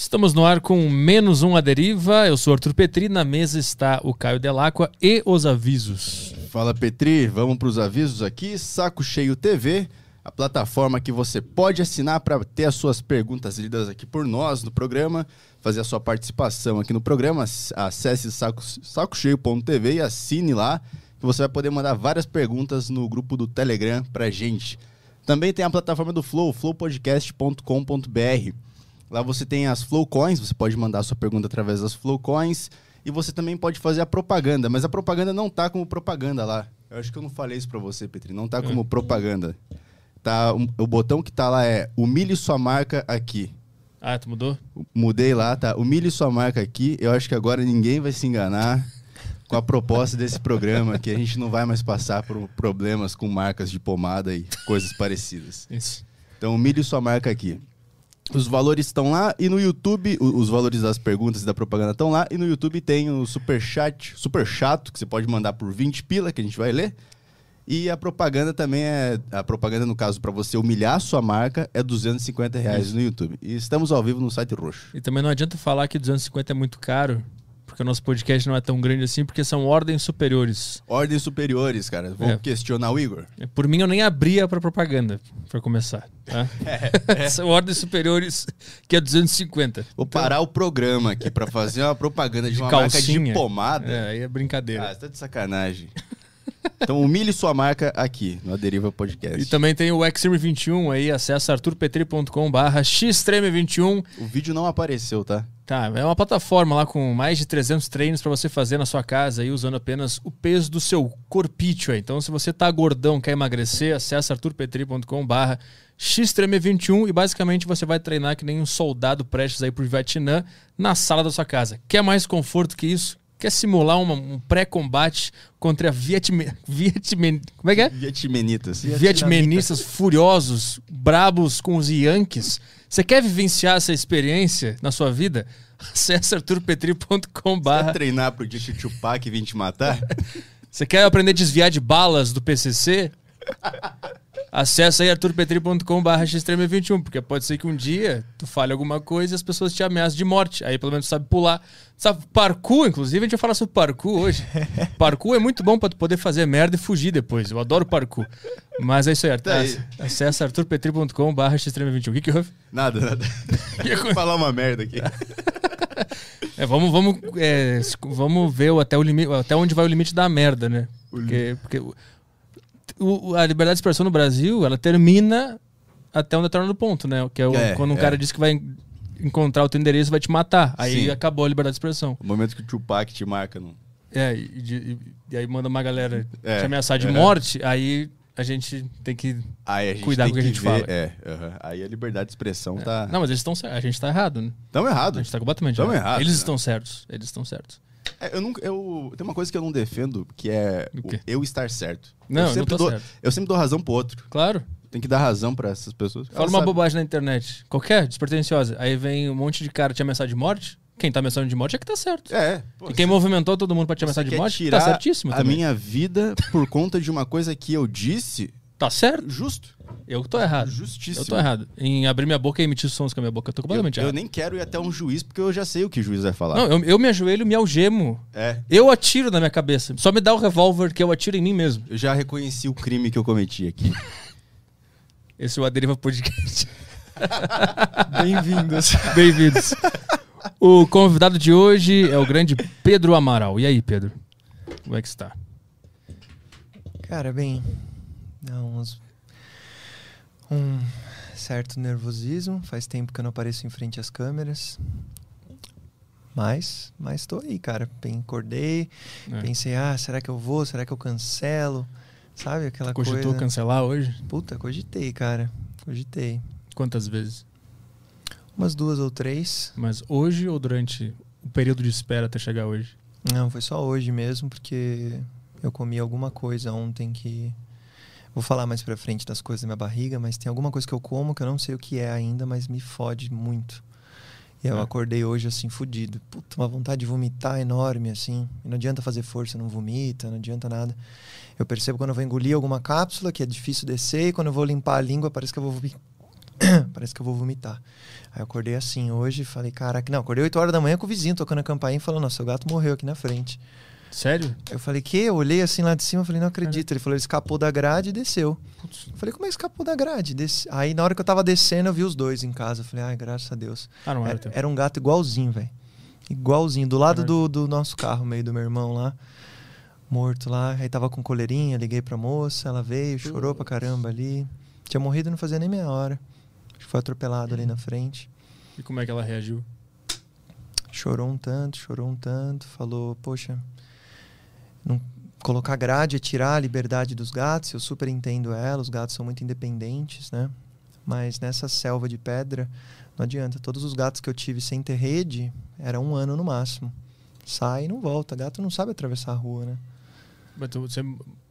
Estamos no ar com menos um a deriva. Eu sou Arthur Petri, na mesa está o Caio Delacqua e os avisos. Fala Petri, vamos para os avisos aqui. Saco Cheio TV, a plataforma que você pode assinar para ter as suas perguntas lidas aqui por nós no programa, fazer a sua participação aqui no programa. Acesse saco, sacocheio.tv e assine lá, que você vai poder mandar várias perguntas no grupo do Telegram para gente. Também tem a plataforma do Flow, flowpodcast.com.br. Lá você tem as Flow Coins, você pode mandar sua pergunta através das Flow Coins. E você também pode fazer a propaganda, mas a propaganda não tá como propaganda lá. Eu acho que eu não falei isso para você, Petri. Não tá como propaganda. Tá, um, o botão que tá lá é humilhe sua marca aqui. Ah, tu mudou? Mudei lá, tá? Humilhe sua marca aqui. Eu acho que agora ninguém vai se enganar com a proposta desse programa, que a gente não vai mais passar por problemas com marcas de pomada e coisas parecidas. Isso. Então, humilhe sua marca aqui. Os valores estão lá e no YouTube, os valores das perguntas e da propaganda estão lá. E no YouTube tem o super chat, super chato, que você pode mandar por 20 pila, que a gente vai ler. E a propaganda também é. A propaganda, no caso, para você humilhar a sua marca, é 250 reais no YouTube. E estamos ao vivo no site roxo. E também não adianta falar que 250 é muito caro, porque o nosso podcast não é tão grande assim, porque são ordens superiores. Ordens superiores, cara. Vou É. questionar o Igor. Por mim, eu nem abria pra propaganda, pra começar. Tá? São ordens superiores que é 250. Vou parar o programa aqui para fazer uma propaganda de, De uma marca calcinha. de pomada. É, aí é Ah, brincadeira. você tá de sacanagem. Então humilhe sua marca aqui, no Aderiva Podcast. E também tem o Xtreme 21 aí, acessa arturpetri.com barra xtreme21. O vídeo não apareceu, tá? Tá, é uma plataforma lá com mais de 300 treinos pra você fazer na sua casa aí, usando apenas o peso do seu corpício aí. Então, se você tá gordão, quer emagrecer, acessa arturpetri.com barra xtreme21 e basicamente você vai treinar que nem um soldado prestes aí pro Vietnã na sala da sua casa. Quer mais conforto que isso? Quer simular uma- um pré-combate contra Vietme, Vietmen, como é que é? Vietmenitas. vietmenistas furiosos, brabos com os Yankees. Você quer vivenciar essa experiência na sua vida? Acesse arturpetri.com Quer treinar pro dia Tupac vir te matar? Você quer aprender a desviar de balas do PCC? Acesse aí arturpetri.com barra xtreme21, porque pode ser que um dia tu fale alguma coisa e as pessoas te ameaçam de morte. Aí pelo menos tu sabe pular. Sabe, parkour, inclusive, a gente vai falar sobre parkour hoje. parkour é muito bom pra tu poder fazer merda e fugir depois. Eu adoro parkour. Mas é isso aí, Arthur. Tá aí. Acesse arturpetri.com barra xtreme21. O que que houve? Nada, nada. Vou falar uma merda aqui. É, vamos, vamos, é, vamos ver o- até, o limite, até onde vai o limite da merda, né? Porque, porque o- a liberdade de expressão no Brasil, ela termina até um determinado ponto, né? Que é, o- É, quando um é. cara diz que vai en- encontrar o teu endereço e vai te matar. Aí Sim. acabou a liberdade de expressão. O momento que o Tupac te marca. Não. É, e, e- e aí manda uma galera É, te ameaçar de é. morte, aí a gente tem que... A gente Cuidado tem com o que a gente ver, fala. É, aí a liberdade de expressão tá. Não, mas eles estão certos. A gente tá errado, né? A errado. gente tá completamente errado. errado, Eles né? estão certos. Eles estão certos. É, eu nunca. Eu, tem uma coisa que eu não defendo, que é eu estar certo. Não, eu sempre dou, certo. Eu sempre dou razão pro outro. Claro. Tem que dar razão pra essas pessoas. Fala Elas uma sabem. bobagem na internet. Qualquer, despretensiosa. Aí vem um monte de cara te ameaçar de morte. Quem tá ameaçando de morte é que tá certo. É. pô, e quem movimentou todo mundo pra te ameaçar de morte, tirar tá certíssimo a também. minha vida por conta de uma coisa que eu disse, Tá certo? justo. Eu que tô errado. Justíssimo. Eu tô errado. Em abrir minha boca e emitir sons com a minha boca. Eu tô Eu, completamente eu errado. nem quero ir até um juiz, porque eu já sei o que o juiz vai falar. Não, eu, eu me ajoelho, me algemo. É. Eu atiro na minha cabeça. Só me dá o revólver que eu atiro em mim mesmo. Eu já reconheci o crime que eu cometi aqui. Esse é o Aderiva Podcast. Bem-vindos. Bem-vindos. O convidado de hoje é o grande Pedro Amaral. E aí, Pedro? Como é que está? Cara, bem, dá uns um certo nervosismo. Faz tempo que eu não apareço em frente às câmeras. Mas, mas tô aí, cara. Bem, acordei, É. pensei, ah, será que eu vou? Será que eu cancelo? Sabe aquela Cogitou coisa? cancelar hoje? Puta, cogitei, cara. Cogitei. Quantas vezes? Umas duas ou três. Mas hoje ou durante o período de espera até chegar hoje? Não, foi só hoje mesmo, porque eu comi alguma coisa ontem que. Vou falar mais pra frente das coisas da minha barriga, mas tem alguma coisa que eu como que eu não sei o que é ainda, mas me fode muito. E eu É. acordei hoje assim, fudido. Puta, uma vontade de vomitar enorme, assim. E não adianta fazer força, não vomita, não adianta nada. Eu percebo quando eu vou engolir alguma cápsula, que é difícil descer, e quando eu vou limpar a língua, parece que eu vou vomi- Parece que eu vou vomitar. Aí eu acordei assim hoje, falei, caraca, não, acordei 8 horas da manhã com o vizinho tocando a campainha e falando, nossa, seu gato morreu aqui na frente. Sério? Eu falei, que? Eu olhei assim lá de cima, falei, não acredito. Ele falou, ele escapou da grade e desceu. Eu falei, como é que escapou da grade? Desce... Aí na hora que eu tava descendo, eu vi os dois em casa. Eu falei, ai, graças a Deus. Ah, não era, Era, teu. era um gato igualzinho, velho. Igualzinho, do lado Caralho. do, do nosso carro, meio do meu irmão lá. Morto lá. Aí tava com coleirinha, liguei pra moça, ela veio, chorou pra caramba ali. Tinha morrido não fazia nem meia hora. Acho que foi atropelado ali na frente. E como é que ela reagiu? Chorou um tanto, chorou um tanto, falou, poxa, não colocar grade é tirar a liberdade dos gatos, eu super entendo ela, os gatos são muito independentes, né? Mas nessa selva de pedra, não adianta, todos os gatos que eu tive sem ter rede, era um ano no máximo. Sai e não volta, gato não sabe atravessar a rua, né? Mas tu, você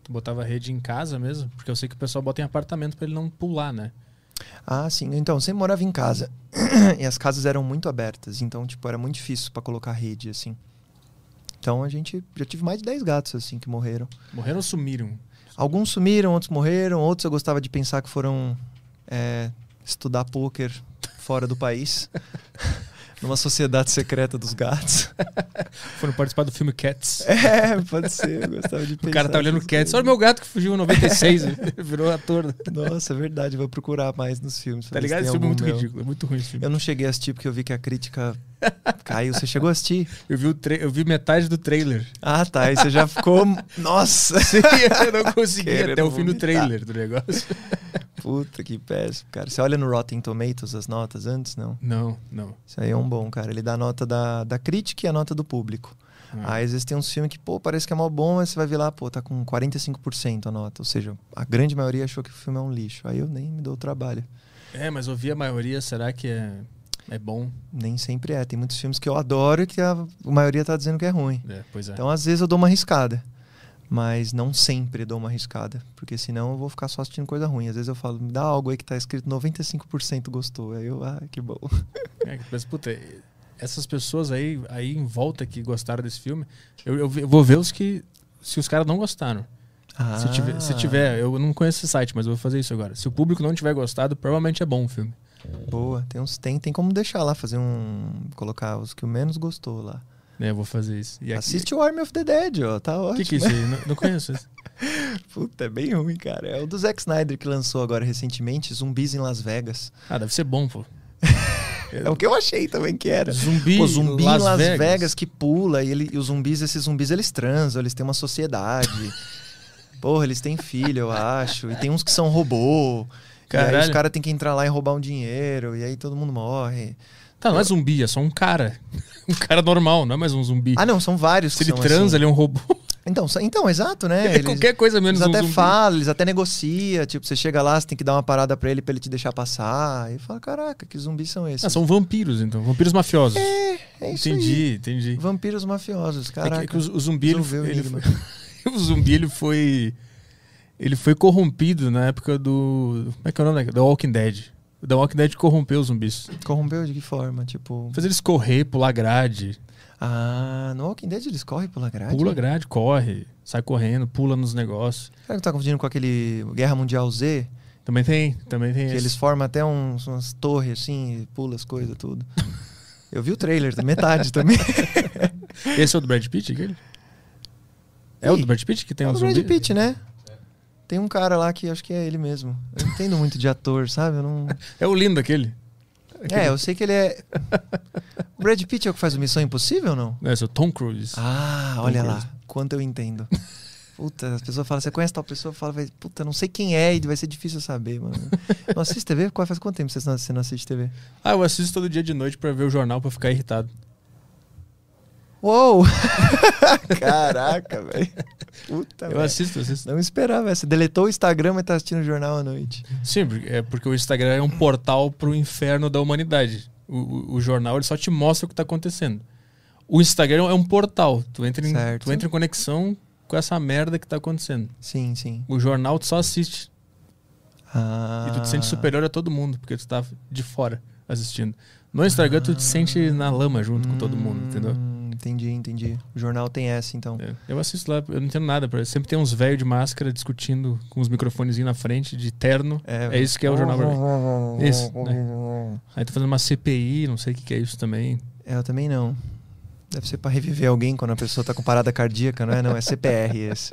botava rede em casa mesmo? Porque eu sei que o pessoal bota em apartamento pra ele não pular, né? Ah, sim. Então, sempre morava em casa. e as casas eram muito abertas. Então, tipo, era muito difícil pra colocar rede, assim. Então, a gente... Já tive mais de 10 gatos, assim, que morreram. Morreram ou sumiram? Alguns sumiram, outros morreram. Outros eu gostava de pensar que foram é, estudar pôquer fora do país. Numa sociedade secreta dos gatos. Foram participar do filme Cats. É, pode ser. Eu gostava de pensar. O cara tá olhando Cats. Olha o meu gato que fugiu em 96. ele virou ator. Nossa, é verdade. Vou procurar mais nos filmes. Tá ligado? Esse filme é muito meu. ridículo. É muito ruim esse filme. Eu não cheguei a assistir porque eu vi que a crítica caiu. Você chegou a assistir? Eu vi, o eu vi metade do trailer. Ah, tá. Aí você já ficou. Nossa! Sim, eu não consegui Querendo até o fim do trailer do negócio. Puta que péssimo, cara. Você olha no Rotten Tomatoes as notas antes? Não. Não, não. Isso aí é um bom, cara. Ele dá a nota da, da crítica e a nota do público. Ah. Aí às vezes tem uns filmes que, pô, parece que é mó bom, mas você vai ver lá, pô, tá com 45% a nota. Ou seja, a grande maioria achou que o filme é um lixo. Aí eu nem me dou o trabalho. É, mas ouvir a maioria, será que é, é bom? Nem sempre é. Tem muitos filmes que eu adoro e que a, maioria tá dizendo que é ruim. É, pois é. Então, às vezes, eu dou uma arriscada. Mas não sempre dou uma arriscada. Porque senão eu vou ficar só assistindo coisa ruim. Às vezes eu falo, me dá algo aí que tá escrito 95% gostou. Aí eu, ah, que bom. É, mas, puta, essas pessoas aí, aí em volta que gostaram desse filme, eu, eu vou ver os que. Se os caras não gostaram. Ah, Se, tiver, se tiver, eu não conheço esse site, mas eu vou fazer isso agora. Se o público não tiver gostado, provavelmente é bom o filme. Boa. Tem, uns, tem, tem como deixar lá, fazer um. Colocar os que o menos gostou lá. É, eu vou fazer isso. Aqui- Assiste o Army of the Dead, ó. Tá O ótimo. que, que é isso aí? Não, não conheço isso. Puta, é bem ruim, cara. É o do Zack Snyder que lançou agora recentemente, Zumbis em Las Vegas. Ah, deve ser bom, pô. É o que eu achei também que era. Zumbi, Pô, zumbi Las em Las Vegas. Vegas. que pula e, ele, e os zumbis, esses zumbis, eles transam, eles têm uma sociedade. Porra, eles têm filho, eu acho. E tem uns que são robô. E aí Caralho. os caras têm que entrar lá e roubar um dinheiro. E aí todo mundo morre. Tá, não é zumbi, é só um cara. Um cara normal, não é mais um zumbi. Ah, não, são vários Se que ele transa, assim. ele é um robô. Então, então, exato, né? Ele é Eles, qualquer coisa menos eles um até zumbi. falam, eles até negociam. Tipo, você chega lá, você tem que dar uma parada pra ele pra ele te deixar passar. E fala, caraca, que zumbis são esses? Ah, são vampiros, então. Vampiros mafiosos. É, é isso entendi, aí. entendi. Vampiros mafiosos, É caraca. que, é que o, o zumbi, ele, ele enigma. foi, o zumbi, ele foi... Ele foi corrompido na época do... Como é que é o nome? da- Walking Dead. O The Walking Dead corrompeu os zumbis. Corrompeu de que forma? Tipo. Fez eles correr, pular grade. Ah, no Walking Dead eles correm pela grade? Pula grade, corre, sai correndo, pula nos negócios. Será que tá confundindo com aquele Guerra Mundial Z? Também tem, também tem Que esse. eles formam até uns, umas torres assim, e pula as coisas, tudo. Eu vi o trailer, da metade também. Esse é o do Brad Pitt, aquele? É o Ih, do Brad Pitt que tem é um o zumbi? Brad Pitt, né? Tem um cara lá que acho que é ele mesmo. Eu não entendo muito de ator, sabe? Eu não... É o lindo aquele. Aquele- É, eu sei que ele é. O Brad Pitt é o que faz o Missão Impossível ou não? É o Tom Cruise. Ah, Tom olha Cruise. lá. Quanto eu entendo. Puta, as pessoas falam, você conhece tal pessoa? Fala, puta, não sei quem é e vai ser difícil saber, mano. Não assiste TV? Faz quanto tempo você não, você não assiste TV? Ah, eu assisto todo dia de noite pra ver o jornal pra ficar irritado. Uou! Caraca, velho. Puta, Eu assisto, assisto. Não esperava. Você deletou o Instagram, mas tá assistindo o jornal à noite. Sim, porque- é porque o Instagram é um portal pro inferno da humanidade. O, o- o jornal ele só te mostra o que tá acontecendo. O Instagram é um portal. Tu entra, em, Certo. tu entra em conexão com essa merda que tá acontecendo. Sim, sim. O jornal tu só assiste. Ah. E tu te sente superior a todo mundo, porque tu tá de fora assistindo. No Instagram tu te sente na lama junto com todo mundo, entendeu? Hum, Entendi, entendi. O jornal tem essa, então. É, Eu assisto lá, eu não entendo nada. Sempre tem uns velhos de máscara discutindo com os microfones na frente, de terno. É isso que é o jornal pra mim. Isso, Aí tô fazendo uma CPI, não sei o que, que é isso também. É, eu também não. Deve ser pra reviver alguém quando a pessoa tá com parada cardíaca, não é? Não, é CPR esse.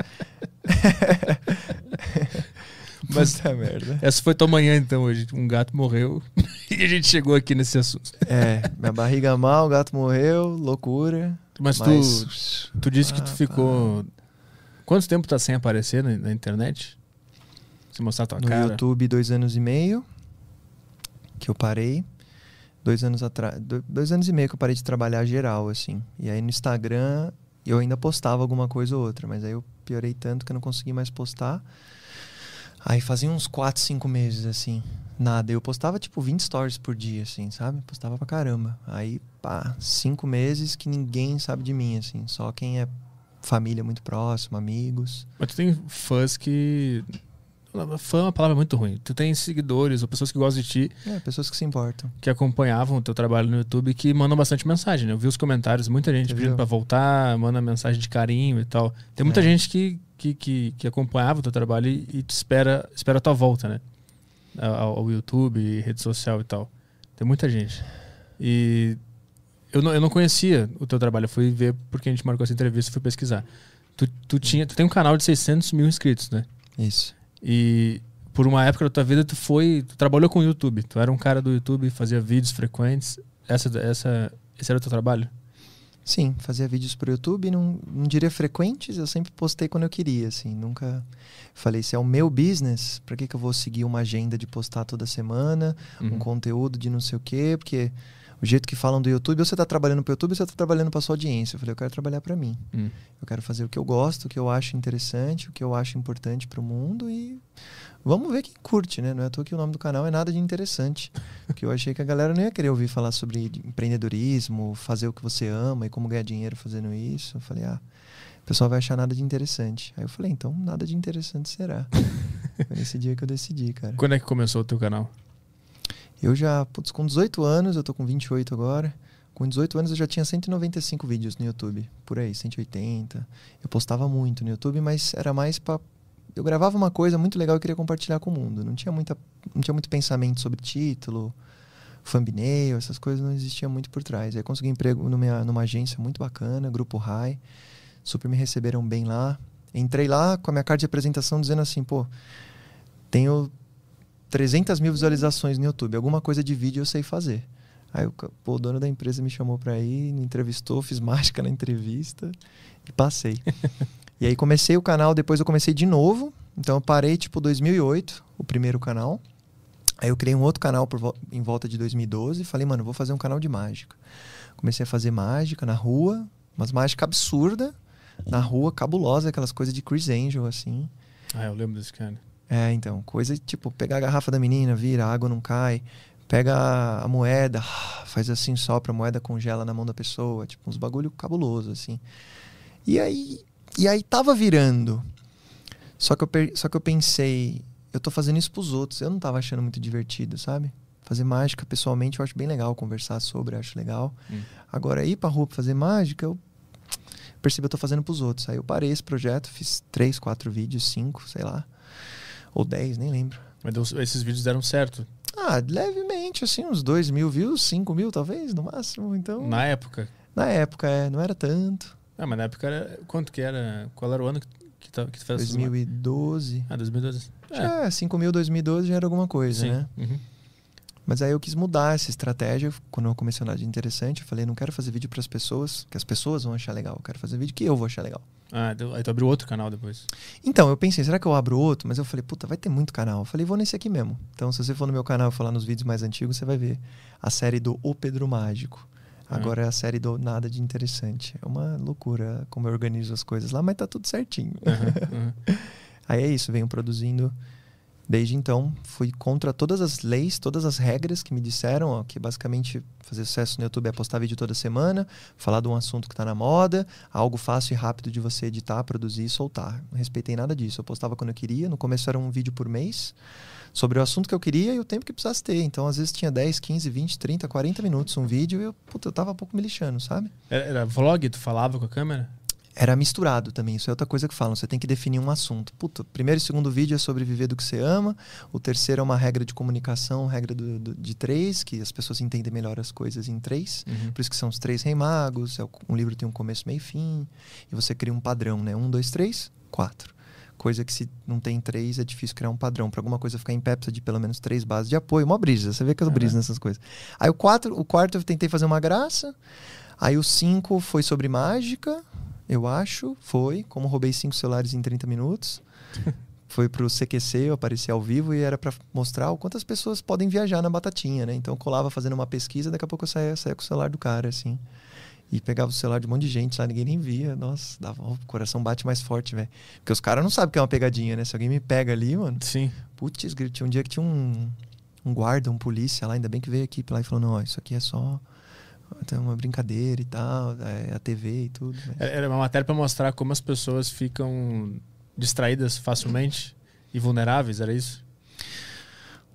Mas- Puta merda. Essa foi tua manhã, então, hoje. Um gato morreu e a gente chegou aqui nesse assunto. É, minha barriga mal, o gato morreu, loucura. Mas, tu, Mas, tu disse que tu Ah, ficou. Quanto tempo tá sem aparecer na, na internet? Se mostrar tua no cara. YouTube, dois anos e meio que eu parei. Dois anos atrás. Dois anos e meio que eu parei de trabalhar geral, assim. E aí no Instagram eu ainda postava alguma coisa ou outra, mas aí eu piorei tanto que eu não consegui mais postar. Aí fazia uns 4, 5 meses, assim. Nada. Eu postava tipo 20 stories por dia, assim, sabe? Postava pra caramba. Aí, pá, cinco meses que ninguém sabe de mim, assim. Só quem é família muito próxima, amigos. Mas tu tem fãs que. Fã é uma palavra muito ruim. Tu tem seguidores ou pessoas que gostam de ti, É, pessoas que se importam. que acompanhavam o teu trabalho no YouTube que mandam bastante mensagem, né? Eu vi os comentários, muita gente Você pedindo viu? pra voltar, manda mensagem de carinho e tal. Tem muita É. gente que, que, que, que acompanhava o teu trabalho e, e te espera, espera a tua volta, né? Ao, ao YouTube, rede social e tal. Tem muita gente. E eu não, eu não conhecia o teu trabalho, eu fui ver porque a gente marcou essa entrevista e fui pesquisar. Tu, tu, tinha, tu tem um canal de 600 mil inscritos, né? Isso. E por uma época da tua vida tu foi, tu trabalhou com o YouTube. Tu era um cara do YouTube, fazia vídeos frequentes. Essa, essa, esse era o teu trabalho? Sim, fazia vídeos pro YouTube, não, não diria frequentes, eu sempre postei quando eu queria, assim, nunca falei, se é o meu business, pra que, que eu vou seguir uma agenda de postar toda semana, um Uhum. conteúdo de não sei o quê, porque o jeito que falam do YouTube, ou você tá trabalhando pro YouTube, ou você tá trabalhando pra sua audiência. Eu falei, eu quero trabalhar pra mim. Hum. Eu quero fazer o que eu gosto, o que eu acho interessante, o que eu acho importante pro mundo e vamos ver quem curte, né? Não é à toa que o nome do canal é nada de interessante. Porque eu achei que a galera não ia querer ouvir falar sobre empreendedorismo, fazer o que você ama e como ganhar dinheiro fazendo isso. Eu falei, ah, o pessoal vai achar nada de interessante. Aí eu falei, então nada de interessante será. Foi nesse dia que eu decidi, cara. Quando é que começou o teu canal? Eu já, putz, com 18 anos, eu tô com 28 agora. Com 18 anos eu já tinha 195 vídeos no YouTube, por aí, 180. Eu postava muito no YouTube, mas era mais pra. Eu gravava uma coisa muito legal e queria compartilhar com o mundo. Não tinha, muita, não tinha muito pensamento sobre título, thumbnail, essas coisas não existia muito por trás. Aí eu consegui emprego numa, numa agência muito bacana, Grupo High. Super me receberam bem lá. Entrei lá com a minha carta de apresentação dizendo assim, pô, tenho 300 mil visualizações no YouTube. Alguma coisa de vídeo eu sei fazer. Aí o, pô, o dono da empresa me chamou pra ir, me entrevistou, fiz mágica na entrevista e passei. E aí comecei o canal, depois eu comecei de novo. Então eu parei tipo 2008, o primeiro canal. Aí eu criei um outro canal por em volta de 2012 e falei, mano, vou fazer um canal de mágica. Comecei a fazer mágica na rua, umas mágica absurda, na rua, cabulosa, aquelas coisas de Chris Angel, assim. Ah, eu lembro desse cara. É, então, coisa tipo, pegar a garrafa da menina, vira, a água não cai, pega a, a moeda, faz assim, sopra a moeda, congela na mão da pessoa, tipo, uns bagulho cabuloso, assim. E aí, e aí tava virando. Só que eu, só que eu pensei, eu tô fazendo isso pros outros, eu não tava achando muito divertido, sabe? Fazer mágica, pessoalmente, eu acho bem legal, conversar sobre, eu acho legal. Hum. Agora, ir pra rua pra fazer mágica, eu percebi que eu tô fazendo pros outros. Aí eu parei esse projeto, fiz três, quatro vídeos, cinco, sei lá. Ou dez, nem lembro. Mas esses vídeos deram certo. Ah, levemente, assim, uns dois mil views, cinco mil talvez, no máximo. Então, Na época. na época, é, não era tanto. Ah, mas na época era. Quanto que era? Qual era o ano que, que, tá- que tu fez essas ma- 2012. Ah, 2012. É, Já, 5 mil, 2012 já era alguma coisa, sim. né? Uhum. Mas aí eu quis mudar essa estratégia. Quando eu comecei a andar de interessante, eu falei, não quero fazer vídeo para as pessoas, que as pessoas vão achar legal. Eu quero fazer vídeo que eu vou achar legal. Ah, aí tu abriu outro canal depois. Então, eu pensei, será que eu abro outro? Mas eu falei, puta, vai ter muito canal. Eu falei, vou nesse aqui mesmo. Então, se você for no meu canal e falar nos vídeos mais antigos, você vai ver a série do O Pedro Mágico. Ah. Agora é a série do Nada de Interessante. É uma loucura como eu organizo as coisas lá, mas tá tudo certinho. Uhum, uhum. Aí é isso, venho produzindo Desde então, fui contra todas as leis, todas as regras que me disseram, ó, que basicamente fazer sucesso no YouTube é postar vídeo toda semana, falar de um assunto que está na moda, algo fácil e rápido de você editar, produzir e soltar. Não respeitei nada disso. Eu postava quando eu queria, no começo era um vídeo por mês, sobre o assunto que eu queria e o tempo que precisasse ter. Então, às vezes tinha 10, 15, 20, 30, 40 minutos um vídeo e eu, puta, eu tava um pouco me lixando, sabe? Era, era vlog? Tu falava com a câmera? era misturado também. Isso é outra coisa que falam. Você tem que definir um assunto. Puta, o primeiro e segundo vídeo é sobre viver do que você ama. O terceiro é uma regra de comunicação, regra do, do, de três, que as pessoas entendem melhor as coisas em três. Uhum. Por isso que são os três rei magos. É, um livro tem um começo, meio e fim. E você cria um padrão, né? Um, dois, três, quatro. Coisa que se não tem três é difícil criar um padrão. Para alguma coisa ficar em pé, precisa de pelo menos três bases de apoio. Uma brisa. Você vê que eu briso nessas coisas. Aí o quatro, o quarto eu tentei fazer uma graça. Aí o cinco foi sobre mágica eu acho, foi. Como roubei cinco celulares em 30 minutos. foi pro CQC, eu apareci ao vivo e era para mostrar o quantas pessoas podem viajar na batatinha, né? Então eu colava fazendo uma pesquisa, daqui a pouco eu saía, saía com o celular do cara, assim. E pegava o celular de um monte de gente, lá ninguém nem via. Nossa, dava, o coração bate mais forte, velho. Porque os caras não sabem que é uma pegadinha, né? Se alguém me pega ali, mano. Sim. Putz, tinha um dia que tinha um, um guarda, um polícia lá, ainda bem que veio a equipe lá e falou: não, ó, isso aqui é só tem uma brincadeira e tal, é, a TV e tudo. Mas... É, era uma matéria para mostrar como as pessoas ficam distraídas facilmente e vulneráveis, era isso?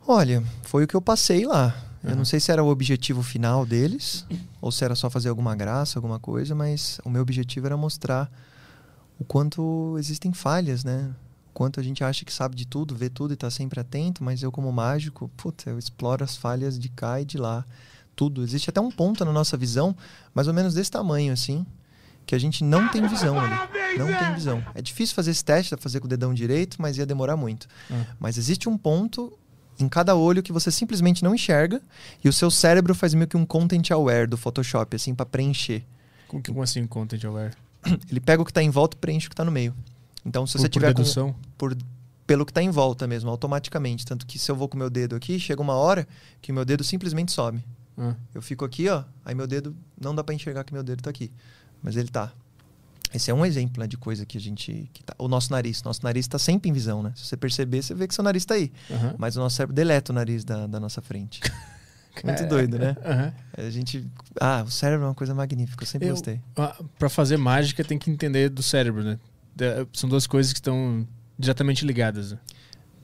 Olha, foi o que eu passei lá. Uhum. Eu não sei se era o objetivo final deles ou se era só fazer alguma graça, alguma coisa, mas o meu objetivo era mostrar o quanto existem falhas, né? O quanto a gente acha que sabe de tudo, vê tudo e está sempre atento, mas eu como mágico, puta, eu exploro as falhas de cá e de lá tudo. Existe até um ponto na nossa visão, mais ou menos desse tamanho, assim, que a gente não tem visão ali. Não tem visão. É difícil fazer esse teste, fazer com o dedão direito, mas ia demorar muito. Hum. Mas existe um ponto em cada olho que você simplesmente não enxerga e o seu cérebro faz meio que um content aware do Photoshop, assim, para preencher. Como, como assim content aware? Ele pega o que está em volta e preenche o que está no meio. Então, se por, você tiver por dedução? Com, por pelo que está em volta mesmo, automaticamente. Tanto que se eu vou com o meu dedo aqui, chega uma hora que o meu dedo simplesmente some. Hum. Eu fico aqui, ó, aí meu dedo não dá para enxergar que meu dedo tá aqui, mas ele tá. Esse é um exemplo né, de coisa que a gente. Que tá, o nosso nariz. Nosso nariz está sempre em visão, né? Se você perceber, você vê que seu nariz está aí. Uhum. Mas o nosso cérebro deleta o nariz da, da nossa frente. Muito doido, né? Uhum. A gente. Ah, o cérebro é uma coisa magnífica, eu sempre eu, gostei. Para fazer mágica, tem que entender do cérebro, né? São duas coisas que estão diretamente ligadas. Né?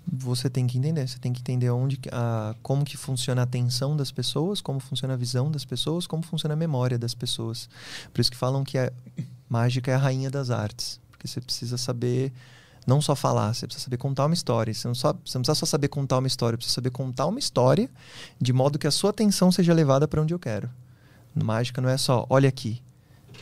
você tem que entender. Você tem que entender onde, a, como que funciona a atenção das pessoas, como funciona a visão das pessoas, como funciona a memória das pessoas. Por isso que falam que a mágica é a rainha das artes. Porque você precisa saber não só falar, você precisa saber contar uma história. Você não, só, você não precisa só saber contar uma história, você precisa saber contar uma história de modo que a sua atenção seja levada para onde eu quero. Mágica não é só, olha aqui,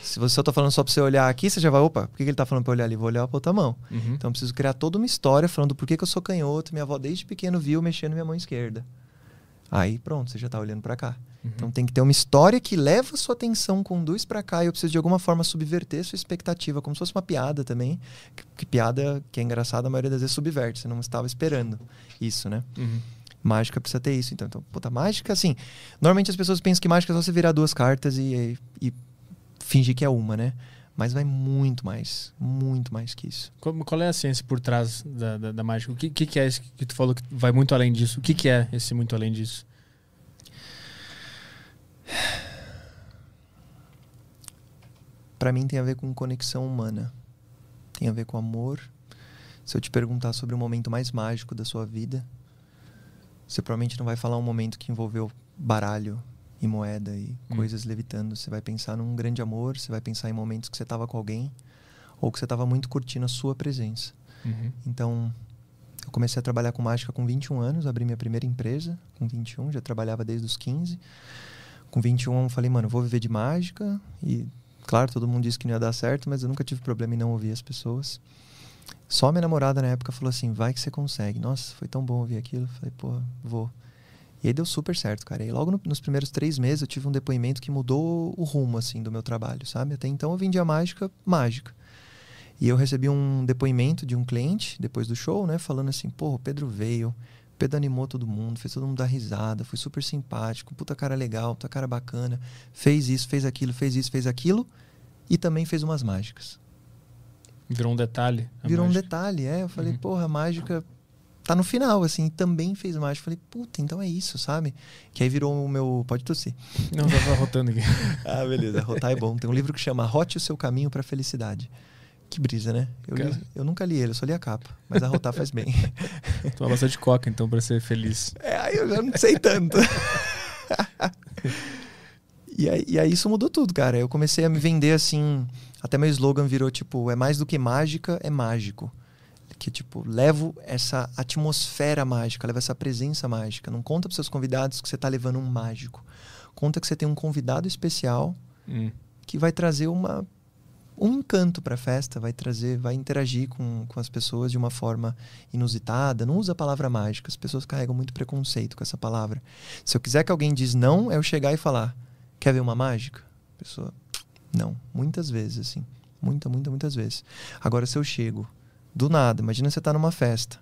se você está falando só para você olhar aqui, você já vai, opa, por que ele está falando para olhar ali? Vou olhar para outra mão. Uhum. Então eu preciso criar toda uma história falando por que, que eu sou canhoto, minha avó desde pequeno viu mexendo minha mão esquerda. Aí pronto, você já está olhando para cá. Uhum. Então tem que ter uma história que leva a sua atenção, conduz para cá e eu preciso de alguma forma subverter sua expectativa, como se fosse uma piada também. Que, que piada que é engraçada, a maioria das vezes subverte, você não estava esperando isso, né? Uhum. Mágica precisa ter isso. Então, então, puta, mágica, assim. Normalmente as pessoas pensam que mágica é só você virar duas cartas e, e fingir que é uma, né? Mas vai muito mais, muito mais que isso. Qual, qual é a ciência por trás da, da, da mágica? O que, que, que, é esse que tu falou que vai muito além disso? O que, que é esse muito além disso? Para mim tem a ver com conexão humana. Tem a ver com amor. Se eu te perguntar sobre o momento mais mágico da sua vida, você provavelmente não vai falar um momento que envolveu baralho, e moeda e hum. coisas levitando. Você vai pensar num grande amor, você vai pensar em momentos que você estava com alguém ou que você estava muito curtindo a sua presença. Uhum. Então, eu comecei a trabalhar com mágica com 21 anos, abri minha primeira empresa com 21, já trabalhava desde os 15. Com 21 eu falei, mano, vou viver de mágica e claro, todo mundo disse que não ia dar certo, mas eu nunca tive problema em não ouvir as pessoas. Só minha namorada na época falou assim: vai que você consegue. Nossa, foi tão bom ouvir aquilo. falei, pô, vou. E aí deu super certo, cara. E logo no, nos primeiros três meses eu tive um depoimento que mudou o rumo, assim, do meu trabalho, sabe? Até então eu vendia mágica, mágica. E eu recebi um depoimento de um cliente, depois do show, né? Falando assim, pô, o Pedro veio, o Pedro animou todo mundo, fez todo mundo dar risada, foi super simpático, puta cara legal, puta cara bacana, fez isso, fez aquilo, fez isso, fez aquilo, e também fez umas mágicas. Virou um detalhe. Virou mágica. um detalhe, é. Eu falei, uhum. porra, a mágica tá no final, assim, também fez mágica. Falei, puta, então é isso, sabe? Que aí virou o meu. Pode tossir. Não, tava rotando aqui. ah, beleza. Rotar é bom. Tem um livro que chama Rote o Seu Caminho pra Felicidade. Que brisa, né? Eu, li, eu nunca li ele, eu só li a capa. Mas a rotar faz bem. Toma bastante coca, então, pra ser feliz. É, aí eu já não sei tanto. e, aí, e aí isso mudou tudo, cara. Eu comecei a me vender assim. Até meu slogan virou tipo: é mais do que mágica, é mágico. Que tipo, levo essa atmosfera mágica, levo essa presença mágica. Não conta pros seus convidados que você tá levando um mágico. Conta que você tem um convidado especial hum. que vai trazer uma um encanto para a festa, vai trazer, vai interagir com, com as pessoas de uma forma inusitada. Não usa a palavra mágica, as pessoas carregam muito preconceito com essa palavra. Se eu quiser que alguém diz não, é eu chegar e falar: quer ver uma mágica? A pessoa, não. Muitas vezes, assim. Muita, muita, muitas vezes. Agora, se eu chego do nada, imagina você tá numa festa,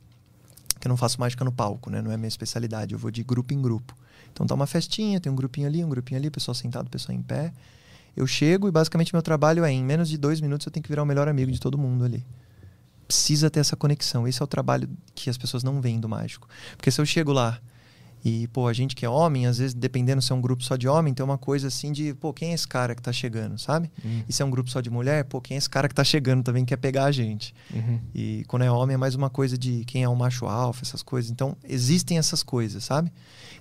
que eu não faço mágica no palco, né? Não é minha especialidade, eu vou de grupo em grupo. Então tá uma festinha, tem um grupinho ali, um grupinho ali, pessoal sentado, pessoal em pé. Eu chego e basicamente meu trabalho é em menos de dois minutos eu tenho que virar o melhor amigo de todo mundo ali. Precisa ter essa conexão. Esse é o trabalho que as pessoas não veem do mágico. Porque se eu chego lá e, pô, a gente que é homem, às vezes, dependendo se é um grupo só de homem, tem uma coisa assim de, pô, quem é esse cara que tá chegando, sabe? Uhum. E se é um grupo só de mulher, pô, quem é esse cara que tá chegando também quer pegar a gente. Uhum. E quando é homem é mais uma coisa de quem é um macho alfa, essas coisas. Então, existem essas coisas, sabe?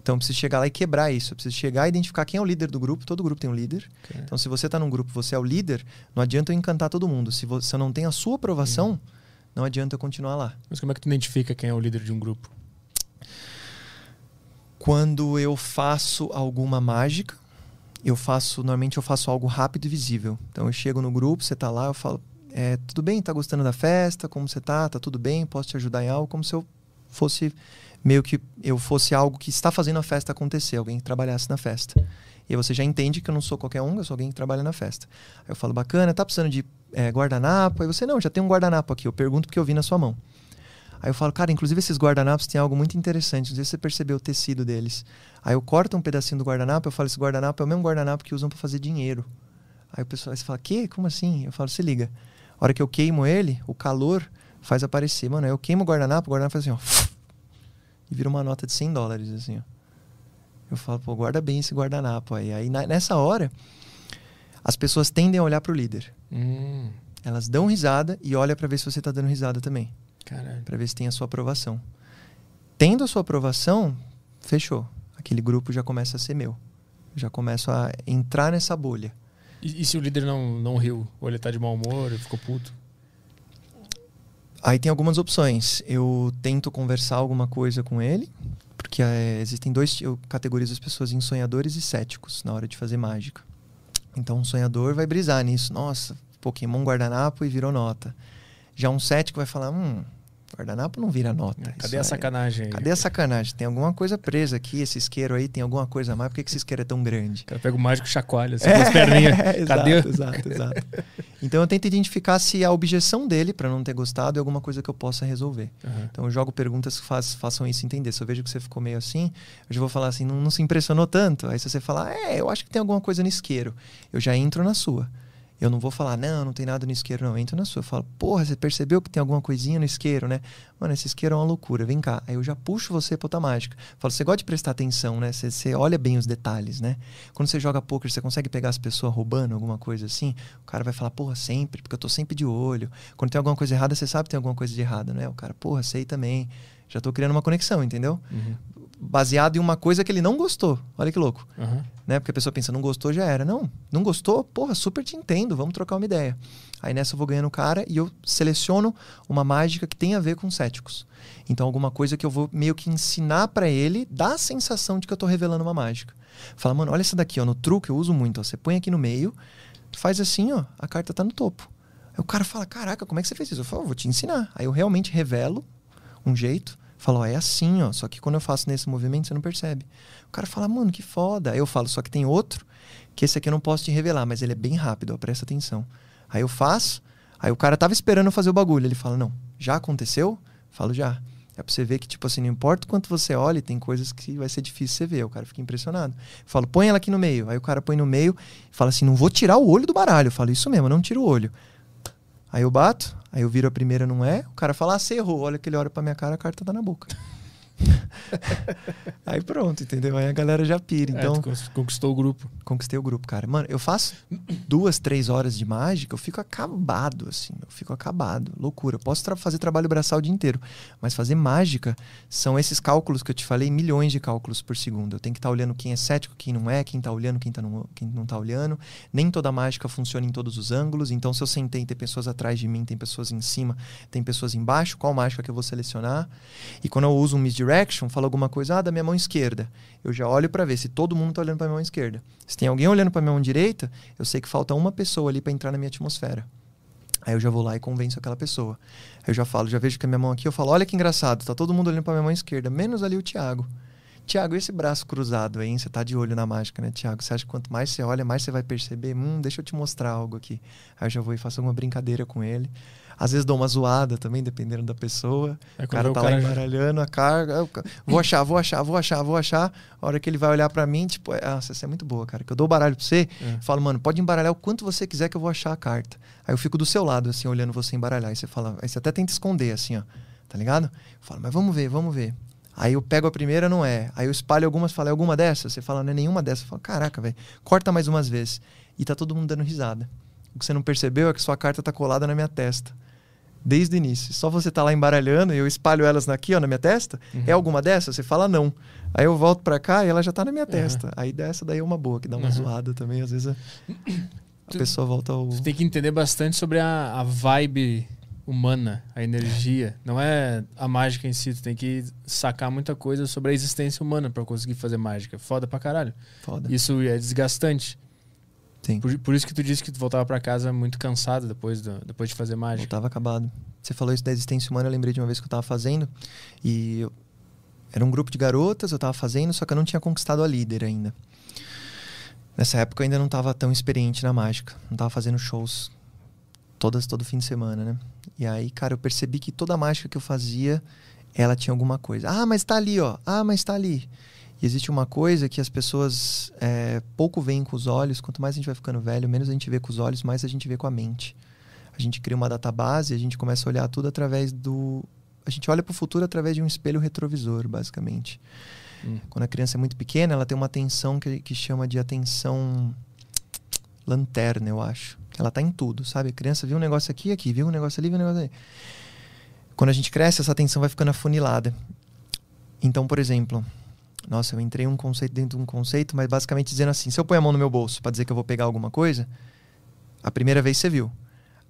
Então, eu preciso chegar lá e quebrar isso. Eu preciso chegar e identificar quem é o líder do grupo. Todo grupo tem um líder. Okay. Então, se você tá num grupo, você é o líder, não adianta eu encantar todo mundo. Se, você, não tenho a sua aprovação, uhum. não adianta eu continuar lá. Mas como é que tu identifica quem é o líder de um grupo? Quando eu faço alguma mágica, eu faço, normalmente eu faço algo rápido e visível. Então eu chego no grupo, você está lá, eu falo, é, tudo bem? Tá gostando da festa? Como você tá? Tá tudo bem? Posso te ajudar em algo? Como se eu fosse meio que eu fosse algo que está fazendo a festa acontecer, alguém que trabalhasse na festa. E aí você já entende que eu não sou qualquer um, eu sou alguém que trabalha na festa. Aí eu falo, bacana, tá precisando de é, guardanapo? Aí você, não, já tem um guardanapo aqui. Eu pergunto porque eu vi na sua mão. Aí eu falo, cara, inclusive esses guardanapos têm algo muito interessante. Sei se você percebeu o tecido deles. Aí eu corto um pedacinho do guardanapo, eu falo, esse guardanapo é o mesmo guardanapo que usam para fazer dinheiro. Aí o pessoal você fala, que? Como assim? Eu falo, se liga. A hora que eu queimo ele, o calor faz aparecer. Mano, aí eu queimo o guardanapo, o guardanapo faz assim, ó. E vira uma nota de 100 dólares, assim, ó. Eu falo, pô, guarda bem esse guardanapo aí. Aí nessa hora, as pessoas tendem a olhar pro líder. Hum. Elas dão risada e olham para ver se você tá dando risada também. Para ver se tem a sua aprovação. Tendo a sua aprovação, fechou. Aquele grupo já começa a ser meu. Já começo a entrar nessa bolha. E, e se o líder não, não riu? Ou ele tá de mau humor, ele ficou puto? Aí tem algumas opções. Eu tento conversar alguma coisa com ele, porque é, existem dois. Eu categorizo as pessoas em sonhadores e céticos na hora de fazer mágica. Então, um sonhador vai brisar nisso. Nossa, Pokémon guardanapo e virou nota. Já um cético vai falar: hum, Guardanapo não vira nota. Cadê a sacanagem? Aí? Cadê a sacanagem? Tem alguma coisa presa aqui, esse isqueiro aí tem alguma coisa a mais. Por que, esse isqueiro é tão grande? O cara pega o mágico chacoalha, assim, é, as perninhas. Cadê? Exato, exato, exato. Então eu tento identificar se a objeção dele para não ter gostado é alguma coisa que eu possa resolver. Uhum. Então eu jogo perguntas que faz, façam isso entender. Se eu vejo que você ficou meio assim, eu já vou falar assim, não, não se impressionou tanto. Aí se você falar, é, eu acho que tem alguma coisa no isqueiro, eu já entro na sua. Eu não vou falar, não, não tem nada no isqueiro, não. Eu entro na sua. Eu falo, porra, você percebeu que tem alguma coisinha no isqueiro, né? Mano, esse isqueiro é uma loucura, vem cá. Aí eu já puxo você pra outra mágica. falo, você gosta de prestar atenção, né? Você, você olha bem os detalhes, né? Quando você joga poker, você consegue pegar as pessoas roubando alguma coisa assim? O cara vai falar, porra, sempre, porque eu tô sempre de olho. Quando tem alguma coisa errada, você sabe que tem alguma coisa de errado, né? O cara, porra, sei também. Já tô criando uma conexão, entendeu? Uhum baseado em uma coisa que ele não gostou. Olha que louco. Uhum. Né? Porque a pessoa pensa, não gostou, já era. Não, não gostou? Porra, super te entendo, vamos trocar uma ideia. Aí nessa eu vou ganhando o cara e eu seleciono uma mágica que tem a ver com céticos. Então alguma coisa que eu vou meio que ensinar para ele, dá a sensação de que eu tô revelando uma mágica. Fala, mano, olha essa daqui, ó, no truque eu uso muito, ó, você põe aqui no meio, faz assim, ó, a carta tá no topo. Aí o cara fala, caraca, como é que você fez isso? Eu falo, vou te ensinar. Aí eu realmente revelo um jeito, Fala, ó, é assim, ó. Só que quando eu faço nesse movimento, você não percebe. O cara fala, mano, que foda. Aí eu falo, só que tem outro, que esse aqui eu não posso te revelar, mas ele é bem rápido, ó, presta atenção. Aí eu faço, aí o cara tava esperando eu fazer o bagulho. Ele fala, não, já aconteceu? Falo, já. É pra você ver que, tipo assim, não importa o quanto você olhe, tem coisas que vai ser difícil você ver. O cara fica impressionado. Eu falo, põe ela aqui no meio. Aí o cara põe no meio e fala assim: não vou tirar o olho do baralho. Eu falo, isso mesmo, não tira o olho. Aí eu bato, aí eu viro a primeira, não é. O cara fala, ah, você errou. Olha que ele olha pra minha cara, a carta tá na boca. aí pronto, entendeu? Aí a galera já pira. Então, É, conquistou o grupo. conquistei o grupo, cara. Mano, eu faço duas, três horas de mágica, eu fico acabado, assim. Eu fico acabado. Loucura. Eu posso tra- fazer trabalho braçal o dia inteiro. Mas fazer mágica são esses cálculos que eu te falei, milhões de cálculos por segundo. Eu tenho que estar olhando quem é cético, quem não é, quem tá olhando, quem, tá não, quem não tá olhando. Nem toda mágica funciona em todos os ângulos. Então, se eu sentei, tem pessoas atrás de mim, tem pessoas em cima, tem pessoas embaixo, qual mágica que eu vou selecionar? E quando eu uso um misdirection, falo alguma coisa, ah, da minha mão esquerda. Eu já olho para ver se todo mundo tá olhando para minha mão esquerda. Se tem alguém olhando para minha mão direita, eu sei que falta uma pessoa ali para entrar na minha atmosfera. Aí eu já vou lá e convenço aquela pessoa. Aí eu já falo, já vejo que a minha mão aqui, eu falo, olha que engraçado, tá todo mundo olhando para minha mão esquerda, menos ali o Thiago. Thiago, esse braço cruzado aí, hein? você tá de olho na mágica, né, Thiago? Você acha que quanto mais você olha, mais você vai perceber? Hum, deixa eu te mostrar algo aqui. Aí eu já vou e faço alguma brincadeira com ele. Às vezes dou uma zoada também, dependendo da pessoa. É O cara o tá cara- lá embaralhando a carga. Vou achar, vou achar, vou achar, vou achar. A hora que ele vai olhar pra mim, tipo, é, nossa, essa é muito boa, cara. Que eu dou o baralho pra você, É. falo, mano, pode embaralhar o quanto você quiser que eu vou achar a carta. Aí eu fico do seu lado, assim, olhando você embaralhar. Aí você fala, aí você até tenta esconder, assim, ó. Tá ligado? Eu falo, mas vamos ver, vamos ver. Aí eu pego a primeira, não é. Aí eu espalho algumas, falo, é alguma dessas? Você fala, não é nenhuma dessas. Eu falo, caraca, velho, corta mais umas vezes. E tá todo mundo dando risada. O que você não percebeu é que sua carta tá colada na minha testa. Desde o início. Só você tá lá embaralhando e eu espalho elas aqui, ó, na minha testa. Uhum. É alguma dessas? Você fala não. Aí eu volto pra cá e ela já tá na minha testa. Aí dessa daí é uma boa, que dá uma Uhum. zoada também. Às vezes a, a Tu- pessoa volta ao. Tu tem que entender bastante sobre a, a vibe humana, a energia. Não é a mágica em si, tu tem que sacar muita coisa sobre a existência humana pra conseguir fazer mágica. Foda pra caralho. Foda. Isso é desgastante. Sim. Por, por isso que tu disse que tu voltava pra casa muito cansado depois, do- depois de fazer mágica. Voltava acabado. Você falou isso da existência humana, eu lembrei de uma vez que eu tava fazendo. E eu- era um grupo de garotas, eu tava fazendo, só que eu não tinha conquistado a líder ainda. Nessa época eu ainda não tava tão experiente na mágica. Não tava fazendo shows todas, todo fim de semana, né? E aí, cara, eu percebi que toda mágica que eu fazia, ela tinha alguma coisa. Ah, mas tá ali, ó. Ah, mas tá ali. E existe uma coisa que as pessoas é, pouco veem com os olhos. Quanto mais a gente vai ficando velho, menos a gente vê com os olhos, mais a gente vê com a mente. A gente cria uma database, a gente começa a olhar tudo através do. A gente olha para o futuro através de um espelho retrovisor, basicamente. Hum. Quando a criança é muito pequena, ela tem uma atenção que, que chama de atenção lanterna, eu acho. Ela tá em tudo, sabe? A criança viu um negócio aqui, aqui, viu um negócio ali, viu um negócio ali. Quando a gente cresce, essa atenção vai ficando afunilada. Então, por exemplo, nossa, eu entrei um conceito dentro de um conceito, mas basicamente dizendo assim: se eu ponho a mão no meu bolso para dizer que eu vou pegar alguma coisa, a primeira vez você viu.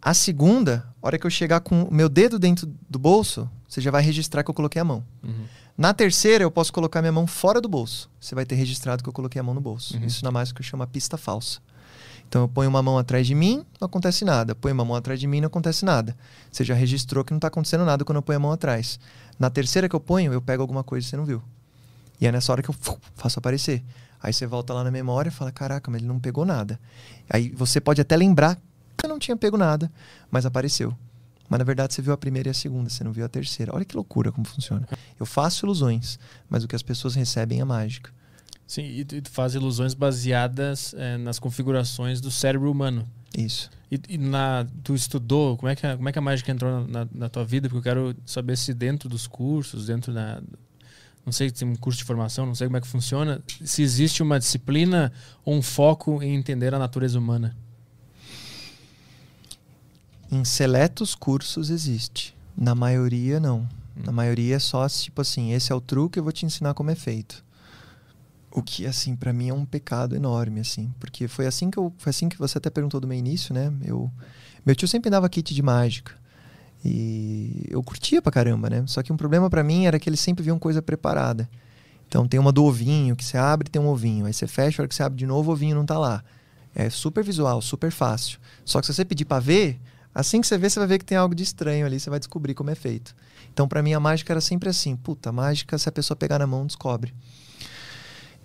A segunda, hora que eu chegar com o meu dedo dentro do bolso, você já vai registrar que eu coloquei a mão. Uhum. Na terceira, eu posso colocar minha mão fora do bolso. Você vai ter registrado que eu coloquei a mão no bolso. Uhum. Isso na mágica chama pista falsa. Então eu ponho uma mão atrás de mim, não acontece nada. Ponho uma mão atrás de mim, não acontece nada. Você já registrou que não está acontecendo nada quando eu ponho a mão atrás. Na terceira que eu ponho, eu pego alguma coisa que você não viu. E é nessa hora que eu faço aparecer. Aí você volta lá na memória e fala: Caraca, mas ele não pegou nada. Aí você pode até lembrar que eu não tinha pego nada, mas apareceu. Mas na verdade você viu a primeira e a segunda, você não viu a terceira. Olha que loucura como funciona. Eu faço ilusões, mas o que as pessoas recebem é mágica. Sim, e tu, faz ilusões baseadas eh, nas configurações do cérebro humano. Isso. E, e na, tu estudou, como é, que a, como é que a mágica entrou na, na tua vida? Porque eu quero saber se dentro dos cursos, dentro da. Não sei se tem um curso de formação, não sei como é que funciona. Se existe uma disciplina ou um foco em entender a natureza humana. Em seletos cursos existe. Na maioria, não. Hum. Na maioria é só tipo assim: esse é o truque, eu vou te ensinar como é feito. O que, assim, pra mim é um pecado enorme, assim. Porque foi assim que eu. Foi assim que você até perguntou do meu início, né? Eu, meu tio sempre dava kit de mágica. E eu curtia pra caramba, né? Só que um problema pra mim era que eles sempre viam coisa preparada. Então tem uma do ovinho, que você abre tem um ovinho. Aí você fecha, a hora que você abre de novo, o ovinho não tá lá. É super visual, super fácil. Só que se você pedir pra ver, assim que você vê, você vai ver que tem algo de estranho ali, você vai descobrir como é feito. Então, pra mim, a mágica era sempre assim. Puta, mágica, se a pessoa pegar na mão, descobre.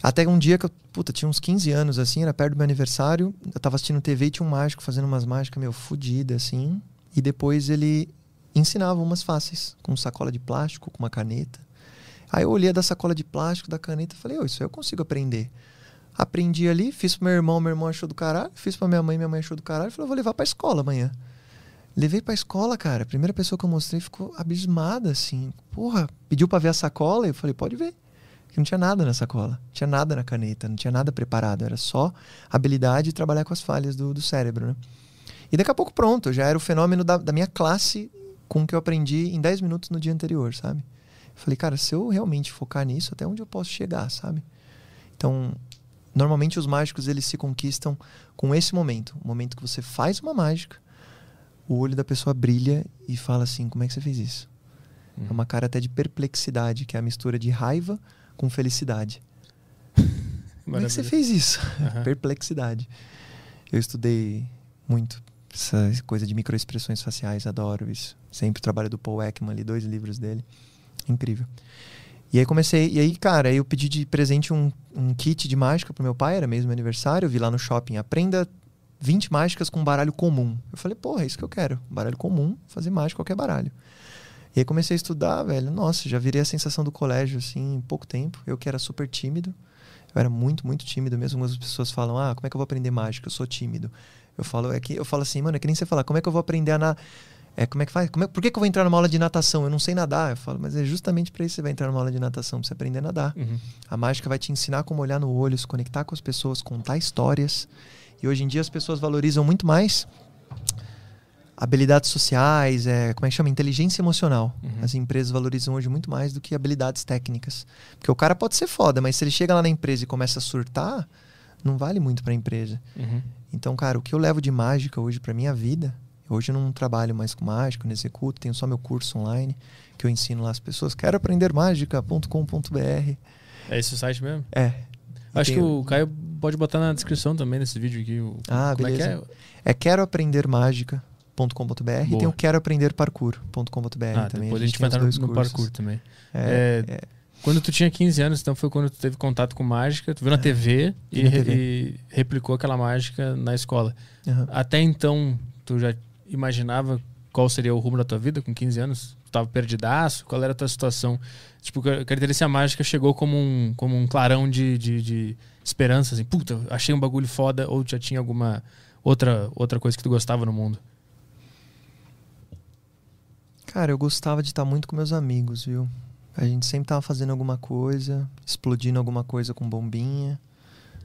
Até um dia que eu, puta, tinha uns 15 anos, assim, era perto do meu aniversário. Eu tava assistindo TV e tinha um mágico fazendo umas mágicas, meio fodidas, assim. E depois ele ensinava umas fáceis, com sacola de plástico, com uma caneta. Aí eu olhei da sacola de plástico, da caneta, falei, ô, isso aí eu consigo aprender. Aprendi ali, fiz pro meu irmão, meu irmão achou do caralho, fiz pra minha mãe, minha mãe achou do caralho, falei, vou levar pra escola amanhã. Levei pra escola, cara. A primeira pessoa que eu mostrei ficou abismada, assim. Porra, pediu pra ver a sacola. Eu falei, pode ver. Que não tinha nada na sacola. Não tinha nada na caneta, não tinha nada preparado. Era só habilidade de trabalhar com as falhas do, do cérebro, né? E daqui a pouco, pronto. Já era o fenômeno da, da minha classe com o que eu aprendi em 10 minutos no dia anterior, sabe? Eu falei, cara, se eu realmente focar nisso, até onde eu posso chegar, sabe? Então, normalmente os mágicos eles se conquistam com esse momento, o momento que você faz uma mágica, o olho da pessoa brilha e fala assim, como é que você fez isso? É uma cara até de perplexidade, que é a mistura de raiva com felicidade. Como é que você fez isso? Aham. Perplexidade. Eu estudei muito essa coisa de microexpressões faciais, adoro isso. Sempre o trabalho do Paul Ekman ali, dois livros dele. Incrível. E aí comecei, e aí, cara, eu pedi de presente um, um kit de mágica pro meu pai, era mesmo aniversário, eu vi lá no shopping, aprenda 20 mágicas com baralho comum. Eu falei, porra, é isso que eu quero. Baralho comum, fazer mágica qualquer baralho. E aí comecei a estudar, velho. Nossa, já virei a sensação do colégio, assim, em pouco tempo. Eu que era super tímido. Eu era muito, muito tímido mesmo. Algumas pessoas falam, ah, como é que eu vou aprender mágica? Eu sou tímido. Eu falo, é que eu falo assim, mano, é que nem você falar, como é que eu vou aprender a na... É, como é que faz? Como é- Por que, que eu vou entrar numa aula de natação? Eu não sei nadar. Eu falo, mas é justamente para isso que você vai entrar numa aula de natação, pra você aprender a nadar. Uhum. A mágica vai te ensinar como olhar no olho, se conectar com as pessoas, contar histórias. E hoje em dia as pessoas valorizam muito mais habilidades sociais, é, como é que chama? Inteligência emocional. Uhum. As empresas valorizam hoje muito mais do que habilidades técnicas. Porque o cara pode ser foda, mas se ele chega lá na empresa e começa a surtar, não vale muito para a empresa. Uhum. Então, cara, o que eu levo de mágica hoje para minha vida, hoje eu não trabalho mais com mágica, não executo, tenho só meu curso online que eu ensino lá as pessoas. Quero aprender mágica.com.br. É esse o site mesmo? É. Acho que Tem- o Caio pode botar na descrição também desse vídeo aqui. O, Ah, como beleza. é que é? É quero aprender mágica.com.br e tem o quero aprender parkour.com.br Ah, também. depois a gente tem vai os entrar no, no parkour também. É, É, é, Quando tu tinha 15 anos, então foi quando tu teve contato com mágica, tu viu na TV, vi e, na TV. e replicou aquela mágica na escola. aham. Até então, tu já imaginava qual seria o rumo da tua vida com 15 anos? Tu tava perdidaço? Qual era a tua situação? Tipo, a mágica chegou como um, como um clarão de, de, de esperança, assim, puta, achei um bagulho foda, ou já tinha alguma outra, outra coisa que tu gostava no mundo? Cara, eu gostava de estar muito com meus amigos, viu? A gente sempre tava fazendo alguma coisa, explodindo alguma coisa com bombinha.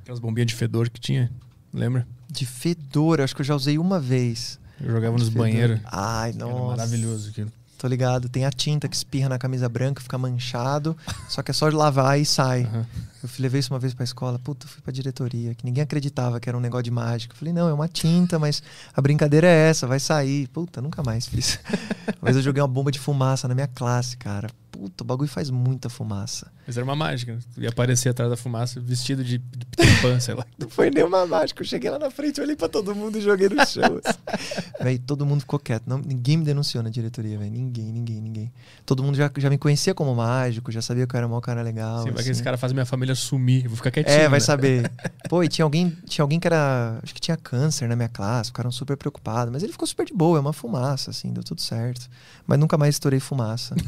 Aquelas bombinhas de fedor que tinha, lembra? De fedor, acho que eu já usei uma vez. Eu jogava nos Fedor. banheiros. Ai, Era nossa. maravilhoso aquilo. Tô ligado. Tem a tinta que espirra na camisa branca, fica manchado. só que é só de lavar e sai. Aham. Eu levei isso uma vez pra escola. Puta, fui pra diretoria, que ninguém acreditava que era um negócio de mágica. Eu falei, não, é uma tinta, mas a brincadeira é essa, vai sair. Puta, nunca mais fiz. vez eu joguei uma bomba de fumaça na minha classe, cara. Puta, o bagulho faz muita fumaça. Mas era uma mágica. né? Tu ia aparecer atrás da fumaça vestido de, de Peter Pan, sei lá. Não foi nenhuma mágica. Eu cheguei lá na frente, olhei pra todo mundo e joguei no chão. assim. Véi, todo mundo ficou quieto. Não, ninguém me denunciou na diretoria, velho. Ninguém, ninguém, ninguém. Todo mundo já, já me conhecia como mágico, já sabia que eu era um mau cara legal. Assim, vai que assim. esse cara faz minha família sumir. Eu vou ficar quietinho. É, vai né? saber. Pô, e tinha alguém, tinha alguém que era. Acho que tinha câncer na minha classe, ficaram super preocupados. Mas ele ficou super de boa, é uma fumaça, assim, deu tudo certo. Mas nunca mais estourei fumaça.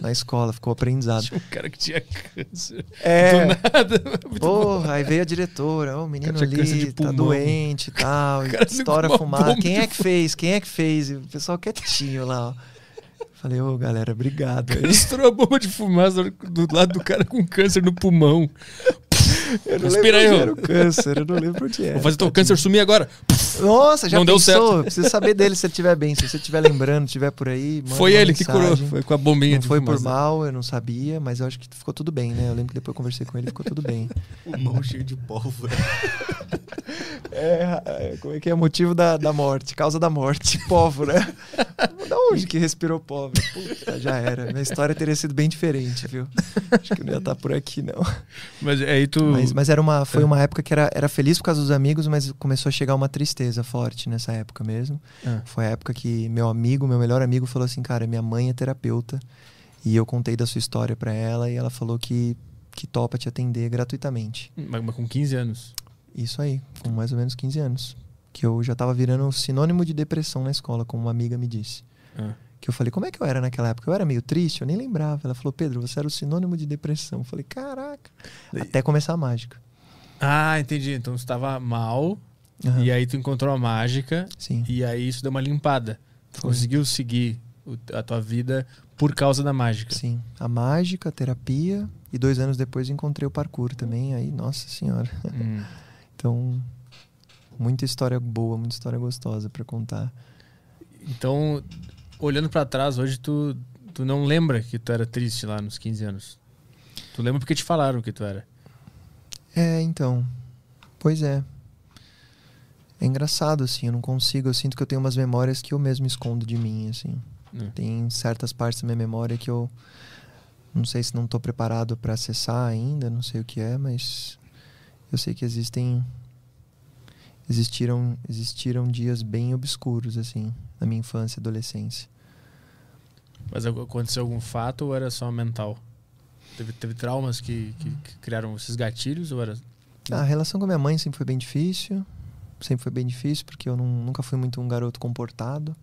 Na escola, ficou aprendizado. Tinha um cara que tinha câncer. É. Do nada. Porra, aí veio a diretora, o menino tinha câncer ali tá doente e tal, estoura bomba Quem é que fez? Quem é que fez? E o pessoal quietinho lá, ó. Falei, ô galera, obrigado. Ele estourou a bomba de fumaça do lado do cara com câncer no pulmão. Eu não Respira aí, lembro onde ó. era o câncer, eu não lembro onde era. Vou fazer teu câncer sumir agora. Nossa, já Não deu pensou? certo. Preciso saber dele se ele estiver bem. Se você estiver lembrando, estiver por aí, manda Foi uma ele que curou. mensagem. Foi com a bombinha Não foi por mal, eu não sabia, mas eu acho que ficou tudo bem, né? Eu lembro que depois eu conversei com ele e ficou tudo bem. O mão cheio de pólvora. É, é, como é que é o motivo da, da morte? Causa da morte, pólvora. da onde que respirou pólvora? Puta, já era. Minha história teria sido bem diferente, viu? Acho que não ia estar por aqui, não. Mas aí tu. Mas, mas era uma, foi uma época que era, era feliz por causa dos amigos, mas começou a chegar uma tristeza forte nessa época mesmo. Ah. Foi a época que meu amigo, meu melhor amigo, falou assim: Cara, minha mãe é terapeuta. E eu contei da sua história pra ela e ela falou que, que topa te atender gratuitamente. Mas, mas com 15 anos. Isso aí, com mais ou menos 15 anos. Que eu já tava virando sinônimo de depressão na escola, como uma amiga me disse. Ah. Que eu falei, como é que eu era naquela época? Eu era meio triste, eu nem lembrava. Ela falou, Pedro, você era o sinônimo de depressão. Eu falei, caraca. Até começar a mágica. Ah, entendi. Então você tava mal. Aham. E aí tu encontrou a mágica. Sim. E aí isso deu uma limpada. Foi. Conseguiu seguir a tua vida por causa da mágica. Sim. A mágica, a terapia. E dois anos depois encontrei o parkour também. Aí, nossa senhora. Hum. Então, muita história boa, muita história gostosa pra contar. Então, olhando pra trás, hoje tu, tu não lembra que tu era triste lá nos 15 anos. Tu lembra porque te falaram que tu era. É, então. Pois é. É engraçado, assim, eu não consigo, eu sinto que eu tenho umas memórias que eu mesmo escondo de mim, assim. Hum. Tem certas partes da minha memória que eu não sei se não estou preparado para acessar ainda, não sei o que é, mas eu sei que existem existiram existiram dias bem obscuros assim na minha infância e adolescência. Mas ac- aconteceu algum fato ou era só mental? Teve, teve traumas que, que- que criaram esses gatilhos ou era. A relação com a minha mãe sempre foi bem difícil. Sempre foi bem difícil porque eu não- nunca fui muito um garoto comportado.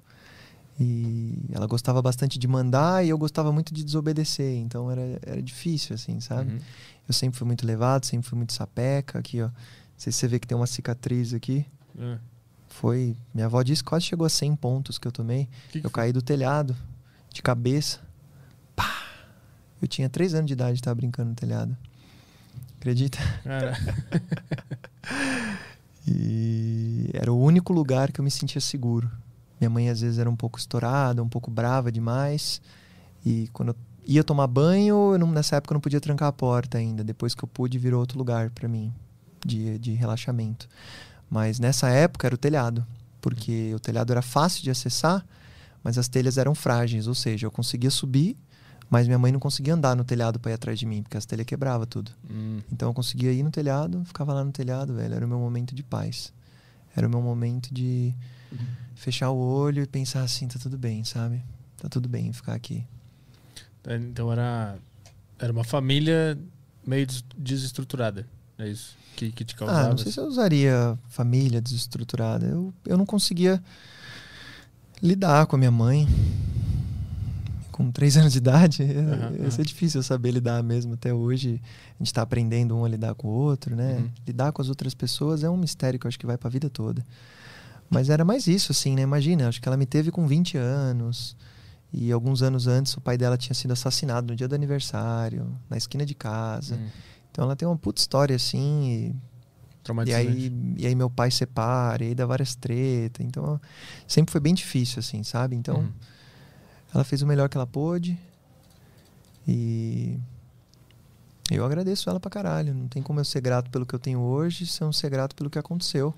E ela gostava bastante de mandar e eu gostava muito de desobedecer. Então era, era difícil, assim, sabe? Uhum. Eu sempre fui muito levado, sempre fui muito sapeca. Aqui, ó. Não sei se você vê que tem uma cicatriz aqui. É. Foi. Minha avó disse que quase chegou a 100 pontos que eu tomei. Que que Eu foi? caí do telhado, de cabeça. Pá! Eu tinha 3 anos de idade e tava brincando no telhado. Acredita? Cara, E era o único lugar que eu me sentia seguro. Minha mãe às vezes era um pouco estourada, um pouco brava demais. E quando eu ia tomar banho, eu não- nessa época eu não podia trancar a porta ainda. Depois que eu pude, virou outro lugar para mim de, de relaxamento. Mas nessa época era o telhado, porque o telhado era fácil de acessar, mas as telhas eram frágeis, ou seja, eu conseguia subir, mas minha mãe não conseguia andar no telhado para ir atrás de mim, porque as telhas quebrava tudo. hum, Então eu conseguia ir no telhado, ficava lá no telhado, velho. Era o meu momento de paz. Era o meu momento de fechar o olho e pensar assim, tá tudo bem, sabe? Tá tudo bem ficar aqui. então era, era uma família meio des- desestruturada. É isso que, que te causava. Ah, não sei se eu usaria família desestruturada. Eu, eu não conseguia lidar com a minha mãe. Com três anos de idade, Aham, ia ser difícil eu saber lidar mesmo. Até hoje, a gente tá aprendendo um a lidar com o outro, né? Uhum. Lidar com as outras pessoas é um mistério que eu acho que vai pra vida toda. Mas era mais isso, assim, né? Imagina, acho que ela me teve com 20 anos. E alguns anos antes, o pai dela tinha sido assassinado no dia do aniversário, na esquina de casa. Hum, Então ela tem uma puta história, assim. E e aí, e aí meu pai separa, e aí dá várias tretas. Então, sempre foi bem difícil, assim, sabe? Então, Uhum. ela fez o melhor que ela pôde. E eu agradeço ela pra caralho. Não tem como eu ser grato pelo que eu tenho hoje, se eu não ser grato pelo que aconteceu.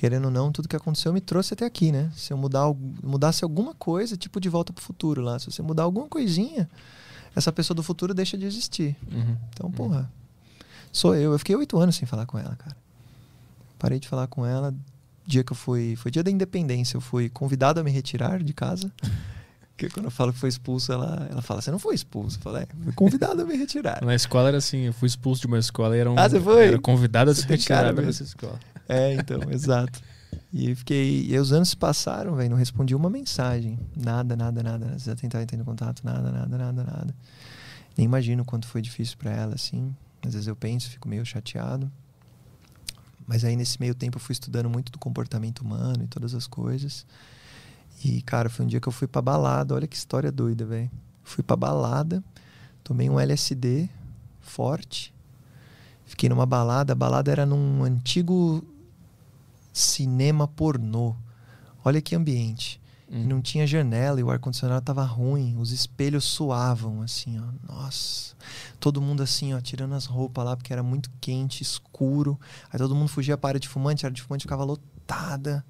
Querendo ou não, tudo que aconteceu me trouxe até aqui, né? Se eu mudar, mudasse alguma coisa, tipo de volta pro futuro lá. Se você mudar alguma coisinha, essa pessoa do futuro deixa de existir. Uhum. Então, porra, sou eu. Eu fiquei oito anos sem falar com ela, cara. Parei de falar com ela dia que eu fui. Foi dia da independência. Eu fui convidado a me retirar de casa. Porque quando eu falo que foi expulso, ela, ela fala: Você não foi expulso? Eu falei: é, Fui convidado a me retirar. Na escola era assim, eu fui expulso de uma escola e era um. Ah, você foi? Era convidado a se retirar dessa escola. É, então, exato. E fiquei. E os anos se passaram, velho. Não respondi uma mensagem. Nada, nada, nada. Eu tentava entrar em contato, nada, nada, nada, nada. Nem imagino quanto foi difícil pra ela, assim. Às vezes eu penso, fico meio chateado. Mas aí nesse meio tempo eu fui estudando muito do comportamento humano e todas as coisas. E, cara, foi um dia que eu fui pra balada. Olha que história doida, velho. Fui pra balada, tomei um LSD forte. Fiquei numa balada. A balada era num antigo cinema pornô. Olha que ambiente. Hum. não tinha janela e o ar-condicionado tava ruim. Os espelhos suavam, assim, ó. Nossa. Todo mundo assim, ó, tirando as roupas lá, porque era muito quente, escuro. Aí todo mundo fugia para a área de fumante, a área de fumante ficava lotada.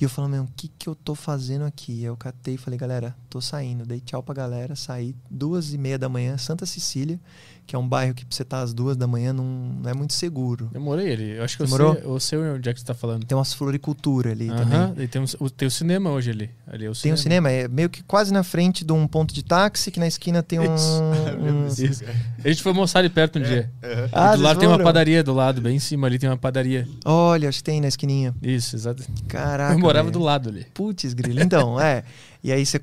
E eu falando, meu, o que que eu tô fazendo aqui? Eu catei e falei, galera, tô saindo. Dei tchau pra galera, saí duas e meia da manhã, Santa Cecília, que é um bairro que pra você estar às duas da manhã não, não é muito seguro. Eu morei ali. Eu acho que eu Você sei, eu sei onde é que você tá falando. Tem umas floricultura ali Aham, também. e tem, um, o- tem o cinema hoje ali. ali é o Tem um cinema, é meio que quase na frente de um ponto de táxi, que na esquina tem um. Isso. um- Isso. A gente foi almoçar ali perto um dia. Aham. Ah, do lado tem uma padaria do lado, bem em cima ali tem uma padaria. Olha, acho que tem na esquininha. Isso, exato. Caraca. Eu morava velho. do lado ali. Putz, grilo. Então, é. E aí você.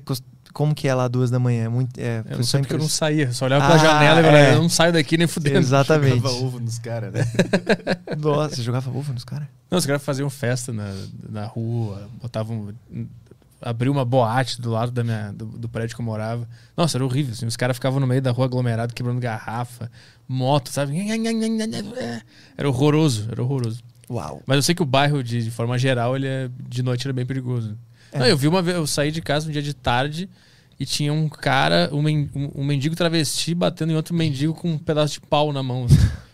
Como que é lá duas da manhã? É muito. É, Eu foi não sei porque eu não saía. Só olhava pela Ah, janela e falava, é. eu não saio daqui nem fudendo. Exatamente. Jogava ovo nos caras, né? Nossa, você jogava ovo nos caras? Não, os caras faziam festa na, na rua, botavam. abriu uma boate do lado da minha, do, do prédio que eu morava. Nossa, era horrível. Assim, os caras ficavam no meio da rua aglomerado, quebrando garrafa, moto, sabe? Era horroroso, era horroroso. Uau. Mas eu sei que o bairro, de, de forma geral, ele é, de noite era bem perigoso. É. Não, eu vi uma vez, eu saí de casa um dia de tarde e tinha um cara, um, um- um mendigo travesti batendo em outro mendigo com um pedaço de pau na mão. assim.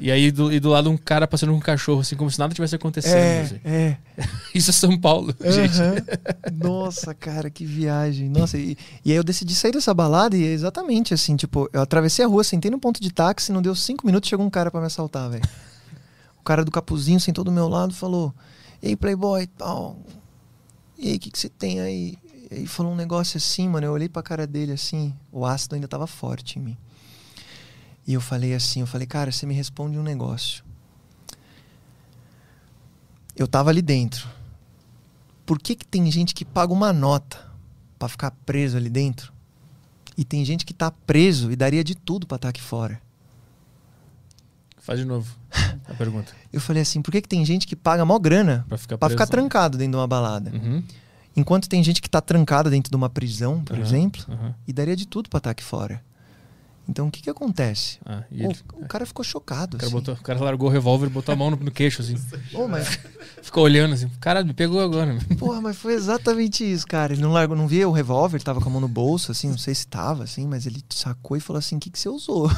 E aí do, e do lado um cara passando com um cachorro, assim, como se nada tivesse acontecendo. assim. é. Isso é São Paulo, gente. Nossa, cara, que viagem. Nossa, e, e aí eu decidi sair dessa balada e é exatamente assim, tipo, eu atravessei a rua, sentei no ponto de táxi, não deu cinco minutos, chegou um cara pra me assaltar, velho. O cara do capuzinho sentou do meu lado e falou, ei, playboy, tal, e aí, o que, você tem aí? E falou um negócio assim, mano, eu olhei pra cara dele assim, o ácido ainda tava forte em mim. E eu falei assim, eu falei, cara, você me responde um negócio. Eu tava ali dentro por que, que tem gente que paga uma nota pra ficar preso ali dentro? E tem gente que tá preso e daria de tudo pra estar aqui fora. Faz de novo a pergunta. Eu falei assim, por que, que tem gente que paga mó grana Pra ficar pra preso. ficar trancado dentro de uma balada? Uhum, Enquanto tem gente que tá trancada dentro de uma prisão, por Aham, exemplo, uhum. e daria de tudo pra estar aqui fora. Então o que que acontece? Ah, e ele- o cara ficou chocado. o, cara assim. botou- o cara largou o revólver e botou a mão no, no queixo, assim. Pô, mas, Ficou olhando assim. Caralho, me pegou agora. porra, mas foi exatamente isso, cara. Ele não largou, não via o revólver, tava com a mão no bolso, assim, não sei se tava, assim, mas ele sacou e falou assim: o que, que você usou?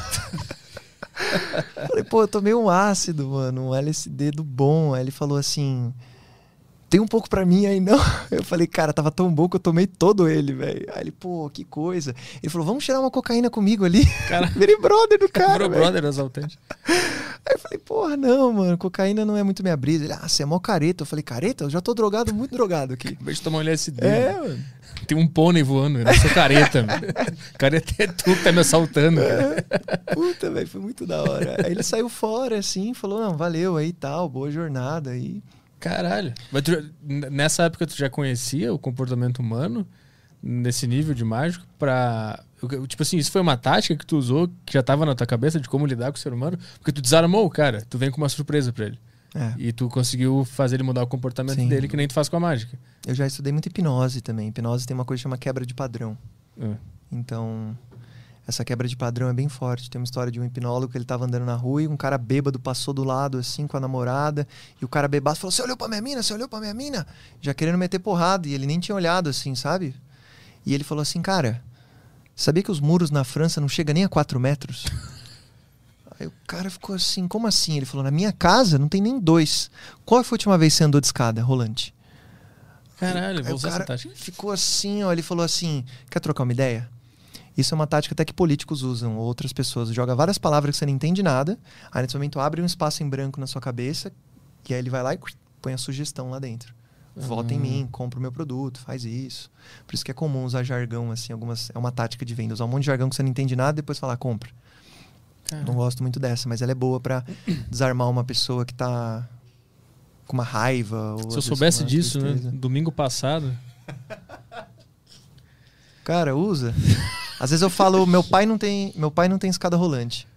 Falei, pô, eu tomei um ácido, mano, um LSD do bom. Aí ele falou assim: tem um pouco pra mim aí, não? Eu falei, cara, tava tão bom que eu tomei todo ele, velho. Aí ele, pô, que coisa. Ele falou, vamos tirar uma cocaína comigo ali. Cara, Virei brother do cara. virou brother assaltante. Aí eu falei, porra, não, mano, cocaína não é muito minha brisa. Ele, ah, você é mó careta. Eu falei, careta? Eu já tô drogado, muito drogado aqui. Acabei de tomar um LSD. É, mano. Tem um pônei voando, eu não sou careta. mano. careta é tu que tá me assaltando, cara. Puta, velho, foi muito da hora. Aí ele saiu fora, assim, falou, não, valeu aí e tal, boa jornada aí. Caralho. Mas tu nessa época tu já conhecia o comportamento humano nesse nível de mágico pra. Tipo assim, isso foi uma tática que tu usou que já tava na tua cabeça de como lidar com o ser humano? Porque tu desarmou o cara, tu vem com uma surpresa pra ele. É, E tu conseguiu fazer ele mudar o comportamento Sim. dele, que nem tu faz com a mágica. eu já estudei muito hipnose também. Hipnose tem uma coisa que chama quebra de padrão. É. Então, essa quebra de padrão é bem forte. Tem uma história de um hipnólogo que ele tava andando na rua e um cara bêbado passou do lado, assim, com a namorada. E o cara bebaço falou: Você olhou pra minha mina? Você olhou pra minha mina? Já querendo meter porrada. E ele nem tinha olhado, assim, sabe? E ele falou assim: Cara, sabia que os muros na França não chegam nem a 4 metros? Aí o cara ficou assim: Como assim? Ele falou: Na minha casa não tem nem dois. Qual foi a última vez que você andou de escada rolante? Caralho, Aí vou o usar essa cara tática. ficou assim, ó. Ele falou assim: quer trocar uma ideia? Isso é uma tática até que políticos usam, ou outras pessoas. Joga várias palavras que você não entende nada. Aí nesse momento abre um espaço em branco na sua cabeça. E aí ele vai lá e põe a sugestão lá dentro. Vota em Ah. mim, compra o meu produto, faz isso. Por isso que é comum usar jargão, assim, algumas. É uma tática de venda. Usar um monte de jargão que você não entende nada e depois falar, compra. Não gosto muito dessa, mas ela é boa pra desarmar uma pessoa que tá com uma raiva. Se eu soubesse disso, né? tristeza. Domingo passado. Cara, usa. Às vezes eu falo, meu pai não tem, meu pai não tem escada rolante.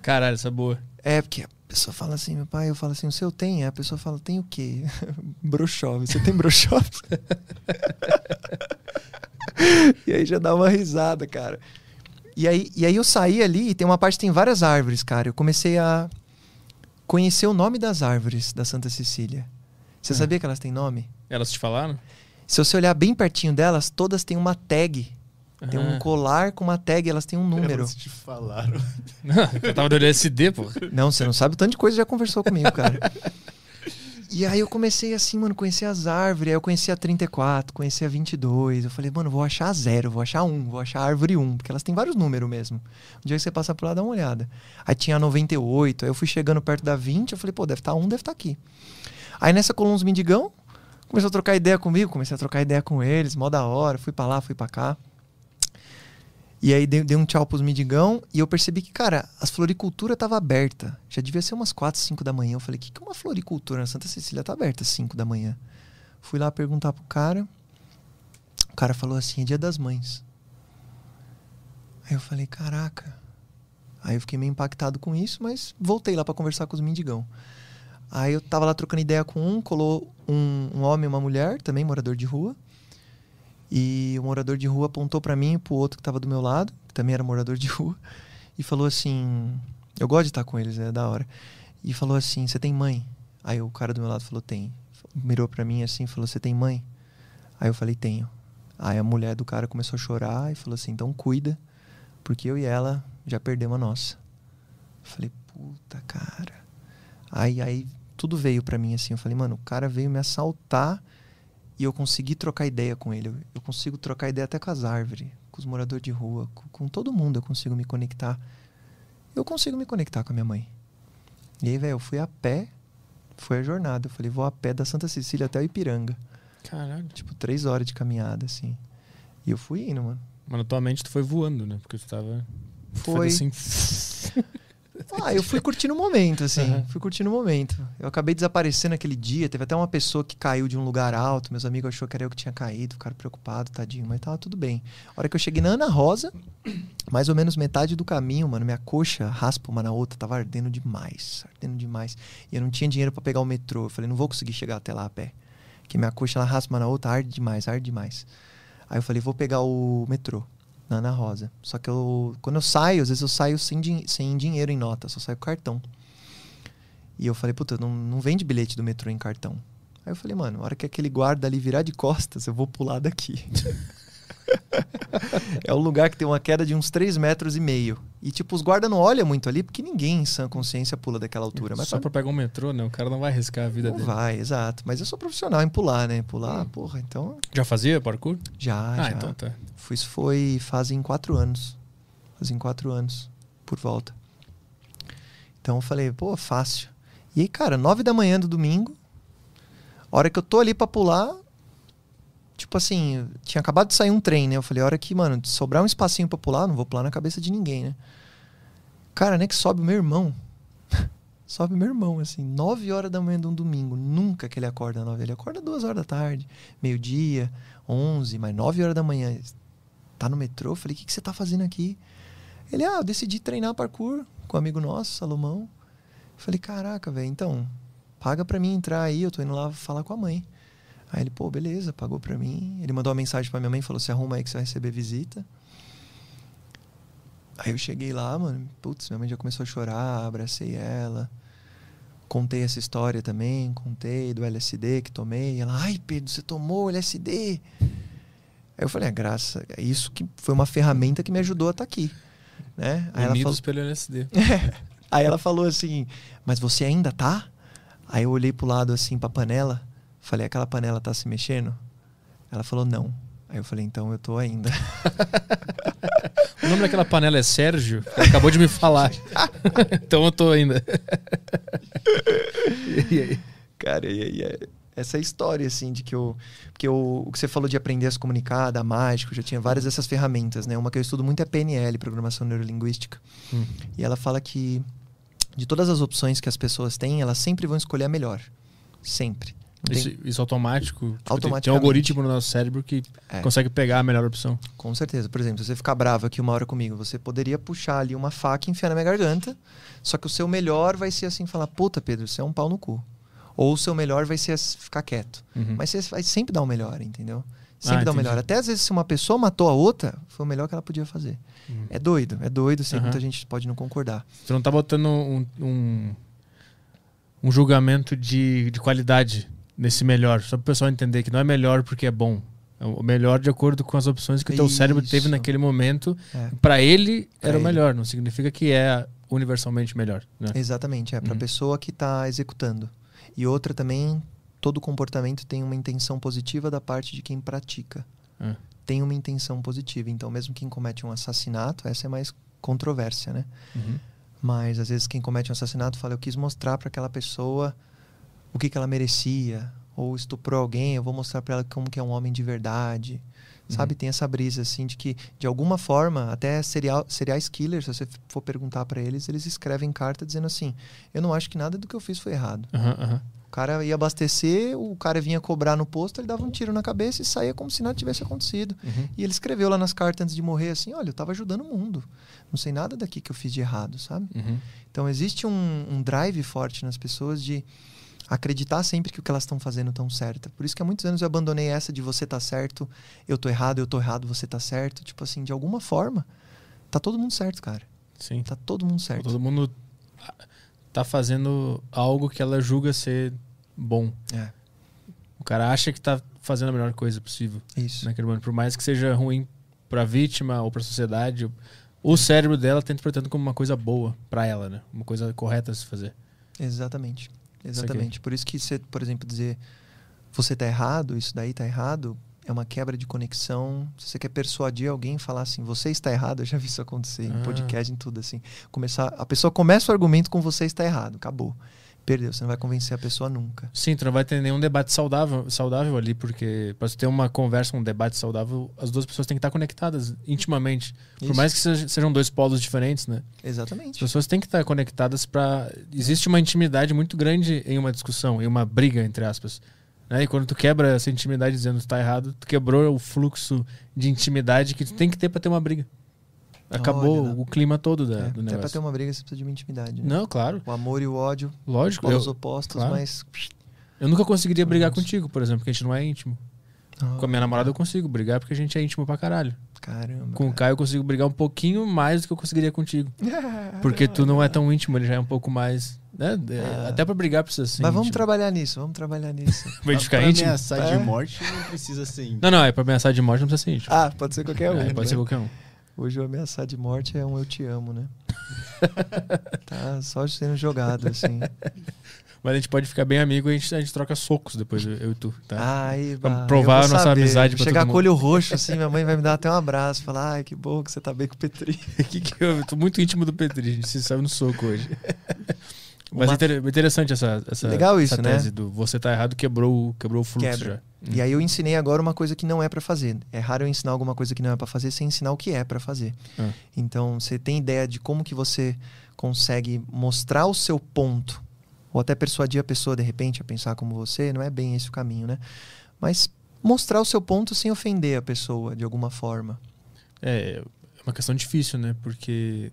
Caralho, essa é boa. É, porque a pessoa fala assim, meu pai, eu falo assim, o seu tem? A pessoa fala, tem o quê? brochove. Você tem brochove? e aí já dá uma risada, cara. E aí, e aí eu saí ali e tem uma parte que tem várias árvores, cara. Eu comecei a conhecer o nome das árvores da Santa Cecília. Você É. sabia que elas têm nome? Elas te falaram? Se você olhar bem pertinho delas, todas têm uma tag. Tem um colar com uma tag, elas têm um número. Elas te falaram. Não, eu tava do LSD, pô. Não, você não sabe o tanto de coisa já conversou comigo, cara. E aí eu comecei assim, mano, conhecer as árvores. Aí eu conheci a 34, conheci a 22. Eu falei, mano, vou achar a zero, vou achar um, vou achar a árvore 1, porque elas têm vários números mesmo. Um dia que você passar por lá, dá uma olhada. Aí tinha a 98, aí eu fui chegando perto da 20, eu falei, pô, deve estar um, deve estar aqui. Aí nessa coluna uns mendigão, começou a trocar ideia comigo, comecei a trocar ideia com eles, mó da hora, fui pra lá, fui pra cá. E aí dei, dei um tchau pros mendigão e eu percebi que, cara, as floricultura tava aberta. Já devia ser umas 4, 5 da manhã. Eu falei, o que, que é uma floricultura na Santa Cecília? Tá aberta às 5 da manhã. Fui lá perguntar pro cara. O cara falou assim, é dia das mães. Aí eu falei, caraca. Aí eu fiquei meio impactado com isso, mas voltei lá pra conversar com os mendigão. Aí eu tava lá trocando ideia com um, colou um, um homem e uma mulher, também morador de rua. E o morador de rua apontou para mim e pro outro que tava do meu lado, que também era morador de rua, e falou assim: Eu gosto de estar com eles, é da hora. E falou assim: Você tem mãe? Aí o cara do meu lado falou: Tem. Mirou para mim assim falou: Você tem mãe? Aí eu falei: Tenho. Aí a mulher do cara começou a chorar e falou assim: Então cuida, porque eu e ela já perdemos a nossa. Eu falei: Puta, cara. Aí, aí tudo veio para mim assim. Eu falei: Mano, o cara veio me assaltar e eu consegui trocar ideia com ele. Eu consigo trocar ideia até com as árvores, com os moradores de rua, com, com todo mundo eu consigo me conectar. Eu consigo me conectar com a minha mãe. E aí, velho, eu fui a pé, foi a jornada. Eu falei, vou a pé da Santa Cecília até o Ipiranga. Caralho. Tipo, três horas de caminhada, assim. E eu fui indo, mano. Mano, tua mente tu foi voando, né? Porque tu tava. tu Foi. fez assim. Ah, eu fui curtindo o momento, assim. Aham. Fui curtindo o momento. Eu acabei desaparecendo naquele dia. Teve até uma pessoa que caiu de um lugar alto. Meus amigos achou que era eu que tinha caído. Ficaram preocupados, tadinho. Mas tava tudo bem. A hora que eu cheguei na Ana Rosa, mais ou menos metade do caminho, mano, minha coxa raspa uma na outra. Tava ardendo demais. Ardendo demais. E eu não tinha dinheiro pra pegar o metrô. Eu falei, não vou conseguir chegar até lá a pé. Que minha coxa, ela raspa uma na outra, arde demais, arde demais. Aí eu falei, vou pegar o metrô na Ana Rosa. Só que eu, quando eu saio, às vezes eu saio sem, din- sem dinheiro em nota, só saio com cartão. E eu falei, puta, não, não vende bilhete do metrô em cartão. Aí eu falei, mano, a hora que aquele guarda ali virar de costas, eu vou pular daqui. é um lugar que tem uma queda de uns 3 metros e meio. E, tipo, os guardas não olham muito ali, porque ninguém em sã consciência pula daquela altura. Mas Só pra pegar um metrô, né? O cara não vai arriscar a vida não dele. vai, exato. Mas eu sou profissional em pular, né? Pular, porra, então Já fazia parkour? já, Ah, já. então tá. Isso foi fazem quatro anos. Fazem quatro anos, por volta. Então eu falei, pô, fácil. E aí, cara, nove da manhã do domingo, a hora que eu tô ali pra pular, tipo assim, tinha acabado de sair um trem, né? Eu falei, a hora que, mano, sobrar um espacinho pra pular, não vou pular na cabeça de ninguém, né? Cara, né que sobe o meu irmão. sobe meu irmão, assim, nove horas da manhã de um domingo. Nunca que ele acorda nove. Ele acorda duas horas da tarde, meio-dia, onze, mas nove horas da manhã. Tá no metrô? Eu falei, o que, que você tá fazendo aqui? Ele, ah, eu decidi treinar parkour com um amigo nosso, Salomão. Eu falei, caraca, velho, então, paga pra mim entrar aí, eu tô indo lá falar com a mãe. Aí ele, pô, beleza, pagou pra mim. Ele mandou uma mensagem pra minha mãe, falou, se arruma aí que você vai receber visita. Aí eu cheguei lá, mano, putz, minha mãe já começou a chorar, abracei ela. Contei essa história também, contei do LSD que tomei. Ela, ai, Pedro, você tomou LSD? Aí eu falei, ah, graça, é isso que foi uma ferramenta que me ajudou a estar aqui. Né? Aí, ela Unidos falou, pelo LSD. aí ela falou assim, mas você ainda tá? Aí eu olhei pro lado assim pra panela, falei, aquela panela tá se mexendo? Ela falou, não. Aí eu falei, então eu tô ainda. O nome daquela panela é Sérgio? Ele acabou de me falar. então eu tô ainda. e aí? Cara, e aí é essa história, assim, de que eu. Porque eu, o que você falou de aprender a se comunicar, da mágica, eu já tinha várias dessas ferramentas, né? Uma que eu estudo muito é PNL, Programação Neurolinguística. Hum. E ela fala que de todas as opções que as pessoas têm, elas sempre vão escolher a melhor. Sempre. Isso, isso automático? Tipo, tem- Tem um algoritmo no nosso cérebro que É. consegue pegar a melhor opção. Com certeza. Por exemplo, se você ficar bravo aqui uma hora comigo, você poderia puxar ali uma faca e enfiar na minha garganta. Só que o seu melhor vai ser assim, falar, puta, Pedro, você é um pau no cu. Ou o seu melhor vai ser ficar quieto. Uhum. Mas você vai sempre dar o melhor, entendeu? Sempre Ah, dar o melhor. Até às vezes, se uma pessoa matou a outra, foi o melhor que ela podia fazer. Uhum. É doido, é doido. Sei que Aham. muita gente pode não concordar. Você não tá botando um, um, um julgamento de, de qualidade nesse melhor. Só para o pessoal entender que não é melhor porque é bom. É o melhor de acordo com as opções que o teu cérebro teve naquele momento. É. Para ele Pra era o melhor. Não significa que é universalmente melhor. Né? Exatamente, é para a Uhum. pessoa que está executando. E outra também, todo comportamento tem uma intenção positiva da parte de quem pratica. É. Tem uma intenção positiva. Então, mesmo quem comete um assassinato, essa é mais controvérsia, né? Uhum. Mas às vezes quem comete um assassinato fala, eu quis mostrar para aquela pessoa o que, que ela merecia. Ou estuprou alguém, eu vou mostrar para ela como que é um homem de verdade. Sabe, Uhum. tem essa brisa assim de que, de alguma forma, até serial, serial killers, se você for perguntar para eles, eles escrevem carta dizendo assim: Eu não acho que nada do que eu fiz foi errado. Aham, aham. O cara ia abastecer, o cara vinha cobrar no posto, ele dava um tiro na cabeça e saía como se nada tivesse acontecido. Uhum. E ele escreveu lá nas cartas antes de morrer assim: Olha, eu tava ajudando o mundo. Não sei nada daqui que eu fiz de errado, sabe? Uhum. Então existe um, um drive forte nas pessoas de acreditar sempre que o que elas estão fazendo tão certo. Por isso que há muitos anos eu abandonei essa de você tá certo, eu tô errado, eu tô errado, você tá certo. Tipo assim, de alguma forma, tá todo mundo certo, cara. Sim. Tá todo mundo certo. Todo mundo tá fazendo algo que ela julga ser bom. É, O cara acha que tá fazendo a melhor coisa possível isso. naquele momento. Por mais que seja ruim pra vítima ou pra sociedade, o cérebro dela tá interpretando como uma coisa boa pra ela, né? Uma coisa correta a se fazer. Exatamente. Exatamente. Por isso que você, por exemplo, dizer você tá errado, isso daí tá errado, é uma quebra de conexão. Se você quer persuadir alguém, falar assim, você está errado, eu já vi isso acontecer em Ah. podcast, em tudo assim. Começar, a pessoa começa o argumento com você está errado, acabou. Perdeu, você não vai convencer a pessoa nunca. Sim, tu não vai ter nenhum debate saudável, saudável ali, porque você ter uma conversa, um debate saudável, as duas pessoas têm que estar conectadas intimamente. Por Isso. mais que seja- sejam dois polos diferentes, né? As Exatamente. pessoas têm que estar conectadas para existe uma intimidade muito grande em uma discussão, em uma briga entre aspas. Né? E quando tu quebra essa intimidade dizendo que tá errado, tu quebrou o fluxo de intimidade que tu tem que ter para ter uma briga. Acabou Olha o clima todo da, É, do até pra negócio. ter uma briga você precisa de uma intimidade. Né? Não, claro, O amor e o ódio, lógico. Eu, opostos, claro. mas. eu nunca conseguiria brigar contigo, por exemplo, porque a gente não é íntimo. Ah, Com a minha namorada eu consigo brigar porque a gente é íntimo pra caralho. Caramba. Com o. Caio eu consigo brigar um pouquinho mais do que eu conseguiria contigo. Porque tu não é tão íntimo, ele já é um pouco mais. Né? É, Ah. Até pra brigar precisa ser. Mas vamos íntimo. trabalhar nisso, vamos trabalhar nisso. Pra gente ficar pra íntimo? ameaçar É. de morte não precisa ser íntimo. Não, não, é pra ameaçar de morte não precisa ser íntimo. ah, pode ser qualquer um. É, pode né? ser qualquer um. Hoje o ameaçar de morte é um eu te amo, né? tá só sendo jogado, assim. Mas a gente pode ficar bem amigo e a gente, a gente troca socos depois, eu, e tu, tá? Ai, Pra provar a nossa saber. amizade pra Chegar com o olho roxo, assim, minha mãe vai me dar até um abraço. Falar, ai, que bom que você tá bem com o Petri. que que eu, eu tô muito íntimo do Petri, a gente se saiu no soco hoje. Mas Uma- inter- interessante essa, essa, Legal isso, essa né? tese do você tá errado quebrou, o- quebrou o fluxo Quebra. já. E aí eu ensinei agora uma coisa que não é pra fazer. É raro eu ensinar alguma coisa que não é pra fazer sem ensinar o que é pra fazer. Ah. Então, você tem ideia de como que você consegue mostrar o seu ponto ou até persuadir a pessoa de repente a pensar como você, não é bem esse o caminho, né? Mas mostrar o seu ponto sem ofender a pessoa de alguma forma. É, é uma questão difícil, né? Porque.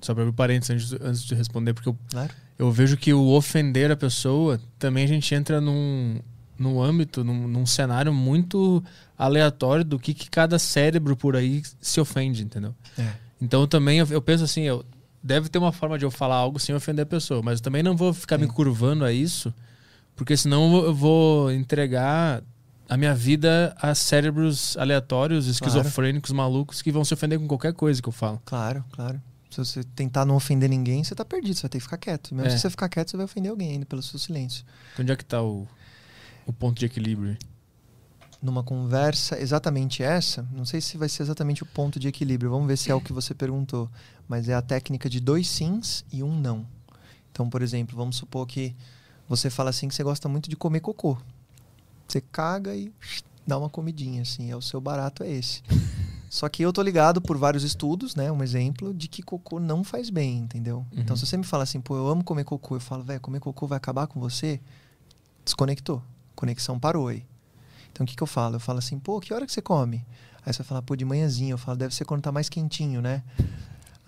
Só pra abrir parênteses antes, de- antes de responder, porque eu, Claro. eu vejo que o ofender a pessoa também a gente entra num, num âmbito, num, num cenário muito aleatório do que, que cada cérebro por aí se ofende, entendeu? É. Então também eu, eu penso assim, eu, deve ter uma forma de eu falar algo sem ofender a pessoa, mas eu também não vou ficar me Sim. curvando a isso, porque senão eu vou entregar a minha vida a cérebros aleatórios, esquizofrênicos, malucos, que vão se ofender com qualquer coisa que eu falo. Claro, claro. Se você tentar não ofender ninguém, você tá perdido, você vai ter que ficar quieto. Mesmo É. se você ficar quieto, você vai ofender alguém ainda pelo seu silêncio. Então onde é que tá o, o ponto de equilíbrio? Numa conversa exatamente essa, não sei se vai ser exatamente o ponto de equilíbrio, vamos ver se é o que você perguntou, mas é a técnica de dois sims e um não. Então, por exemplo, vamos supor que você fala assim que você gosta muito de comer cocô. Você caga e dá uma comidinha, assim, é o seu barato é esse. Só que eu tô ligado por vários estudos, né? Um exemplo de que cocô não faz bem, entendeu? Então, Uhum. se você me fala assim, pô, eu amo comer cocô, eu falo, velho, comer cocô vai acabar com você, desconectou. Conexão parou aí. Então, o que, que eu falo? Eu falo assim, pô, que hora que você come? Aí você vai falar, pô, de manhãzinho. Eu falo, deve ser quando tá mais quentinho, né?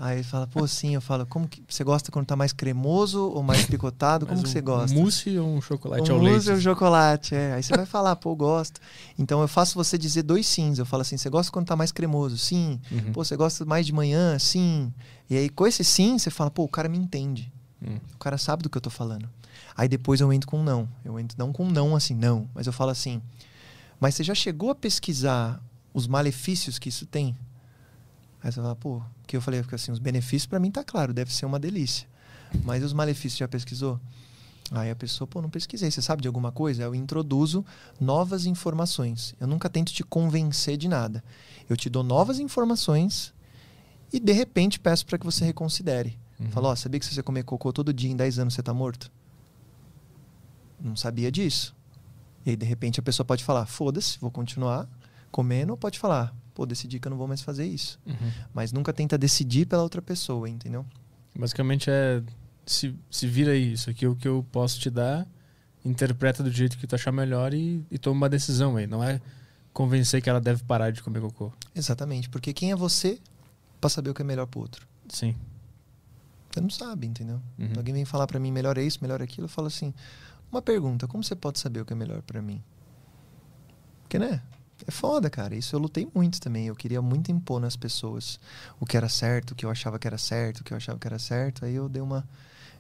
Aí ele fala, pô, sim. Eu falo, como que você gosta quando tá mais cremoso ou mais picotado? Como que um você gosta? Mousse ou um chocolate um ao mousse leite? ou chocolate, é. Aí você vai falar, pô, gosto. Então eu faço você dizer dois sims. Eu falo assim, você gosta quando tá mais cremoso? Sim. Uhum. Pô, você gosta mais de manhã? Sim. E aí com esse sim, você fala, pô, o cara me entende. Hum. O cara sabe do que eu tô falando. Aí depois eu entro com um não. Eu entro não com um não assim, não. Mas eu falo assim, mas você já chegou a pesquisar os malefícios que isso tem? Aí você fala, pô, que eu falei assim, os benefícios pra mim tá claro, deve ser uma delícia. Mas os malefícios já pesquisou? Aí a pessoa, pô, não pesquisei, você sabe de alguma coisa? Eu introduzo novas informações. Eu nunca tento te convencer de nada. Eu te dou novas informações e de repente peço para que você reconsidere. Uhum. Fala, ó, sabia que se você comer cocô todo dia em 10 anos você tá morto? Não sabia disso. E aí, de repente, a pessoa pode falar, foda-se, vou continuar comendo, ou pode falar, pô, decidi que eu não vou mais fazer isso. Uhum. Mas nunca tenta decidir pela outra pessoa, entendeu? Basicamente é se, se vira aí, isso aqui é o que eu posso te dar, interpreta do jeito que tu achar melhor e, e toma uma decisão aí. Não é convencer que ela deve parar de comer cocô. Exatamente, porque quem é você para saber o que é melhor pro outro? Sim. Você não sabe, entendeu? Uhum. Alguém vem falar pra mim, melhor é isso, melhor é aquilo, eu falo assim, uma pergunta, como você pode saber o que é melhor pra mim? Porque, né? É foda, cara. Isso eu lutei muito também. Eu queria muito impor nas pessoas o que era certo, o que eu achava que era certo, o que eu achava que era certo. Aí eu dei uma,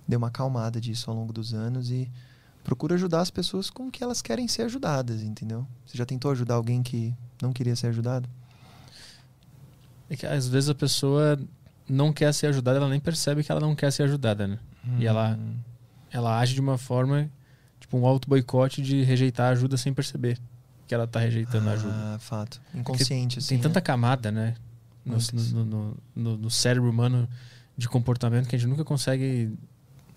dei uma acalmada disso ao longo dos anos e procuro ajudar as pessoas com o que elas querem ser ajudadas, entendeu? Você já tentou ajudar alguém que não queria ser ajudado? É que às vezes a pessoa não quer ser ajudada, ela nem percebe que ela não quer ser ajudada, né? E ela, Hum. ela age de uma forma, tipo um auto-boicote de rejeitar a ajuda sem perceber que ela tá rejeitando a ajuda. Ah, fato. Inconsciente, assim. Tem né? tanta camada, né? No, no, no, no- no cérebro humano de comportamento que a gente nunca consegue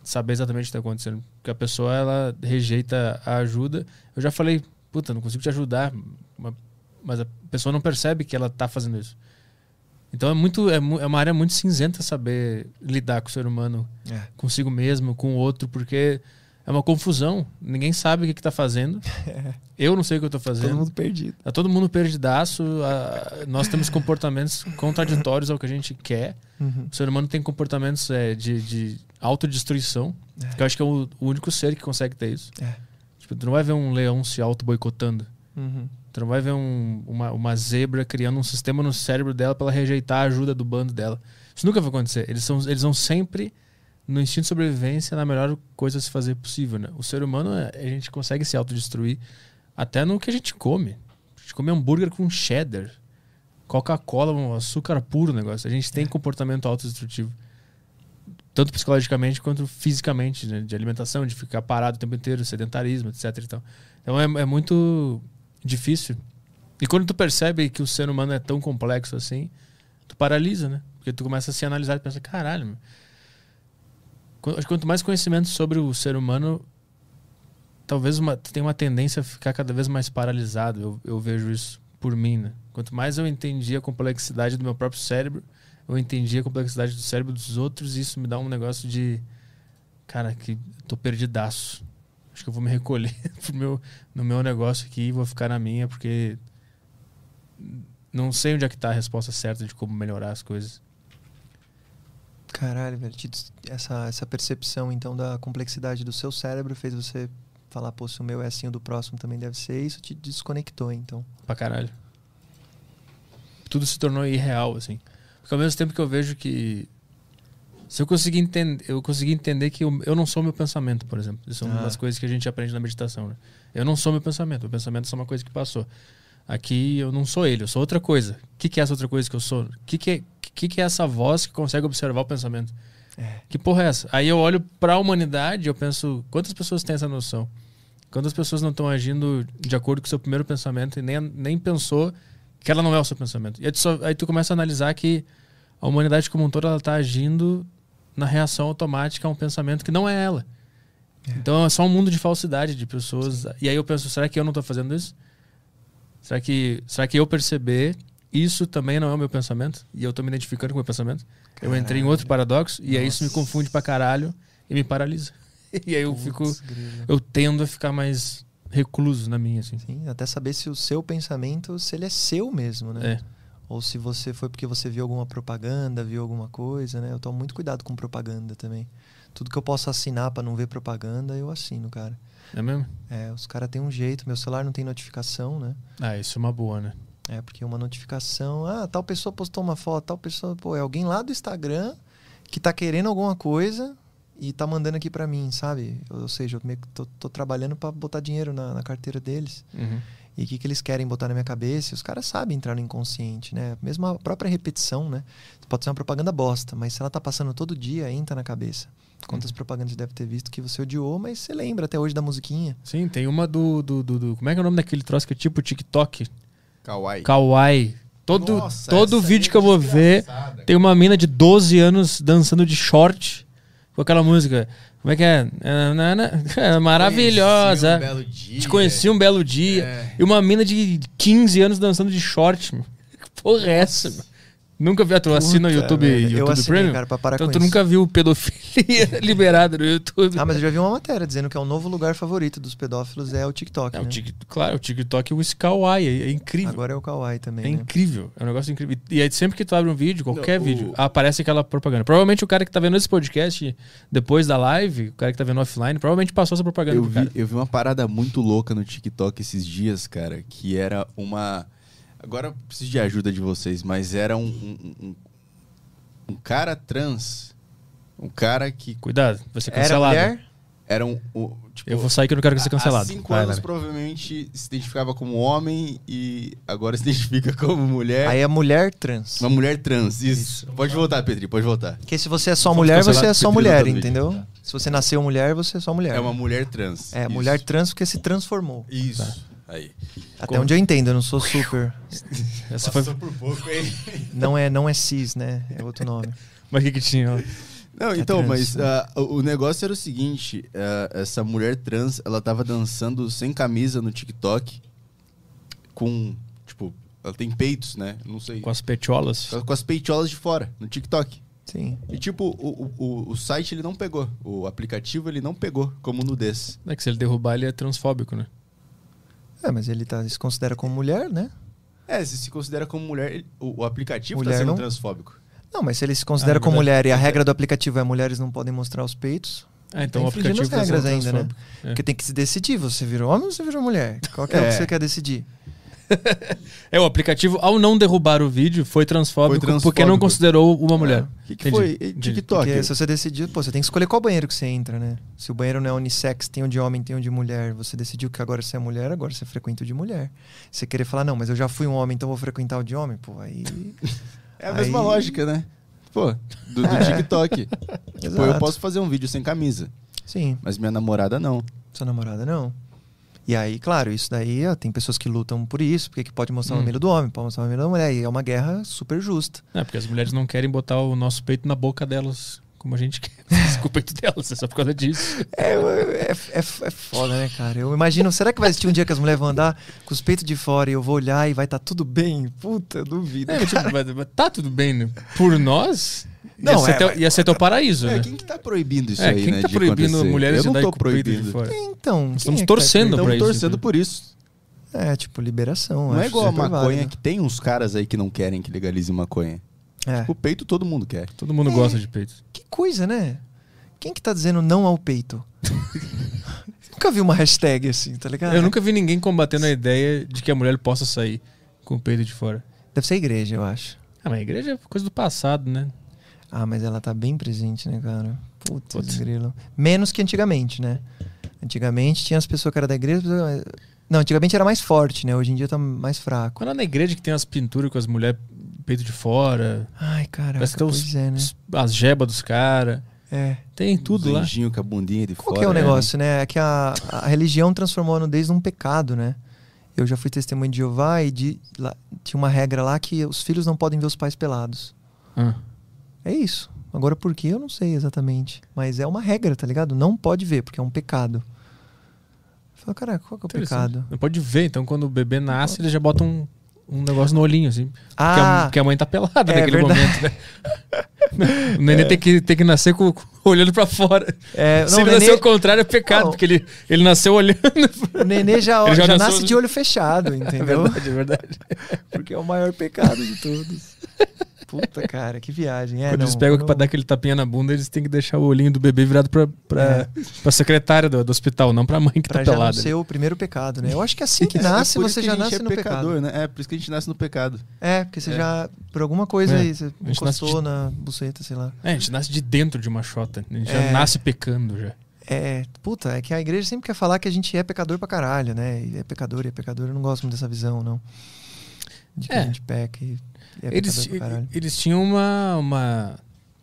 saber exatamente o que está acontecendo. Porque a pessoa, ela rejeita a ajuda. Eu já falei, puta, não consigo te ajudar. ma- Mas a pessoa não percebe que ela tá fazendo isso. Então é muito é, é uma área muito cinzenta saber lidar com o ser humano É. consigo mesmo, com o outro, porque é uma confusão. Ninguém sabe o que, que tá fazendo. Eu não sei o que eu tô fazendo. Todo mundo perdido. Tá todo mundo perdidaço. a- nós temos comportamentos contraditórios ao que a gente quer. Uhum. O ser humano tem comportamentos é, de, de autodestruição. É. Que eu acho que é o, o único ser que consegue ter isso. É. Tipo, tu não vai ver um leão se auto-boicotando. Uhum. Tu não vai ver um- uma, uma zebra criando um sistema no cérebro dela para ela rejeitar a ajuda do bando dela. Isso nunca vai acontecer. Eles, são, eles vão sempre no instinto de sobrevivência na melhor coisa a se fazer possível. Né? O ser humano, é- a gente consegue se autodestruir até no que a gente come. A gente come hambúrguer com cheddar, Coca-Cola, um açúcar puro negócio. A gente tem comportamento autodestrutivo. Tanto psicologicamente quanto fisicamente, né? de alimentação, de ficar parado o tempo inteiro, sedentarismo, etc. e tal. Então é, é muito difícil. E quando tu percebe que o ser humano é tão complexo assim, tu paralisa, né? Porque tu começa a se analisar e pensa, caralho, meu. Quanto mais conhecimento sobre o ser humano, talvez uma, tenha uma tendência a ficar cada vez mais paralisado. Eu, eu vejo isso por mim, né? Quanto mais eu entendi a complexidade do meu próprio cérebro, eu entendi a complexidade do cérebro dos outros, e isso me dá um negócio de. Cara, que tô perdidaço. Acho que eu vou me recolher meu, no meu negócio aqui e vou ficar na minha, porque não sei onde é que tá a resposta certa de como melhorar as coisas. Caralho, velho. Essa, essa percepção, então, da complexidade do seu cérebro fez você falar, pô, se o meu é assim, o do próximo também deve ser. Isso te desconectou, então. Pra caralho. Tudo se tornou irreal, assim. Porque ao mesmo tempo que eu vejo que. Se eu conseguir entender, eu consegui entender que eu, eu não sou meu pensamento, por exemplo. Isso é uma Ah. das coisas que a gente aprende na meditação. Né? Eu não sou meu pensamento. Meu pensamento é só uma coisa que passou. Aqui eu não sou ele, eu sou outra coisa. O que, que é essa outra coisa que eu sou? O que, que, é, que, que é essa voz que consegue observar o pensamento? É. Que porra é essa? Aí eu olho pra humanidade e eu penso, quantas pessoas têm essa noção? Quantas pessoas não estão agindo de acordo com o seu primeiro pensamento e nem, nem pensou que ela não é o seu pensamento? E aí tu, só- aí tu começa a analisar que a humanidade como um todo ela tá agindo na reação automática a um pensamento que não é ela. Então é só um mundo de falsidade de pessoas. E aí eu penso, será que eu não tô fazendo isso? Será que, será que eu perceber isso também não é o meu pensamento? E eu tô me identificando com o meu pensamento? Eu entrei em outro paradoxo e aí isso me Nossa. confunde pra caralho e me paralisa. E aí eu fico. Putz, grilo. Eu tendo a ficar mais recluso na minha, assim. Sim, até saber se o seu pensamento, se ele é seu mesmo, né? É. Ou se você foi porque você viu alguma propaganda, viu alguma coisa, né? Eu tomo muito cuidado com propaganda também. Tudo que eu posso assinar pra não ver propaganda, eu assino, cara. É mesmo? É, os caras têm um jeito, meu celular não tem notificação, né? Ah, isso é uma boa, né? É, porque uma notificação, ah, tal pessoa postou uma foto, tal pessoa, pô, é alguém lá do Instagram que tá querendo alguma coisa e tá mandando aqui pra mim, sabe? Ou seja, eu meio que tô, tô trabalhando pra botar dinheiro na, na carteira deles. Uhum. E o que, que eles querem botar na minha cabeça? E os caras sabem entrar no inconsciente, né? Mesmo a própria repetição, né? Pode ser uma propaganda bosta, mas se ela tá passando todo dia, entra na cabeça. Quantas Uhum. propagandas você deve ter visto que você odiou, mas você lembra até hoje da musiquinha? Sim, tem uma do, do, do, do- Como é que é o nome daquele troço que é tipo TikTok? Kawaii. Kawaii. Todo, Nossa, todo essa vídeo que eu vou é ver desgraçada, tem uma mina de 12 anos dançando de short com aquela música. Como é que é? É, na- na- é maravilhosa. Conheci um belo dia. Te conheci um belo dia. É. E uma mina de 15 anos dançando de short. Meu. Que porra é essa? Meu? Nunca viu? Tu assina o Puta, YouTube. YouTube eu assinei, Premium? cara, pra parar então com tu isso. nunca viu pedofilia liberada no YouTube. Ah, mas eu já vi uma matéria dizendo que é o novo lugar favorito dos pedófilos é o TikTok, É, o né? Tik- claro, o TikTok e o Skawai, é, é incrível. Agora é o Kawaii também, É né? incrível, é um negócio incrível. E aí, sempre que tu abre um vídeo, qualquer Não, o- vídeo, aparece aquela propaganda. Provavelmente o cara que tá vendo esse podcast depois da live, o cara que tá vendo offline, provavelmente passou essa propaganda Eu pro vi, cara. eu vi uma parada muito louca no TikTok esses dias, cara, que era uma. Agora eu preciso de ajuda de vocês, mas era um, um, um- um cara trans. Um cara que Cuidado, vai ser Era cancelado. mulher? era um. um- tipo, Eu vou sair que eu não quero ser há- cancelado. Há cinco Vai, anos vai. provavelmente se identificava como homem e agora se identifica como mulher. Aí é mulher trans. Uma mulher trans, isso. Pode voltar, Petri, pode voltar. Porque se você é só mulher, você é só mulher, entendeu? vídeo. Se você nasceu mulher, você é só mulher. É uma mulher trans. É, Isso. mulher trans porque se transformou. Isso. Aí. Até Como? onde eu entendo, eu não sou super. Essa foi... Passou por pouco, hein? Não é, não é cis, né? É outro nome. Mas o que que tinha? ó? Não, É então, trans, mas né? ah, o negócio era o seguinte: ah, essa mulher trans, ela tava dançando sem camisa no TikTok, com, tipo, ela tem peitos, né? Não sei. Com as petiolas? Com as peitolas de fora, no TikTok. Sim. E, tipo, o, o, o- o site ele não pegou. O aplicativo ele não pegou como nudez. É que se ele derrubar, ele é transfóbico, né? É, mas ele tá, se considera como mulher, né? É, se se considera como mulher, ele- o, o aplicativo tá Mulher sendo não? transfóbico. Não, mas se ele se considera Ah, é como verdade. mulher e a regra do aplicativo é mulheres não podem mostrar os peitos, Ah, então Tá o aplicativo as tá sendo regras ainda, né? transfóbico. É. porque tem que se decidir, você virou homem ou você virou mulher? Qual que é, o É. que você quer decidir? É, o aplicativo, ao não derrubar o vídeo, foi transfóbico, Foi transfóbico. porque não considerou uma mulher. O que, que Entendi, foi? entendi. TikTok. Porque se você decidir, pô, você tem que escolher qual banheiro que você entra, né? Se o banheiro não é unissex, tem um de homem, tem um de mulher, você decidiu que agora você é mulher, agora você frequenta o de mulher. Você querer falar, não, mas eu já fui um homem, então vou frequentar o de homem, pô, aí. É a mesma Aí- lógica, né? Pô, do, do É. TikTok. Pô, eu posso fazer um vídeo sem camisa, Sim, mas minha namorada não. sua namorada não. E aí, claro, isso daí, ó, tem pessoas que lutam por isso, porque que pode mostrar o Hum. mamilo do homem, pode mostrar o mamilo da mulher, e é uma guerra super justa. É, porque as mulheres não querem botar o nosso peito na boca delas, como a gente quer. com o peito delas, é só por causa disso. É, é, é, é foda, né, cara? Eu imagino, será que vai existir um dia que as mulheres vão andar com os peitos de fora e eu vou olhar e vai estar tudo bem? Puta, duvido. É, tipo, tá tudo bem, né? Por nós, ia, Não, ser, é, teu, ia ser teu paraíso, É, né? quem que tá proibindo isso É, aí, quem né? que tá proibindo acontecer? mulheres Eu de não tô com o peito de proibindo. fora? Então, quem Estamos é que torcendo pra Estamos isso, torcendo né? por isso. É, tipo, liberação. Não é igual a maconha, válido. que tem uns caras aí que não querem que legalize maconha. É. O peito todo mundo quer. Todo mundo gosta de peito. Que coisa, né? Quem que tá dizendo não ao peito? nunca vi uma hashtag assim, tá ligado? Eu nunca vi ninguém combatendo a ideia de que a mulher possa sair com o peito de fora. Deve ser a igreja, eu acho. Ah, mas a igreja é coisa do passado, né? Ah, mas ela tá bem presente, né, cara? Putz, Putz. grilo. Menos que antigamente, né? Antigamente tinha as pessoas que eram da igreja. Não, antigamente era mais forte, né? Hoje em dia tá mais fraco. Quando é na igreja que tem as pinturas com as mulheres peito de fora, Ai, caraca, parece que tem os, pois é, né? as jebas dos caras. É. Tem tudo lá. anjinhos com a bundinha de Qual fora. que é o né? negócio, né? É que a, a religião transformou a nudez num pecado, né? Eu já fui testemunho de Jeová e de, lá- tinha uma regra lá que os filhos não podem ver os pais pelados. Ah. É isso. Agora por quê? Eu não sei exatamente. Mas é uma regra, tá ligado? Não pode ver, porque é um pecado. Fala, cara, qual que é o pecado? Não pode ver, então quando o bebê nasce, eles já botam um, um negócio no olhinho, assim. Porque, a, Ah, porque a mãe tá pelada é naquele verdade. momento, né? o neném tem, que, tem que nascer com, olhando pra fora. é, Se não, o ele nenê, nasceu ao contrário, é pecado, Não. porque ele, ele nasceu olhando. o nenê já, já já nasce de olho fechado, É entendeu? verdade, é verdade. porque é o maior pecado de todos. Puta, cara, que viagem. É, quando não, eles pegam não- pra dar aquele tapinha na bunda, eles têm que deixar o olhinho do bebê virado pra, pra, pra secretária do, do hospital, não pra mãe que É. Pra tá já pelada. ser o primeiro pecado, né? Eu acho que assim que É, nasce, é por isso você que já nasce é no pecador, pecado. né? É, por isso que a gente nasce no pecado. É, porque você É. já, por alguma coisa É, aí, você nasce encostou na buceta, sei lá. É, a gente nasce de dentro de uma chota. A gente já É. nasce pecando já. É, puta, é que a igreja sempre quer falar que a gente é pecador pra caralho, né? E é pecador e é pecador. Eu não gosto muito dessa visão, não. De É. é Eles, eles tinham uma, uma,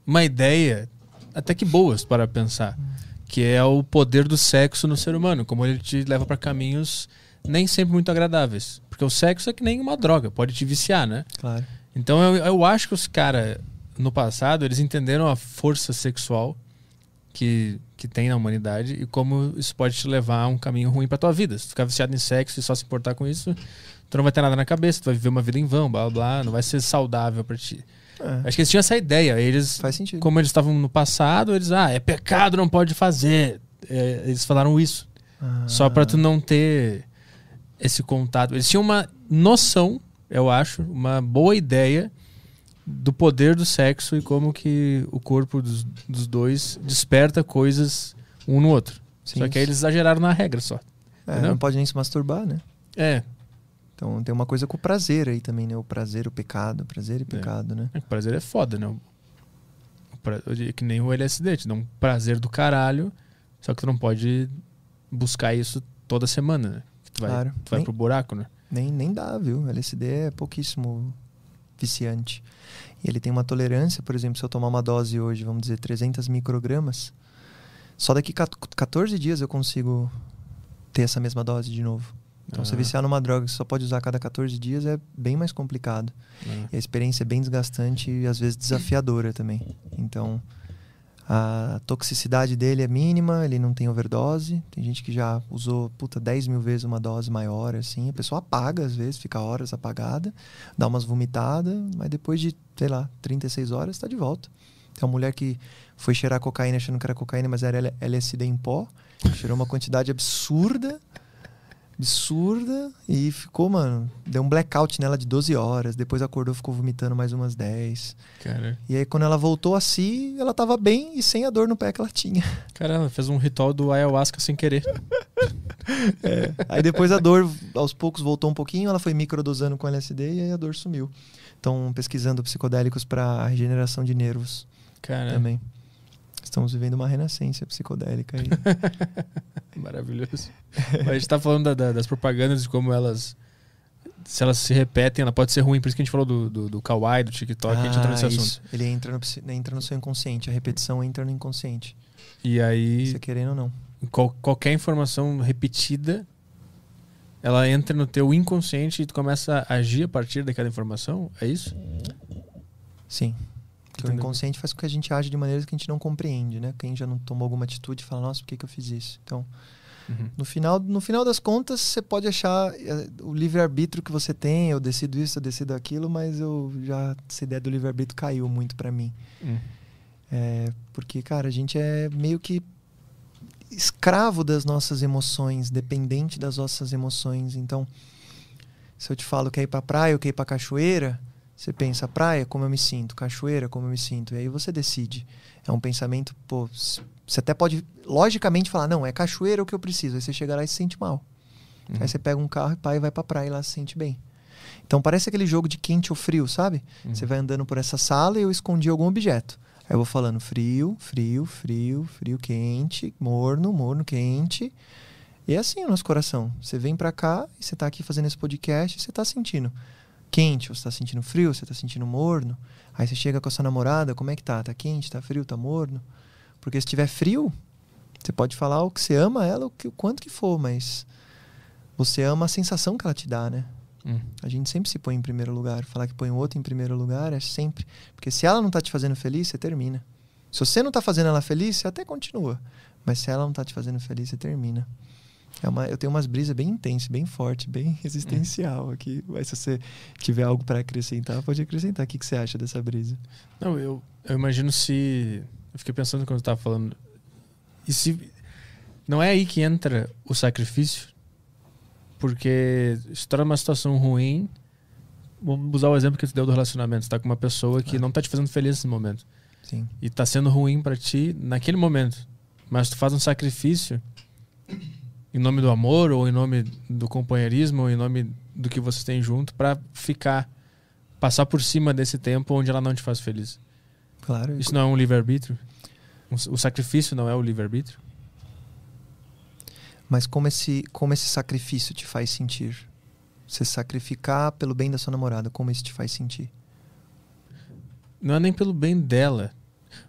uma ideia, até que boas para pensar, que é o poder do sexo no ser humano, como ele te leva para caminhos nem sempre muito agradáveis. Porque o sexo é que nem uma droga, pode te viciar, né? Claro. Então eu, eu acho que os caras, no passado, eles entenderam a força sexual que, que tem na humanidade e como isso pode te levar a um caminho ruim pra tua vida. Se tu ficar viciado em sexo e só se importar com isso, tu não vai ter nada na cabeça, tu vai viver uma vida em vão, blá blá, blá não vai ser saudável pra ti. É, Acho que eles tinham essa ideia. Eles, faz sentido. como eles estavam no passado, eles, ah, é pecado, não pode fazer. É, eles falaram isso. Ah, Só pra tu não ter esse contato. Eles tinham uma noção, eu acho, uma boa ideia do poder do sexo e como que o corpo dos, dos dois desperta coisas um no outro. sim, Só que aí eles exageraram na regra só. é, não pode nem se masturbar, né? É, Então tem uma coisa com o prazer aí também, né? O prazer, o pecado, prazer e pecado, né? o prazer é foda, né? O pra- que nem o LSD, te dá um prazer do caralho, só que tu não pode buscar isso toda semana, né? Tu vai, Claro. tu vai Nem- pro buraco, né? Nem, nem dá, viu? LSD é pouquíssimo viciante. E ele tem uma tolerância, por exemplo, se eu tomar uma dose hoje, vamos dizer, 300 microgramas, só daqui a 14 dias eu consigo ter essa mesma dose de novo. Então, se Ah. viciar numa droga que só pode usar a cada 14 dias é bem mais complicado. É. E a experiência é bem desgastante e às vezes desafiadora também. Então, a toxicidade dele é mínima, ele não tem overdose. Tem gente que já usou, puta, 10 mil vezes uma dose maior, assim. A pessoa apaga, às vezes, fica horas apagada, dá umas vomitadas, mas depois de, sei lá, 36 horas, tá de volta. Tem uma mulher que foi cheirar cocaína achando que era cocaína, mas era LSD em pó. Cheirou uma quantidade absurda absurda e ficou, mano, deu um blackout nela de 12 horas, depois acordou, ficou vomitando mais umas 10. Cara, E aí quando ela voltou a si, ela tava bem e sem a dor no pé que ela tinha. cara, ela fez um ritual do ayahuasca sem querer. Aí depois a dor aos poucos voltou um pouquinho, ela foi microdosando com LSD e aí a dor sumiu. Estão pesquisando psicodélicos para regeneração de nervos Cara, também. Estamos vivendo uma renascença psicodélica aí. maravilhoso. Mas a gente tá falando da- da- das propagandas de como elas. Se elas se repetem, ela pode ser ruim. Por isso que a gente falou do, do, do Kawaii, do TikTok, a gente entrou nesse Ah, assunto. isso. Ele entra no, entra no seu inconsciente, a repetição entra no inconsciente. E aí, Você querendo ou não. qual- qualquer informação repetida, ela entra no teu inconsciente e tu começa a agir a partir daquela informação? É isso? Sim. Porque o Entendeu? inconsciente faz com que a gente age de maneiras que a gente não compreende, né? Quem já não tomou alguma atitude fala, nossa, por que, que eu fiz isso? Então, Uhum. no final, no final das contas, você pode achar eh, o livre-arbítrio que você tem, eu decido isso, eu decido aquilo, mas eu já, essa ideia do livre-arbítrio caiu muito pra mim. Hum. É, porque, cara, a gente é meio que escravo das nossas emoções, dependente das nossas emoções. Então, se eu te falo que é ir pra praia ou que é ir pra cachoeira, você pensa, praia, como eu me sinto, cachoeira, como eu me sinto. E aí você decide. É um pensamento, pô, você até pode logicamente falar, não, é cachoeira o que eu preciso. Aí você chega lá e se sente mal. Uhum. Aí você pega um carro e pai vai pra praia e lá se sente bem. Então parece aquele jogo de quente ou frio, sabe? Uhum. Você vai andando por essa sala e eu escondi algum objeto. Aí eu vou falando frio, frio, frio, frio, quente, morno, morno, quente. E é assim o nosso coração. Você vem pra cá e você tá aqui fazendo esse podcast e você tá sentindo quente, ou você tá sentindo frio, você tá sentindo morno. Aí você chega com a sua namorada, como é que tá? Tá quente, tá frio, tá morno? Porque se tiver frio, você pode falar o que você ama ela, o, que, o quanto que for, mas você ama a sensação que ela te dá, né? Hum. A gente sempre se põe em primeiro lugar. Falar que põe o outro em primeiro lugar é sempre. Porque se ela não tá te fazendo feliz, você termina. Se você não tá fazendo ela feliz, você até continua. Mas se ela não tá te fazendo feliz, você termina. É uma, eu tenho umas brisas bem intensas, bem forte, bem existencial aqui. Mas se você tiver algo para acrescentar, pode acrescentar. O que, que você acha dessa brisa? Não, eu, eu imagino se. Eu fiquei pensando quando eu tava falando. E se. Não é aí que entra o sacrifício? Porque se torna uma situação ruim. Vamos usar o exemplo que tu deu do relacionamento. Você tá com uma pessoa que É. não tá te fazendo feliz nesse momento. Sim. E tá sendo ruim pra ti naquele momento. Mas tu faz um sacrifício em nome do amor, ou em nome do companheirismo, ou em nome do que vocês têm junto, pra ficar. Passar por cima desse tempo onde ela não te faz feliz. Claro. Isso não é um livre-arbítrio? O sacrifício não é o livre-arbítrio? Mas como esse, como esse sacrifício te faz sentir? Você sacrificar pelo bem da sua namorada, como isso te faz sentir? Não é nem pelo bem dela.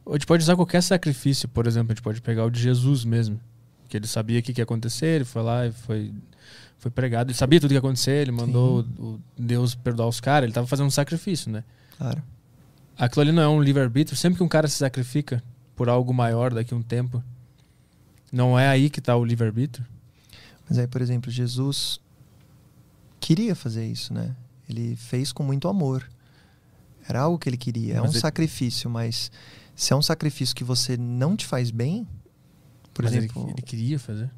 A gente pode usar qualquer sacrifício, por exemplo, a gente pode pegar o de Jesus mesmo. Que ele sabia o que que ia acontecer, ele foi lá e foi, foi pregado. Ele sabia tudo que ia acontecer, ele mandou o Deus perdoar os caras, ele estava fazendo um sacrifício, né? Claro. Aquilo ali não é um livre-arbítrio. Sempre que um cara se sacrifica por algo maior daqui a um tempo, não é aí que está o livre-arbítrio? Mas aí, por exemplo, Jesus queria fazer isso, né? Ele fez com muito amor. Era algo que ele queria. É Mas um ele- sacrifício, mas se é um sacrifício que você não te faz bem, por Mas ele- exemplo, ele, queria fazer.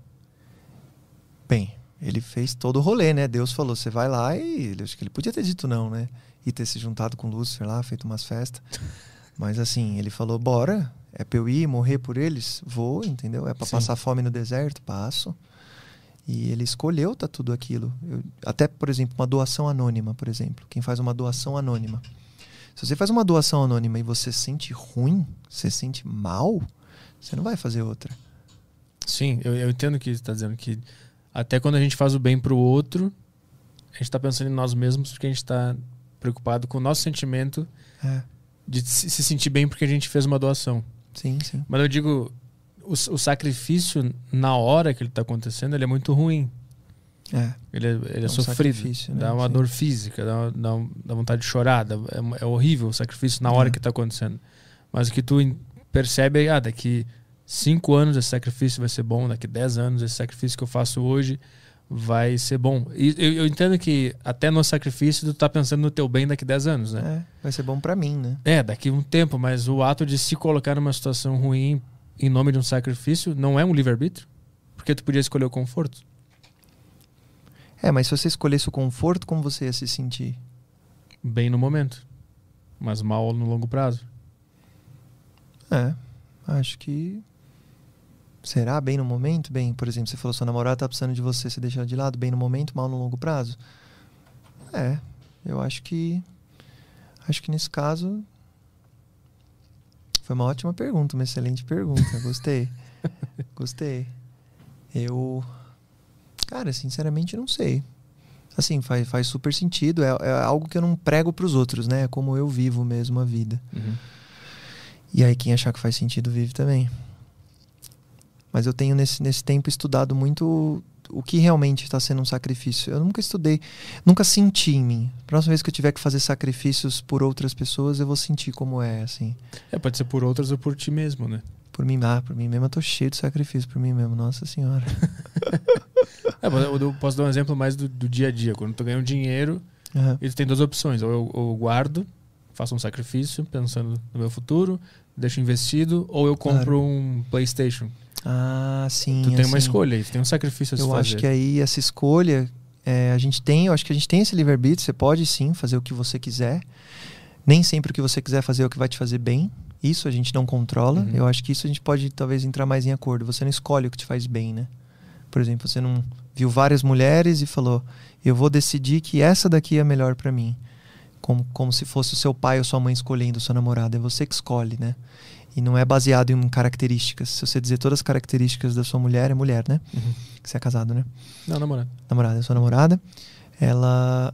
bem, ele fez todo o rolê, né? Deus falou, você vai lá e ele- acho que ele podia ter dito não, né? E ter se juntado com Lúcifer lá, feito umas festas. Mas assim, ele falou, bora, é pra eu ir morrer por eles? Vou, entendeu? É pra Sim. passar fome no deserto? Passo. E ele escolheu tá tudo aquilo. Eu- até, por exemplo, uma doação anônima, por exemplo. Quem faz uma doação anônima. Se você faz uma doação anônima e você se sente ruim, você se sente mal, você não vai fazer outra. Sim, eu, eu entendo o que você está dizendo. Que até quando a gente faz o bem pro outro, a gente tá pensando em nós mesmos porque a gente tá preocupado com o nosso sentimento É, de se, se sentir bem porque a gente fez uma doação. sim, sim. Mas eu digo, o, o sacrifício na hora que ele tá acontecendo, ele é muito ruim. É, Ele é, ele é um sofrido. né? Dá uma Sim. dor física, dá, dá, dá vontade de chorar. dá- é, é horrível o sacrifício na hora É. que tá acontecendo. Mas o que tu percebe é, ah, daqui cinco anos esse sacrifício vai ser bom, daqui dez anos esse sacrifício que eu faço hoje vai ser bom. E eu, eu entendo que até no sacrifício tu tá pensando no teu bem daqui dez anos, né? É, vai ser bom pra mim, né? É, daqui um tempo, mas o ato de se colocar numa situação ruim em nome de um sacrifício não é um livre-arbítrio? Porque tu podia escolher o conforto. É, mas se você escolhesse o conforto, como você ia se sentir? Bem no momento, mas mal no longo prazo. É, acho que. Será bem no momento? Bem, por exemplo, você falou sua namorada tá precisando de você, você deixa ela de lado, bem no momento, mal no longo prazo? É, eu acho que. Acho que nesse caso. Foi uma ótima pergunta, uma excelente pergunta. Gostei. Gostei. Eu. Cara, sinceramente, não sei. Assim, faz, faz super sentido. É, é algo que eu não prego pros outros, né? É como eu vivo mesmo a vida. E aí quem achar que faz sentido vive também. Mas eu tenho nesse, nesse tempo estudado muito o que realmente está sendo um sacrifício. Eu nunca estudei, nunca senti em mim. Próxima vez que eu tiver que fazer sacrifícios por outras pessoas, eu vou sentir como é, assim. É, pode ser por outras ou por ti mesmo, né? Por mim, ah, por mim mesmo eu tô cheio de sacrifício por mim mesmo, nossa senhora. É, eu posso dar um exemplo mais do, do dia a dia. Quando tu ganha um dinheiro, e tu tem duas opções. Ou eu, ou eu guardo, faço um sacrifício pensando no meu futuro, deixo investido, ou eu compro Claro. um PlayStation. Ah, sim. Tu tem uma assim. escolha, aí, tu tem um sacrifício a Eu fazer. acho que aí essa escolha, é, a gente tem, eu acho que a gente tem esse livre-arbítrio, você pode sim fazer o que você quiser. Nem sempre o que você quiser fazer é o que vai te fazer bem. Isso a gente não controla. Uhum. Eu acho que isso a gente pode talvez entrar mais em acordo. Você não escolhe o que te faz bem, né? Por exemplo, você não viu várias mulheres e falou: "Eu vou decidir que essa daqui é a melhor pra mim". Como, como se fosse o seu pai ou sua mãe escolhendo sua namorada, é você que escolhe, né? E não é baseado em características. Se você dizer todas as características da sua mulher, é mulher, né? Uhum. Que você é casado, né? Não, namorado. namorada, sua namorada, ela.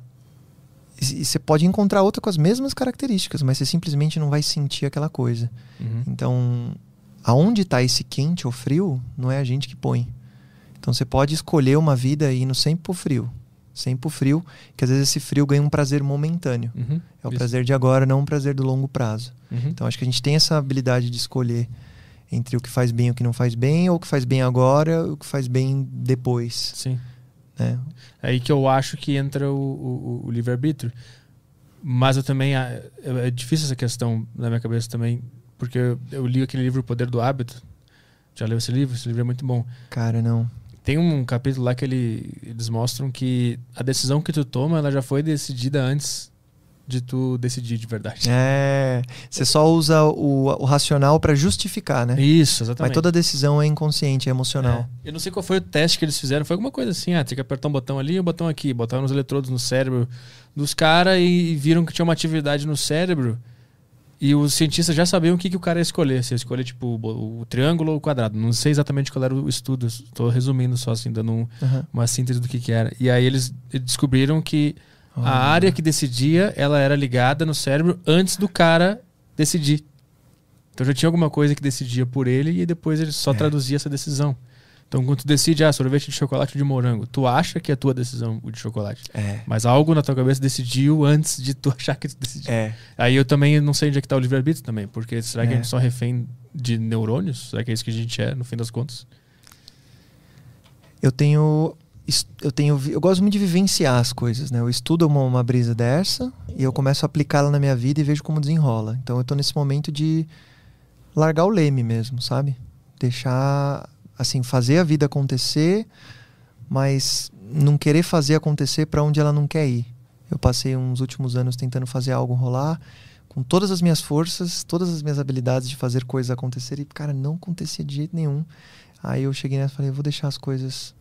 E e você pode encontrar outra com as mesmas características, mas você simplesmente não vai sentir aquela coisa. Uhum. Então, aonde está esse quente ou frio, não é a gente que põe. Então você pode escolher uma vida indo sempre pro frio. Sempre pro frio, que às vezes esse frio ganha um prazer momentâneo. Uhum. É o Isso. prazer de agora, não um prazer do longo prazo. Uhum. Então acho que a gente tem essa habilidade de escolher entre o que faz bem e o que não faz bem, ou o que faz bem agora e o que faz bem depois. Sim. Né? É aí que eu acho que entra o, o- o livre-arbítrio. Mas eu também. ah, É é difícil essa questão na minha cabeça também, porque eu, eu li aquele livro O Poder do Hábito. Já leu esse livro? Esse livro é muito bom. Cara, não. Tem um capítulo lá que ele, eles mostram que a decisão que tu toma ela já foi decidida antes de tu decidir de verdade. É, você só usa o, o racional para justificar, né? Isso, Mas exatamente. toda decisão é inconsciente, é emocional. É. Eu não sei qual foi o teste que eles fizeram. Foi alguma coisa assim, ah, tem que apertar um botão ali e um botão aqui. Botaram os eletrodos no cérebro dos caras e viram que tinha uma atividade no cérebro. E os cientistas já sabiam o que, que o cara ia escolher. Se ia escolher, tipo, o, o triângulo ou o quadrado. Não sei exatamente qual era o estudo. Estou resumindo só, assim, dando um- Aham. uma síntese do que, que era. E aí eles descobriram que a Ah. área que decidia, ela era ligada no cérebro antes do cara decidir. Então já tinha alguma coisa que decidia por ele e depois ele só É. traduzia essa decisão. Então quando tu decide, ah, sorvete de chocolate ou de morango, tu acha que é a tua decisão o de chocolate. É. Mas algo na tua cabeça decidiu antes de tu achar que tu decidiu. É. Aí eu também não sei onde é que tá o livre-arbítrio também, porque será que É. a gente só refém de neurônios? Será que é isso que a gente é, no fim das contas? Eu tenho. Eu tenho. Eu gosto muito de vivenciar as coisas, né? Eu estudo uma, uma brisa dessa e eu começo a aplicá-la na minha vida e vejo como desenrola. Então eu tô nesse momento de largar o leme mesmo, sabe? Deixar, assim, fazer a vida acontecer, mas não querer fazer acontecer para onde ela não quer ir. Eu passei uns últimos anos tentando fazer algo rolar com todas as minhas forças, todas as minhas habilidades de fazer coisas acontecer e, cara, não acontecia de jeito nenhum. Aí eu cheguei nessa e falei, vou deixar as coisas.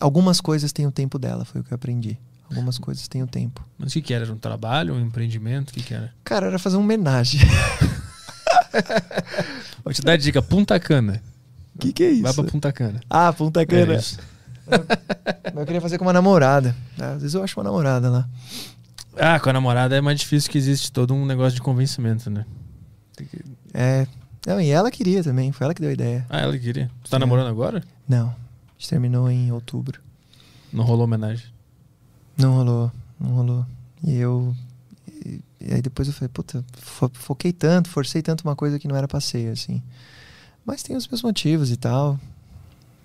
Algumas coisas têm o tempo dela, foi o que eu aprendi. Algumas coisas têm o tempo. Mas o que, que era? Era um trabalho, um empreendimento? O que, que era? Cara, era fazer uma homenagem. Vou te dar a dica: Punta Cana. O que, que é isso? Vai pra Punta Cana. Ah, Punta Cana. É isso. Mas eu queria fazer com uma namorada. Às vezes eu acho uma namorada lá. Ah, com a namorada é mais difícil que existe todo um negócio de convencimento, né? É. Não, e ela queria também, foi ela que deu a ideia. Ah, ela queria. Você tá É. namorando agora? Não. Gente terminou em outubro. Não rolou homenagem. Não rolou, não rolou. E eu. E, e aí depois eu falei, puta, fo- foquei tanto, forcei tanto uma coisa que não era passeio, assim. Mas tem os meus motivos e tal.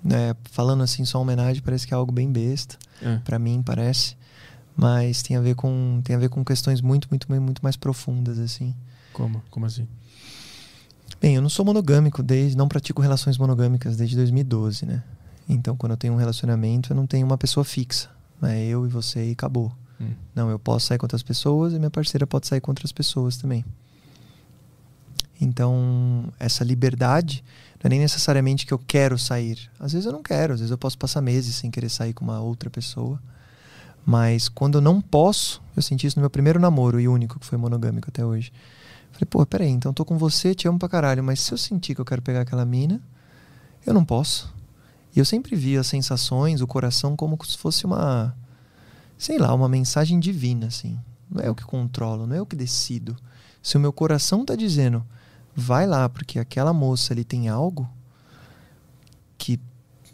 Né? Falando assim, só homenagem parece que é algo bem besta. É. Pra mim parece. Mas tem a ver com tem a ver com questões muito, muito, muito mais profundas, assim. Como? Como assim? Bem, eu não sou monogâmico desde, não pratico relações monogâmicas desde 2012, né? Então, quando eu tenho um relacionamento, eu não tenho uma pessoa fixa. É eu e você e acabou. Hum. Não, eu posso sair com outras pessoas e minha parceira pode sair com outras pessoas também. Então, essa liberdade não é nem necessariamente que eu quero sair. Às vezes eu não quero, às vezes eu posso passar meses sem querer sair com uma outra pessoa. Mas quando eu não posso, eu senti isso no meu primeiro namoro e único, que foi monogâmico até hoje. Falei, pô, peraí, então eu tô com você, te amo pra caralho, mas se eu sentir que eu quero pegar aquela mina, eu não posso. E eu sempre vi as sensações, o coração, como se fosse uma, sei lá, uma mensagem divina, assim. Não é eu que controlo, não é eu que decido. Se o meu coração tá dizendo, vai lá, porque aquela moça ali tem algo que,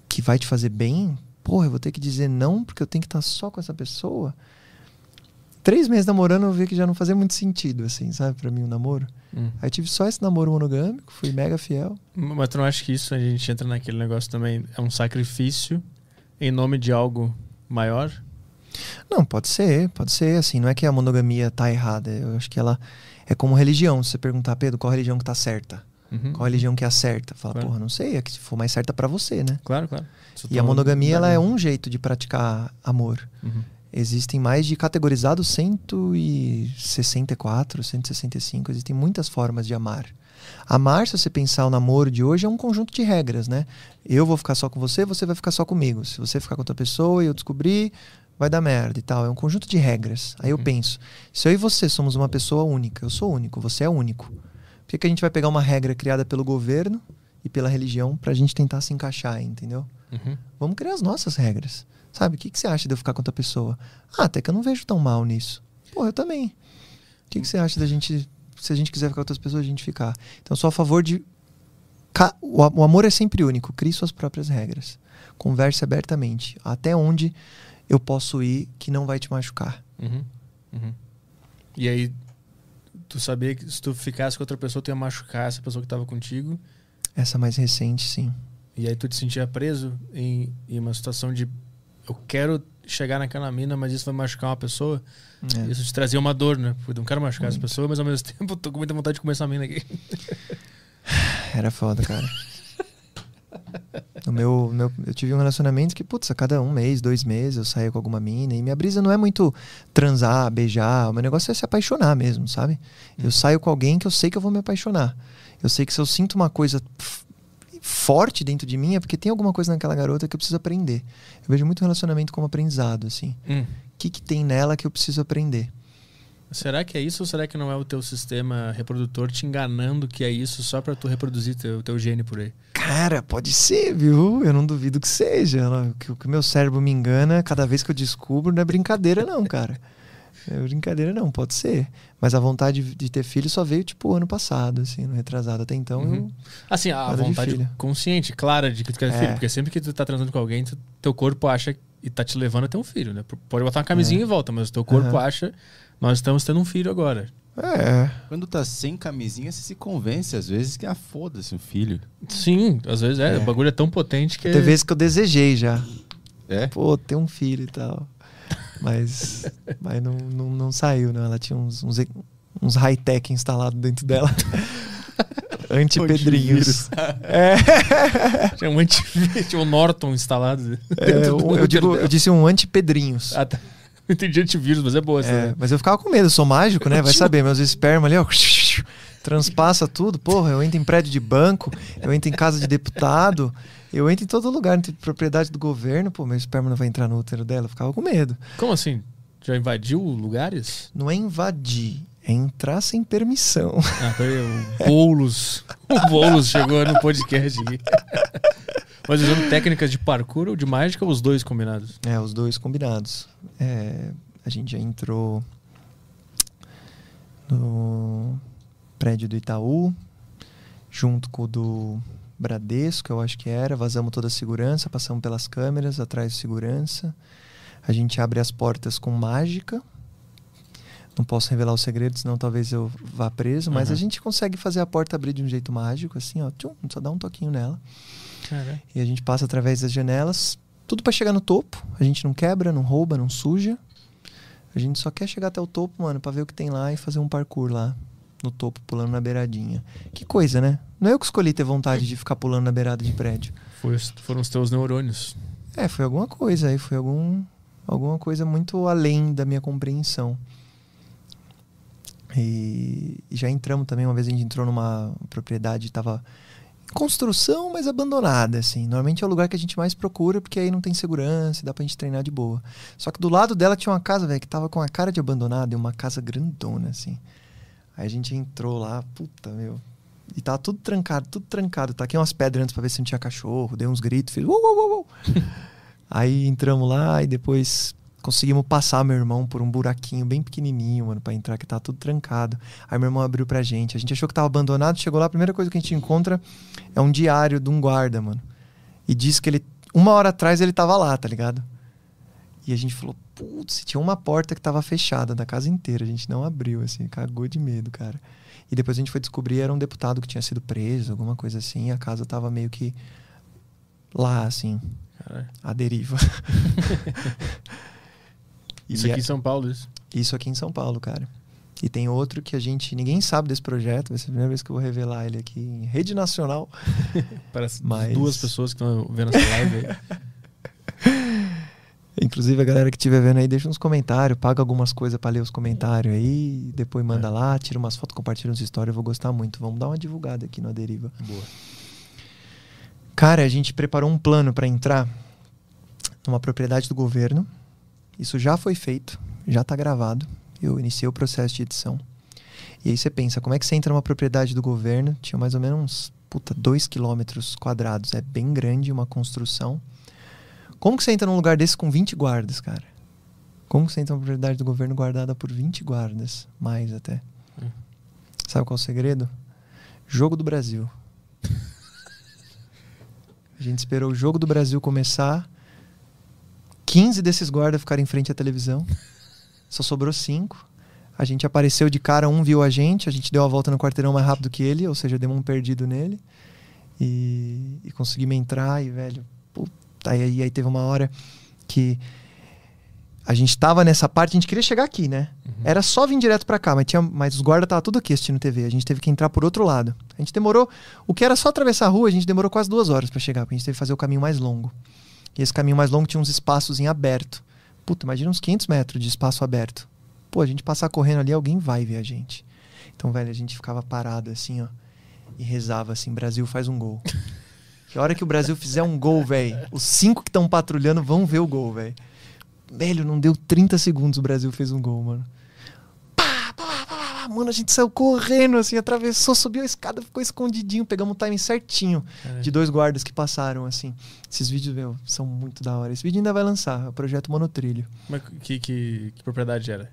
que vai te fazer bem, porra, eu vou ter que dizer não porque eu tenho que estar só com essa pessoa. Três meses namorando, eu vi que já não fazia muito sentido, assim, sabe, pra mim, o namoro. Hum. Aí tive só esse namoro monogâmico, fui mega fiel. Mas tu não acha que isso a gente entra naquele negócio também? É um sacrifício em nome de algo maior? Não, pode ser, pode ser, assim, não é que a monogamia tá errada, eu acho que ela é como religião, se você perguntar, Pedro, qual religião que tá certa? Uhum. Qual religião que é a certa? Fala, Claro. porra, não sei, é que se for mais certa pra você, né? Claro, claro. E a monogamia, ela é um jeito de praticar amor. Uhum. Existem mais de categorizados 164, 165, existem muitas formas de amar. Amar, se você pensar o namoro de hoje, é um conjunto de regras, né? Eu vou ficar só com você, você vai ficar só comigo. Se você ficar com outra pessoa e eu descobrir, vai dar merda e tal. É um conjunto de regras. Aí eu Uhum. penso, se eu e você somos uma pessoa única, eu sou único, você é único. Por que, que a gente vai pegar uma regra criada pelo governo e pela religião pra gente tentar se encaixar, entendeu? Uhum. Vamos criar as nossas regras. Sabe? O que, que você acha de eu ficar com outra pessoa? Ah, até que eu não vejo tão mal nisso. Pô, eu também. O que, que você acha da gente. Se a gente quiser ficar com outras pessoas, a gente ficar. Então, sou a favor de. O, amor é sempre único. Crie suas próprias regras. Converse abertamente. Até onde eu posso ir que não vai te machucar. Uhum. Uhum. E aí, tu sabia que se tu ficasse com outra pessoa, tu ia machucar essa pessoa que tava contigo. Essa mais recente, sim. E aí tu te sentia preso em, em uma situação de eu quero chegar naquela mina, mas isso vai machucar uma pessoa. É. Isso te trazia uma dor, né? Porque eu não quero machucar essa Muito. pessoa, mas ao mesmo tempo eu tô com muita vontade de comer essa mina aqui. Era foda, cara. No meu, meu, eu tive um relacionamento que, putz, a cada um mês, dois meses eu saía com alguma mina. E minha brisa não é muito transar, beijar. O meu negócio é se apaixonar mesmo, sabe? Hum. Eu saio com alguém que eu sei que eu vou me apaixonar. Eu sei que se eu sinto uma coisa forte dentro de mim é porque tem alguma coisa naquela garota que eu preciso aprender. Eu vejo muito relacionamento como aprendizado, assim. Hum. O que, que tem nela que eu preciso aprender? Será que é isso ou será que não é o teu sistema reprodutor te enganando que é isso só pra tu reproduzir teu, teu gene por aí? Cara, pode ser, viu? Eu não duvido que seja. O que o que o meu cérebro me engana cada vez que eu descubro não é brincadeira, não, cara. É brincadeira, não, pode ser. Mas a vontade de ter filho só veio, tipo, ano passado, assim, no retrasado. Até então, Uhum. eu- Assim, a Nada vontade consciente, clara de que tu quer É. filho. Porque sempre que tu tá transando com alguém, tu- teu corpo acha e tá te levando a ter um filho, né? Pode botar uma camisinha É. e volta, mas o teu corpo Aham. acha, nós estamos tendo um filho agora. É. Quando tá sem camisinha, você se convence às vezes que ah, foda-se um filho. Sim, às vezes é, É. o bagulho é tão potente que. Tem vezes que eu desejei já. É? Pô, ter um filho e tal. Mas, mas não, não, não saiu, não. Ela tinha uns, uns, uns high-tech instalados dentro dela. Antipedrinhos. é. Tinha um, anti... Tinha um Norton instalado. É, eu, eu, digo, eu disse um antipedrinhos. Ah, tá. Eu entendi antivírus, mas é boa essa. É, mas eu ficava com medo, eu sou mágico, né? Vai saber, meus esperma ali, ó. Transpassa tudo. Porra, eu entro em prédio de banco, eu entro em casa de deputado, eu entro em todo lugar, entro em propriedade do governo, pô, meu esperma não vai entrar no útero dela. Eu ficava com medo. Como assim? Já invadiu lugares? Não é invadir, é entrar sem permissão. Ah, peraí, o Boulos. o Boulos chegou no podcast aqui. Mas usando técnicas de parkour ou de mágica ou os dois combinados? É, os dois combinados. É, a gente já entrou no prédio do Itaú, junto com o do Bradesco, eu acho que era. Vazamos toda a segurança, passamos pelas câmeras atrás de segurança. A gente abre as portas com mágica. Não posso revelar os segredos, senão talvez eu vá preso. Mas uhum. a gente consegue fazer a porta abrir de um jeito mágico, assim, ó. Tchum, só dá um toquinho nela. E a gente passa através das janelas, tudo para chegar no topo. A gente não quebra, não rouba, não suja. A gente só quer chegar até o topo, mano, pra ver o que tem lá e fazer um parkour lá no topo, pulando na beiradinha. Que coisa, né? Não é eu que escolhi ter vontade de ficar pulando na beirada de prédio. Foi, foram os teus neurônios. É, foi alguma coisa aí, foi algum, alguma coisa muito além da minha compreensão. E, e já entramos também, uma vez a gente entrou numa propriedade, tava construção, mas abandonada, assim. Normalmente é o lugar que a gente mais procura, porque aí não tem segurança, dá pra gente treinar de boa. Só que do lado dela tinha uma casa, velho, que tava com a cara de abandonada e uma casa grandona, assim. Aí a gente entrou lá, puta, meu. E tava tudo trancado, tudo trancado. Tá aqui umas pedras antes pra ver se não tinha cachorro, dei uns gritos, fiz. Uou, uou, uou. aí entramos lá e depois conseguimos passar meu irmão por um buraquinho bem pequenininho, mano, para entrar, que tava tudo trancado. Aí meu irmão abriu pra gente. A gente achou que tava abandonado, chegou lá, a primeira coisa que a gente encontra é um diário de um guarda, mano. E diz que ele, uma hora atrás, ele tava lá, tá ligado? E a gente falou, putz, tinha uma porta que tava fechada da casa inteira. A gente não abriu, assim, cagou de medo, cara. E depois a gente foi descobrir, era um deputado que tinha sido preso, alguma coisa assim, a casa tava meio que lá, assim, Caralho. a deriva. Isso aqui em São Paulo, isso? Isso aqui em São Paulo, cara. E tem outro que a gente. Ninguém sabe desse projeto, vai ser a primeira vez que eu vou revelar ele aqui em rede nacional. Parece Mas... duas pessoas que estão vendo essa live aí. Inclusive, a galera que estiver vendo aí, deixa uns comentários, paga algumas coisas para ler os comentários aí, depois manda é. lá, tira umas fotos, compartilha uns histórias, eu vou gostar muito. Vamos dar uma divulgada aqui no Deriva. Boa. Cara, a gente preparou um plano para entrar numa propriedade do governo isso já foi feito, já está gravado. Eu iniciei o processo de edição. E aí você pensa, como é que você entra numa propriedade do governo? Tinha mais ou menos uns, puta, 2 quilômetros quadrados. É bem grande uma construção. Como que você entra num lugar desse com 20 guardas, cara? Como que você entra numa propriedade do governo guardada por 20 guardas? Mais até. Hum. Sabe qual é o segredo? Jogo do Brasil. A gente esperou o jogo do Brasil começar 15 desses guardas ficaram em frente à televisão. Só sobrou cinco. A gente apareceu de cara, um viu a gente, a gente deu a volta no quarteirão mais rápido que ele, ou seja, demos um perdido nele. E, e conseguimos entrar e, velho, aí, aí teve uma hora que a gente tava nessa parte, a gente queria chegar aqui, né? Uhum. Era só vir direto para cá, mas, tinha, mas os guardas estavam tudo aqui assistindo TV. A gente teve que entrar por outro lado. A gente demorou, o que era só atravessar a rua, a gente demorou quase duas horas para chegar, porque a gente teve que fazer o caminho mais longo. E esse caminho mais longo tinha uns espaços em aberto. Puta, imagina uns 500 metros de espaço aberto. Pô, a gente passar correndo ali, alguém vai ver a gente. Então, velho, a gente ficava parado assim, ó. E rezava assim: Brasil faz um gol. Que hora que o Brasil fizer um gol, velho, os cinco que estão patrulhando vão ver o gol, velho. Velho, não deu 30 segundos o Brasil fez um gol, mano mano, a gente saiu correndo, assim, atravessou, subiu a escada, ficou escondidinho, pegamos o timing certinho é. de dois guardas que passaram, assim. Esses vídeos, meu, são muito da hora. Esse vídeo ainda vai lançar, é o projeto Monotrilho. Mas que, que, que propriedade era?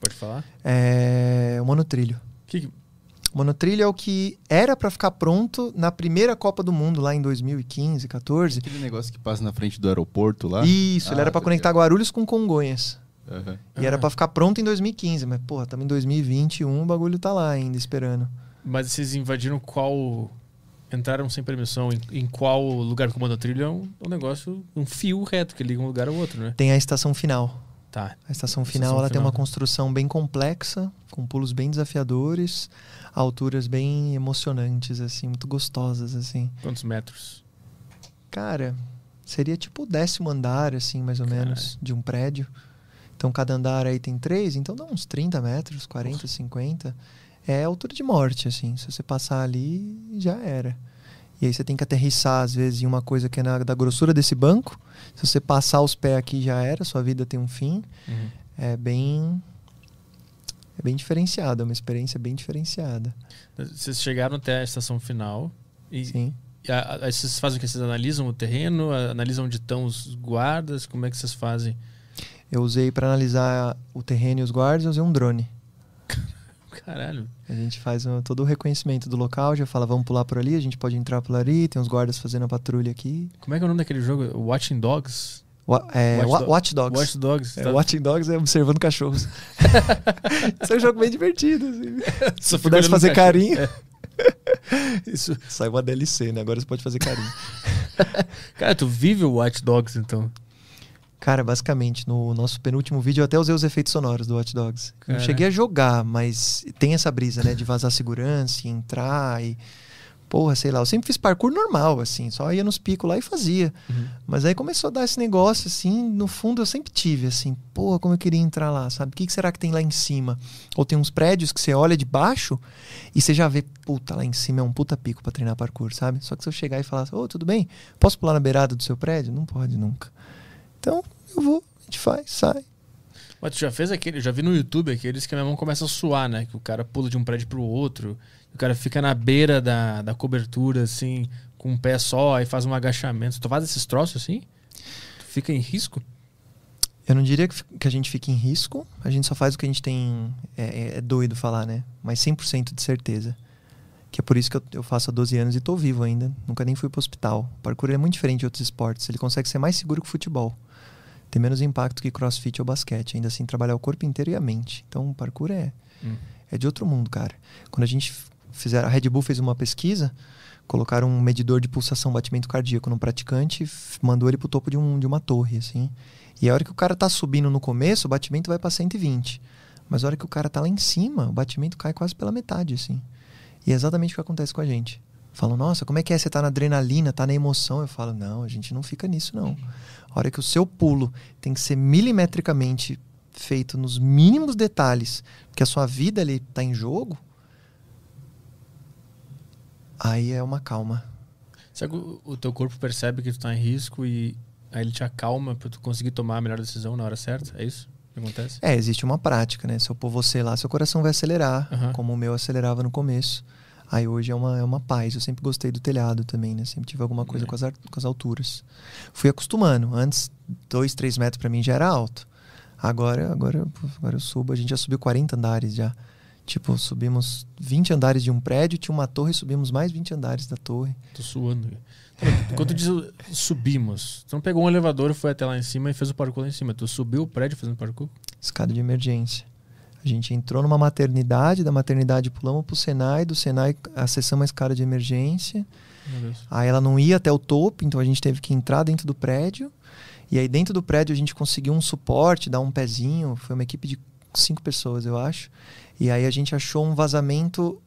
Pode falar? É o Monotrilho. Que... O Monotrilho é o que era para ficar pronto na primeira Copa do Mundo, lá em 2015, 14. Aquele negócio que passa na frente do aeroporto lá? Isso, ah, ele era para conectar Guarulhos com Congonhas. Uhum. E era para ficar pronto em 2015, mas, porra, estamos em 2021, o bagulho tá lá ainda esperando. Mas vocês invadiram qual. Entraram sem permissão em, em qual lugar que o monotrilho é um, um negócio, um fio reto que liga um lugar ao outro, né? Tem a estação final. Tá. A estação Estação final ela tem final. uma construção bem complexa, com pulos bem desafiadores, alturas bem emocionantes, assim, muito gostosas, assim. Quantos metros? Cara, seria tipo o décimo andar, assim, mais ou Caralho. menos, de um prédio. Então cada andar aí tem três, então dá uns 30 metros, 40, 50. É altura de morte, assim. Se você passar ali, já era. E aí você tem que aterrissar, às vezes, em uma coisa que é na, da grossura desse banco. Se você passar os pés aqui, já era, sua vida tem um fim. Uhum. É bem. É bem diferenciado, é uma experiência bem diferenciada. Vocês chegaram até a estação final e, Sim. a- a- vocês fazem o que? Vocês analisam o terreno, a- analisam onde estão os guardas, como é que vocês fazem? Eu usei para analisar o terreno e os guardas, eu usei um drone. Caralho. A gente faz uh, todo o reconhecimento do local, já fala, vamos pular por ali, a gente pode entrar por ali, tem os guardas fazendo a patrulha aqui. Como é que é o nome daquele jogo? Watching Dogs? Wa- é, Watch Wa- Dog- Watch Dogs. Watch Dogs. É, tá? Watching Dogs é observando cachorros. Isso é um jogo bem divertido. Assim. Se pudesse fazer cachorro. carinho. É. Isso. Saiu uma DLC, né? Agora você pode fazer carinho. Cara, tu vive o Watch Dogs, então. Cara, basicamente, no nosso penúltimo vídeo eu até usei os efeitos sonoros do Watch Dogs. Eu cheguei a jogar, mas tem essa brisa, né? De vazar segurança e entrar e. Porra, sei lá. Eu sempre fiz parkour normal, assim. Só ia nos picos lá e fazia. Uhum. Mas aí começou a dar esse negócio, assim. No fundo eu sempre tive, assim. Porra, como eu queria entrar lá, sabe? O que, que será que tem lá em cima? Ou tem uns prédios que você olha de baixo e você já vê, puta, lá em cima é um puta pico pra treinar parkour, sabe? Só que se eu chegar e falar, ô, tudo bem? Posso pular na beirada do seu prédio? Não pode nunca. Então, eu vou, a gente faz, sai. Mas tu já fez aquele, eu já vi no YouTube aqueles que a minha mão começa a suar, né? Que o cara pula de um prédio pro outro, o cara fica na beira da, da cobertura, assim, com um pé só, aí faz um agachamento. Tu faz esses troços assim? Tu fica em risco? Eu não diria que, que a gente fica em risco, a gente só faz o que a gente tem. É, é- é doido falar, né? Mas 100% de certeza. Que é por isso que eu, eu faço há 12 anos e tô vivo ainda. Nunca nem fui pro hospital. O parkour é muito diferente de outros esportes. Ele consegue ser mais seguro que o futebol. Tem menos impacto que crossfit ou basquete. Ainda assim, trabalhar o corpo inteiro e a mente. Então, o parkour é, Hum. é de outro mundo, cara. Quando a gente fizer, a Red Bull fez uma pesquisa, colocaram um medidor de pulsação, batimento cardíaco no praticante, mandou ele pro topo de, um, de uma torre, assim. E a hora que o cara tá subindo no começo, o batimento vai para 120. Mas a hora que o cara tá lá em cima, o batimento cai quase pela metade, assim. E é exatamente o que acontece com a gente. Falam, nossa, como é que é? Você tá na adrenalina, tá na emoção. Eu falo, não, a gente não fica nisso, não. A hora que o seu pulo tem que ser milimetricamente feito nos mínimos detalhes, porque a sua vida ali tá em jogo, aí é uma calma. Será que o, o teu corpo percebe que tu tá em risco e aí ele te acalma pra tu conseguir tomar a melhor decisão na hora certa? É isso que acontece? É, existe uma prática, né? Se eu pôr você lá, seu coração vai acelerar, Aham. como o meu acelerava no começo. Aí hoje é uma, é uma paz. Eu sempre gostei do telhado também, né? Sempre tive alguma coisa É. com, as, com as alturas. Fui acostumando. Antes, dois, três metros pra mim já era alto. Agora, agora, agora eu subo. A gente já subiu 40 andares já. Tipo, subimos 20 andares de um prédio, tinha uma torre, subimos mais 20 andares da torre. Tô suando. Quando tu diz subimos, tu não pegou um elevador e foi até lá em cima e fez o parkour lá em cima. Tu subiu o prédio fazendo parkour? Escada de emergência. A gente entrou numa maternidade, da maternidade pulamos pro Senai, do Senai acessamos a escada de emergência. Aí ela não ia até o topo, então a gente teve que entrar dentro do prédio. E aí dentro do prédio a gente conseguiu um suporte, dar um pezinho. Foi uma equipe de cinco pessoas, eu acho. E aí a gente achou um vazamento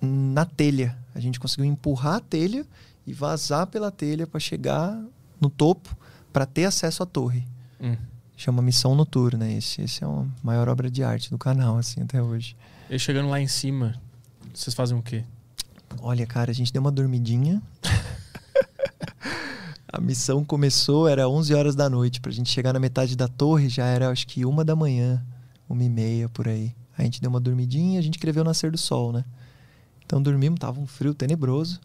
na telha. A gente conseguiu empurrar a telha e vazar pela telha para chegar no topo para ter acesso à torre. Hum. Chama Missão Noturna. Esse, esse é a maior obra de arte do canal, assim, até hoje. E chegando lá em cima, vocês fazem o quê? Olha, cara, a gente deu uma dormidinha. a missão começou, era 11 horas da noite. Pra gente chegar na metade da torre, já era acho que uma da manhã, uma e meia, por aí. A gente deu uma dormidinha a gente o nascer do sol, né? Então dormimos, tava um frio tenebroso.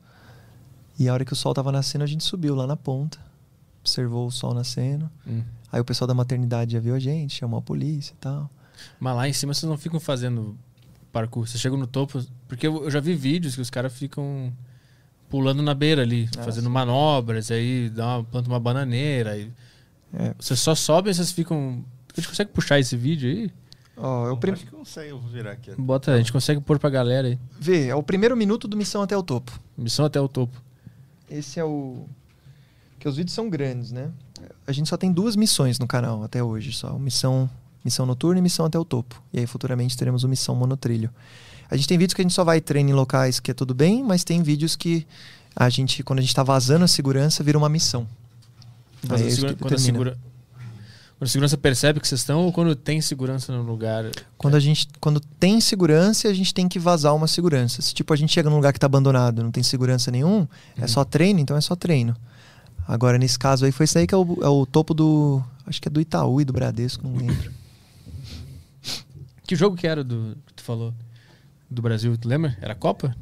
E a hora que o sol tava nascendo, a gente subiu lá na ponta. Observou o sol nascendo. Hum. Aí o pessoal da maternidade já viu a gente, chamou a polícia e tal. Mas lá em cima vocês não ficam fazendo parkour. Vocês chegam no topo. Porque eu, já vi vídeos que os caras ficam pulando na beira ali, Ah, fazendo sim. manobras, aí dá uma, planta uma bananeira. Aí... É. Vocês só sobem e vocês ficam. A gente consegue puxar esse vídeo aí? Ó, é o prim... Acho que consegue, eu vou virar aqui. Bota, a gente consegue pôr pra galera aí. Vê, é o primeiro minuto do Missão até o Topo. Missão até o topo. Esse é o. Que os vídeos são grandes, né? A gente só tem duas missões no canal até hoje, só. Missão Missão noturna e missão até o topo. E aí futuramente teremos uma missão monotrilho. A gente tem vídeos que a gente só vai treino em locais que é tudo bem, mas tem vídeos que a gente, quando a gente tá vazando a segurança, vira uma missão. Mas Aí a é isso segura- que quando, a segura- quando a segurança percebe que vocês estão ou quando tem segurança no lugar? Quando a gente, quando tem segurança, a gente tem que vazar uma segurança. Se tipo a gente chega num lugar que tá abandonado, não tem segurança nenhum, é só treino, então é só treino. Agora nesse caso aí foi isso aí que é o, é o topo do, acho que é do Itaú e do Bradesco, não lembro. Que jogo que era do que tu falou? Do Brasil, tu lembra? Era a Copa?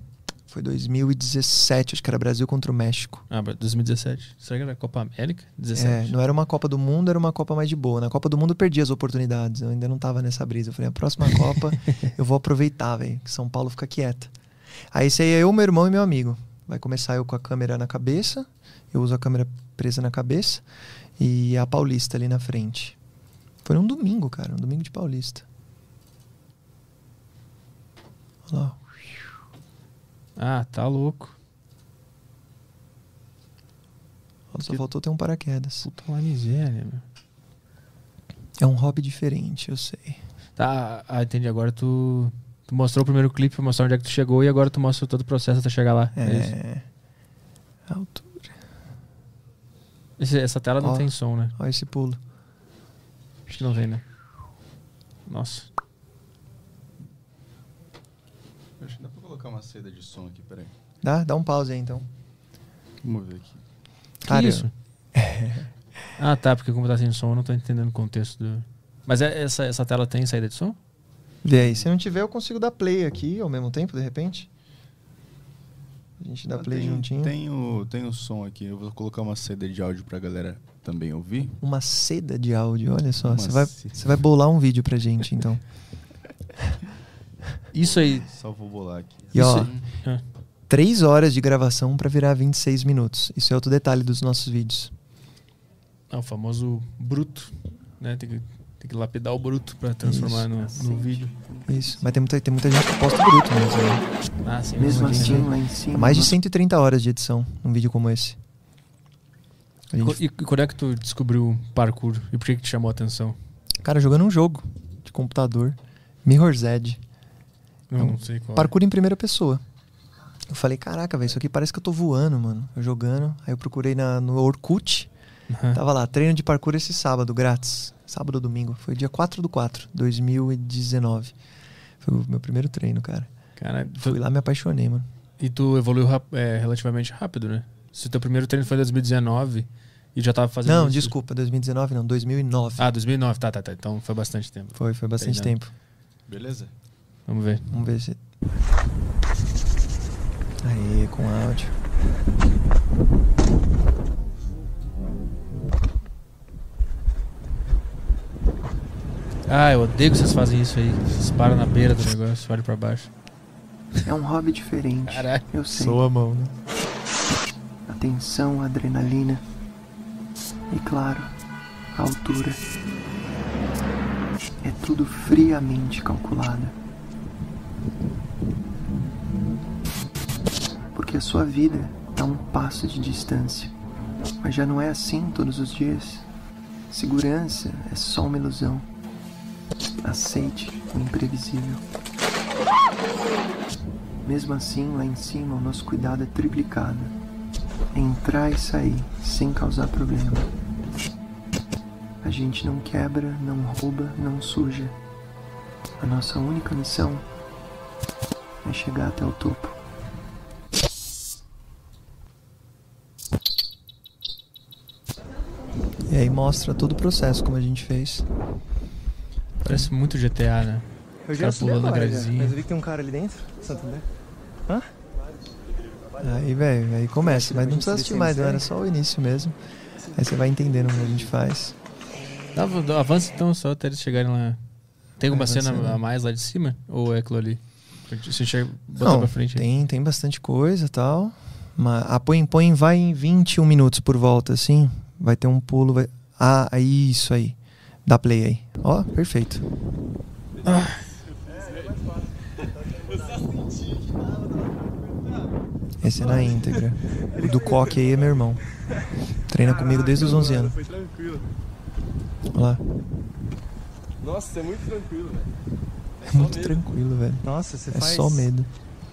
Foi 2017, acho que era Brasil contra o México. Ah, 2017. Será que era Copa América? 17. É, não era uma Copa do Mundo, era uma Copa mais de boa. Na Copa do Mundo eu perdi as oportunidades, eu ainda não tava nessa brisa. Eu falei, a próxima Copa eu vou aproveitar, velho, que São Paulo fica quieta. Aí esse aí é eu, meu irmão e meu amigo. Vai começar eu com a câmera na cabeça, eu uso a câmera presa na cabeça e a Paulista ali na frente. Foi num domingo, cara, um domingo de Paulista. Olha lá. Ah, tá louco. Só faltou ter um paraquedas. Puta uma miséria, meu. É um hobby diferente, eu sei. Tá, ah, entendi. Agora tu, tu mostrou o primeiro clipe pra mostrar onde é que tu chegou e agora tu mostra todo o processo até chegar lá. É. isso? É. Altura. Esse- essa tela não Ó. tem som, né? Olha esse pulo. Acho que não tem, né? Nossa. Acho que dá pra colocar uma seda de som aqui, peraí. Dá, dá um pause aí então. Vamos ver aqui. Que Cara, isso? ah, tá, porque como tá sem som, eu não tô entendendo o contexto do. Mas é- essa, essa tela tem saída de som? Vê aí. Se não tiver, eu consigo dar play aqui ao mesmo tempo, de repente. A gente dá Ah, play tem, juntinho. Tem o, tem o som aqui. Eu vou colocar uma seda de áudio pra galera também ouvir. Uma seda de áudio, olha só. Você vai, vai bolar um vídeo pra gente, então. Isso aí. Só vou bolar aqui. E ó, Isso- Ah. três horas de gravação pra virar 26 minutos. Isso é outro detalhe dos nossos vídeos. É o famoso bruto, né? Tem que, tem que lapidar o bruto pra transformar no, no vídeo. Isso. Mas tem muita, tem muita gente que posta bruto mesmo. Né? Ah, sim. Mesmo assim, lá em cima. Mais de nós- 130 horas de edição num vídeo como esse. Gente E, e quando é que tu descobriu parkour? E por que, que te chamou a atenção? Cara, jogando um jogo de computador, Mirror's Edge, Eu Não. não sei qual. é. parkour em primeira pessoa. Eu falei, caraca, velho, isso aqui parece que eu tô voando, mano. Eu jogando. Aí eu procurei na, no Orkut, Aham. tava lá, treino de parkour esse sábado, grátis. Sábado ou domingo. Foi dia 4 do 4, 2019. Foi o meu primeiro treino, cara. Cara, tu- Fui lá me apaixonei, mano. e tu evoluiu é, relativamente rápido, né? Se o teu primeiro treino foi em 2019 e já tava fazendo. Não, isso- desculpa, 2019 não, 2009. Ah, 2009, tá, tá, tá. Então foi bastante tempo. Foi, foi bastante Treinando. tempo. Beleza? Vamos ver. Vamos ver se. Aí, com áudio. Ah, eu odeio que vocês fazem isso aí. Vocês param na beira do negócio, olham pra baixo. É um hobby diferente. Caralho. Eu sei. a mão, né? Atenção, adrenalina. E claro, a altura. É tudo friamente calculado. Porque a sua vida está a um passo de distância. Mas já não é assim todos os dias. Segurança é só uma ilusão. Aceite o imprevisível. Mesmo assim, lá em cima, o nosso cuidado é triplicado. Entrar e sair sem causar problema. A gente não quebra, não rouba, não suja. A nossa única missão é chegar até o topo. E aí mostra todo o processo, como a gente fez. Parece muito GTA, né? Eu Cara pulando a gradezinha. vi que tem um cara ali dentro, Santander. Hã? Aí, velho, aí começa. Mas não precisa assistir mais, não. Era só o início mesmo. Aí você vai entendendo o que a gente faz. Dá, avança então só até eles chegarem lá. Tem alguma É, cena né? a mais lá de cima? Ou é aquilo ali? Se chega, botar Não, pra frente. aí. tem, tem bastante coisa e tal. Mas a põe, põe vai em 21 minutos por volta, assim. Vai ter um pulo. Vai... Ah, isso aí. Dá play aí. Ó, perfeito. Esse é na íntegra. O do coque aí é meu irmão. Treina comigo desde os 11 anos. Olha lá. Nossa, é muito tranquilo, velho. É muito tranquilo, velho. Nossa, você É faz. só medo.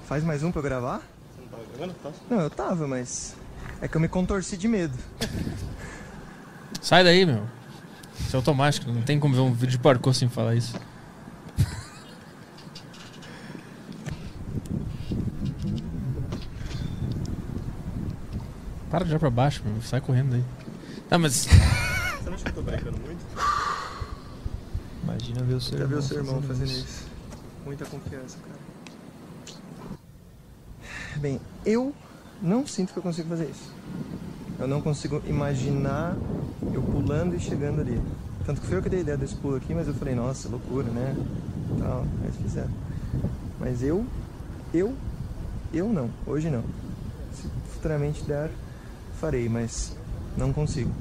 Faz mais um pra eu gravar? Você não tava gravando? Tá. Não, eu tava, mas. É que eu me contorci de medo. Sai daí, meu. Isso é automático, não tem como ver um vídeo de parkour sem falar isso. Para de olhar pra baixo, meu. sai correndo aí. Não, mas Você não acha que eu tô brincando muito? Imagina ver o seu Já irmão. viu seu irmão fazendo isso? Muita confiança, cara. Bem, eu não sinto que eu consigo fazer isso. Eu não consigo imaginar eu pulando e chegando ali. Tanto que foi eu que dei a ideia desse pulo aqui, mas eu falei, nossa, loucura, né? Tal, aí eles fizeram. Mas eu, eu, eu não. Hoje não. Se futuramente der, farei, mas não consigo.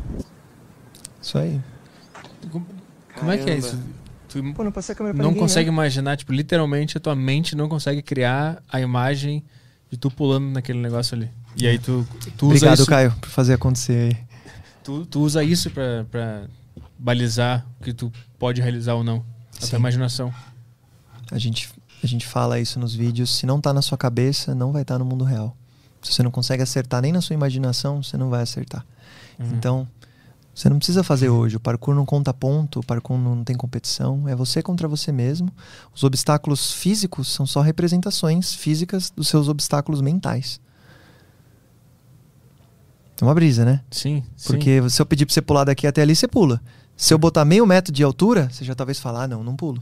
Isso aí. Como é que é isso? Tu Pô, não passei a câmera pra não ninguém, consegue né? imaginar, tipo, literalmente a tua mente não consegue criar a imagem de tu pulando naquele negócio ali. E aí tu, tu usa Obrigado, isso, Caio, por fazer acontecer aí. tu, tu usa isso pra, pra balizar o que tu pode realizar ou não. A Sim. tua imaginação. A gente, a gente fala isso nos vídeos. Se não tá na sua cabeça, não vai estar no mundo real. Se você não consegue acertar nem na sua imaginação, você não vai acertar. Uhum. Então, você não precisa fazer hoje. O parkour não conta ponto, o parkour não tem competição. É você contra você mesmo. Os obstáculos físicos são só representações físicas dos seus obstáculos mentais. É uma brisa, né? Sim, sim. Porque se eu pedir pra você pular daqui até ali, você pula. Se eu botar meio metro de altura, você já talvez falar, ah, não, não pulo.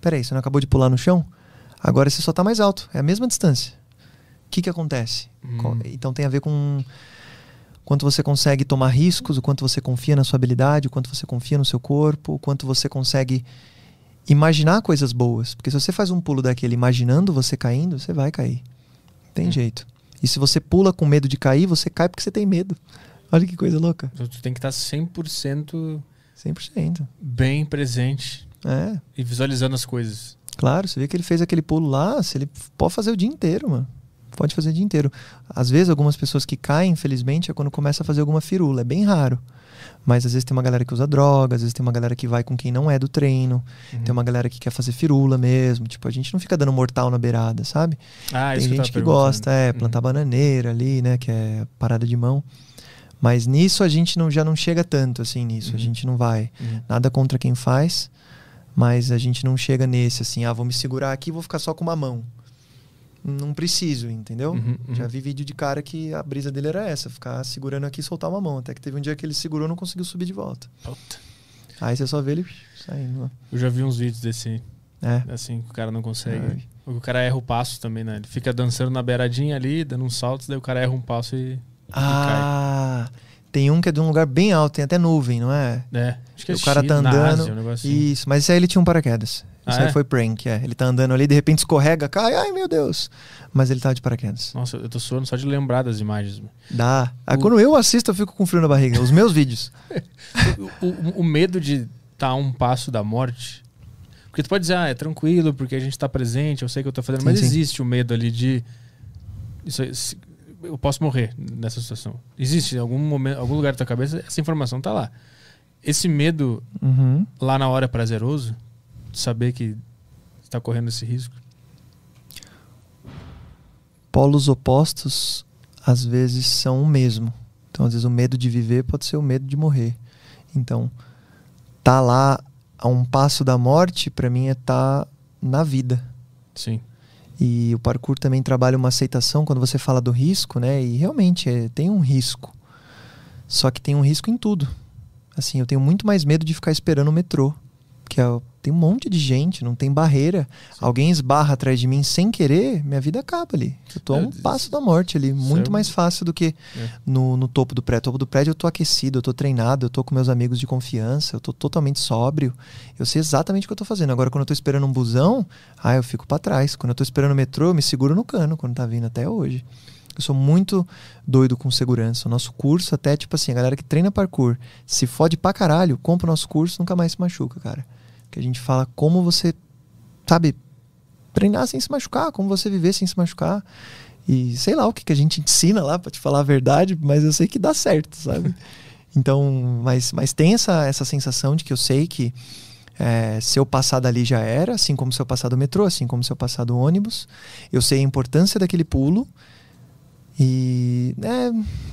Peraí, você não acabou de pular no chão? Agora você só tá mais alto. É a mesma distância. O que que acontece? Hum. Então tem a ver com quanto você consegue tomar riscos, o quanto você confia na sua habilidade, o quanto você confia no seu corpo, o quanto você consegue imaginar coisas boas. Porque se você faz um pulo daquele imaginando você caindo, você vai cair. Tem Hum. jeito. E se você pula com medo de cair, você cai porque você tem medo. Olha que coisa louca. Então tu tem que estar 100% 100%. bem presente É, e visualizando as coisas. claro. Você vê que ele fez aquele pulo lá, se ele pode fazer o dia inteiro, mano. Pode fazer o dia inteiro. Às vezes, algumas pessoas que caem, infelizmente, é quando começa a fazer alguma firula. É bem raro. Mas às vezes tem uma galera que usa droga, às vezes tem uma galera que vai com quem não é do treino, Uhum. tem uma galera que quer fazer firula mesmo. Tipo, a gente não fica dando mortal na beirada, sabe? Ah, tem gente que, tava gosta, é, plantar bananeira ali, né? Que é parada de mão. Mas nisso a gente não, já não chega tanto assim nisso. Uhum. A gente não vai. Uhum. Nada contra quem faz, mas a gente não chega nesse assim, ah, vou me segurar aqui e vou ficar só com uma mão. Não preciso, entendeu? Uhum, uhum. Já vi vídeo de cara que a brisa dele era essa, ficar segurando aqui e soltar uma mão. Até que teve um dia que ele segurou e não conseguiu subir de volta. Puta. Aí você só vê ele saindo. ó. Eu já vi uns vídeos desse, É. assim, que o cara não consegue. Ai. O cara erra o passo também, né? Ele fica dançando na beiradinha ali, dando uns saltos, daí o cara erra um passo e, Ah, tem um que é de um lugar bem alto, tem até nuvem, não é? e. É, acho que é o cara tá andando. Ásia, um assim. Isso, mas esse aí ele tinha um paraquedas. Isso Ah, aí é? foi prank, é. Ele tá andando ali, de repente escorrega, cai, ai meu Deus. Mas ele tava de paraquedas. Nossa, eu tô suando só de lembrar das imagens. Dá. Aí O- quando eu assisto, eu fico com frio na barriga. Os meus vídeos. O, o- o medo de estar a um passo da morte. Porque tu pode dizer, ah, é tranquilo, porque a gente tá presente, eu sei o que eu tô fazendo, Sim, mas sim. existe o medo ali de. Isso, eu posso morrer nessa situação. Existe em algum momento, algum lugar da tua cabeça, essa informação tá lá. Esse medo Uhum. lá na hora é prazeroso, saber que está correndo esse risco. Polos opostos, às vezes, são o mesmo. Então, às vezes, o medo de viver pode ser o medo de morrer. Então, tá lá a um passo da morte, pra mim, é tá na vida. Sim. E o parkour também trabalha uma aceitação quando você fala do risco, né? E realmente é, tem um risco. Só que tem um risco em tudo. Assim, eu tenho muito mais medo de ficar esperando o metrô. Que é, tem um monte de gente, não tem barreira. Alguém esbarra atrás de mim sem querer, minha vida acaba ali. Eu tô a um É, passo da morte ali. Muito mais fácil do que É. no, no topo do prédio. topo do prédio eu tô aquecido, eu tô treinado, eu tô com meus amigos de confiança, eu tô totalmente sóbrio. Eu sei exatamente o que eu tô fazendo. Agora, quando eu tô esperando um busão, ah, eu fico pra trás. Quando eu tô esperando o metrô, eu me seguro no cano, quando tá vindo até hoje. Eu sou muito doido com segurança. O nosso curso, até tipo assim, a galera que treina parkour, se fode pra caralho, compra o nosso curso, nunca mais se machuca, cara. Que a gente fala como você, sabe, treinar sem se machucar, como você viver sem se machucar. E sei lá o que, que a gente ensina lá, pra te falar a verdade, mas eu sei que dá certo, sabe? Então, mas, mas tem essa, essa sensação de que eu sei que É, se eu passar dali já era, assim como se eu passar do metrô, assim como se eu passar do ônibus. Eu sei a importância daquele pulo. E. É,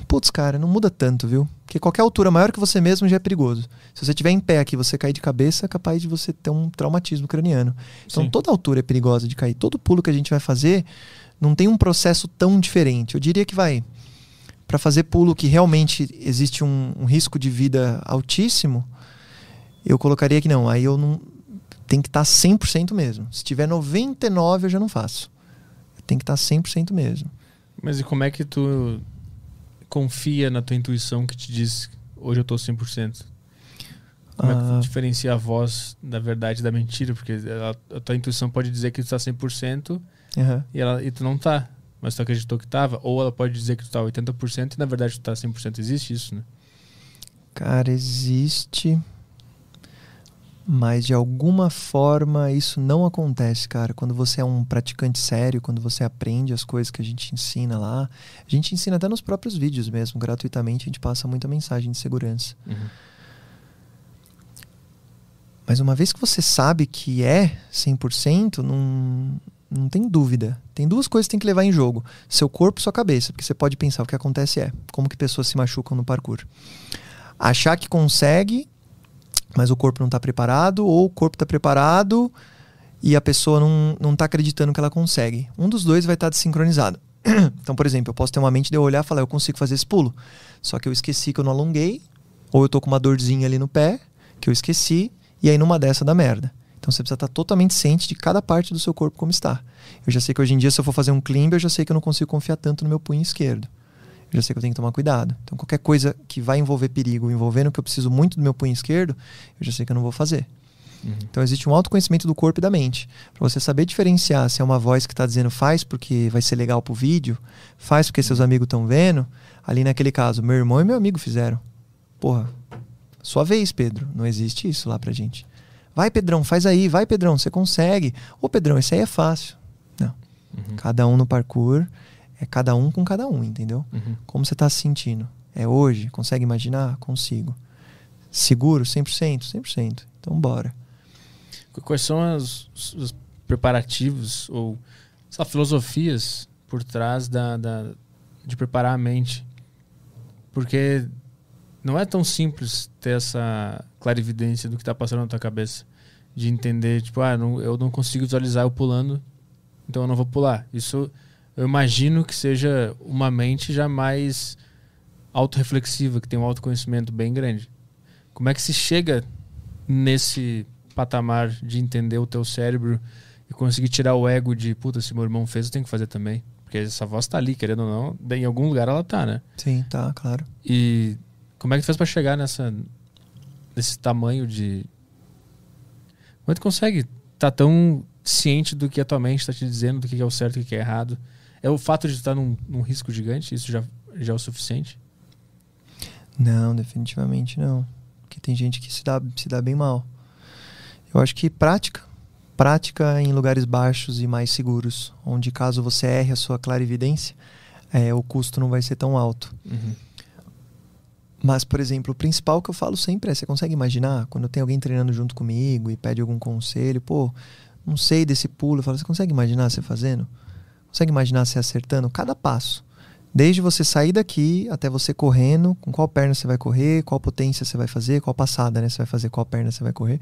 putz, cara, não muda tanto, viu? Porque qualquer altura maior que você mesmo já é perigoso. Se você estiver em pé aqui você cair de cabeça, é capaz de você ter um traumatismo craniano. Então Sim. toda altura é perigosa de cair. Todo pulo que a gente vai fazer não tem um processo tão diferente. Eu diria que vai. Para fazer pulo que realmente existe um, um risco de vida altíssimo, eu colocaria que não. Aí eu não. Tem que estar 100% mesmo. Se tiver 99%, eu já não faço. Tem que estar 100% mesmo. Mas e como é que tu confia na tua intuição que te diz hoje eu tô 100%? Como é que Ah. tu diferencia a voz da verdade e da mentira? Porque a, a tua intuição pode dizer que tu tá 100% Aham. e, ela, e tu não tá. Mas tu acreditou que tava. Ou ela pode dizer que tu tá 80% e na verdade tu tá 100%. Existe isso, né? Cara, existe. Mas de alguma forma isso não acontece, cara. Quando você é um praticante sério, quando você aprende as coisas que a gente ensina lá, a gente ensina até nos próprios vídeos mesmo, gratuitamente, a gente passa muita mensagem de segurança. Mas uma vez que você sabe que é 100%, não, não tem dúvida. Tem duas coisas que tem que levar em jogo: seu corpo e sua cabeça. Porque você pode pensar o que acontece é como que pessoas se machucam no parkour. Achar que consegue, mas o corpo não está preparado, ou o corpo está preparado e a pessoa não, não tá acreditando que ela consegue. Um dos dois vai estar desincronizado. Então, por exemplo, eu posso ter uma mente de eu olhar e falar, eu consigo fazer esse pulo. Só que eu esqueci que eu não alonguei, ou eu tô com uma dorzinha ali no pé, que eu esqueci, e aí numa dessa dá merda. Então você precisa estar totalmente ciente de cada parte do seu corpo como está. Eu já sei que hoje em dia, se eu for fazer um climb, eu já sei que eu não consigo confiar tanto no meu punho esquerdo. Eu já sei que eu tenho que tomar cuidado. Então qualquer coisa que vai envolver perigo, envolvendo que eu preciso muito do meu punho esquerdo, eu já sei que eu não vou fazer. Então existe um autoconhecimento do corpo e da mente. Para você saber diferenciar se é uma voz que está dizendo faz porque vai ser legal pro vídeo, faz porque seus amigos estão vendo. Ali naquele caso, meu irmão e meu amigo fizeram. Porra, sua vez, Pedro. Não existe isso lá pra gente. Vai, Pedrão, faz aí. Vai, Pedrão, você consegue. Ô, Pedrão, esse aí é fácil. Não. Cada um no parkour é cada um com cada um, entendeu? Uhum. Como você tá se sentindo? É hoje? Consegue imaginar? Consigo. Seguro? 100%? 100%. Então bora. Qu- Quais são as- os preparativos ou lá, filosofias por trás da, da- de preparar a mente? Porque não é tão simples ter essa clarividência do que está passando na tua cabeça. De entender, tipo, ah, não- eu não consigo visualizar eu pulando, então eu não vou pular. Isso eu imagino que seja uma mente já mais autorreflexiva, que tem um autoconhecimento bem grande. Como é que se chega nesse patamar de entender o teu cérebro e conseguir tirar o ego de, puta, se meu irmão fez, eu tenho que fazer também. Porque essa voz tá ali, querendo ou não, em algum lugar ela tá, né? Sim, tá, claro. E como é que tu fez pra chegar nessa nesse tamanho de como é que tu consegue estar tão ciente do que a tua mente está te dizendo, do que é o certo e o que é errado? É o fato de estar num, num risco gigante, isso já, já é o suficiente? Não, definitivamente não. Porque tem gente que se dá, se dá bem mal. Eu acho que prática. Prática em lugares baixos e mais seguros. Onde caso você erre a sua clarividência, é, o custo não vai ser tão alto. Mas, por exemplo, o principal que eu falo sempre é: você consegue imaginar quando tem alguém treinando junto comigo e pede algum conselho? Pô, não sei desse pulo. Eu falo: você consegue imaginar você fazendo? Consegue imaginar você acertando cada passo? Desde você sair daqui até você correndo, com qual perna você vai correr, qual potência você vai fazer, qual passada né, você vai fazer, qual perna você vai correr.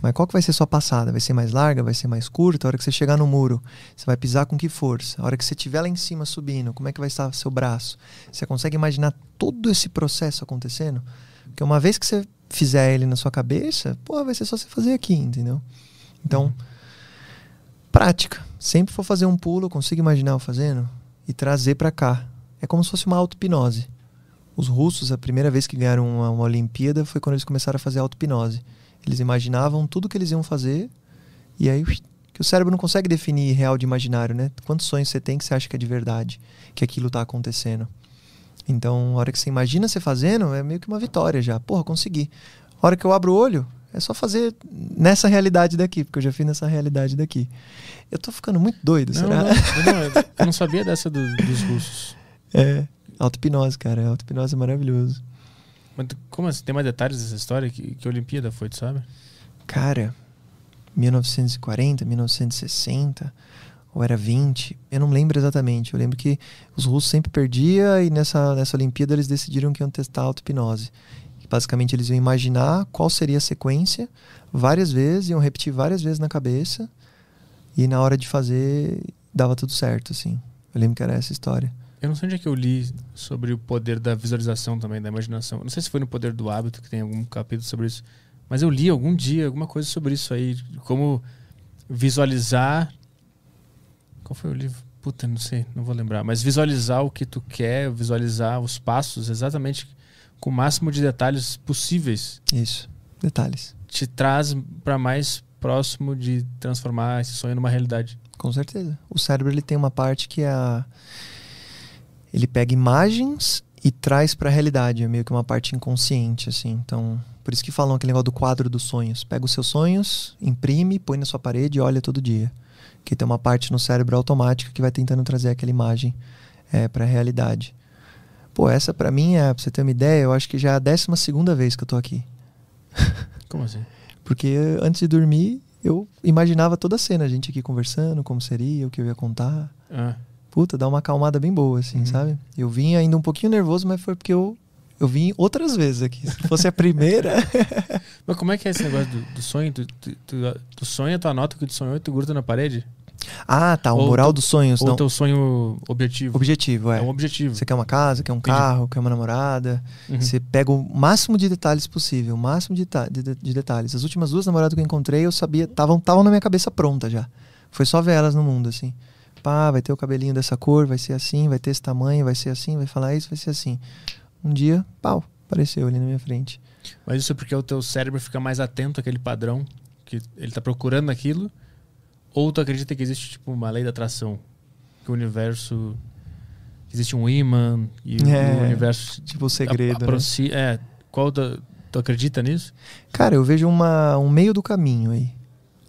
Mas qual que vai ser sua passada? Vai ser mais larga? Vai ser mais curta? A hora que você chegar no muro, você vai pisar com que força? A hora que você estiver lá em cima subindo, como é que vai estar seu braço? Você consegue imaginar todo esse processo acontecendo? Porque uma vez que você fizer ele na sua cabeça, pô, vai ser só você fazer aqui, entendeu? Então, prática. Sempre for fazer um pulo, eu consigo imaginar eu fazendo e trazer para cá. É como se fosse uma auto-hipnose. Os russos, a primeira vez que ganharam uma, uma Olimpíada foi quando eles começaram a fazer auto-hipnose. Eles imaginavam tudo que eles iam fazer e aí que o cérebro não consegue definir real de imaginário, né? Quantos sonhos você tem que você acha que é de verdade, que aquilo tá acontecendo. Então, a hora que você imagina você fazendo, é meio que uma vitória já. Porra, consegui. A hora que eu abro o olho, é só fazer nessa realidade daqui, porque eu já fiz nessa realidade daqui. Eu tô ficando muito doido, Não, será? não, não, eu não sabia dessa do- dos russos. É, auto-hipnose, cara. Auto-hipnose é maravilhoso. Mas como assim? Tem mais detalhes dessa história? Que, que Olimpíada foi, tu sabe? Cara, 1940, 1960, ou era 20, eu não lembro exatamente. Eu lembro que os russos sempre perdiam e nessa, nessa Olimpíada eles decidiram que iam testar auto-hipnose. Basicamente eles iam imaginar qual seria a sequência várias vezes, iam repetir várias vezes na cabeça e na hora de fazer dava tudo certo, assim. Eu lembro que era essa história. Eu não sei onde é que eu li sobre o poder da visualização também, da imaginação. Não sei se foi no Poder do Hábito que tem algum capítulo sobre isso. Mas eu li algum dia alguma coisa sobre isso aí. Como visualizar. Qual foi o livro? Puta, não sei, não vou lembrar. Mas visualizar o que tu quer, visualizar os passos exatamente com o máximo de detalhes possíveis. Isso, detalhes. Te traz para mais próximo de transformar esse sonho numa realidade. Com certeza. O cérebro ele tem uma parte que é a ele pega imagens e traz para a realidade, é meio que uma parte inconsciente assim. Então, por isso que falam aquele negócio do quadro dos sonhos. Pega os seus sonhos, imprime, põe na sua parede e olha todo dia. Que tem uma parte no cérebro automática que vai tentando trazer aquela imagem é, para a realidade. Pô, essa para mim é, pra você ter uma ideia, eu acho que já é a décima segunda vez que eu tô aqui. Como assim? Porque antes de dormir, eu imaginava toda a cena, a gente aqui conversando, como seria, o que eu ia contar. Ah, Puta, dá uma acalmada bem boa, assim, Uhum. sabe? Eu vim ainda um pouquinho nervoso, mas foi porque eu, eu vim outras vezes aqui. Se fosse a primeira. Mas como é que é esse negócio do, do sonho? Tu, tu, tu, tu sonha, tu anota o que tu sonhou e tu gruda na parede? Ah, tá. O Ou mural teu- dos sonhos. Ou Não. teu sonho objetivo? Objetivo, é. É um objetivo. Você quer uma casa, quer um Entendi. carro, quer uma namorada. Uhum. Você pega o máximo de detalhes possível, o máximo de, de, de- de detalhes. As últimas duas namoradas que eu encontrei, eu sabia, estavam na minha cabeça pronta já. Foi só ver elas no mundo, assim. Pá, vai ter o cabelinho dessa cor, vai ser assim, vai ter esse tamanho, vai ser assim, vai falar isso, vai ser assim. Um dia, pau, apareceu ali na minha frente. Mas isso é porque o teu cérebro fica mais atento àquele padrão que ele tá procurando aquilo? Ou tu acredita que existe tipo uma lei da atração? Que o universo existe um imã e É, o universo Tipo o segredo, né? aproxi- É, qual da, tu acredita nisso? Cara, eu vejo uma, um meio do caminho aí.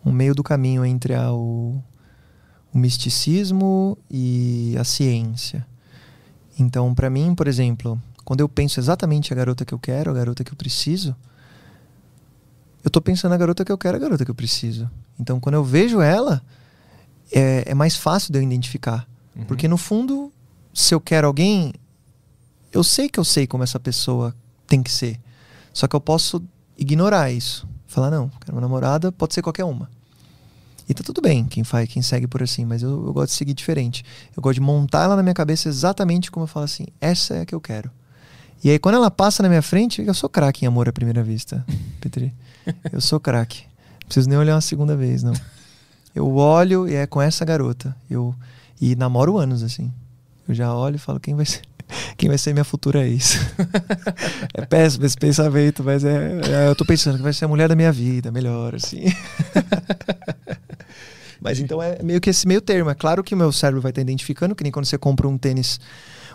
Um meio do caminho entre a, o, o misticismo e a ciência. Então, pra mim, por exemplo, quando eu penso exatamente a garota que eu quero, a garota que eu preciso, eu tô pensando na garota que eu quero, a garota que eu preciso. Então, quando eu vejo ela, é, é mais fácil de eu identificar. Uhum. Porque no fundo, se eu quero alguém, eu sei que eu sei como essa pessoa tem que ser. Só que eu posso ignorar isso. Falar, não, quero uma namorada, pode ser qualquer uma. E tá tudo bem quem faz, quem segue por assim, mas eu, eu gosto de seguir diferente. Eu gosto de montar ela na minha cabeça exatamente como eu falo assim, essa é a que eu quero. E aí quando ela passa na minha frente, eu sou craque em amor à primeira vista, Petri. Eu sou craque. Não preciso nem olhar uma segunda vez, não. Eu olho e é com essa garota. Eu e namoro anos assim. Eu já olho e falo quem vai ser, quem vai ser minha futura ex. é péssimo esse pensamento, mas é, é, eu tô pensando que vai ser a mulher da minha vida, melhor assim. mas então é meio que esse meio termo. É claro que o meu cérebro vai estar identificando, que nem quando você compra um tênis,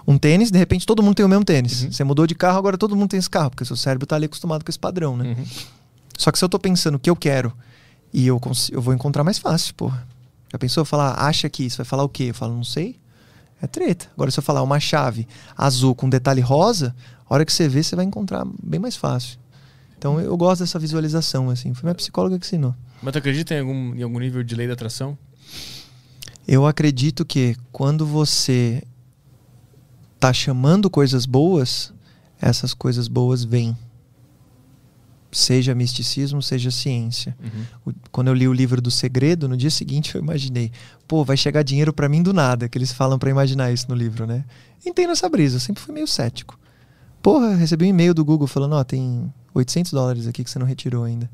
um tênis, de repente todo mundo tem o mesmo tênis. Uhum. Você mudou de carro, agora todo mundo tem esse carro, porque seu cérebro tá ali acostumado com esse padrão, né? Uhum. Só que se eu tô pensando o que eu quero e eu, eu vou encontrar mais fácil, porra. Já pensou? Falar, acha que isso vai falar o quê? Eu falo, não sei. É treta. Agora, se eu falar uma chave azul com detalhe rosa, a hora que você vê, você vai encontrar bem mais fácil. Então, eu gosto dessa visualização, assim. Foi minha psicóloga que ensinou. Mas tu acredita em algum, em algum nível de lei da atração? Eu acredito que quando você tá chamando coisas boas, essas coisas boas vêm. Seja misticismo, seja ciência. Uhum. O- Quando eu li o livro do segredo, no dia seguinte eu imaginei, pô, vai chegar dinheiro pra mim do nada, que eles falam pra imaginar isso no livro, né? Entrei nessa brisa, eu sempre fui meio cético. Porra, recebi um e-mail do Google falando, ó, tem 800 dólares aqui que você não retirou ainda.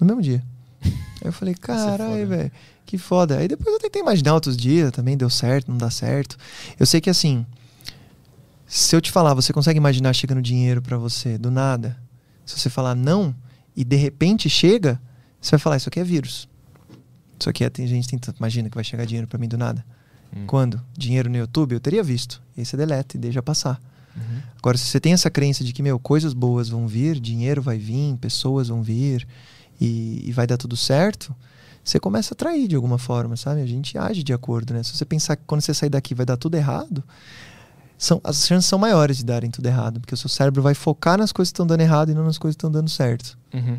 No mesmo dia. Aí eu falei, caralho, foda. velho, que foda. Aí depois eu tentei imaginar outros dias, também deu certo, não dá certo. Eu sei que assim, se eu te falar, você consegue imaginar chegando dinheiro pra você do nada? Se você falar não e de repente chega, você vai falar, isso aqui é vírus. Isso aqui é, tem gente imagina que vai chegar dinheiro pra mim do nada. Hum. Quando? Dinheiro no YouTube, eu teria visto. E aí você deleta e deixa passar. Uhum. Agora, se você tem essa crença de que, meu, coisas boas vão vir, dinheiro vai vir, pessoas vão vir e, e vai dar tudo certo, você começa a atrair de alguma forma, sabe? A gente age de acordo, né? Se você pensar que quando você sair daqui vai dar tudo errado, são, as chances são maiores de darem tudo errado, porque o seu cérebro vai focar nas coisas que estão dando errado e não nas coisas que estão dando certo. Uhum.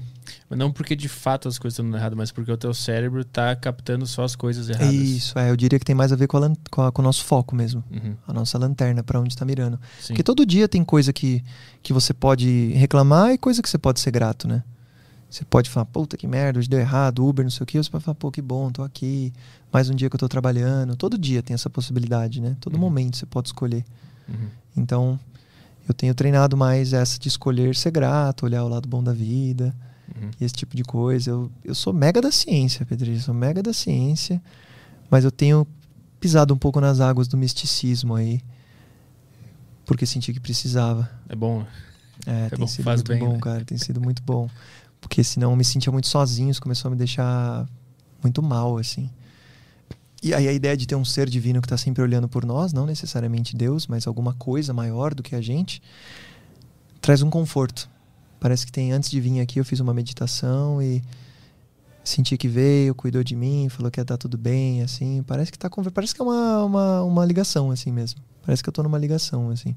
Mas não porque de fato as coisas estão dando errado, mas porque o teu cérebro tá captando só as coisas erradas. Isso, é, eu diria que tem mais a ver com, a com, a- com o nosso foco mesmo, Uhum. a nossa lanterna para onde está mirando. Sim. Porque todo dia tem coisa que, que você pode reclamar e coisa que você pode ser grato, né? Você pode falar, puta que merda, hoje deu errado, Uber, não sei o quê. Você pode falar, pô, que bom, tô aqui, mais um dia que eu tô trabalhando. Todo dia tem essa possibilidade, né? Todo Uhum. momento você pode escolher. Uhum. Então, eu tenho treinado mais essa de escolher ser grato, olhar o lado bom da vida Uhum. e esse tipo de coisa. Eu, eu sou mega da ciência, Pedrinho, eu sou mega da ciência, mas eu tenho pisado um pouco nas águas do misticismo aí, porque senti que precisava. É bom. É, É tem bom, sido muito bem, bom, né? cara, tem sido muito bom. Porque senão eu me sentia muito sozinho, isso começou a me deixar muito mal, assim. E aí a ideia de ter um ser divino que está sempre olhando por nós, não necessariamente Deus, mas alguma coisa maior do que a gente, traz um conforto. Parece que tem, antes de vir aqui, eu fiz uma meditação e senti que veio, cuidou de mim, falou que ia dar tudo bem, assim. Parece que tá parece que é uma, uma, uma ligação, assim mesmo. Parece que eu tô numa ligação, assim.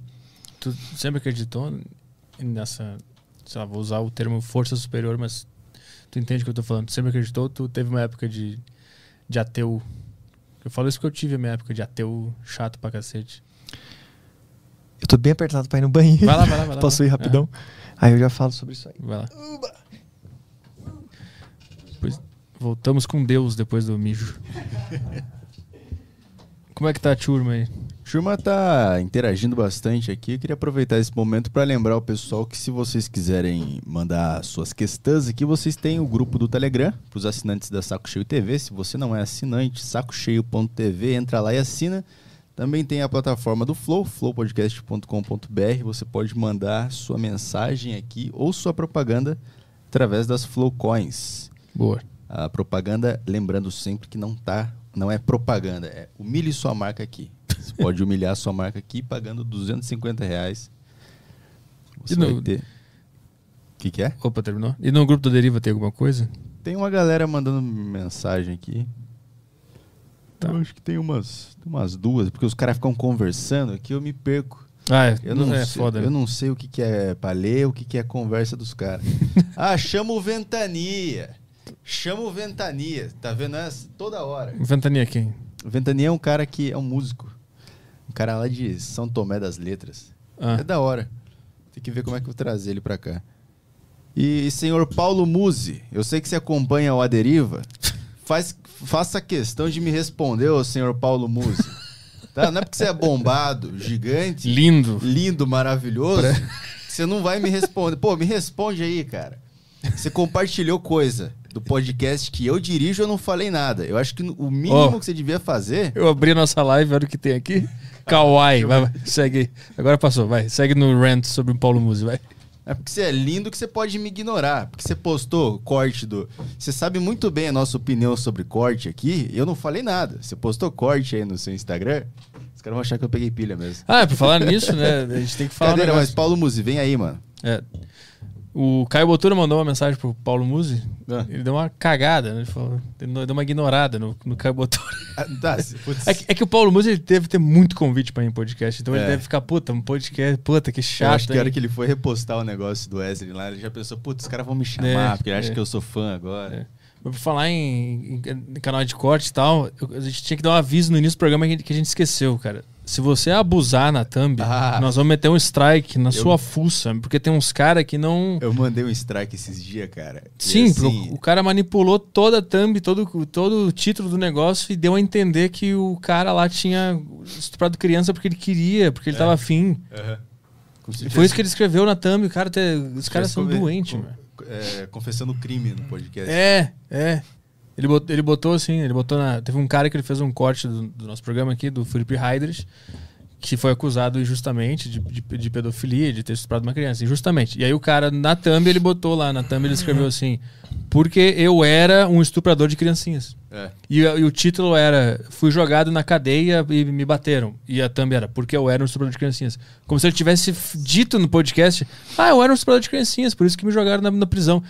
Tu sempre acreditou nessa. Sei lá, vou usar o termo força superior, mas tu entende o que eu tô falando. Tu sempre acreditou, tu teve uma época de, de ateu. Eu falo isso porque eu tive a minha época de ateu chato pra cacete. Eu tô bem apertado pra ir no banheiro. Vai lá, vai lá, vai lá. Posso ir rapidão? Aí eu já falo sobre isso aí. É, vai lá. Depois, voltamos com Deus depois do mijo. Como é que tá a turma aí? Turma tá interagindo bastante aqui. Eu queria aproveitar esse momento para lembrar o pessoal que se vocês quiserem mandar suas questões aqui, vocês têm o grupo do Telegram para os assinantes da Saco Cheio TV. Se você não é assinante, sacocheio.tv, entra lá e assina. Também tem a plataforma do Flow, flowpodcast.com.br. Você pode mandar sua mensagem aqui ou sua propaganda através das Flow Coins. Boa. A propaganda, lembrando sempre que não tá, não é propaganda, é humilhe sua marca aqui. Você pode humilhar sua marca aqui pagando 250 reais. Você E no- vai ter. O que, que é? Opa, terminou? E no grupo da Deriva tem alguma coisa? Tem uma galera mandando mensagem aqui. Tá. Eu acho que tem umas, umas duas, porque os caras ficam conversando aqui, eu me perco. Ah, é, Eu não, é sei, foda. eu né? não sei o que, que é pra ler, o que, que é conversa dos caras. ah, chama o Ventania. Chama o Ventania. Tá vendo essa? Toda hora. Ventania quem? O Ventania é um cara que é um músico. Um cara lá de São Tomé das Letras. Ah. É da hora. Tem que ver como é que eu vou trazer ele pra cá. E senhor Paulo Musi, eu sei que você acompanha o A Deriva. Faz, faça questão de me responder, ô senhor Paulo Musi. Tá? Não é porque você é bombado, gigante, Lindo. lindo, maravilhoso, que você não vai me responder. Pô, me responde aí, cara. Você compartilhou coisa do podcast que eu dirijo, eu não falei nada. Eu acho que o mínimo Ó. que você devia fazer Eu abri a nossa live, olha o que tem aqui. Kawaii, vai, vai, segue. Agora passou, vai. Segue no rant sobre o Paulo Musi, vai. É porque você é lindo que você pode me ignorar. Porque você postou corte do. Você sabe muito bem a nossa opinião sobre corte aqui. Eu não falei nada. Você postou corte aí no seu Instagram. Os caras vão achar que eu peguei pilha mesmo. Ah, pra falar nisso, né? A gente tem que falar. um Cadeira, mas negócio. Paulo Musi, vem aí, mano. É. O Caio Botura mandou uma mensagem pro Paulo Musi. Ah. Ele deu uma cagada, né? Ele falou, ele deu uma ignorada no, no Caio Botura. Ah, putz. É que, é que o Paulo Musi ele deve ter muito convite pra ir em podcast. Então ele É. deve ficar, puta, um podcast, puta, que Eu chato. acho que a hora que ele foi repostar o negócio do Wesley lá, ele já pensou, putz, os caras vão me chamar, É, porque ele acha é. que eu sou fã agora. É. Mas por falar em, em- em canal de corte e tal, eu- a gente tinha que dar um aviso no início do programa que a gente, que a gente esqueceu, cara. Se você abusar na thumb, Ah. nós vamos meter um strike na sua fuça, porque tem uns caras que não. Eu mandei um strike esses dias, cara. Sim, assim, o cara manipulou toda a thumb, todo, todo o título do negócio e deu a entender que o cara lá tinha estuprado criança porque ele queria, porque ele tava afim. E foi isso que ele escreveu na thumb. O cara te- os caras são doentes, com- mano. é, confessando crime no podcast. É, é. Ele botou, ele botou assim, ele botou na. Teve um cara que ele fez um corte do, do nosso programa aqui, do Felipe Heidrich, que foi acusado injustamente de, de, de pedofilia, de ter estuprado uma criança, injustamente. E aí o cara, na thumb, ele botou lá, na thumb ele escreveu assim, porque eu era um estuprador de criancinhas. É. E, e o título era, fui jogado na cadeia e me bateram. E a thumb era, porque eu era um estuprador de criancinhas. Como se ele tivesse dito no podcast, ah, eu era um estuprador de criancinhas, por isso que me jogaram na, na prisão.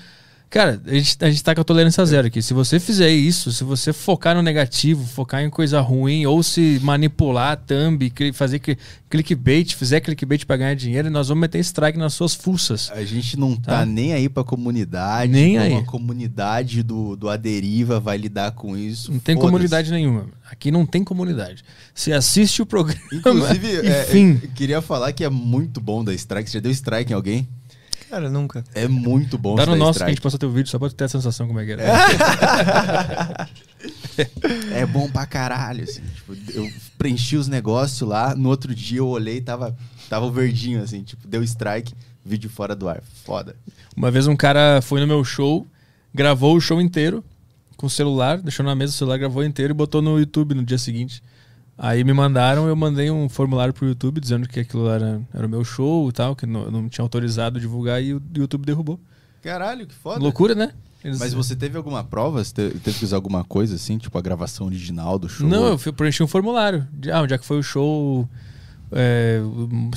Cara, a gente, a gente tá com a tolerância zero aqui. Se você fizer isso, se você focar no negativo, focar em coisa ruim, ou se manipular thumb, fazer cli- clickbait, fizer clickbait pra ganhar dinheiro, nós vamos meter strike nas suas fuças. A gente não tá, Tá. nem aí pra comunidade. Nem aí. A comunidade do, do Aderiva vai lidar com isso. Não tem comunidade nenhuma. Aqui não tem comunidade. Você assiste o programa. Inclusive, é, Enfim. eu queria falar que é muito bom dar strike. Você já deu strike em alguém? Cara, nunca. É muito bom Tá dar no nosso que a strike. gente passou teu vídeo só pra ter a sensação como é que era. É bom pra caralho, assim. Tipo, eu preenchi os negócios lá, no outro dia eu olhei e tava, tava verdinho, assim, tipo, deu strike, vídeo fora do ar. Foda. Uma vez um cara foi no meu show, gravou o show inteiro com o celular, deixou na mesa o celular, gravou inteiro e botou no YouTube no dia seguinte. Aí me mandaram, eu mandei um formulário pro YouTube dizendo que aquilo era, era o meu show e tal, que não, não tinha autorizado divulgar e o YouTube derrubou. Caralho, que foda. Loucura, né? Eles- Mas você teve alguma prova? Você te- teve que usar alguma coisa, assim, tipo a gravação original do show? Não, eu fui- preenchi um formulário. De, ah, onde é que foi o show? É,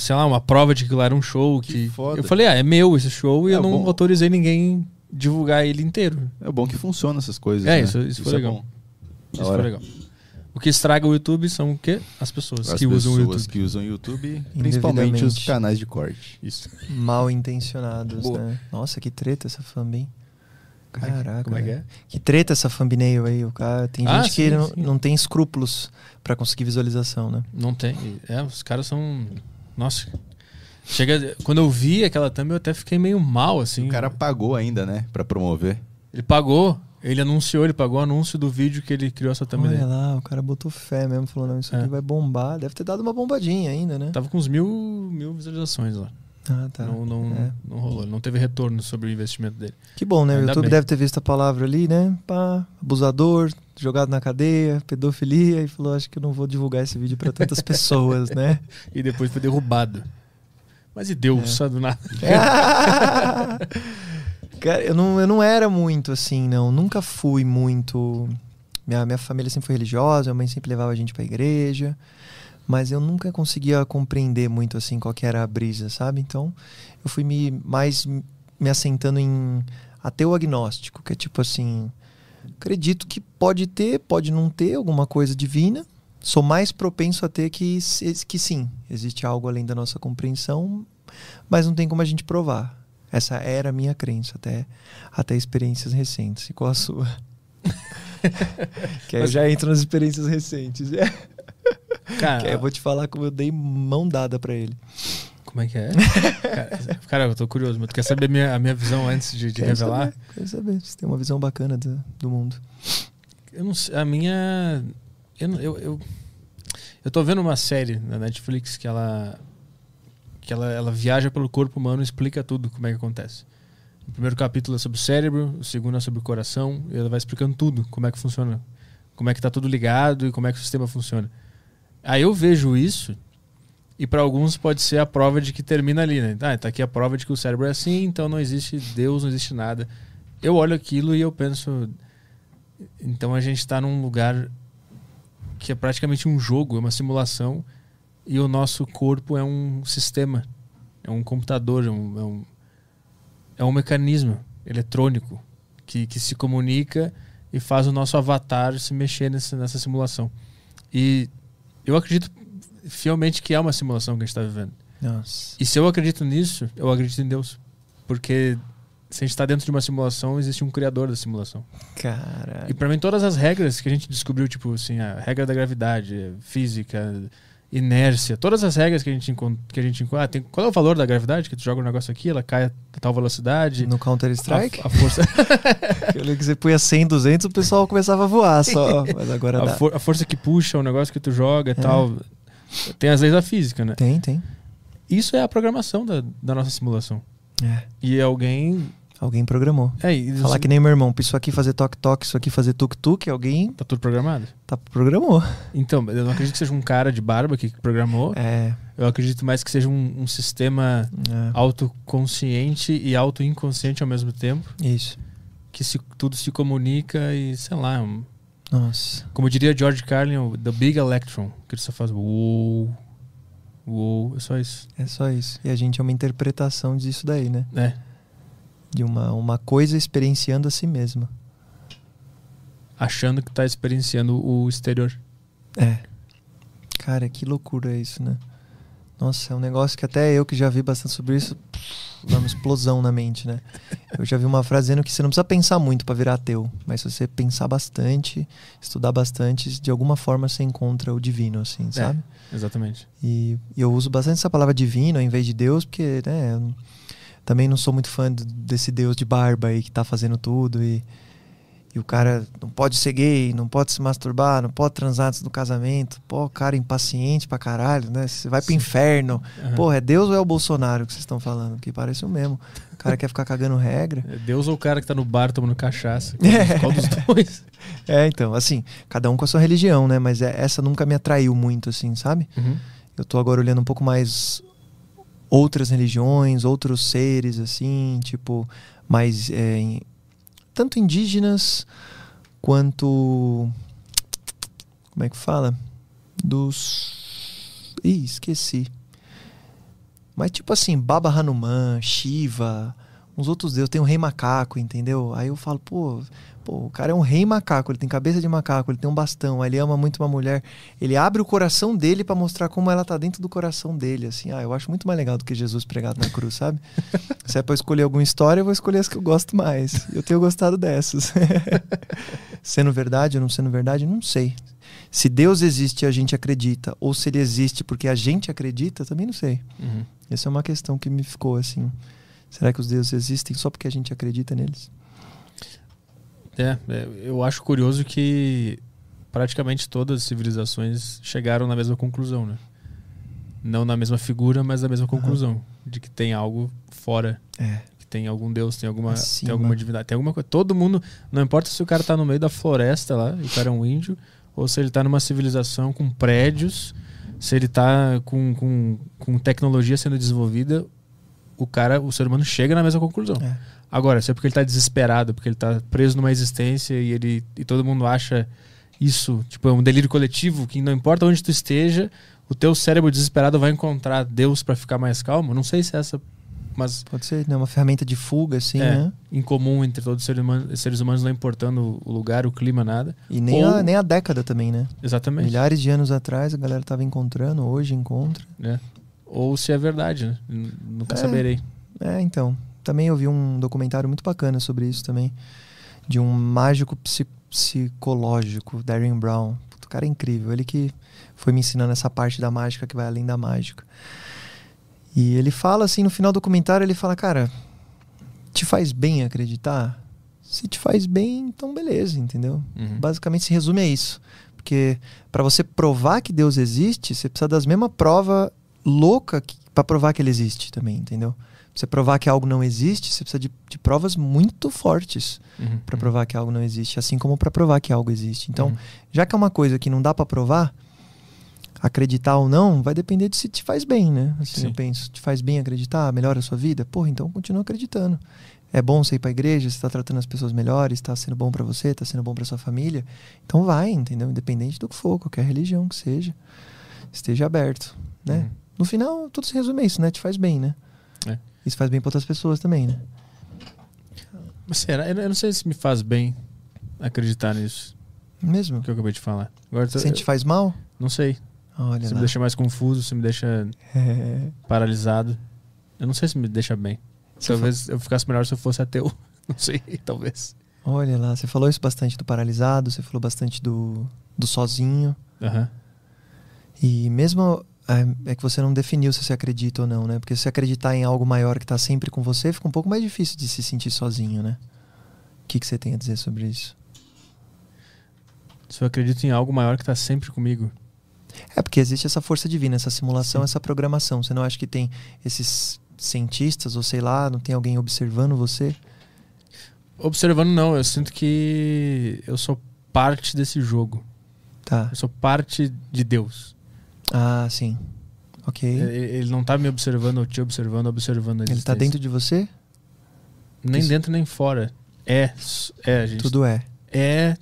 sei lá, uma prova de que lá era um show. Que Que, foda. Eu falei, ah, é meu esse show e É eu não bom. autorizei ninguém divulgar ele inteiro. É bom que funciona essas coisas. É, né? isso- isso foi legal. bom. Isso foi legal. O que estraga o YouTube são o quê? As pessoas As que usam o pessoas YouTube. que usam o YouTube, principalmente os canais de corte. Isso. Mal intencionados, Boa. né? Nossa, que treta essa fanbin. Caraca. Como é que é? Que treta essa thumbnail aí. O cara, tem Ah, gente que sim, não, sim. não tem escrúpulos pra conseguir visualização, né? Não tem. É, os caras são. Nossa. Chega. Quando eu vi aquela thumb, eu até fiquei meio mal, assim. O cara pagou ainda, né? Pra promover. Ele pagou. Ele anunciou, ele pagou o anúncio do vídeo que ele criou essa thumb Olha lá, o cara botou fé mesmo, falou, não, isso É. aqui vai bombar. Deve ter dado uma bombadinha ainda, né? Tava com uns mil, mil visualizações lá. Ah, tá. Não, não, É. não rolou. Não teve retorno sobre o investimento dele. Que bom, né? O YouTube bem. deve ter visto a palavra ali, né? Pá, abusador, jogado na cadeia, pedofilia, e falou, acho que eu não vou divulgar esse vídeo pra tantas pessoas, né? E depois foi derrubado. Mas e Deus, É. só do nada. Cara, eu não, eu não era muito assim, não. Nunca fui muito. Minha, minha família sempre foi religiosa, minha mãe sempre levava a gente pra igreja. Mas eu nunca conseguia compreender muito assim qual que era a brisa, sabe? Então eu fui me mais me assentando em ateu agnóstico, que é tipo assim. Acredito que pode ter, pode não ter alguma coisa divina. Sou mais propenso a ter que, que sim, existe algo além da nossa compreensão, mas não tem como a gente provar. Essa era a minha crença até, até experiências recentes. E qual a sua? que aí eu já entro nas experiências recentes. Cara, Que aí eu vou te falar como eu dei mão dada pra ele. como é que é? cara, cara, eu tô curioso, mas tu quer saber a minha, a minha visão antes de, de Quero revelar? Saber, quero saber. Você tem uma visão bacana do, do mundo. Eu não sei, a minha. Eu, eu, eu, eu tô vendo uma série na Netflix que ela. Que ela, ela viaja pelo corpo humano e explica tudo como é que acontece. O primeiro capítulo é sobre o cérebro, o segundo é sobre o coração, e ela vai explicando tudo, como é que funciona, como é que tá tudo ligado e como é que o sistema funciona. Aí eu vejo isso, e para alguns pode ser a prova de que termina ali, né? Ah, tá aqui a prova de que o cérebro é assim, então não existe Deus, não existe nada. Eu olho aquilo e eu penso, então a gente está num lugar que é praticamente um jogo, é uma simulação, e o nosso corpo é um sistema, é um computador, é um, é um, é um mecanismo eletrônico que, que se comunica e faz o nosso avatar se mexer nessa, nessa simulação. E eu acredito fielmente que é uma simulação que a gente está vivendo. Nossa. E se eu acredito nisso, eu acredito em Deus. Porque se a gente está dentro de uma simulação, existe um criador da simulação. Caralho. E pra mim, todas as regras que a gente descobriu, tipo assim, a regra da gravidade, física, inércia, todas as regras que a gente encontra. Que a gente ah, tem, qual é o valor da gravidade? Que tu joga um negócio aqui, ela cai a tal velocidade. No Counter-Strike, A, a força, eu lembro que você punha 100, 200, o pessoal começava a voar só. Mas agora a, for- a força que puxa, o negócio que tu joga e É. tal. Tem as leis da física, né? Tem, tem. Isso é a programação da, da nossa simulação. É. E alguém. Alguém programou. É, e Falar que nem meu irmão, isso aqui fazer toque-toque, isso aqui fazer tuk-tuk, alguém Tá tudo programado? tá programou. Então, eu não acredito que seja um cara de barba que programou. É, Eu acredito mais que seja um, um sistema é, autoconsciente e autoinconsciente ao mesmo tempo, isso. que se, tudo se comunica e, sei lá, um- Nossa. como diria George Carlin, The Big Electron, que ele só faz uou, uou, é só isso. É só isso. E a gente é uma interpretação disso daí, né? É. De uma, uma coisa experienciando a si mesma. Achando que tá experienciando o exterior. É. Cara, que loucura é isso, né? Nossa, é um negócio que até eu que já vi bastante sobre isso, dá uma explosão na mente, né? Eu já vi uma frase dizendo que você não precisa pensar muito para virar ateu, mas se você pensar bastante, estudar bastante, de alguma forma você encontra o divino, assim, sabe? É, exatamente. E, e eu uso bastante essa palavra divino ao invés de Deus, porque, né, eu também não sou muito fã desse Deus de barba aí que tá fazendo tudo e e o cara não pode ser gay, não pode se masturbar, não pode transar antes do casamento. Pô, cara impaciente pra caralho, né? Você vai pro inferno. Aham. Pô, é Deus ou é o Bolsonaro que vocês estão falando? Que parece o mesmo. O cara quer ficar cagando regra. É Deus ou o cara que tá no bar tomando cachaça? É. Qual dos dois? É, então, assim, cada um com a sua religião, né? Mas é- essa nunca me atraiu muito, assim, sabe? Uhum. Eu tô agora olhando um pouco mais outras religiões, outros seres, assim, tipo, mais. é, tanto indígenas quanto. Como é que fala? Dos. Ih, esqueci. Mas tipo assim, Baba Hanuman, Shiva, uns outros deuses, tem o rei macaco, entendeu? Aí eu falo, pô, pô, o cara é um rei macaco, ele tem cabeça de macaco, ele tem um bastão, ele ama muito uma mulher, ele abre o coração dele pra mostrar como ela tá dentro do coração dele, assim. Ah, eu acho muito mais legal do que Jesus pregado na cruz, sabe? Se é pra escolher alguma história, eu vou escolher as que eu gosto mais. Eu tenho gostado dessas. sendo verdade ou não sendo verdade, não sei. Se Deus existe e a gente acredita, ou se ele existe porque a gente acredita, também não sei. Uhum. Essa é uma questão que me ficou assim. Será que os deuses existem só porque a gente acredita neles? É, é, eu acho curioso que praticamente todas as civilizações chegaram na mesma conclusão, né? Não na mesma figura, mas na mesma conclusão. De que tem algo fora. É. Que tem algum deus, tem alguma, Acima. tem alguma divindade. Tem alguma coisa. Todo mundo. Não importa se o cara tá no meio da floresta lá, e o cara é um índio, ou se ele tá numa civilização com prédios, se ele tá com, com, com tecnologia sendo desenvolvida, o cara, o ser humano chega na mesma conclusão. É. Agora, se é porque ele tá desesperado, porque ele tá preso numa existência e ele e todo mundo acha isso, tipo, é um delírio coletivo que não importa onde tu esteja, o teu cérebro desesperado vai encontrar Deus pra ficar mais calmo. Não sei se é essa mas Pode ser, né? Uma ferramenta de fuga, assim, é, né? em comum entre todos os seres humanos, seres humanos não importando o lugar, o clima, nada. E nem, Ou- a, nem a década também, né? Exatamente. Milhares de anos atrás a galera tava encontrando, hoje encontra. né? Ou se é verdade, né? Nunca É. saberei. É, então. Também eu vi um documentário muito bacana sobre isso também. De um mágico psi- psicológico, Darren Brown. O cara é incrível. Ele que foi me ensinando essa parte da mágica que vai além da mágica. E ele fala assim, no final do documentário, ele fala, cara, te faz bem acreditar? Se te faz bem, então beleza, entendeu? Uhum. Basicamente se resume a isso. Porque para você provar que Deus existe, você precisa das mesmas provas louca para provar que ele existe também, entendeu? Pra você provar que algo não existe, você precisa de, de provas muito fortes Uhum. para provar que algo não existe, assim como para provar que algo existe. Então, Uhum. já que é uma coisa que não dá para provar, acreditar ou não, vai depender de se te faz bem, né? Assim, Sim. eu penso, te faz bem acreditar, melhora a sua vida? Porra, então continua acreditando. É bom você ir pra igreja, você tá tratando as pessoas melhores, tá sendo bom para você, tá sendo bom para sua família. Então vai, entendeu? Independente do que for, qualquer religião que seja, esteja aberto, né? Uhum. No final, tudo se resume a isso, né? Te faz bem, né? É. Isso faz bem para outras pessoas também, né? Mas será? Eu não sei se me faz bem acreditar nisso Mesmo? que eu acabei de falar. Agora, eu- Se te faz mal? não sei. Olha Se lá. me deixa mais confuso, se me deixa É. paralisado. Eu não sei se me deixa bem. Você Talvez eu ficasse melhor se eu fosse ateu. Não sei, talvez. Olha lá, você falou isso bastante do paralisado, você falou bastante do, do sozinho. Aham. E mesmo é, é que você não definiu se você acredita ou não, né? Porque se você acreditar em algo maior que está sempre com você, fica um pouco mais difícil de se sentir sozinho, né? O que, que você tem a dizer sobre isso? Se eu acredito em algo maior que tá sempre comigo. É porque existe essa força divina, essa simulação, Sim. essa programação. Você não acha que tem esses cientistas, ou sei lá, não tem alguém observando você? Observando, não. Eu sinto que eu sou parte desse jogo. Tá. Eu sou parte de Deus. Ah, sim. Ok. Ele ele não tá me observando ou te observando, observando a Ele tá dentro de você? Nem Isso. dentro nem fora. É, é, gente. Tudo é. É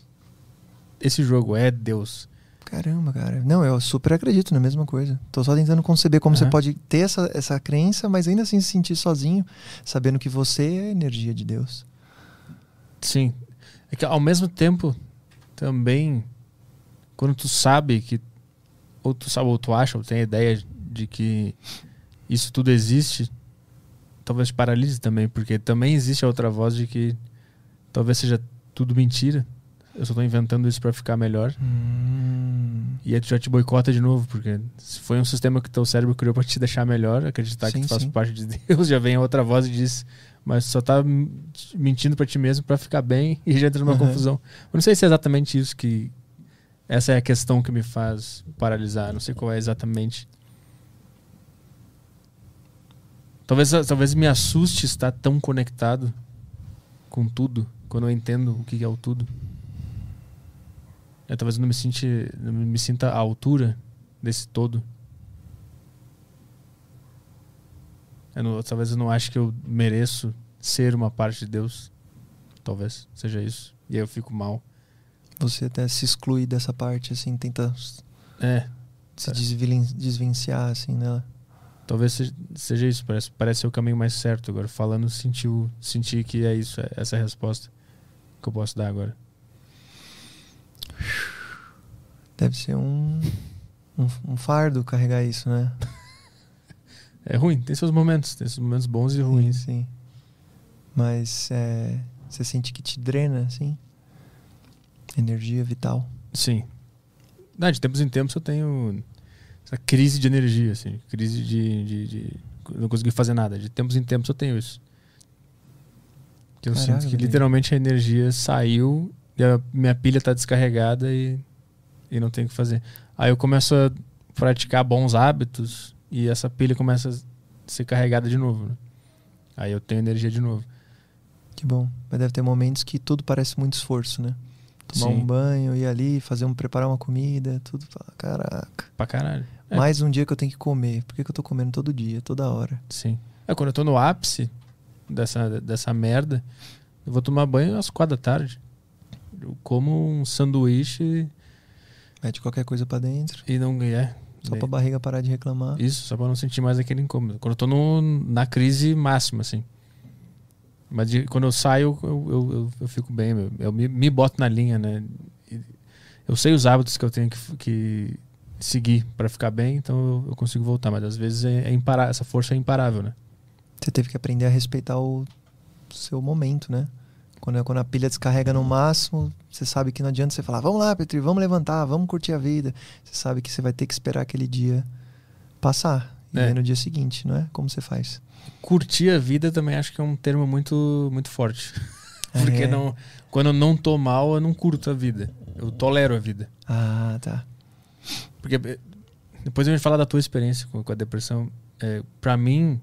esse jogo, é Deus. Caramba, cara. Não, eu super acredito na mesma coisa. Tô só tentando conceber como você Aham. pode ter essa, essa crença, mas ainda assim se sentir sozinho, sabendo que você é a energia de Deus. Sim. É que ao mesmo tempo, também, quando tu sabe que. Ou tu sabe, ou tu acha, ou tem a ideia de que isso tudo existe, talvez te paralise também, porque também existe a outra voz de que talvez seja tudo mentira. Eu só tô inventando isso pra ficar melhor. Hum, E aí tu já te boicota de novo, porque se foi um sistema que teu cérebro criou pra te deixar melhor, acreditar que Sim, tu faz parte de Deus, já vem a outra voz e diz, mas só tá mentindo pra ti mesmo pra ficar bem e já entra numa Uhum. confusão. Eu não sei se é exatamente isso que. Essa é a questão que me faz paralisar. Não sei qual é exatamente. Talvez, talvez me assuste estar tão conectado com tudo, quando eu entendo o que é o tudo. Eu talvez não me, não me sinta à altura desse todo. Não- talvez eu não ache que eu mereço ser uma parte de Deus. Talvez seja isso. E aí eu fico mal. Você até se exclui dessa parte, assim, tenta É, se desvelen- desvencilhar, assim, nela. talvez seja, isso. Parece, parece ser o caminho mais certo. Agora, falando, sentiu, senti que é isso. É essa resposta que eu posso dar agora. Deve ser um, um, um fardo carregar isso, né? É ruim, tem seus momentos. Tem seus momentos bons e ruins. Sim, sim. Mas é, você sente que te drena, assim? Energia vital. Sim. De tempos em tempos eu tenho essa crise de energia, assim. Crise de, de, de não conseguir fazer nada. De tempos em tempos eu tenho isso. Que eu sinto que literalmente a energia saiu e a minha pilha tá descarregada e, e não tem o que fazer. Aí eu começo a praticar bons hábitos e essa pilha começa a ser carregada de novo. né? Aí eu tenho energia de novo. Que bom. Mas deve ter momentos que tudo parece muito esforço, né? Tomar Sim. um banho, ir ali, fazer um, preparar uma comida, tudo. Caraca. Pra caralho. É. Mais um dia que eu tenho que comer. Por que, que eu tô comendo todo dia, toda hora? Sim. É, quando eu tô no ápice dessa, dessa merda, eu vou tomar banho às quatro da tarde. Eu como um sanduíche Mete qualquer coisa pra dentro, e não é. só pra barriga parar de reclamar. Isso, só pra não sentir mais aquele incômodo. Quando eu tô no, na crise máxima, assim. Mas de- quando eu saio, eu, eu, eu, eu fico bem. Eu, eu me, me boto na linha, né? Eu sei os hábitos que eu tenho que, que seguir pra ficar bem, então eu, consigo voltar. Mas às vezes é, é imparável, essa força é imparável, né? Você teve que aprender a respeitar o seu momento, né? Quando, quando a pilha descarrega no máximo, você sabe que não adianta você falar, vamos lá, Petri, vamos levantar, vamos curtir a vida. Você sabe que você vai ter que esperar aquele dia passar. E É. aí no dia seguinte, não é? Como você faz? Curtir a vida também acho que é um termo muito muito forte. Porque É. não, quando eu não tô mal, eu não curto a vida. Eu tolero a vida. Ah, tá. Porque eh, depois a gente falar da tua experiência com, com a depressão. É, para mim,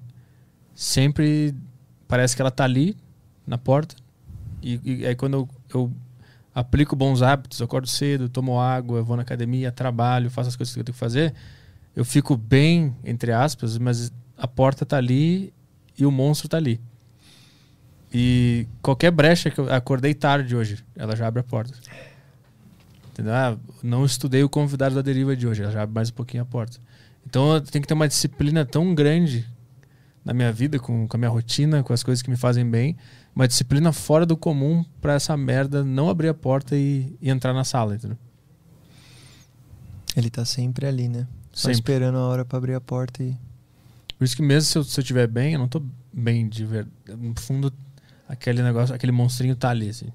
sempre parece que ela tá ali na porta. E, e aí quando eu, eu aplico bons hábitos, eu acordo cedo, tomo água, vou na academia, trabalho, faço as coisas que eu tenho que fazer, eu fico bem, entre aspas, mas a porta tá ali e o monstro tá ali. E qualquer brecha que eu acordei tarde hoje, ela já abre a porta. Entendeu? Ah, não estudei o convidado da deriva de hoje, ela já abre mais um pouquinho a porta. Então eu tenho que ter uma disciplina tão grande na minha vida, com, com a minha rotina, com as coisas que me fazem bem, uma disciplina fora do comum pra essa merda não abrir a porta e, e entrar na sala, entendeu? Ele tá sempre ali, né? Só Sempre. esperando a hora pra abrir a porta e. Por isso que mesmo se eu, se eu estiver bem, eu não tô bem de verdade. No fundo, aquele negócio, aquele monstrinho tá ali, assim.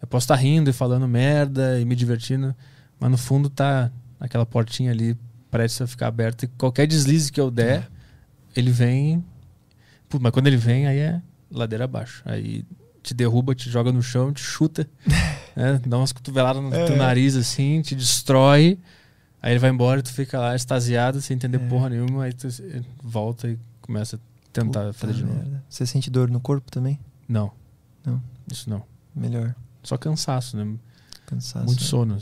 Eu posso estar rindo e falando merda e me divertindo, mas no fundo tá aquela portinha ali prestes a ficar aberta e qualquer deslize que eu der, ele vem. Pô, mas quando ele vem, aí é ladeira abaixo. Aí te derruba, te joga no chão, te chuta, né? dá umas cotoveladas no teu nariz assim, te destrói. Aí ele vai embora e tu fica lá extasiado, sem entender É. porra nenhuma, aí tu volta e começa a tentar Puta fazer de novo. merda. Você sente dor no corpo também? Não. Não. Isso não. Melhor. Só cansaço, né? Cansaço. Muito né? sono.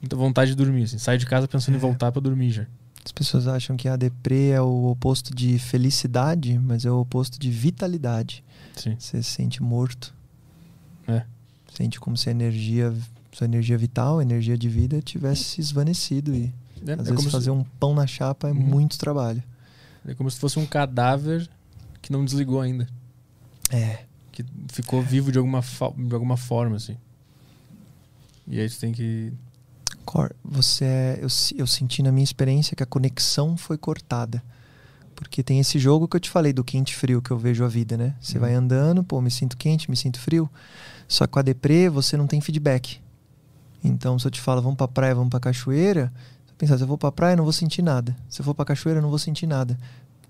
Muita vontade de dormir, assim. Sai de casa pensando em É. voltar pra dormir já. As pessoas acham que a deprê é o oposto de felicidade, mas é o oposto de vitalidade. Sim. Você se sente morto. É. Sente como se a energia sua energia vital, energia de vida tivesse se esvanecido e É, às é vezes como fazer se, um pão na chapa é Uhum. muito trabalho. é como se fosse um cadáver que não desligou ainda. É. Que ficou vivo de alguma, de alguma forma, assim. E aí tu tem que. Cor, você é, eu, eu senti na minha experiência que a conexão foi cortada. Porque tem esse jogo que eu te falei do quente e frio que eu vejo a vida, né? Você Uhum. vai andando, pô, me sinto quente, me sinto frio. Só que com a deprê você não tem feedback. Então, se eu te falo, vamos pra praia, vamos pra cachoeira, você pensa, se eu vou pra praia, eu não vou sentir nada. Se eu for pra cachoeira, eu não vou sentir nada.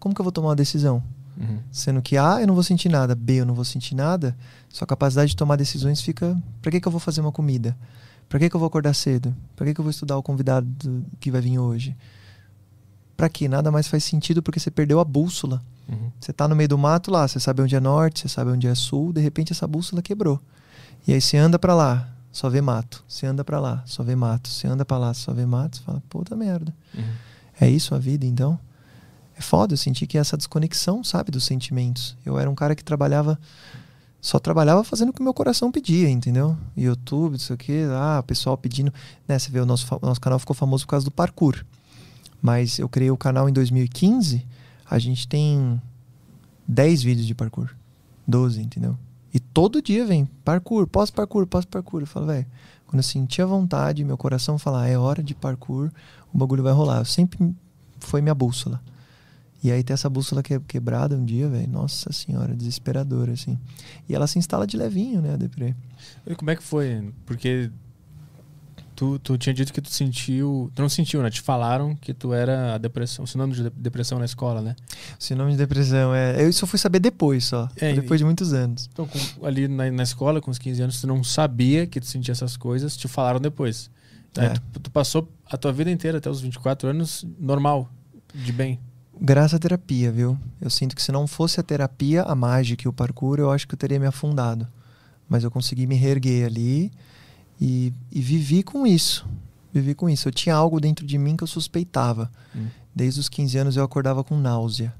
Como que eu vou tomar uma decisão? Uhum. Sendo que A, eu não vou sentir nada, B, eu não vou sentir nada, sua capacidade de tomar decisões fica. Pra que, que eu vou fazer uma comida? Pra que, que eu vou acordar cedo? Pra que, que eu vou estudar o convidado do- que vai vir hoje? Pra quê? Nada mais faz sentido porque você perdeu a bússola. Uhum. Você tá no meio do mato lá, você sabe onde é norte, você sabe onde é sul, de repente essa bússola quebrou. E aí você anda pra lá, só vê mato. Você anda pra lá, só vê mato. Você anda pra lá, só vê mato. Você fala, puta merda. Uhum. É isso a vida, então? É foda, eu senti que essa desconexão, sabe, dos sentimentos. Eu era um cara que trabalhava, só trabalhava fazendo o que o meu coração pedia, entendeu? YouTube, não sei o que, ah, o pessoal pedindo. Né, você vê, o nosso, nosso canal ficou famoso por causa do parkour. Mas eu criei o canal em 2015, a gente tem 10 vídeos de parkour. 12, entendeu? E todo dia vem parkour, pós-parkour, pós-parkour. Eu falo, velho, quando eu senti a vontade, meu coração falar, é hora de parkour, o bagulho vai rolar. Eu sempre foi minha bússola. E aí ter essa bússola que- quebrada um dia, velho, nossa senhora, desesperadora, assim. E ela se instala de levinho, né, a deprê. E como é que foi? Porque tu, tu tinha dito que tu sentiu. Tu não sentiu, né? Te falaram que tu era a depressão, sinônimo de de- depressão na escola, né? Sinônimo de depressão, é. Eu só fui saber depois, só. É, depois de muitos anos. Então, com- ali na, na escola, com os 15 anos, tu não sabia que tu sentia essas coisas, te falaram depois. Né? É. Tu, tu passou a tua vida inteira, até os 24 anos, normal, de bem. Graças à terapia, viu? Eu sinto que se não fosse a terapia, a mágica e o parkour, eu acho que eu teria me afundado. Mas eu consegui me reerguer ali e, e vivi com isso. Vivi com isso. Eu tinha algo dentro de mim que eu suspeitava. Hum. Desde os 15 anos eu acordava com náusea.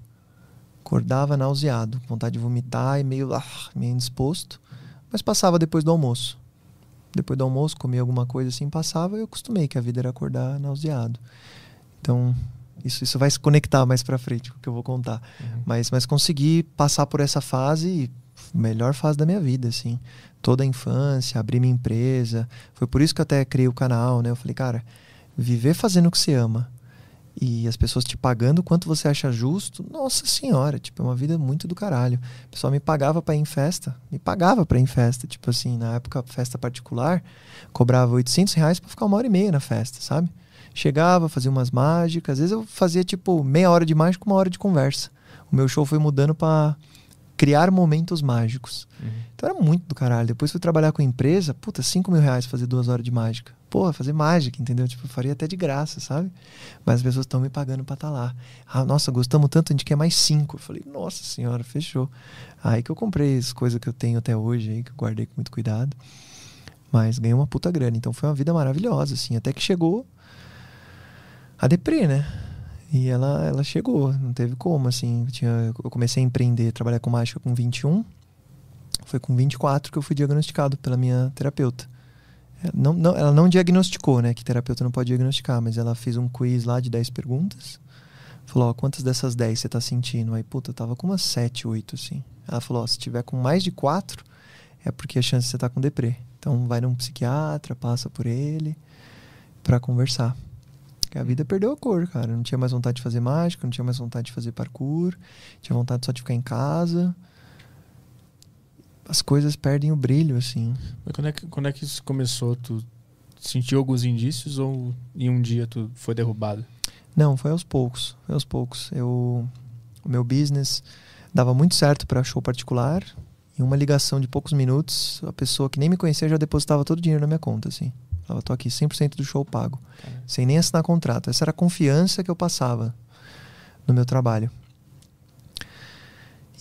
Acordava nauseado, vontade de vomitar e meio, ah, meio indisposto. Mas passava depois do almoço. Depois do almoço, comia alguma coisa assim, passava e eu acostumei que a vida era acordar nauseado. Então, isso, isso vai se conectar mais pra frente com o que eu vou contar. Uhum. Mas, mas consegui passar por essa fase, melhor fase da minha vida, assim. Toda a infância, abrir minha empresa. Foi por isso que eu até criei o canal, né? Eu falei, cara, viver fazendo o que você ama e as pessoas te pagando quanto você acha justo, nossa senhora, tipo, é uma vida muito do caralho. O pessoal me pagava pra ir em festa, me pagava pra ir em festa. Tipo assim, na época, festa particular, cobrava 800 reais pra ficar uma hora e meia na festa, sabe? Chegava, fazia umas mágicas. Às vezes eu fazia tipo meia hora de mágica, uma hora de conversa. O meu show foi mudando pra criar momentos mágicos. Uhum. Então era muito do caralho. Depois fui trabalhar com empresa, puta, 5 mil reais fazer duas horas de mágica. Porra, fazer mágica, entendeu? Tipo, eu faria até de graça, sabe? Mas as pessoas estão me pagando pra estar lá. Ah, nossa, gostamos tanto, a gente quer mais cinco. Eu falei, nossa senhora, fechou. Aí que eu comprei as coisas que eu tenho até hoje aí, que eu guardei com muito cuidado. Mas ganhei uma puta grana. Então foi uma vida maravilhosa, assim. Até que chegou a deprê, né? E ela, ela chegou, não teve como, assim. Eu, tinha, eu comecei a empreender, trabalhar com mágica com 21. Foi com 24 que eu fui diagnosticado pela minha terapeuta. É, Não, não, ela não diagnosticou, né? Que terapeuta não pode diagnosticar, mas ela fez um quiz lá de 10 perguntas. Falou, ó, quantas dessas 10 você tá sentindo? Aí, puta, eu tava com umas 7, 8, assim. Ela falou, ó, se tiver com mais de 4, é porque a chance de você tá com deprê. Então vai num psiquiatra, passa por ele pra conversar. Porque a vida perdeu a cor, cara. Não tinha mais vontade de fazer mágica, não tinha mais vontade de fazer parkour, tinha vontade só de ficar em casa. As coisas perdem o brilho, assim. Mas quando é, que, quando é que isso começou? Tu sentiu alguns indícios ou em um dia tu foi derrubado? Não, foi aos poucos. Foi aos poucos. Eu, o meu business dava muito certo para show particular. Em uma ligação de poucos minutos, a pessoa que nem me conhecia já depositava todo o dinheiro na minha conta, assim. Falava, tô aqui 100% do show pago. Sem nem assinar contrato. Essa era a confiança que eu passava no meu trabalho.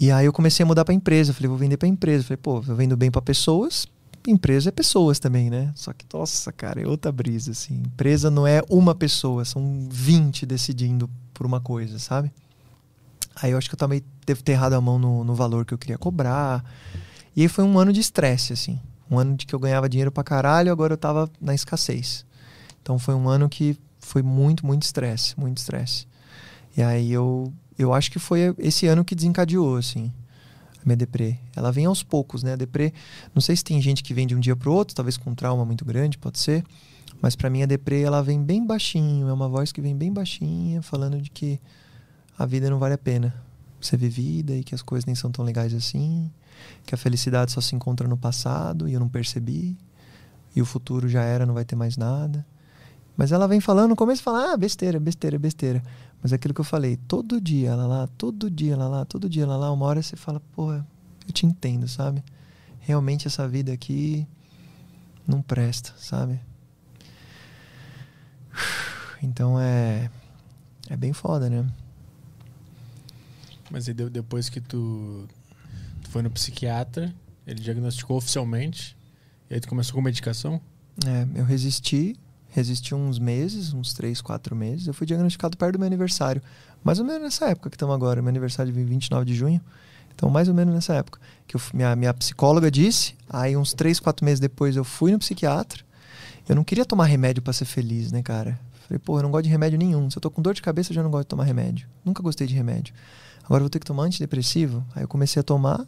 E aí eu comecei a mudar para empresa. Falei, vou vender para empresa. Falei, pô, eu vendo bem para pessoas. Empresa é pessoas também, né? Só que, nossa, cara, é outra brisa, assim. Empresa não é uma pessoa, são 20 decidindo por uma coisa, sabe? Aí eu acho que eu também devo ter errado a mão no, no valor que eu queria cobrar. E aí foi um ano de estresse, assim. Um ano de que eu ganhava dinheiro pra caralho, agora eu tava na escassez. Então foi um ano que foi muito, muito estresse, muito estresse. E aí eu, eu acho que foi esse ano que desencadeou, assim, a minha deprê. Ela vem aos poucos, né? A deprê, não sei se tem gente que vem de um dia pro outro, talvez com um trauma muito grande, pode ser. Mas para mim a deprê, ela vem bem baixinho, é uma voz que vem bem baixinha, falando de que a vida não vale a pena ser vivida e que as coisas nem são tão legais assim, que a felicidade só se encontra no passado e eu não percebi, e o futuro já era, não vai ter mais nada. Mas ela vem falando, no começo fala, ah, besteira, besteira, besteira. Mas é aquilo que eu falei, todo dia ela lá, todo dia ela lá, todo dia ela lá, uma hora você fala, porra, eu te entendo, sabe? Realmente essa vida aqui não presta, sabe? Então é. É bem foda, né? Mas aí depois que tu, tu foi no psiquiatra, ele diagnosticou oficialmente, e aí tu começou com medicação? É, eu resisti, resisti uns meses, uns três, quatro meses. Eu fui diagnosticado perto do meu aniversário. Mais ou menos nessa época que estamos agora. Meu aniversário é 29 de junho. Então, mais ou menos nessa época. Que eu, minha, minha psicóloga disse. Aí, uns três, quatro meses depois, eu fui no psiquiatra. Eu não queria tomar remédio para ser feliz, né, cara? Falei, pô, eu não gosto de remédio nenhum. Se eu tô com dor de cabeça, eu já não gosto de tomar remédio. Nunca gostei de remédio. Agora eu vou ter que tomar antidepressivo. Aí eu comecei a tomar.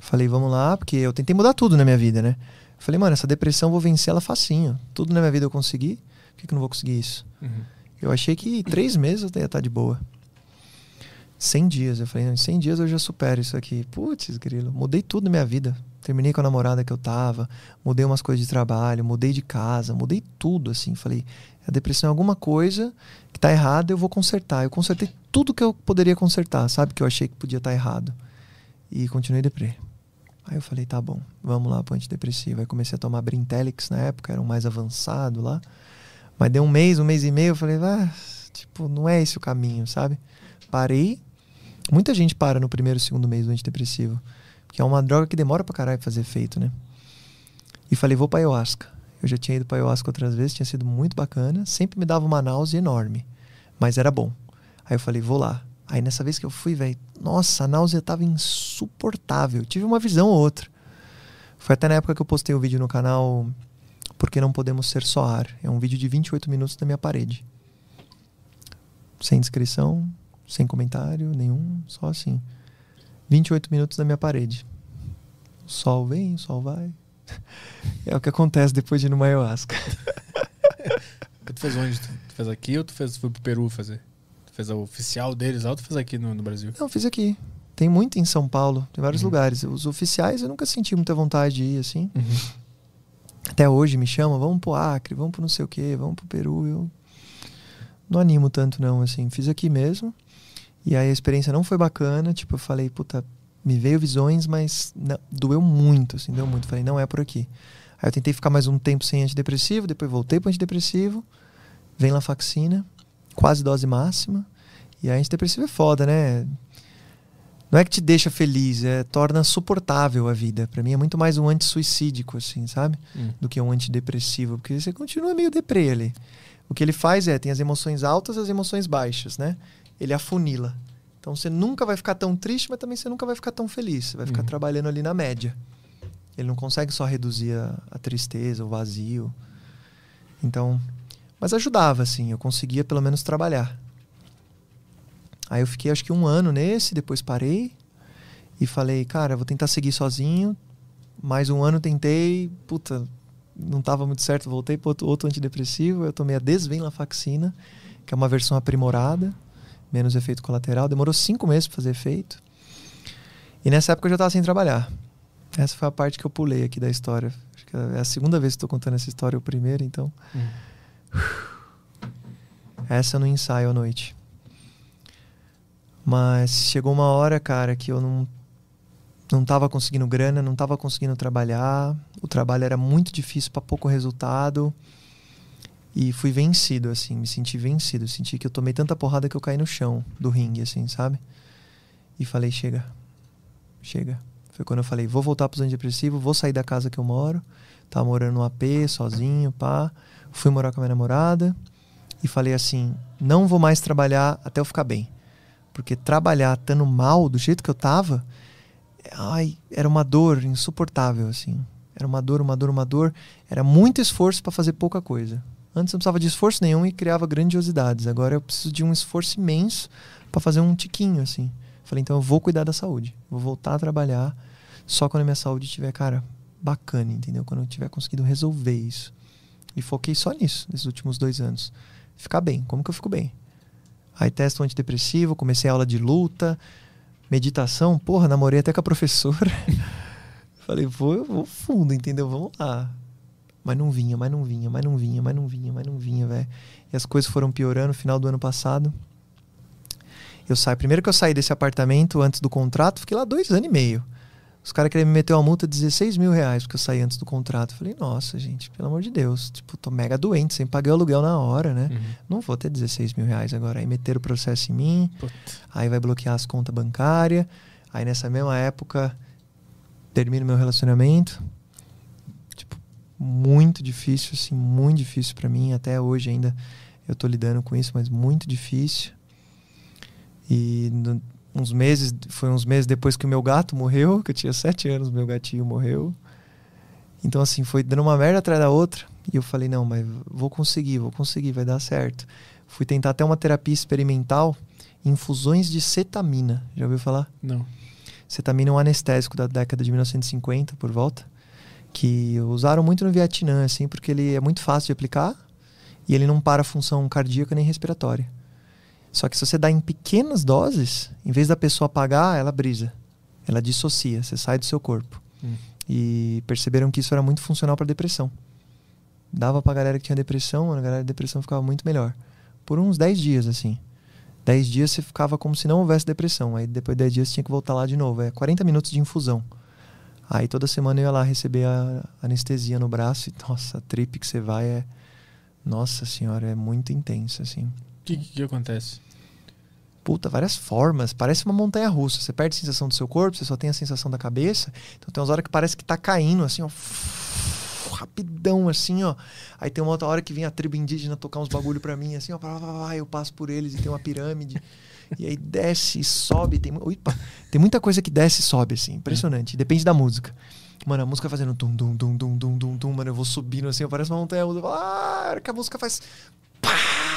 Falei, vamos lá, porque eu tentei mudar tudo na minha vida, né? Falei, mano, essa depressão eu vou vencer ela facinho. Tudo na minha vida eu consegui. Por que, que eu não vou conseguir isso? Uhum. Eu achei que três meses eu ia estar de boa. 100 dias. Eu falei, em 100 dias eu já supero isso aqui. Putz, grilo. Mudei tudo na minha vida. Terminei com a namorada que eu tava. Mudei umas coisas de trabalho. Mudei de casa. Mudei tudo, assim. Falei, a depressão é alguma coisa que tá errada, eu vou consertar. Eu consertei tudo que eu poderia consertar, sabe? Que eu achei que podia estar tá errado. E continuei deprê. Aí eu falei, tá bom, vamos lá pro antidepressivo. Aí comecei a tomar Brintelix na época, era um mais avançado lá. Mas deu um mês, um mês e meio, eu falei, ah, tipo, não é esse o caminho, sabe? Parei. Muita gente para no primeiro, segundo mês do antidepressivo. Porque é uma droga que demora pra caralho fazer efeito, né? E falei, vou pra ayahuasca. Eu já tinha ido pra ayahuasca outras vezes, tinha sido muito bacana. Sempre me dava uma náusea enorme. Mas era bom. Aí eu falei, vou lá. Aí nessa vez que eu fui, velho, nossa, a náusea tava insuportável. Tive uma visão ou outra. Foi até na época que eu postei o vídeo no canal Porque Não Podemos Ser Só Ar. É um vídeo de 28 minutos na minha parede. Sem descrição, sem comentário nenhum, só assim. 28 minutos na minha parede. O sol vem, o sol vai. É o que acontece depois de ir no ayahuasca. tu fez onde? Tu fez aqui ou tu fez, foi pro Peru fazer? Fez a oficial deles lá ou tu fez aqui no, no Brasil? Não, fiz aqui. Tem muito em São Paulo, tem vários uhum. lugares. Os oficiais eu nunca senti muita vontade de ir assim. Uhum. Até hoje me chamam, vamos pro Acre, vamos pro não sei o que, vamos pro Peru. Eu não animo tanto não, assim. Fiz aqui mesmo. E aí a experiência não foi bacana. Tipo, eu falei, puta, me veio visões, mas não, doeu muito, assim, deu muito. Falei, não é por aqui. Aí eu tentei ficar mais um tempo sem antidepressivo, depois voltei pro antidepressivo. Vem lá faxina quase dose máxima. E a antidepressivo é foda, né? Não é que te deixa feliz, é torna suportável a vida. Para mim é muito mais um antissuicídico, assim, sabe? Hum. Do que um antidepressivo, porque você continua meio deprê ali. O que ele faz é, tem as emoções altas e as emoções baixas, né? Ele afunila. Então você nunca vai ficar tão triste, mas também você nunca vai ficar tão feliz. Você vai ficar uhum. trabalhando ali na média. Ele não consegue só reduzir a, a tristeza, o vazio. Então, mas ajudava, assim, eu conseguia pelo menos trabalhar. Aí eu fiquei acho que um ano nesse, depois parei e falei, cara, vou tentar seguir sozinho. Mais um ano tentei, puta, não estava muito certo, voltei para outro, antidepressivo. Eu tomei a Desvenlafaxina, que é uma versão aprimorada, menos efeito colateral. Demorou cinco meses para fazer efeito. E nessa época eu já estava sem trabalhar. Essa foi a parte que eu pulei aqui da história. Acho que é a segunda vez que estou contando essa história, o primeiro, então. Hum. Essa no ensaio à noite. Mas chegou uma hora, cara, que eu não não tava conseguindo grana, não tava conseguindo trabalhar. O trabalho era muito difícil para pouco resultado. E fui vencido, assim, me senti vencido. Senti que eu tomei tanta porrada que eu caí no chão do ringue, assim, sabe? E falei, chega, chega. Foi quando eu falei, vou voltar pros antidepressivos, vou sair da casa que eu moro. Tava morando no AP, sozinho, pá. Fui morar com a minha namorada e falei assim: não vou mais trabalhar até eu ficar bem. Porque trabalhar estando mal, do jeito que eu tava, ai, era uma dor insuportável, assim. Era uma dor, uma dor, uma dor. Era muito esforço para fazer pouca coisa. Antes não precisava de esforço nenhum e criava grandiosidades. Agora eu preciso de um esforço imenso para fazer um tiquinho, assim. Falei, então eu vou cuidar da saúde. Vou voltar a trabalhar só quando a minha saúde estiver, cara, bacana, entendeu? Quando eu tiver conseguido resolver isso. E foquei só nisso, nesses últimos dois anos. Ficar bem. Como que eu fico bem? Aí testo antidepressivo, comecei a aula de luta, meditação. Porra, namorei até com a professora. Falei, vou, vou fundo, entendeu? Vamos lá. Mas não vinha, mas não vinha, mas não vinha, mas não vinha, mas não vinha, velho. E as coisas foram piorando no final do ano passado. Eu saí. Primeiro que eu saí desse apartamento antes do contrato, fiquei lá dois anos e meio. Os caras queriam me meter uma multa de 16 mil reais porque eu saí antes do contrato. Falei, nossa, gente, pelo amor de Deus. Tipo, tô mega doente, sem pagar o aluguel na hora, né? Uhum. Não vou ter 16 mil reais agora. Aí meteram o processo em mim, Puta. aí vai bloquear as contas bancárias. Aí nessa mesma época, termino meu relacionamento. Tipo, muito difícil, assim, muito difícil pra mim. Até hoje ainda eu tô lidando com isso, mas muito difícil. E no- uns meses, foi uns meses depois que o meu gato morreu, que eu tinha sete anos, meu gatinho morreu. Então, assim, foi dando uma merda atrás da outra. E eu falei, não, mas vou conseguir, vou conseguir, vai dar certo. Fui tentar até uma terapia experimental, infusões de cetamina. Já ouviu falar? Não. Cetamina é um anestésico da década de 1950, por volta, que usaram muito no Vietnã, assim, porque ele é muito fácil de aplicar e ele não para a função cardíaca nem respiratória. Só que se você dá em pequenas doses, em vez da pessoa apagar, ela brisa. Ela dissocia, você sai do seu corpo. Hum. E perceberam que isso era muito funcional para depressão. Dava pra galera que tinha depressão, a galera de depressão ficava muito melhor. Por uns 10 dias, assim. 10 dias você ficava como se não houvesse depressão. Aí depois de 10 dias você tinha que voltar lá de novo. É 40 minutos de infusão. Aí toda semana eu ia lá receber a anestesia no braço e, nossa, a trip que você vai é. Nossa senhora, é muito intensa, assim. Que, que, acontece? Puta, várias formas. Parece uma montanha russa. Você perde a sensação do seu corpo, você só tem a sensação da cabeça. Então tem umas horas que parece que tá caindo, assim, ó. Rapidão, assim, ó. Aí tem uma outra hora que vem a tribo indígena tocar uns bagulho pra mim, assim, ó. Eu passo por eles e tem uma pirâmide. E aí desce e sobe. Tem, opa, tem muita coisa que desce e sobe, assim. Impressionante. Depende da música. Mano, a música fazendo tum, tum, tum, tum, tum, tum, tum. Mano, eu vou subindo assim, parece uma montanha russa. Ah, a hora que a música faz. Pá!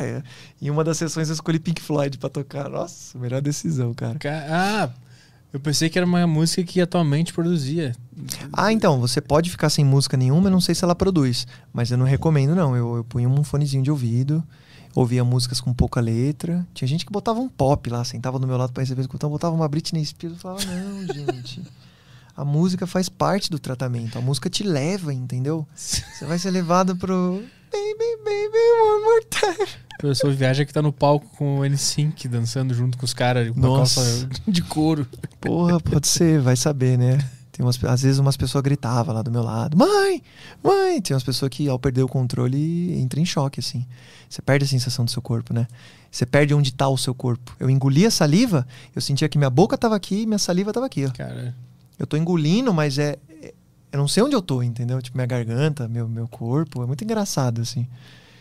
É. Em uma das sessões eu escolhi Pink Floyd pra tocar. Nossa, melhor decisão, cara. Ca- Ah, eu pensei que era uma música que atualmente produzia. Ah, então, você pode ficar sem música nenhuma, eu não sei se ela produz. Mas eu não recomendo, não. Eu, eu punha um fonezinho de ouvido, ouvia músicas com pouca letra. Tinha gente que botava um pop lá, sentava do meu lado pra receber escutão, botava uma Britney Spears. Eu falava, não, gente. A música faz parte do tratamento. A música te leva, entendeu? Você vai ser levado pro. Baby, baby, one more time. A pessoa viaja que tá no palco com o N5 dançando junto com os caras com Nossa. calça de couro. Porra, pode ser, vai saber, né? Tem umas, às vezes umas pessoas gritavam lá do meu lado, mãe, mãe. Tem umas pessoas que ao perder o controle entra em choque, assim. Você perde a sensação do seu corpo, né? Você perde onde tá o seu corpo. Eu engolia saliva, eu sentia que minha boca tava aqui e minha saliva tava aqui, ó. Cara, Eu tô engolindo, mas é, é- eu não sei onde eu tô, entendeu? Tipo, minha garganta, meu, meu corpo. É muito engraçado, assim.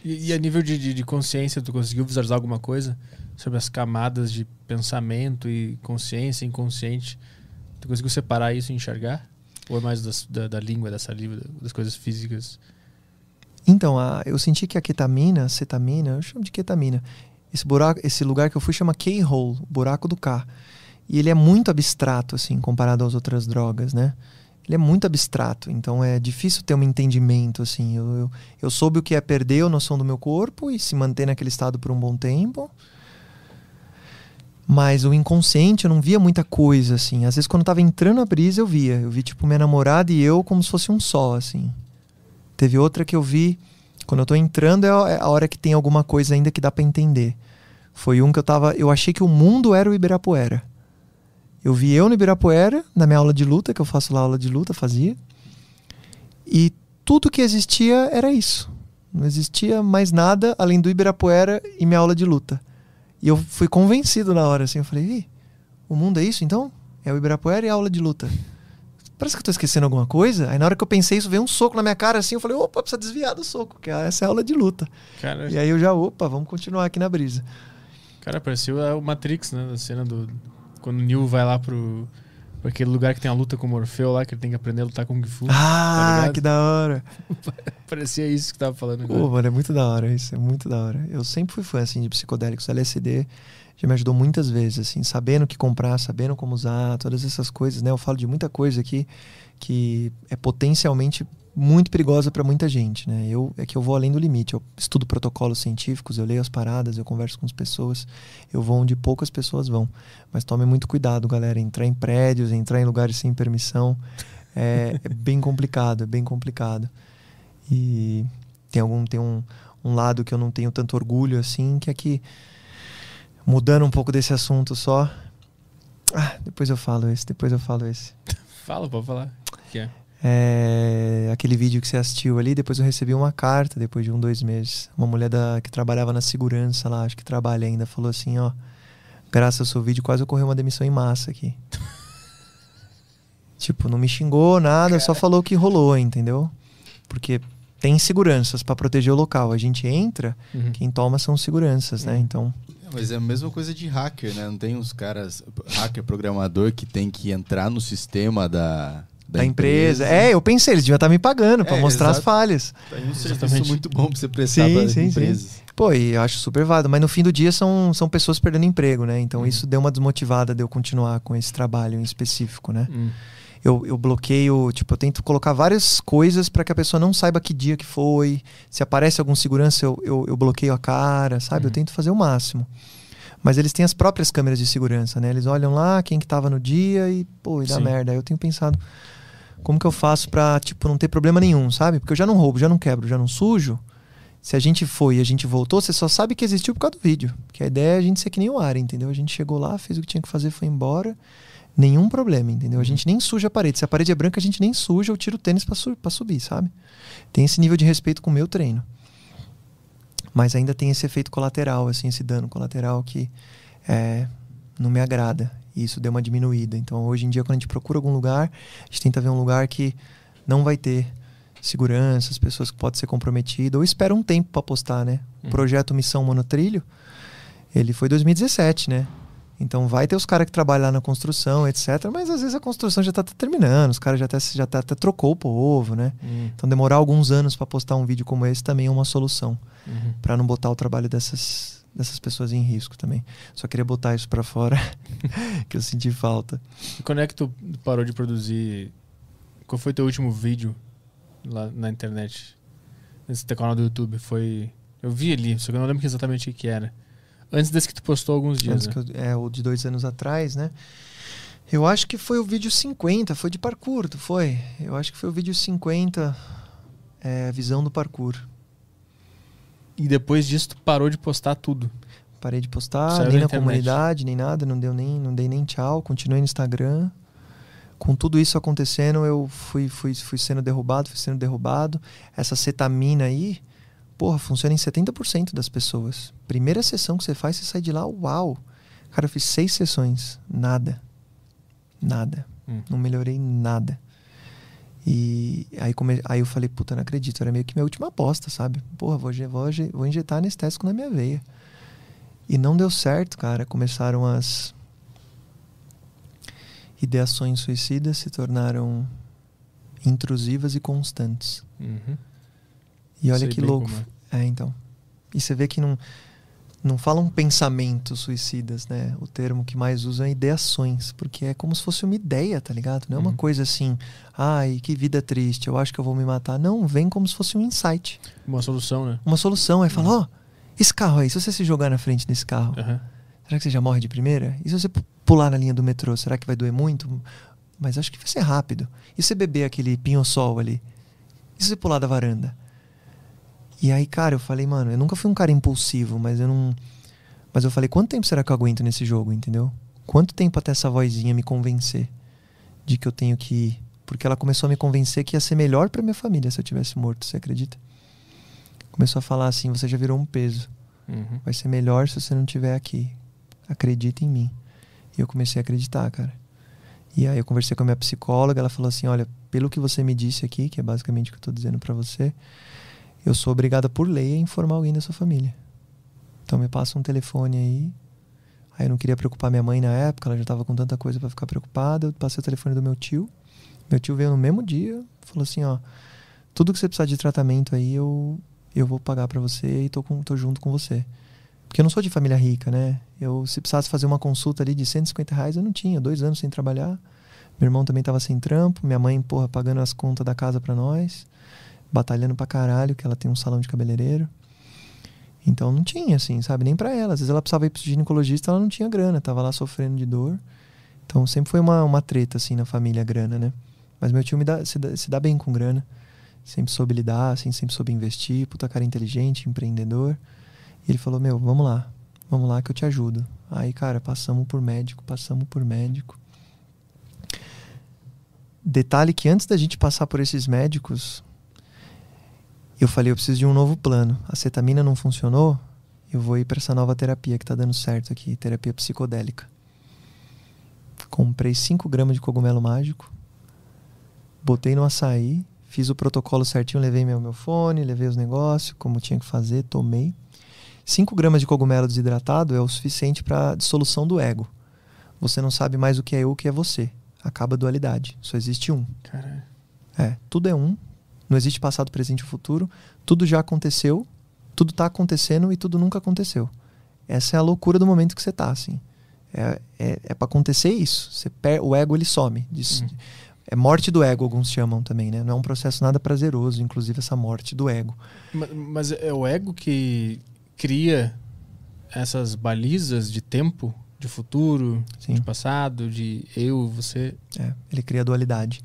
E, e a nível de, de, de consciência, tu conseguiu visualizar alguma coisa sobre as camadas de pensamento e consciência, inconsciente? Tu conseguiu separar isso e enxergar? Ou é mais das- da, da língua, da saliva, da- das coisas físicas? Então, a- eu senti que a ketamina, cetamina, eu chamo de ketamina. Esse buraco, esse lugar que eu fui chama K-hole, buraco do K. E ele é muito abstrato assim, comparado às outras drogas, né? Ele é muito abstrato, então é difícil ter um entendimento assim. Eu, eu, eu soube o que é perder a noção do meu corpo e se manter naquele estado por um bom tempo. Mas o inconsciente eu não via muita coisa assim. Às vezes quando eu tava entrando na brisa eu via, eu vi tipo minha namorada e eu como se fosse um só assim. Teve outra que eu vi quando eu tô entrando é a- é hora que tem alguma coisa ainda que dá pra entender. Foi um que eu tava, eu achei que o mundo era o Ibirapuera. Eu vi eu no Ibirapuera, na minha aula de luta, que eu faço lá aula de luta, fazia. E tudo que existia era isso. Não existia mais nada além do Ibirapuera e minha aula de luta. E eu fui convencido na hora, assim. Eu falei, o mundo é isso então? É o Ibirapuera e a aula de luta. Parece que eu tô esquecendo alguma coisa. Aí na hora que eu pensei isso, veio um soco na minha cara assim. Eu falei, opa, precisa desviar do soco, que essa é a aula de luta. Cara, E aí eu já, opa, vamos continuar aqui na brisa. cara pareceu a- o Matrix, né? A cena do. Quando o Neo vai lá pro, Aquele lugar que tem a luta com o Morfeu lá, que ele tem que aprender a lutar com o Kung Fu. Ah, ligado? que da hora. Parecia isso que tava falando agora. Pô, mano, é muito da hora isso, é muito da hora. Eu sempre fui fã, assim, de psicodélicos. LSD já me ajudou muitas vezes, assim, sabendo o que comprar, sabendo como usar, todas essas coisas, né? Eu falo de muita coisa aqui que é potencialmente muito perigosa para muita gente, né? Eu é que eu vou além do limite. Eu estudo protocolos científicos, eu leio as paradas, eu converso com as pessoas, eu vou onde poucas pessoas vão. Mas tome muito cuidado, galera. Entrar em prédios, entrar em lugares sem permissão é, é bem complicado, é bem complicado. E tem algum tem um, um lado que eu não tenho tanto orgulho assim, que é que mudando um pouco desse assunto só. Ah, depois eu falo esse, depois eu falo esse. Fala, pode falar. Que é. É, aquele vídeo que você assistiu ali, depois eu recebi uma carta depois de um, dois meses. Uma mulher da, que trabalhava na segurança lá, acho que trabalha ainda, falou assim, ó. Graças ao seu vídeo, quase ocorreu uma demissão em massa aqui. tipo, não me xingou, nada, só falou que rolou, entendeu? Porque tem seguranças para proteger o local. A gente entra, Uhum. quem toma são seguranças, né? Uhum. Então, Mas é a mesma coisa de hacker, né? Não tem uns caras, hacker programador, que tem que entrar no sistema da, da, da, empresa. É, eu pensei, eles deviam estar me pagando para É, mostrar as exato. falhas. Tem um serviço Exatamente. muito bom pra você prestar Sim, para sim, sim. empresas. Pô, e eu acho super válido, mas no fim do dia são, são pessoas perdendo emprego, né? Então Uhum. isso deu uma desmotivada de eu continuar com esse trabalho em específico, né? Hum. Eu, eu bloqueio, tipo, eu tento colocar várias coisas para que a pessoa não saiba que dia que foi. Se aparece algum segurança, eu, eu, eu bloqueio a cara, sabe? Eu Uhum. tento fazer o máximo. Mas eles têm as próprias câmeras de segurança, né? Eles olham lá quem que tava no dia e, pô, e dá Sim. merda. Aí eu tenho pensado, como que eu faço pra, tipo, não ter problema nenhum, sabe? Porque eu já não roubo, já não quebro, já não sujo. Se a gente foi e a gente voltou, você só sabe que existiu por causa do vídeo. Que a ideia é a gente ser que nem o ar, entendeu? A gente chegou lá, fez o que tinha que fazer, foi embora. Nenhum problema, entendeu? A gente nem suja a parede. Se a parede é branca, a gente nem suja ou tira o tênis pra, su pra subir, sabe? Tem esse nível de respeito com o meu treino. Mas ainda tem esse efeito colateral, assim, esse dano colateral que é, não me agrada. E isso deu uma diminuída. Então, hoje em dia, quando a gente procura algum lugar, a gente tenta ver um lugar que não vai ter segurança, as pessoas que podem ser comprometidas, ou espera um tempo para postar, né? O Uhum. projeto Missão Monotrilho, ele foi 2017, né? Então vai ter os caras que trabalham lá na construção, etc. Mas às vezes a construção já tá até terminando, os caras já até, já tá, até trocou o povo, né? Hum. Então demorar alguns anos para postar um vídeo como esse também é uma solução Uhum. para não botar o trabalho dessas dessas pessoas em risco também. Só queria botar isso para fora que eu senti falta. E quando é que tu parou de produzir? Qual foi teu último vídeo lá na internet? Nesse teu canal do YouTube? Foi. Eu vi ali, só que eu não lembro exatamente o que era. Antes desse que tu postou alguns dias. Né? que eu- é o de dois anos atrás, né? Eu acho que foi o vídeo 50, foi de parkour, tu foi? Eu acho que foi o vídeo 50, é, visão do parkour. E depois disso tu parou de postar tudo. Parei de postar, Saiu nem na internet. comunidade, nem nada, não deu nem, não dei nem tchau, continuei no Instagram. Com tudo isso acontecendo, eu fui, fui, fui sendo derrubado, fui sendo derrubado. Essa cetamina aí, porra, funciona em 70% das pessoas. Primeira sessão que você faz, você sai de lá, uau. Cara, eu fiz seis sessões, nada. Nada. Hum. Não melhorei nada. E aí, come... aí eu falei, puta, não acredito. Era meio que minha última aposta, sabe? Porra, vou, vou, vou injetar anestésico na minha veia. E não deu certo, cara. Começaram as ideações suicidas se tornaram intrusivas e constantes. Uhum. E olha Sei que louco. é. É, então. E você vê que não, não falam pensamentos suicidas, né? O termo que mais usam é ideações, porque é como se fosse uma ideia, tá ligado? Não é uma Uhum. coisa assim, ai, que vida triste, eu acho que eu vou me matar. Não, vem como se fosse um insight, Uma solução, né? uma solução. Aí fala, ó, esse carro aí, se você se jogar na frente desse carro, Aham. será que você já morre de primeira? E se você pu- pular na linha do metrô, será que vai doer muito? Mas acho que vai ser rápido. E se você beber aquele pinho-sol ali? E se você pular da varanda? E aí, cara, eu falei, mano, eu nunca fui um cara impulsivo, mas eu não. Mas eu falei, quanto tempo será que eu aguento nesse jogo, entendeu? Quanto tempo até essa vozinha me convencer de que eu tenho que ir? Porque ela começou a me convencer que ia ser melhor pra minha família se eu tivesse morto, você acredita? Começou a falar assim: você já virou um peso. Uhum. Vai ser melhor se você não estiver aqui. Acredita em mim. E eu comecei a acreditar, cara. E aí eu conversei com a minha psicóloga, ela falou assim: "Olha, pelo que você me disse aqui, que é basicamente o que eu tô dizendo pra você, eu sou obrigada por lei a informar alguém da sua família. Então me passa um telefone aí. Aí eu não queria preocupar minha mãe na época, ela já estava com tanta coisa para ficar preocupada. Eu passei o telefone do meu tio. Meu tio veio no mesmo dia, falou assim, ó, tudo que você precisar de tratamento aí, eu eu vou pagar para você e tô, com, tô junto com você. Porque eu não sou de família rica, né? Eu, se precisasse fazer uma consulta ali de 150 reais, eu não tinha. Dois anos sem trabalhar. Meu irmão também tava sem trampo. Minha mãe, porra, pagando as contas da casa para nós. Batalhando pra caralho, que ela tem um salão de cabeleireiro. Então não tinha, assim, sabe? Nem para ela. Às vezes ela precisava ir pro ginecologista, ela não tinha grana. Tava lá sofrendo de dor. Então sempre foi uma, uma treta, assim, na família, grana, né? Mas meu tio me dá, se, dá, se dá bem com grana. Sempre soube lidar, assim, sempre soube investir. Puta cara inteligente, empreendedor. E ele falou: Meu, vamos lá. Vamos lá que eu te ajudo. Aí, cara, passamos por médico, passamos por médico. Detalhe que antes da gente passar por esses médicos, eu falei: Eu preciso de um novo plano. A cetamina não funcionou, eu vou ir para essa nova terapia que tá dando certo aqui terapia psicodélica. Comprei 5 gramas de cogumelo mágico, botei no açaí, fiz o protocolo certinho, levei meu, meu fone, levei os negócios, como tinha que fazer, tomei. 5 gramas de cogumelo desidratado é o suficiente para dissolução do ego. Você não sabe mais o que é eu, o que é você. Acaba a dualidade. Só existe um. Caralho. É, tudo é um. Não existe passado, presente e futuro. Tudo já aconteceu, tudo está acontecendo e tudo nunca aconteceu. Essa é a loucura do momento que você está, assim. É, é, é para acontecer isso. Você per o ego ele some. Diz, Uhum. É morte do ego, alguns chamam também, né? Não é um processo nada prazeroso, inclusive essa morte do ego. Ma- Mas é o ego que cria essas balizas de tempo, de futuro, Sim. de passado, de eu, você. É, ele cria a dualidade.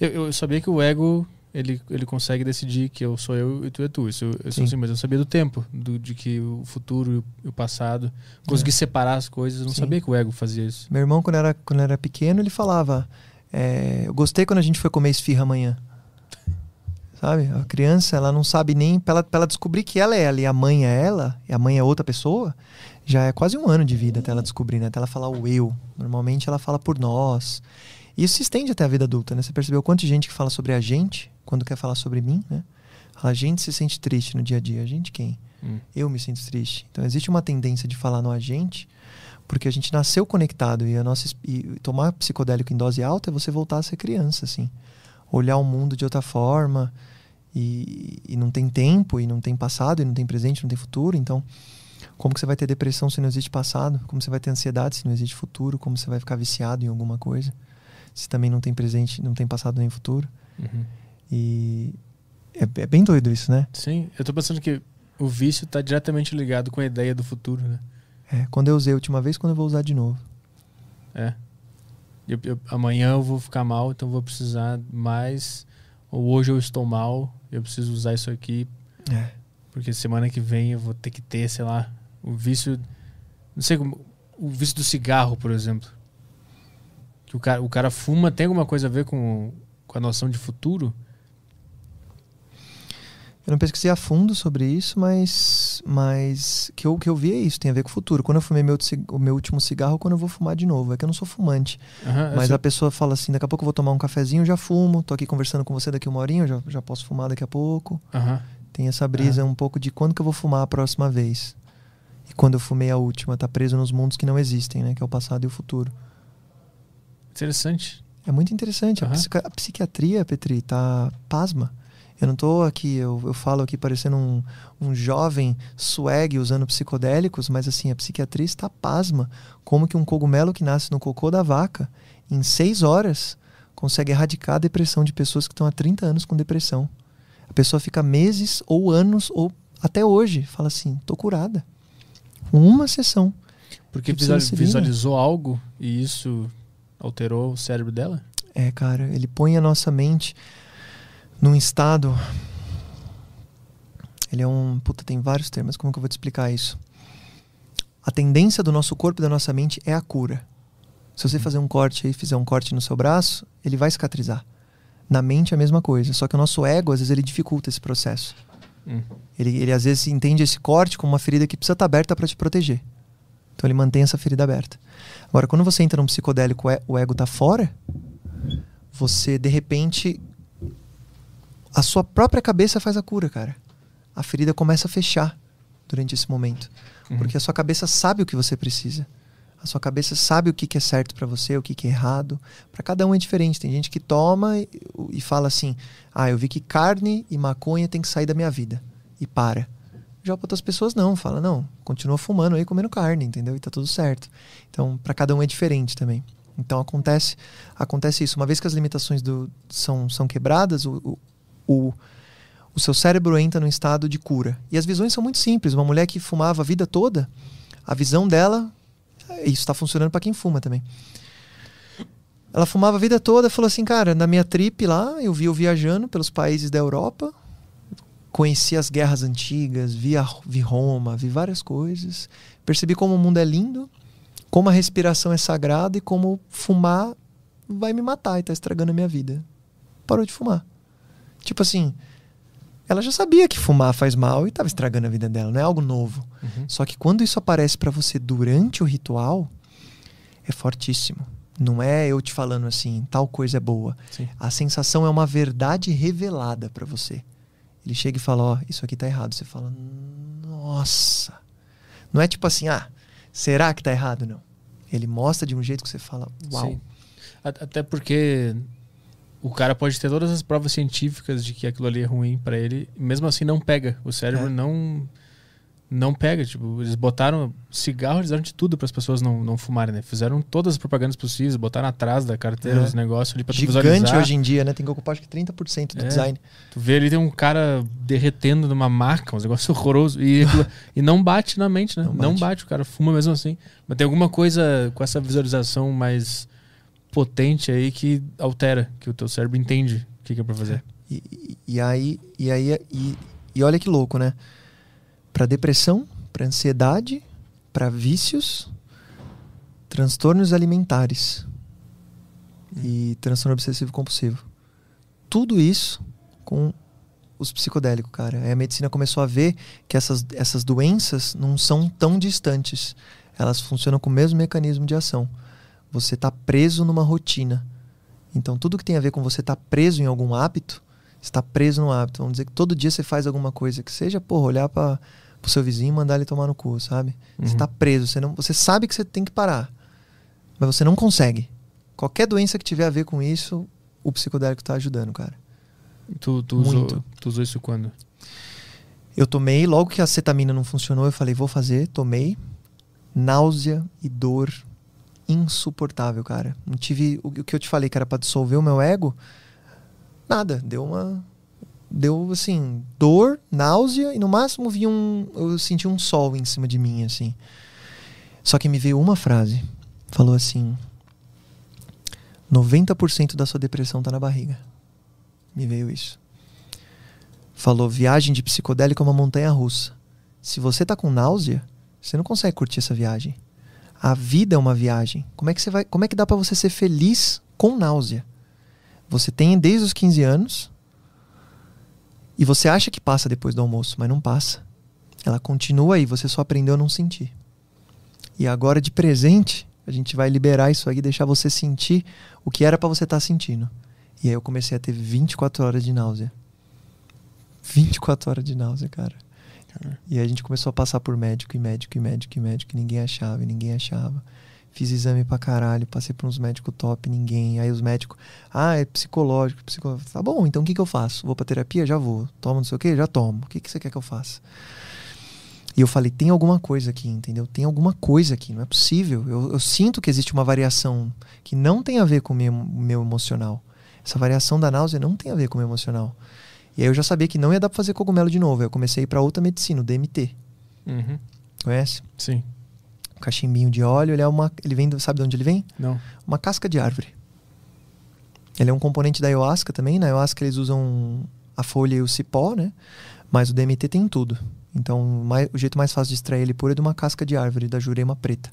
Eu, eu sabia que o ego ele, ele consegue decidir que eu sou eu e tu é tu. Isso, eu- isso Sim. sim, mas eu sabia do tempo, do, de que o futuro e o passado. Consegui separar as coisas. Eu não Sim. sabia que o ego fazia isso. Meu irmão, quando era, quando era pequeno, ele falava: é, Eu gostei quando a gente foi comer esfirra amanhã. Sabe? A criança, ela não sabe nem. Pra ela, pra ela descobrir que ela é ela e a mãe é ela, e a mãe é outra pessoa, já é quase um ano de vida até ela descobrir, né? Até ela falar o eu. Normalmente ela fala por nós. E isso se estende até a vida adulta, né? Você percebeu quanto de gente que fala sobre a gente quando quer falar sobre mim, né? A gente se sente triste no dia a dia. A gente quem? Hum. Eu me sinto triste. Então existe uma tendência de falar no a gente, porque a gente nasceu conectado e a nossa e tomar psicodélico em dose alta é você voltar a ser criança, assim. Olhar o mundo de outra forma e, e não tem tempo e não tem passado e não tem presente, não tem futuro. Então, como que você vai ter depressão se não existe passado? Como você vai ter ansiedade se não existe futuro? Como você vai ficar viciado em alguma coisa se também não tem presente, não tem passado nem futuro? Uhum. E é, é bem doido isso, né? Sim, eu tô pensando que o vício está diretamente ligado com a ideia do futuro, né? É, quando eu usei a última vez, quando eu vou usar de novo. É. Eu- eu- amanhã eu vou ficar mal, então eu vou precisar mais. Ou hoje eu estou mal, eu preciso usar isso aqui, É. porque semana que vem eu vou ter que ter, sei lá, o vício. Não sei como. O vício do cigarro, por exemplo. Que o cara, o cara fuma, tem alguma coisa a ver com, com a noção de futuro? Eu não pesquisei a fundo sobre isso, mas, mas que eu, que eu vi é isso, tem a ver com o futuro. Quando eu fumei meu, o meu último cigarro, quando eu vou fumar de novo. É que eu não sou fumante. Eu Mas a pessoa fala assim: daqui a pouco eu vou tomar um cafezinho, já fumo. Tô aqui conversando com você daqui uma horinha, eu já, já posso fumar daqui a pouco. aham. Tem essa brisa um pouco de quando que eu vou fumar a próxima vez. E quando eu fumei a última, tá preso nos mundos que não existem, né? Que é o passado e o futuro. Interessante. É muito interessante. Psica- a psiquiatria, Petri, tá pasma. Eu não tô aqui, eu, eu falo aqui parecendo um, um jovem swag usando psicodélicos, mas assim, a psiquiatria está pasma. Como que um cogumelo que nasce no cocô da vaca, em seis horas, consegue erradicar a depressão de pessoas que estão há 30 anos com depressão. A pessoa fica meses ou anos, ou até hoje, fala assim, tô curada. Com uma sessão. Porque visualizou algo e isso alterou o cérebro dela? É, cara, ele põe a nossa mente num estado. Ele é um. Puta, tem vários termos, como que eu vou te explicar isso? A tendência do nosso corpo e da nossa mente é a cura. Se você fazer um corte aí, fizer um corte no seu braço, ele vai cicatrizar. Na mente é a mesma coisa, só que o nosso ego, às vezes, ele dificulta esse processo. Hum. Ele, ele às vezes entende esse corte como uma ferida que precisa estar aberta para te proteger. Então ele mantém essa ferida aberta. Agora, quando você entra num psicodélico, o o ego tá fora, você de repente a sua própria cabeça faz a cura, cara. A ferida começa a fechar durante esse momento, Uhum. porque a sua cabeça sabe o que você precisa. A sua cabeça sabe o que, que é certo para você, o que, que é errado. Para cada um é diferente. Tem gente que toma e, e fala assim: ah, eu vi que carne e maconha tem que sair da minha vida. E para. Já para outras pessoas não, fala: não, continua fumando aí, comendo carne, entendeu? E tá tudo certo. Então, para cada um é diferente também. Então acontece acontece isso. Uma vez que as limitações do, são, são quebradas, o, o, o seu cérebro entra num estado de cura. E as visões são muito simples. Uma mulher que fumava a vida toda, a visão dela isso está funcionando para quem fuma também. Ela fumava a vida toda, falou assim, cara, na minha trip lá, eu vi eu viajando pelos países da Europa, conheci as guerras antigas, vi, a, vi Roma, vi várias coisas, percebi como o mundo é lindo, como a respiração é sagrada e como fumar vai me matar e tá estragando a minha vida. Parou de fumar. Tipo assim, ela já sabia que fumar faz mal e estava estragando a vida dela, não é algo novo. Uhum. Só que quando isso aparece para você durante o ritual, é fortíssimo. Não é eu te falando assim, tal coisa é boa. Sim. A sensação é uma verdade revelada para você. Ele chega e fala: Ó, isso aqui tá errado. Você fala: Nossa. Não é tipo assim, ah, será que tá errado? Não. Ele mostra de um jeito que você fala: Uau. Sim. Até porque o cara pode ter todas as provas científicas de que aquilo ali é ruim para ele, mesmo assim não pega. O cérebro é. não não pega, tipo, eles botaram cigarro, eles deram de tudo para as pessoas não, não fumarem, né? Fizeram todas as propagandas possíveis, botaram atrás da carteira é. os negócios ali para Gigante visualizar. hoje em dia, né? Tem que ocupar acho que 30% do é. design. Tu vê ali tem um cara derretendo numa maca, um negócio horroroso e, e não bate na mente, né? Não bate. não bate, o cara fuma mesmo assim. Mas tem alguma coisa com essa visualização mais potente aí que altera, que o teu cérebro entende o que, que é para fazer. E, e, e, aí, e aí, e, e olha que louco, né? Para depressão, para ansiedade, para vícios, transtornos alimentares e transtorno obsessivo compulsivo. Tudo isso com os psicodélicos, cara. Aí a medicina começou a ver que essas, essas doenças não são tão distantes. Elas funcionam com o mesmo mecanismo de ação. Você está preso numa rotina. Então, tudo que tem a ver com você estar tá preso em algum hábito, está preso no hábito. Vamos dizer que todo dia você faz alguma coisa que seja, porra, olhar para o seu vizinho e mandar ele tomar no cu, sabe? Uhum. Você está preso. Você, não, você sabe que você tem que parar, mas você não consegue. Qualquer doença que tiver a ver com isso, o psicodélico está ajudando, cara. Tu, tu, Muito. Usou, tu usou isso quando? Eu tomei, logo que a cetamina não funcionou, eu falei, vou fazer, tomei. Náusea e dor insuportável, cara. Não tive o, que eu te falei que era para dissolver o meu ego. Nada, deu uma deu assim, dor, náusea e no máximo vi um eu senti um sol em cima de mim assim. Só que me veio uma frase. Falou assim: 90% da sua depressão tá na barriga. Me veio isso. Falou: viagem de psicodélico é uma montanha russa. Se você tá com náusea, você não consegue curtir essa viagem. A vida é uma viagem. Como é que você vai, como é que dá para você ser feliz com náusea? Você tem desde os 15 anos e você acha que passa depois do almoço, mas não passa. Ela continua aí, você só aprendeu a não sentir. E agora de presente, a gente vai liberar isso aí, deixar você sentir o que era para você estar tá sentindo. E aí eu comecei a ter 24 horas de náusea. 24 horas de náusea, cara. E aí a gente começou a passar por médico e médico e médico e médico, e ninguém achava, e ninguém achava. Fiz exame pra caralho, passei por uns médicos top, ninguém. Aí os médicos, ah, é psicológico, psicológico. Tá bom, então o que, que eu faço? Vou pra terapia? Já vou. Tomo não sei o que? Já tomo. O que, que você quer que eu faça? E eu falei, tem alguma coisa aqui, entendeu? Tem alguma coisa aqui, não é possível. Eu, eu sinto que existe uma variação que não tem a ver com o meu, meu emocional. Essa variação da náusea não tem a ver com o meu emocional. E aí eu já sabia que não ia dar pra fazer cogumelo de novo. Aí eu comecei a ir pra outra medicina, o DMT. Uhum. Conhece? Sim. Um cachimbinho de óleo, ele é uma. Ele vem. Sabe de onde ele vem? Não. Uma casca de árvore. Ele é um componente da ayahuasca também. Na ayahuasca eles usam a folha e o cipó, né? Mas o DMT tem tudo. Então mais, o jeito mais fácil de extrair ele puro é de uma casca de árvore, da jurema preta.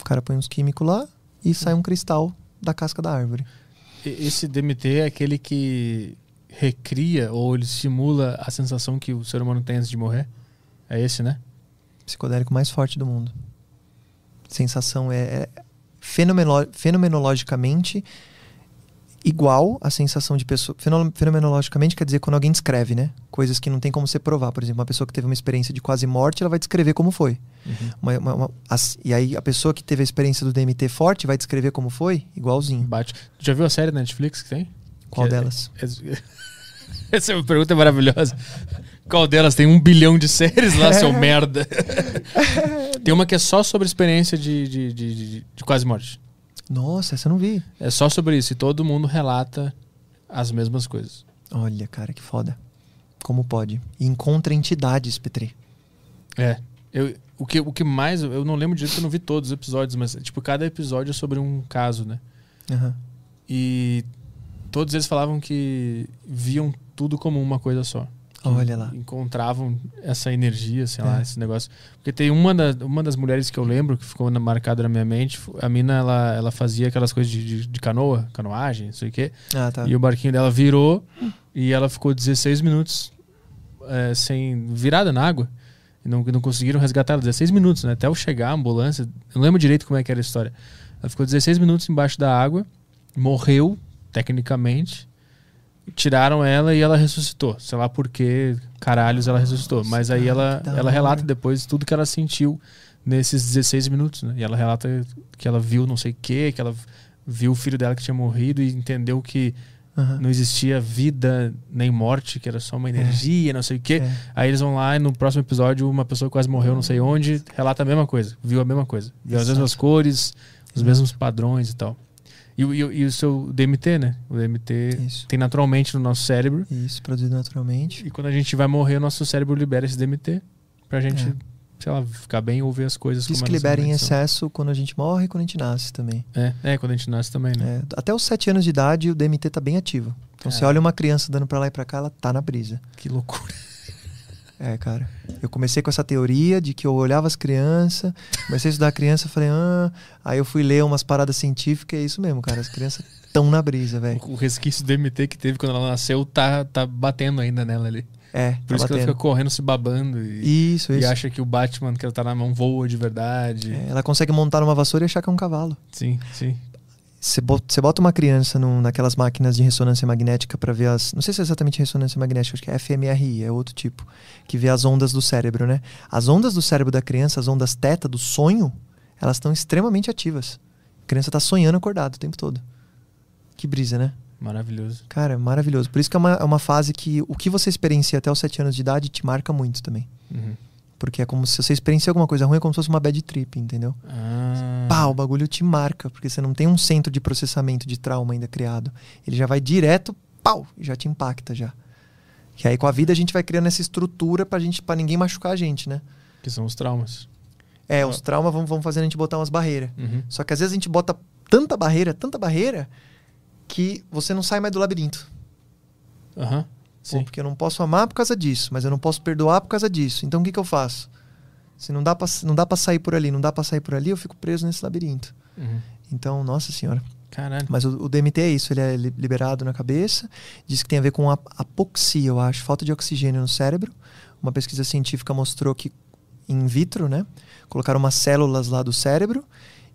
O cara põe uns químicos lá e sai um cristal da casca da árvore. Esse DMT é aquele que recria ou ele simula a sensação que o ser humano tem antes de morrer? É esse, né? Psicodélico mais forte do mundo. Sensação é, é fenomenolo fenomenologicamente igual a sensação de pessoa. Fenomenologicamente quer dizer quando alguém descreve, né? Coisas que não tem como você provar. Por exemplo, uma pessoa que teve uma experiência de quase morte, ela vai descrever como foi. Uma- uma- uma- as- e aí a pessoa que teve a experiência do DMT forte vai descrever como foi, igualzinho. Bate. Já viu a série da Netflix que tem? Qual Que é- delas? Essa é uma pergunta maravilhosa. Qual delas? Tem um bilhão de séries lá, seu merda. Tem uma que é só sobre experiência de, de, de, de- de quase morte. Nossa, essa eu não vi. É só sobre isso. E todo mundo relata as mesmas coisas. Olha, cara, que foda. Como pode? E encontra entidades, Petri. É. Eu, o, que, o que mais. Eu não lembro direito eu não vi todos os episódios, mas, tipo, cada episódio é sobre um caso, né? Aham. E todos eles falavam que viam tudo como uma coisa só. Olha lá. Encontravam essa energia, sei lá, É. esse negócio. Porque tem uma, da, uma das mulheres que eu lembro, que ficou na- marcada na minha mente, a mina, ela, ela fazia aquelas coisas de, de, de canoa, canoagem, não sei o quê. Ah, tá. E o barquinho dela virou e ela ficou 16 minutos é, sem virada na água. E não, não conseguiram resgatar ela. 16 minutos, né? Até eu chegar a ambulância. Eu não lembro direito como é que era a história. Ela ficou 16 minutos embaixo da água, morreu, tecnicamente. Tiraram ela e ela ressuscitou. Sei lá por que caralhos ela ressuscitou. Mas aí ela, que ela hora. relata depois tudo que ela sentiu nesses 16 minutos, né? E ela relata que ela viu não sei o que, que ela viu o filho dela que tinha morrido e entendeu que Aham. não existia vida nem morte, que era só uma energia, não sei o quê. É. Aí eles vão lá e no próximo episódio uma pessoa quase morreu não sei onde, relata a mesma coisa, viu a mesma coisa. Viu as Exato. mesmas cores, os mesmos padrões e tal. E, o- e e o seu DMT, né? O DMT Isso. tem naturalmente no nosso cérebro. Isso, produzido naturalmente. E quando a gente vai morrer, o nosso cérebro libera esse DMT pra gente, É. sei lá, ficar bem ou ver as coisas Diz como que libera em excesso quando a gente morre e quando a gente nasce também. É, é, quando a gente nasce também, né? É, até os 7 anos de idade o DMT tá bem ativo. Então você Caralho. olha uma criança dando pra lá e pra cá, ela tá na brisa. Que loucura. É, cara. Eu comecei com essa teoria de que eu olhava as crianças, comecei a estudar a criança, falei, ah, aí eu fui ler umas paradas científicas, é isso mesmo, cara. As crianças tão na brisa, velho. O resquício do DMT que teve quando ela nasceu tá, tá batendo ainda nela ali. É, Por tá isso que ela batendo. fica correndo, se babando e, Isso, e isso. acha que o Batman que ela tá na mão voa de verdade. É, ela consegue montar numa vassoura e achar que é um cavalo. Sim, sim. Você bota, uma criança num- naquelas máquinas de ressonância magnética pra ver as. Não sei se é exatamente ressonância magnética, acho que é fMRI, é outro tipo. Que vê as ondas do cérebro, né? As ondas do cérebro da criança, as ondas teta do sonho, elas estão extremamente ativas. A criança tá sonhando acordado o tempo todo. Que brisa, né? Maravilhoso. Cara, maravilhoso. Por isso que é uma, é uma fase que o que você experiencia até os 7 anos de idade te marca muito também. Uhum. Porque é como se você experiencia alguma coisa ruim, é como se fosse uma bad trip, entendeu? Ah, Pá, o bagulho te marca, porque você não tem um centro de processamento de trauma ainda criado. Ele já vai direto, pau, e já te impacta já. Que aí com a vida a gente vai criando essa estrutura pra gente, para ninguém machucar a gente, né? que são os traumas. É, os traumas vão, vão fazendo a gente botar umas barreiras. Uhum. Só que às vezes a gente bota tanta barreira, tanta barreira, que você não sai mais do labirinto. Aham. Pô, Sim. porque eu não posso amar por causa disso, mas eu não posso perdoar por causa disso. Então o que, que eu faço? Se não dá pra, não dá pra sair por ali, não dá pra sair por ali, eu fico preso nesse labirinto. Uhum. Então, nossa senhora. Caralho. Mas o, o DMT é isso, ele é li- liberado na cabeça, diz que tem a ver com a apoxia, eu acho, falta de oxigênio no cérebro. Uma pesquisa científica mostrou que in vitro, né, colocaram umas células lá do cérebro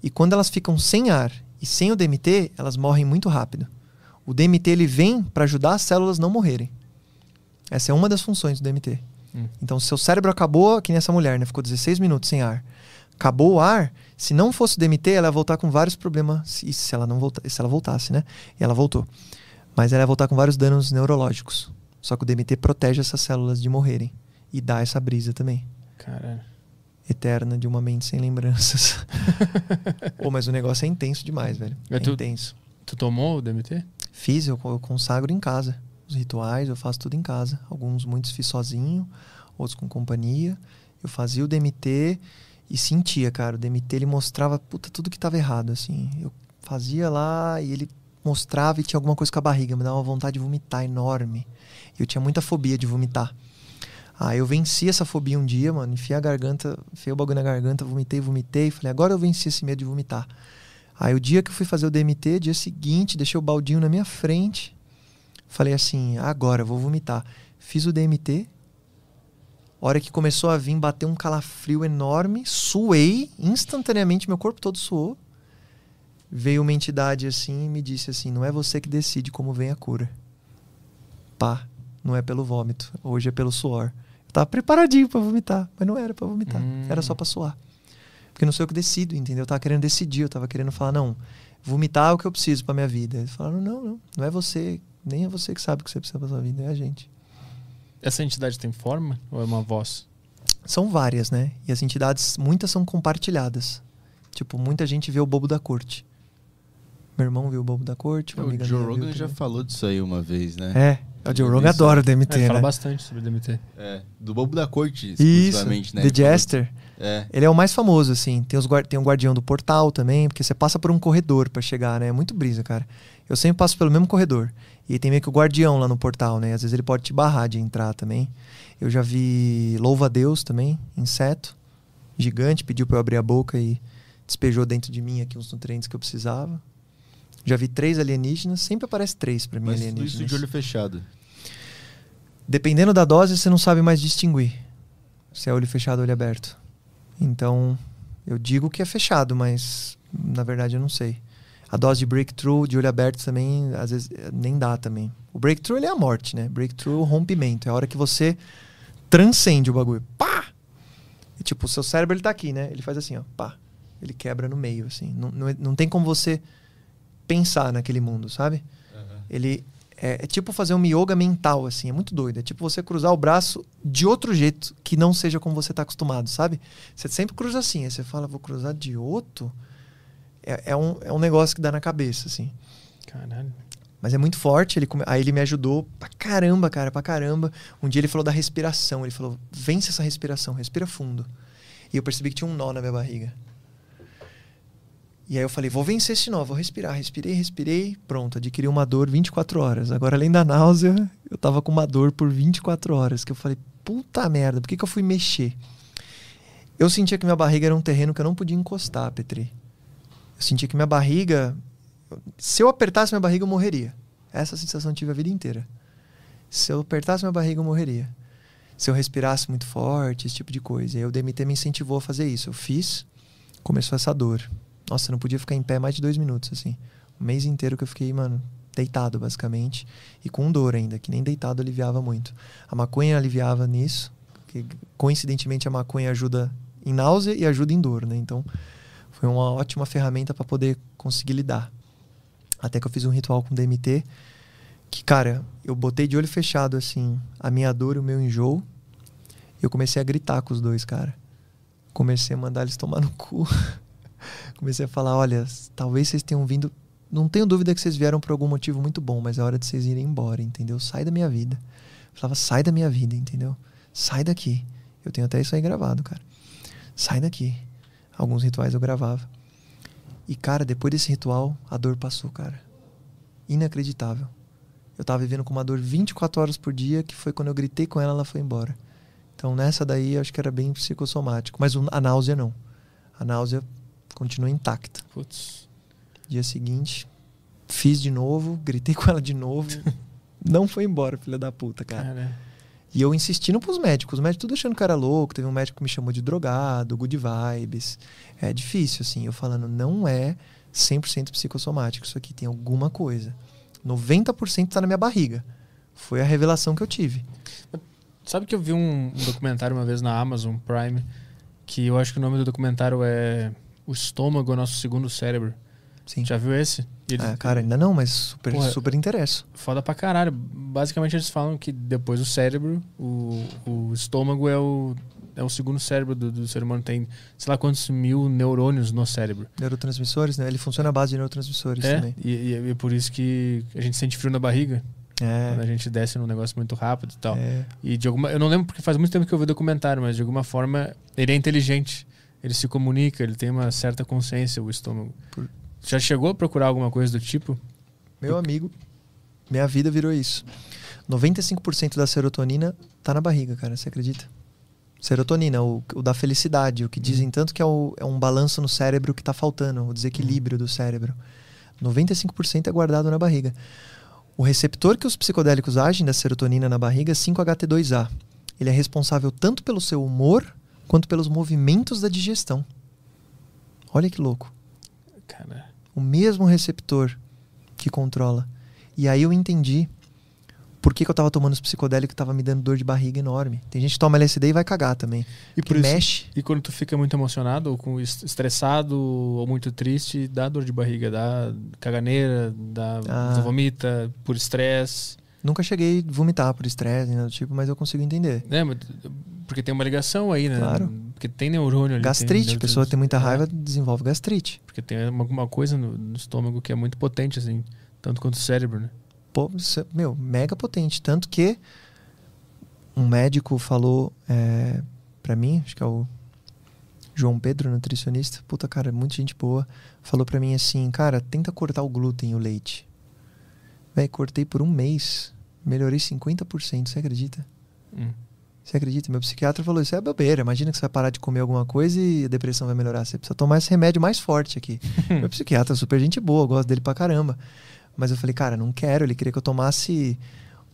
e quando elas ficam sem ar e sem o DMT, elas morrem muito rápido. O DMT ele vem para ajudar as células não morrerem. Essa é uma das funções do DMT. Hum. Então, se seu cérebro acabou, que nem essa mulher, né, ficou 16 minutos sem ar. Acabou o ar, se não fosse o DMT, ela ia voltar com vários problemas. Se, se ela não volta, se ela voltasse, né? E ela voltou. Mas ela ia voltar com vários danos neurológicos. Só que o DMT protege essas células de morrerem. E dá essa brisa também. Caralho. Eterna de uma mente sem lembranças. Pô, mas o negócio é intenso demais, velho. É Mas tu- intenso. Tu tomou o DMT? Fiz, eu, eu consagro em casa. Os rituais eu faço tudo em casa. Alguns, muitos fiz sozinho, outros com companhia. Eu fazia o DMT e sentia, cara. O DMT ele mostrava puta, tudo que tava errado, assim. Eu fazia lá e ele mostrava e tinha alguma coisa com a barriga, me dava uma vontade de vomitar enorme. Eu tinha muita fobia de vomitar. Aí eu venci essa fobia um dia, mano. Enfiei a garganta, enfiei o bagulho na garganta, vomitei, vomitei. Falei, agora eu venci esse medo de vomitar. Aí o dia que eu fui fazer o DMT, dia seguinte, deixei o baldinho na minha frente. Falei assim, agora eu vou vomitar. Fiz o DMT. Hora que começou a vir, bateu um calafrio enorme, suei instantaneamente, meu corpo todo suou. veio uma entidade assim e me disse assim: não é você que decide como vem a cura. Pá, não é pelo vômito, hoje é pelo suor. Eu tava preparadinho pra vomitar, mas não era pra vomitar, Hum. era só pra suar. Porque não sou eu que decido, entendeu? Eu tava querendo decidir, eu tava querendo falar: não, vomitar é o que eu preciso pra minha vida. Eles falaram: não, não, não é você, nem é você que sabe o que você precisa pra sua vida, é a gente. Essa entidade tem forma ou é uma voz? São várias, né? E as entidades, muitas são compartilhadas. Tipo, muita gente vê o bobo da corte. Meu irmão viu o bobo da corte, uma O amiga Joe minha viu Rogan já falou disso aí uma vez, né? É, o Joe Rogan isso. adora o É, ele DMT, fala né? bastante sobre DMT. É, do Bobo da Corte, Isso, exclusivamente, né? The Jester. É, Ele é o mais famoso, assim. Tem, os tem o guardião do portal também, porque você passa por um corredor pra chegar, né? É muito brisa, cara. Eu sempre passo pelo mesmo corredor. E tem meio que o guardião lá no portal, né? Às vezes ele pode te barrar de entrar também. Eu já vi Louva a Deus também, inseto. Gigante, pediu pra eu abrir a boca e despejou dentro de mim aqui uns nutrientes que eu precisava. Já vi três alienígenas, sempre aparece três pra mim mas tudo alienígenas. isso de olho fechado. Dependendo da dose, você não sabe mais distinguir se é olho fechado ou olho aberto. Então, eu digo que é fechado, mas na verdade eu não sei. A dose de breakthrough de olho aberto também, às vezes, nem dá também. O breakthrough ele é a morte, né? Breakthrough o rompimento. É a hora que você transcende o bagulho. Pá! E, tipo, o seu cérebro ele tá aqui, né? Ele faz assim, ó. Pá! Ele quebra no meio, assim. Não, não, não tem como você pensar naquele mundo, sabe? Ele é, é tipo fazer uma yoga mental, assim, é muito doido. É tipo você cruzar o braço de outro jeito que não seja como você está acostumado, sabe? Você sempre cruza assim, aí você fala, vou cruzar de outro. É, é um, é um negócio que dá na cabeça, assim. Caralho. Mas é muito forte. Ele, come- aí ele me ajudou pra caramba, cara, pra caramba. Um dia ele falou da respiração. Ele falou: vence essa respiração, respira fundo. E eu percebi que tinha um nó na minha barriga. E aí eu falei: vou vencer esse nó, vou respirar. Respirei, respirei. Pronto, adquiri uma dor 24 horas. Agora, além da náusea, eu tava com uma dor por 24 horas. Que eu falei: puta merda, por que, que eu fui mexer? Eu sentia que minha barriga era um terreno que eu não podia encostar, Petri. Eu sentia que minha barriga se eu apertasse minha barriga, eu morreria. Essa sensação eu tive a vida inteira. Se eu apertasse minha barriga, eu morreria. Se eu respirasse muito forte, esse tipo de coisa. E aí o DMT me incentivou a fazer isso. Eu fiz, começou essa dor. Nossa, eu não podia ficar em pé mais de dois minutos, assim. O mês inteiro que eu fiquei, mano, deitado, basicamente. E com dor ainda, que nem deitado aliviava muito. A maconha aliviava nisso. Que, coincidentemente, a maconha ajuda em náusea e ajuda em dor, né? Então, foi uma ótima ferramenta para poder conseguir lidar. Até que eu fiz um ritual com DMT que, cara, eu botei de olho fechado, assim, a minha dor e o meu enjoo. E eu comecei a gritar com os dois, cara. Comecei a mandar eles tomar no cu. comecei a falar: olha, talvez vocês tenham vindo. Não tenho dúvida que vocês vieram por algum motivo muito bom, mas é hora de vocês irem embora, entendeu? Sai da minha vida. Eu falava: sai da minha vida, entendeu? Sai daqui. Eu tenho até isso aí gravado, cara. Sai daqui. Alguns rituais eu gravava. E, cara, depois desse ritual, a dor passou, cara. Inacreditável. Eu tava vivendo com uma dor 24 horas por dia, que foi quando eu gritei com ela, ela foi embora. Então, nessa daí, eu acho que era bem psicossomático. Mas a náusea, não. A náusea continua intacta. Putz. Dia seguinte, fiz de novo, gritei com ela de novo. não foi embora, filha da puta, cara. Cara. E eu insistindo pros médicos, os médicos tudo achando eu era louco. Teve um médico que me chamou de drogado, good vibes. É difícil, assim. Eu falando, não é 100% psicossomático. Isso aqui tem alguma coisa. 90% tá na minha barriga. Foi a revelação que eu tive. Sabe que eu vi um, um documentário uma vez na Amazon Prime que eu acho que o nome do documentário é O Estômago é o Nosso Segundo Cérebro. Sim. Já viu esse? Eles- Ah, cara, ainda não, mas super, Porra. super interesso. Foda pra caralho. Basicamente eles falam que depois do cérebro, o, o estômago é o, é o segundo cérebro do, do ser humano. Tem sei lá quantos mil neurônios no cérebro. Neurotransmissores, né? Ele funciona à base de neurotransmissores É, também. e, e é por isso que a gente sente frio na barriga quando a É. gente desce num negócio muito rápido e tal. é. E de alguma. Eu não lembro porque faz muito tempo que eu vi o documentário, mas de alguma forma ele é inteligente. Ele se comunica, ele tem uma certa consciência, o estômago. Por- Já chegou a procurar alguma coisa do tipo? Meu amigo, minha vida virou isso. 95% da serotonina tá na barriga, cara. Você acredita? Serotonina, o, o da felicidade, o que dizem tanto que é, o- é um balanço no cérebro que tá faltando, o desequilíbrio do cérebro. 95% é guardado na barriga. O receptor que os psicodélicos agem da serotonina na barriga é 5-HT2A. Ele é responsável tanto pelo seu humor quanto pelos movimentos da digestão. Olha que louco. Cara. O mesmo receptor que controla. E aí eu entendi por que, que eu tava tomando os psicodélicos que tava me dando dor de barriga enorme. Tem gente que toma LSD e vai cagar também. E por isso, mexe. e quando tu fica muito emocionado ou com est- estressado ou muito triste, dá dor de barriga, dá caganeira, dá Ah. vomita por estresse. Nunca cheguei a vomitar por estresse, do tipo, mas eu consigo entender. né? Mas- Porque tem uma ligação aí, né? Claro. Porque tem neurônio ali. Gastrite, a pessoa tem muita É, raiva, desenvolve gastrite. porque tem uma, uma coisa no, no estômago que é muito potente, assim, tanto quanto o cérebro, né? Pô, meu, mega potente. Tanto que um médico falou é, para mim, acho que é o João Pedro, nutricionista, puta cara, muita gente boa, falou pra mim assim, cara, tenta cortar o glúten e o leite. Véi, cortei por um mês, melhorei 50%, você acredita? Hum. Você acredita? Meu psiquiatra falou, isso é bobeira, imagina que você vai parar de comer alguma coisa e a depressão vai melhorar. Você precisa tomar esse remédio mais forte aqui. Meu psiquiatra é super gente boa, eu gosto dele pra caramba. Mas eu falei, cara, não quero. Ele queria que eu tomasse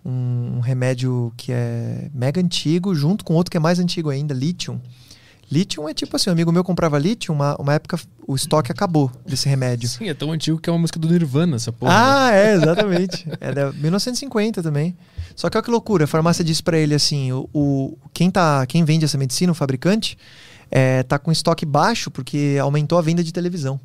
um, um remédio que é mega antigo, junto com outro que é mais antigo ainda, lítio. Lítio é tipo assim, um amigo meu comprava lítio, uma, uma época o estoque acabou desse remédio. Sim, é tão antigo que é uma música do Nirvana, essa porra. né? Ah, é, exatamente. É da 1950 também. Só que olha que loucura, a farmácia disse pra ele assim, o, o- quem, tá, quem vende essa medicina, o fabricante, é, tá com estoque baixo porque aumentou a venda de televisão.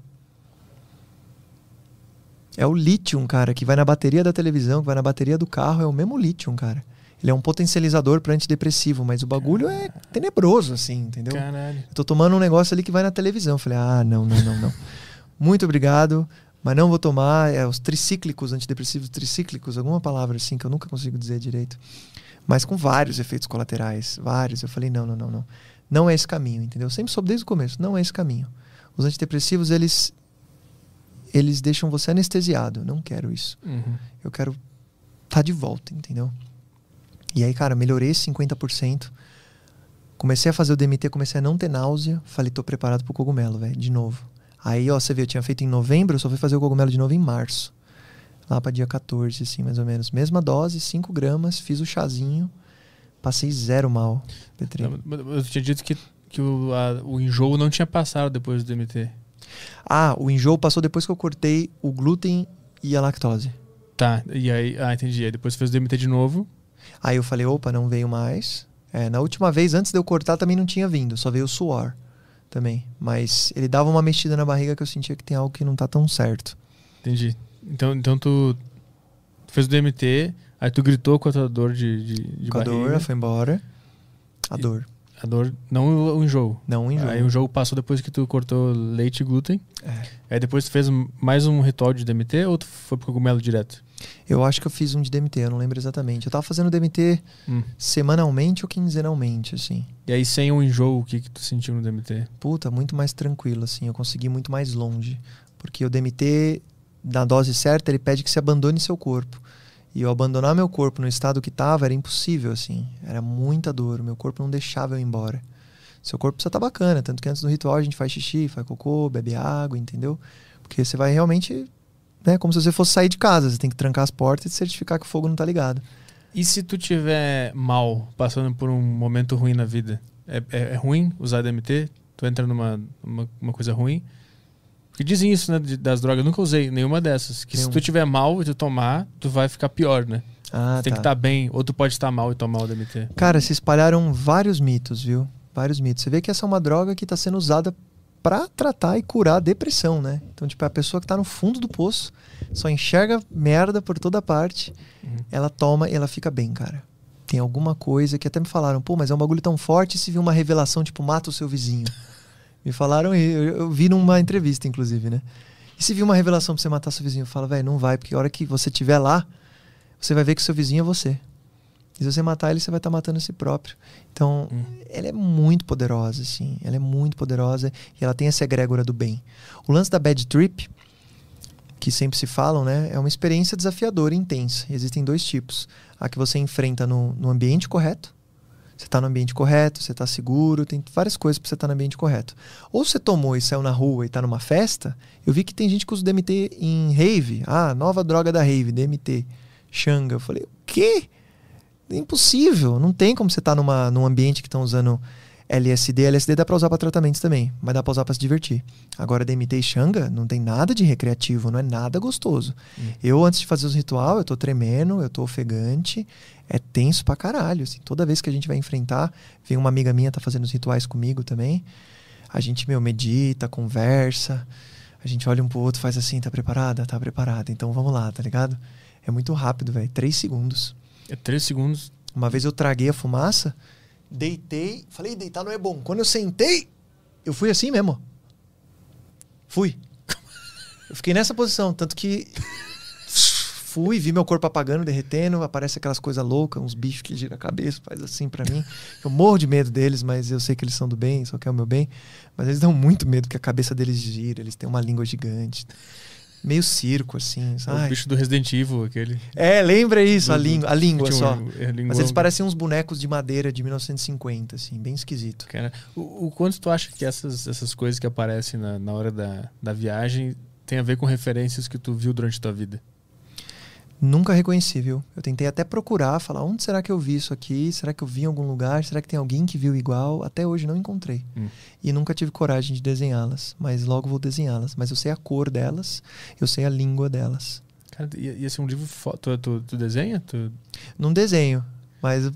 É o lítio, cara, que vai na bateria da televisão, que vai na bateria do carro, é o mesmo lítio, cara. Ele é um potencializador para antidepressivo, mas o bagulho é tenebroso, assim, entendeu? Caralho. Eu tô tomando um negócio ali que vai na televisão. Eu falei, ah, não, não, não, não. Muito obrigado, mas não vou tomar. É os tricíclicos, antidepressivos tricíclicos, alguma palavra assim que eu nunca consigo dizer direito. Mas com vários efeitos colaterais, vários. Eu falei, não, não, não, não. Não é esse caminho, entendeu? Eu sempre soube desde o começo, não é esse caminho. Os antidepressivos, eles eles deixam você anestesiado. Não quero isso. Uhum. Eu quero estar de volta, entendeu? E aí, cara, melhorei esse 50%. Comecei a fazer o DMT, comecei a não ter náusea. Falei, tô preparado pro cogumelo, velho, de novo. Aí, ó, você vê, eu tinha feito em novembro, eu só fui fazer o cogumelo de novo em março. Lá pra dia 14, assim, mais ou menos. Mesma dose, 5 gramas, fiz o chazinho. Passei zero mal, Petri. Eu tinha dito que, que o, a- o enjoo não tinha passado depois do DMT. Ah, o enjoo passou depois que eu cortei o glúten e a lactose. Tá, e aí, ah, entendi. Aí depois fez o DMT de novo. Aí eu falei, opa, não veio mais. É, na última vez, antes de eu cortar, também não tinha vindo, só veio o suor também. Mas ele dava uma mexida na barriga que eu sentia que tem algo que não tá tão certo. Entendi. Então, então tu fez o DMT, aí tu gritou com a tua dor de, de, de Com a barriga. dor, ela foi embora. A E- dor, A dor, não o, o enjoo. não o enjoo. Aí o enjoo passou depois que tu cortou leite e glúten. É. Aí depois tu fez mais um ritual de DMT ou tu foi pro cogumelo direto? Eu acho que eu fiz um de DMT, eu não lembro exatamente. Eu tava fazendo DMT Hum. semanalmente ou quinzenalmente, assim. E aí sem o enjoo, o que que tu sentiu no DMT? Puta, muito mais tranquilo, assim. Eu consegui muito mais longe. Porque o DMT, na dose certa, ele pede que você abandone seu corpo. E eu abandonar meu corpo no estado que tava era impossível, assim. Era muita dor. Meu corpo não deixava eu ir embora. Seu corpo precisa estar bacana. Tanto que antes do ritual a gente faz xixi, faz cocô, bebe água, entendeu? Porque você vai realmente. É como se você fosse sair de casa. Você tem que trancar as portas e certificar que o fogo não tá ligado. E se tu tiver mal, passando por um momento ruim na vida, é, é, é ruim usar DMT? Tu entra numa uma, uma coisa ruim? Porque dizem isso, né, das drogas. Eu nunca usei nenhuma dessas. Que se tu tiver mal e tu tomar, tu vai ficar pior, né? Ah, tu tem que estar bem, ou tu pode estar mal e tomar o DMT. Cara, se espalharam vários mitos, viu? Vários mitos. Você vê que essa é uma droga que está sendo usada para tratar e curar a depressão, né? Então, tipo, a pessoa que tá no fundo do poço, só enxerga merda por toda parte, Uhum. ela toma e ela fica bem, cara. Tem alguma coisa que até me falaram, pô, mas é um bagulho tão forte se vir uma revelação, tipo, mata o seu vizinho. Me falaram, e eu, eu vi numa entrevista, inclusive, né? E se vir uma revelação pra você matar seu vizinho, eu falo, velho, não vai, porque a hora que você estiver lá, você vai ver que seu vizinho é você. E se você matar ele, você vai estar matando a si próprio. Então, Hum. ela é muito poderosa, assim. Ela é muito poderosa e ela tem essa egrégora do bem. O lance da bad trip, que sempre se falam, né? É uma experiência desafiadora e intensa. E existem dois tipos. A que você enfrenta no, no ambiente correto. Você está no ambiente correto, você está seguro, tem várias coisas para você estar no ambiente correto. Ou você tomou e saiu na rua e está numa festa, eu vi que tem gente que usa DMT em rave. Ah, nova droga da rave, DMT. Xanga. Eu falei, o quê? É impossível. Não tem como você estar numa, num ambiente que estão usando LSD, LSD dá pra usar pra tratamentos também, mas dá pra usar pra se divertir. Agora, DMT e Xanga não tem nada de recreativo, não é nada gostoso. Eu, antes de fazer os ritual, eu tô tremendo, eu tô ofegante, é tenso pra caralho. Assim, toda vez que a gente vai enfrentar, vem uma amiga minha, tá fazendo os rituais comigo também. A gente, meu, medita, conversa. A gente olha um pro outro, faz assim, tá preparada? Tá preparada. Então vamos lá, tá ligado? É muito rápido, velho. Três segundos. É três segundos. Uma vez eu traguei a fumaça, deitei, falei, deitar não é bom. Quando eu sentei, eu fui assim mesmo. Fui. Eu fiquei nessa posição, tanto que fui, vi meu corpo apagando, derretendo, aparece aquelas coisas loucas, uns bichos que giram a cabeça, faz assim pra mim. Eu morro de medo deles, mas eu sei que eles são do bem, só quer o meu bem. Mas eles dão muito medo porque a cabeça deles gira, eles têm uma língua gigante. Meio circo, assim, É o sabe? bicho do Resident Evil, aquele. É, lembra isso, a Do- do- língua, a língua só. um- é, língua- Mas eles parecem uns bonecos de madeira de 1950, assim, bem esquisito. Cara, o, o quanto tu acha que essas, essas coisas que aparecem na, na hora da, da viagem tem a ver com referências que tu viu durante a tua vida? Nunca reconheci, viu? Eu tentei até procurar, falar onde será que eu vi isso aqui? Será que eu vi em algum lugar? Será que tem alguém que viu igual? Até hoje não encontrei. Hum. E nunca tive coragem de desenhá-las, mas logo vou desenhá-las. Mas eu sei a cor delas, eu sei a língua delas. Cara, ia, ia ser um livro. Fo... Tu, tu, tu desenha? Tu... Não desenho, mas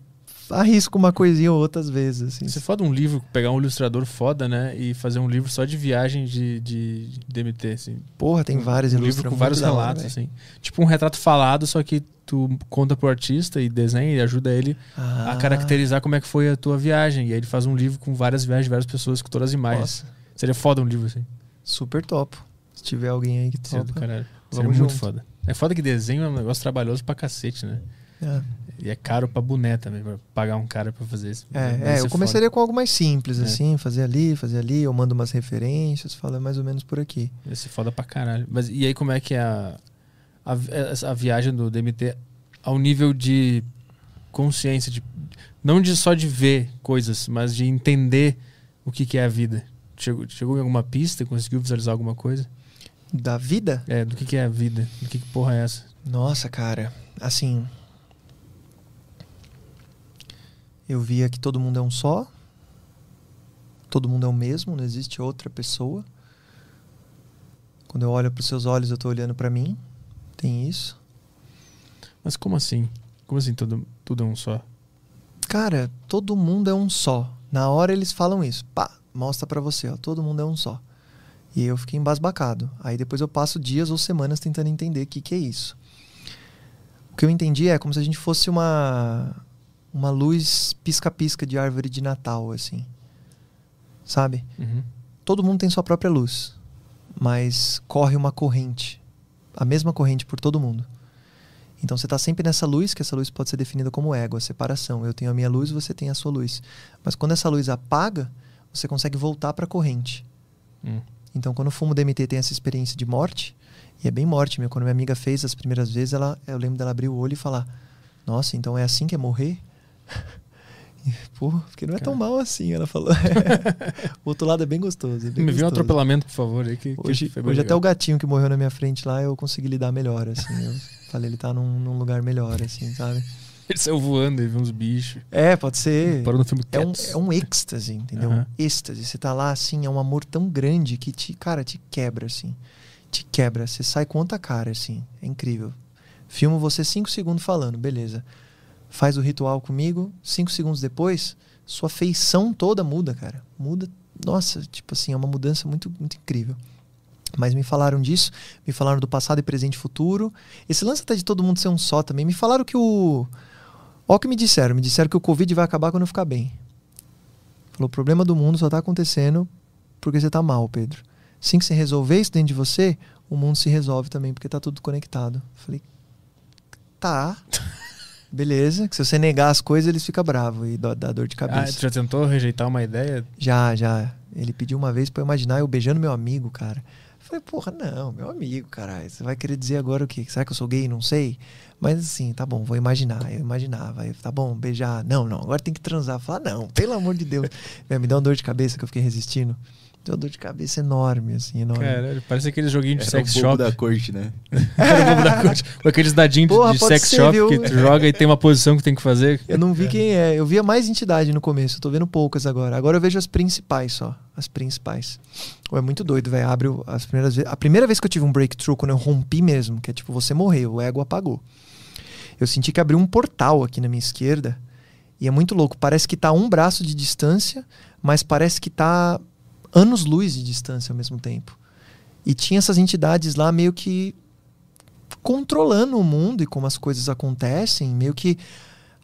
arrisco uma coisinha ou outra às vezes. Assim. Você foda um livro, pegar um ilustrador foda, né? E fazer um livro só de viagem de, de, de DMT, assim. Porra, tem vários um livro ilustradores com vários hora, relatos, assim. Tipo um retrato falado, só que tu conta pro artista e desenha e ajuda ele a Ah, caracterizar como é que foi a tua viagem. E aí ele faz um livro com várias viagens de várias pessoas, com todas as imagens. Nossa, Seria foda um livro assim. super top. Se tiver alguém aí que Seria do topa. caralho. Seria muito junto. foda. É foda que desenho é um negócio trabalhoso pra cacete, né? É. E é caro pra boné também, pra pagar um cara pra fazer isso. É, é, eu começaria com algo mais simples, É. assim, fazer ali, fazer ali, eu mando umas referências, falo é mais ou menos por aqui. Ia ser foda pra caralho. Mas e aí como é que é a, a, a viagem do DMT ao nível de consciência, de, não de só de ver coisas, mas de entender o que, que é a vida? Chegou, chegou em alguma pista? Conseguiu visualizar alguma coisa? Da vida? É, do que, que é a vida? Do que, que porra é essa? Nossa, cara, assim. Eu via que todo mundo é um só. Todo mundo é o mesmo, não existe outra pessoa. Quando eu olho para os seus olhos, eu tô olhando para mim. Tem isso. Mas como assim? Como assim tudo, tudo é um só? Cara, todo mundo é um só. Na hora eles falam isso. Pá, mostra pra você, ó. Todo mundo é um só. E eu fiquei embasbacado. Aí depois eu passo dias ou semanas tentando entender o que, que é isso. O que eu entendi é como se a gente fosse uma uma luz pisca-pisca de árvore de Natal, assim. Sabe? Uhum. Todo mundo tem sua própria luz, mas corre uma corrente, a mesma corrente por todo mundo. Então você está sempre nessa luz, que essa luz pode ser definida como ego, a separação. Eu tenho a minha luz, você tem a sua luz. Mas quando essa luz apaga, você consegue voltar para a corrente. Hum. Então quando eu fumo DMT tem essa experiência de morte, e é bem morte, meu. Quando minha amiga fez as primeiras vezes, ela, eu lembro dela abrir o olho e falar: Nossa, então é assim que é morrer? Pô, porque não é tão mal assim, ela falou. o outro lado é bem gostoso. É bem Me viu um atropelamento, por favor. Aí, que, que Hoje, bem hoje até o gatinho que morreu na minha frente lá, eu consegui lidar melhor, assim. Eu falei, ele tá num, num lugar melhor, assim, sabe? Ele saiu voando e viu uns bichos. É, pode ser. Parou no filme É um, é um êxtase, entendeu? Aham. Um êxtase. Você tá lá, assim, é um amor tão grande que te, cara, te quebra, assim. Te quebra. Você sai com outra cara, assim. É incrível. Filmo você cinco segundos falando, beleza. Faz o ritual comigo, cinco segundos depois, sua feição toda muda, cara. Muda. Nossa, tipo assim, é uma mudança muito, muito incrível. Mas me falaram disso, me falaram do passado e presente e futuro. Esse lance até de todo mundo ser um só também. Me falaram que o. Olha o que me disseram. Me disseram que o Covid vai acabar quando eu ficar bem. Falou, o problema do mundo só tá acontecendo porque você tá mal, Pedro. Assim que você resolver isso dentro de você, o mundo se resolve também, porque tá tudo conectado. Falei, tá. Beleza, que se você negar as coisas, eles ficam bravos e dá, dor de Ah, cabeça. tu já tentou rejeitar uma ideia? Já, já. Ele pediu uma vez pra eu imaginar eu beijando meu amigo, cara. Eu falei, porra, não, meu amigo, caralho. Você vai querer dizer agora o quê? Será que eu sou gay? Não sei. Mas assim, tá bom, vou imaginar. Eu imaginava. Tá bom, beijar. Não, não, agora tem que transar. Falar, não, pelo amor de Deus. Meu, me dá uma dor de cabeça que eu fiquei resistindo. Deu uma dor de cabeça enorme, assim, enorme. Caralho, parece aquele joguinho de Era sex shop. da corte, né? Era o bobo da corte. Com aqueles dadinhos de- Porra, de sex ser, shop viu? que tu joga e tem uma posição que tem que fazer. Eu não vi quem é. Eu via mais entidade no começo. Eu tô vendo poucas agora. Agora eu vejo as principais só. As principais. Ou é muito doido, velho. Abre as primeiras vezes. A primeira vez que eu tive um breakthrough, quando eu rompi mesmo, que é tipo, você morreu, o ego apagou. Eu senti que abriu um portal aqui na minha esquerda. E é muito louco. Parece que tá um braço de distância, mas parece que tá anos-luz de distância ao mesmo tempo. E tinha essas entidades lá meio que controlando o mundo e como as coisas acontecem, meio que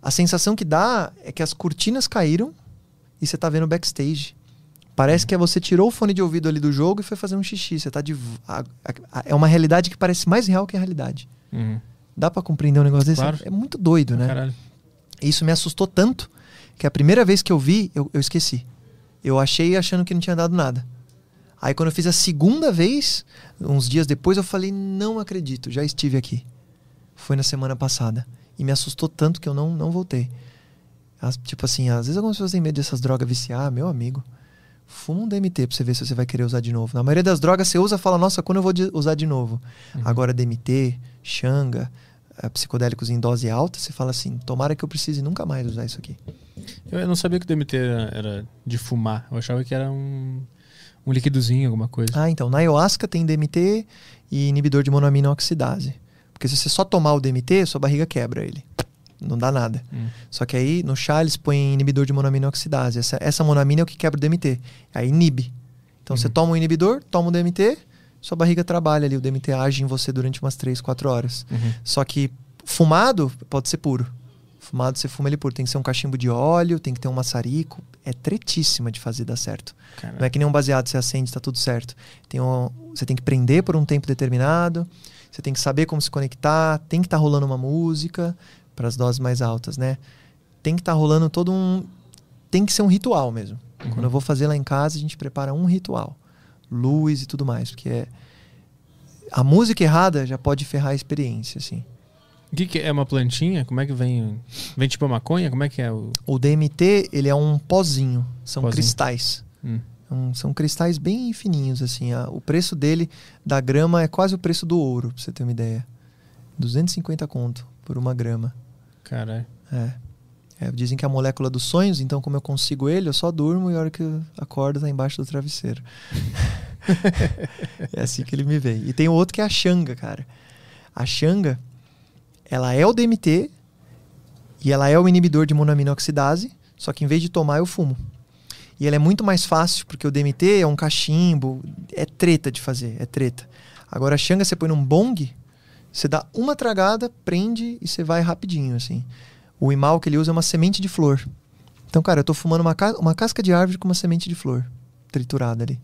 a sensação que dá é que as cortinas caíram e você tá vendo backstage. Parece que é você tirou o fone de ouvido ali do jogo e foi fazer um xixi. Você tá de. a- a- é uma realidade que parece mais real que a realidade. Uhum. Dá pra compreender um negócio desse? Claro. É muito doido, né? Caralho. Isso me assustou tanto que a primeira vez que eu vi, eu, eu esqueci. Eu achei achando que não tinha dado nada. Aí quando eu fiz a segunda vez, uns dias depois, eu falei, não acredito, já estive aqui. Foi na semana passada. E me assustou tanto que eu não, não voltei. As- tipo assim, às vezes algumas pessoas têm medo dessas drogas viciar, meu amigo. Fuma um DMT pra você ver se você vai querer usar de novo. Na maioria das drogas você usa e fala, nossa, quando eu vou de- usar de novo? Agora DMT, Xanga, psicodélicos em dose alta, você fala assim, tomara que eu precise nunca mais usar isso aqui. Eu não sabia que o DMT era, era de fumar. Eu achava que era um, um liquidozinho, alguma coisa. Ah, então, na ayahuasca tem DMT e inibidor de monoamina oxidase. Porque se você só tomar o DMT, sua barriga quebra ele. Não dá nada. Hum. Só que aí no chá eles põem inibidor de monoamina oxidase. Essa, essa monoamina é o que quebra o DMT. Aí inibe. Então você toma um inibidor, toma um DMT, sua barriga trabalha ali. O DMT age em você durante umas 3, 4 horas. Uhum. Só que fumado pode ser puro. Fumado você fuma ele puro. Tem que ser um cachimbo de óleo, tem que ter um maçarico. É tretíssima de fazer dar certo. Caralho. Não é que nem um baseado, você acende, tá tudo certo. Tem um, você tem que prender por um tempo determinado, você tem que saber como se conectar, tem que estar rolando uma música para as doses mais altas, né? Tem que estar rolando todo um. Tem que ser um ritual mesmo. Uhum. Quando eu vou fazer lá em casa, a gente prepara um ritual. Luz e tudo mais, porque é. A música errada já pode ferrar a experiência, assim. O que, que é uma plantinha? Como é que vem? Vem tipo a maconha? Como é que é o. O DMT, ele é um pozinho, são Pozinho. cristais. Hum. Um- são cristais bem fininhos, assim. a- o preço dele, da grama, é quase o preço do ouro, pra você ter uma ideia. 250 conto por uma grama. Caralho. É. É, dizem que é a molécula dos sonhos, então como eu consigo ele, eu só durmo e a hora que eu acordo tá embaixo do travesseiro. é assim que ele me vem. E tem outro que é a Xanga, cara. A Xanga, ela é o DMT e ela é o inibidor de monoamina oxidase, só que em vez de tomar, eu fumo. E ela é muito mais fácil, porque o DMT é um cachimbo, é treta de fazer, é treta. Agora a Xanga você põe num bong, você dá uma tragada, prende e você vai rapidinho, assim. O imal que ele usa é uma semente de flor. Então, cara, eu tô fumando uma, ca- uma casca de árvore com uma semente de flor triturada ali.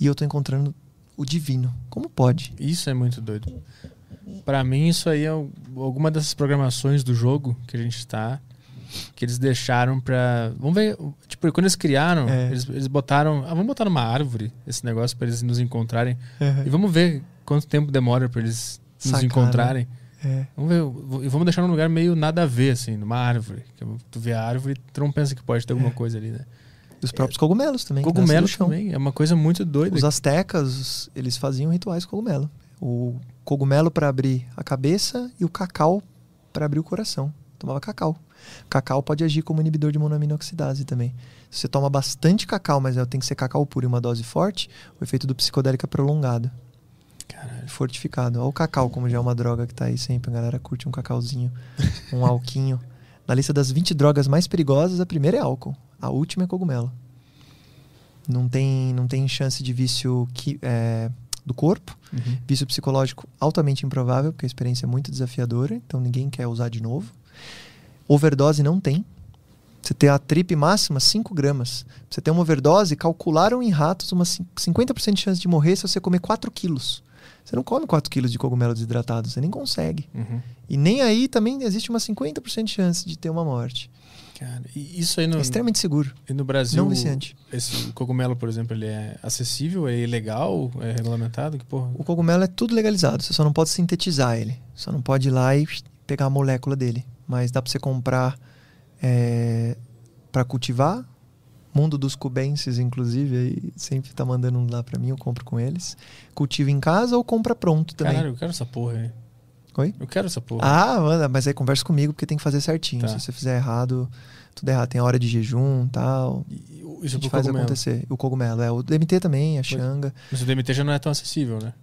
E eu tô encontrando o divino. Como pode? Isso é muito doido. Pra mim, isso aí é alguma dessas programações do jogo que a gente tá. Que eles deixaram pra. Vamos ver. Tipo, quando eles criaram, É. eles, eles botaram. Ah, vamos botar numa árvore esse negócio pra eles nos encontrarem. E vamos ver quanto tempo demora pra eles nos Sacar, encontrarem. É. Vamos ver. E vamos deixar num lugar meio nada a ver, assim, numa árvore. Tu vê a árvore, tu não pensa que pode ter alguma coisa ali, né? E os próprios cogumelos também. que nascem Cogumelo do chão. também. É uma coisa muito doida. Os astecas, eles faziam rituais com cogumelo. O cogumelo para abrir a cabeça e o cacau para abrir o coração. Tomava cacau. Cacau pode agir como inibidor de monoamina oxidase também. Se você toma bastante cacau, mas tem que ser cacau puro e uma dose forte, o efeito do psicodélico é prolongado. Caralho. Fortificado. Olha o cacau, como já é uma droga que tá aí sempre. A galera curte um cacauzinho, um alquinho. Na lista das 20 drogas mais perigosas, a primeira é álcool. A última é cogumelo. Não tem, não tem chance de vício qui- é, do corpo. Uhum. Vício psicológico altamente improvável, porque a experiência é muito desafiadora, então ninguém quer usar de novo. Overdose não tem. Você tem a trip máxima 5 gramas. Pra você ter uma overdose, calcularam em ratos uma cin- 50% de chance de morrer se você comer 4 quilos. Você não come 4 quilos de cogumelo desidratado, você nem consegue. Uhum. E nem aí também existe uma 50% de chance de ter uma morte. Cara, isso aí no, É extremamente seguro, e no Brasil. não viciante. Esse cogumelo, por exemplo, ele é acessível, é ilegal, é regulamentado? Que porra? O cogumelo é tudo legalizado, você só não pode sintetizar ele. Só não pode ir lá e pegar a molécula dele. Mas dá pra você comprar é, para cultivar, Mundo dos Cubenses, inclusive, aí sempre tá mandando um lá pra mim, eu compro com eles. Cultiva em casa ou compra pronto também. Caralho, eu quero essa porra aí. Oi? Eu quero essa porra. Ah, manda, mas aí conversa comigo porque tem que fazer certinho. Tá. Se você fizer errado, tudo errado. Tem a hora de jejum e tal. E- A Isso gente é pro faz cogumelo. acontecer. O cogumelo, é. O DMT também, a xanga. Mas o DMT já não é tão acessível, né?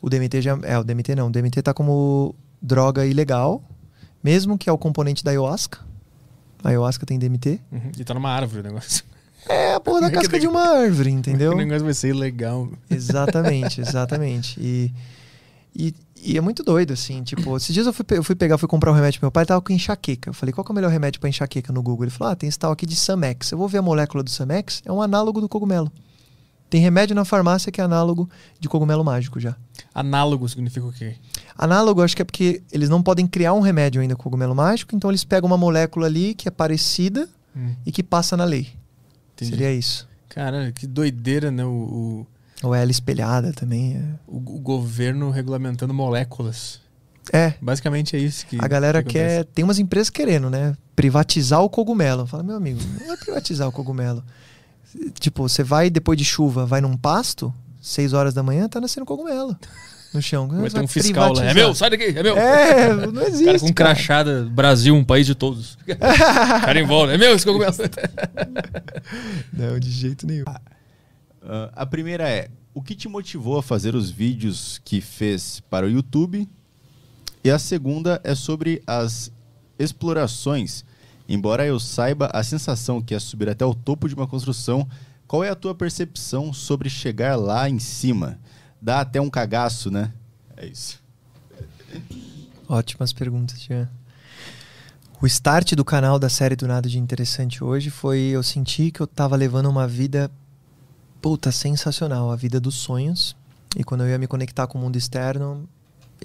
O DMT já. É, o DMT não. O DMT tá como droga ilegal, mesmo que é o componente da ayahuasca. A ayahuasca tem DMT. Uhum. E tá numa árvore o negócio. É a porra da casca de uma árvore, entendeu? O negócio vai ser ilegal. Exatamente, exatamente. E, e, e é muito doido, assim. Tipo, esses dias eu fui, eu fui pegar, fui comprar um remédio pro meu pai, ele tava com enxaqueca. Eu falei, qual que é o melhor remédio pra enxaqueca no Google? Ele falou, ah, tem esse tal aqui de Samex. Eu vou ver a molécula do Samex, é um análogo do cogumelo. Tem remédio na farmácia que é análogo de cogumelo mágico já. Análogo significa o quê? Análogo, acho que é porque eles não podem criar um remédio ainda com cogumelo mágico, então eles pegam uma molécula ali que é parecida Hum, e que passa na lei. Entendi. Seria isso. Caralho, que doideira, né? O, Ou é ela espelhada também. o, o governo regulamentando moléculas. É, é Basicamente é isso que. a galera que quer. Tem umas empresas querendo, né? Privatizar o cogumelo. Fala, meu amigo, não é privatizar o cogumelo. Tipo, você vai depois de chuva, vai num pasto, 6 horas da manhã, tá nascendo cogumelo no chão. Vai ter um fiscal lá. É meu, sai daqui, é meu. É, não existe. cara com um cara. crachada, Brasil, um país de todos. cara em volta. É meu esse cogumelo. Não, de jeito nenhum. Ah, a primeira é: o que te motivou a fazer os vídeos que fez para o YouTube? E a segunda é sobre as explorações. Embora eu saiba a sensação que é subir até o topo de uma construção, qual é a tua percepção sobre chegar lá em cima? Dá até um cagaço, né? É isso. Ótimas perguntas, Jean. O start do canal da série do Nada de Interessante hoje foi eu senti que eu tava levando uma vida puta sensacional, a vida dos sonhos. E quando eu ia me conectar com o mundo externo,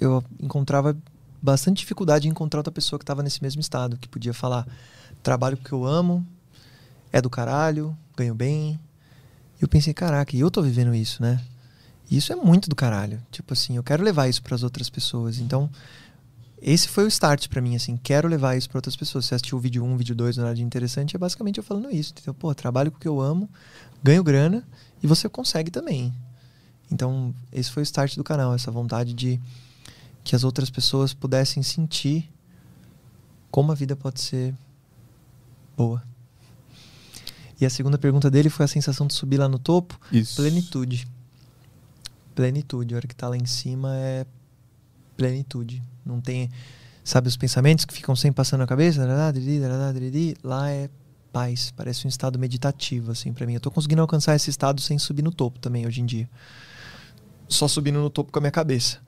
eu encontrava bastante dificuldade em encontrar outra pessoa que estava nesse mesmo estado, que podia falar: trabalho que eu amo, é do caralho, ganho bem. E eu pensei: caraca, eu tô vivendo isso, né? E isso é muito do caralho. Tipo assim, eu quero levar isso para as outras pessoas. Então, esse foi o start pra mim, assim, quero levar isso para outras pessoas. Você assistiu o vídeo 1, vídeo 2 do Nada de Interessante, é basicamente eu falando isso. Entendeu? Pô, trabalho com o que eu amo, ganho grana e você consegue também. Então, esse foi o start do canal, essa vontade de que as outras pessoas pudessem sentir como a vida pode ser boa. E a segunda pergunta dele foi a sensação de subir lá no topo. Isso. Plenitude. Plenitude. A hora que tá lá em cima é plenitude. Não tem. Sabe os pensamentos que ficam sempre passando na cabeça? Lá é paz. Parece um estado meditativo, assim, pra mim. Eu tô conseguindo alcançar esse estado sem subir no topo também, hoje em dia. Só subindo no topo com a minha cabeça.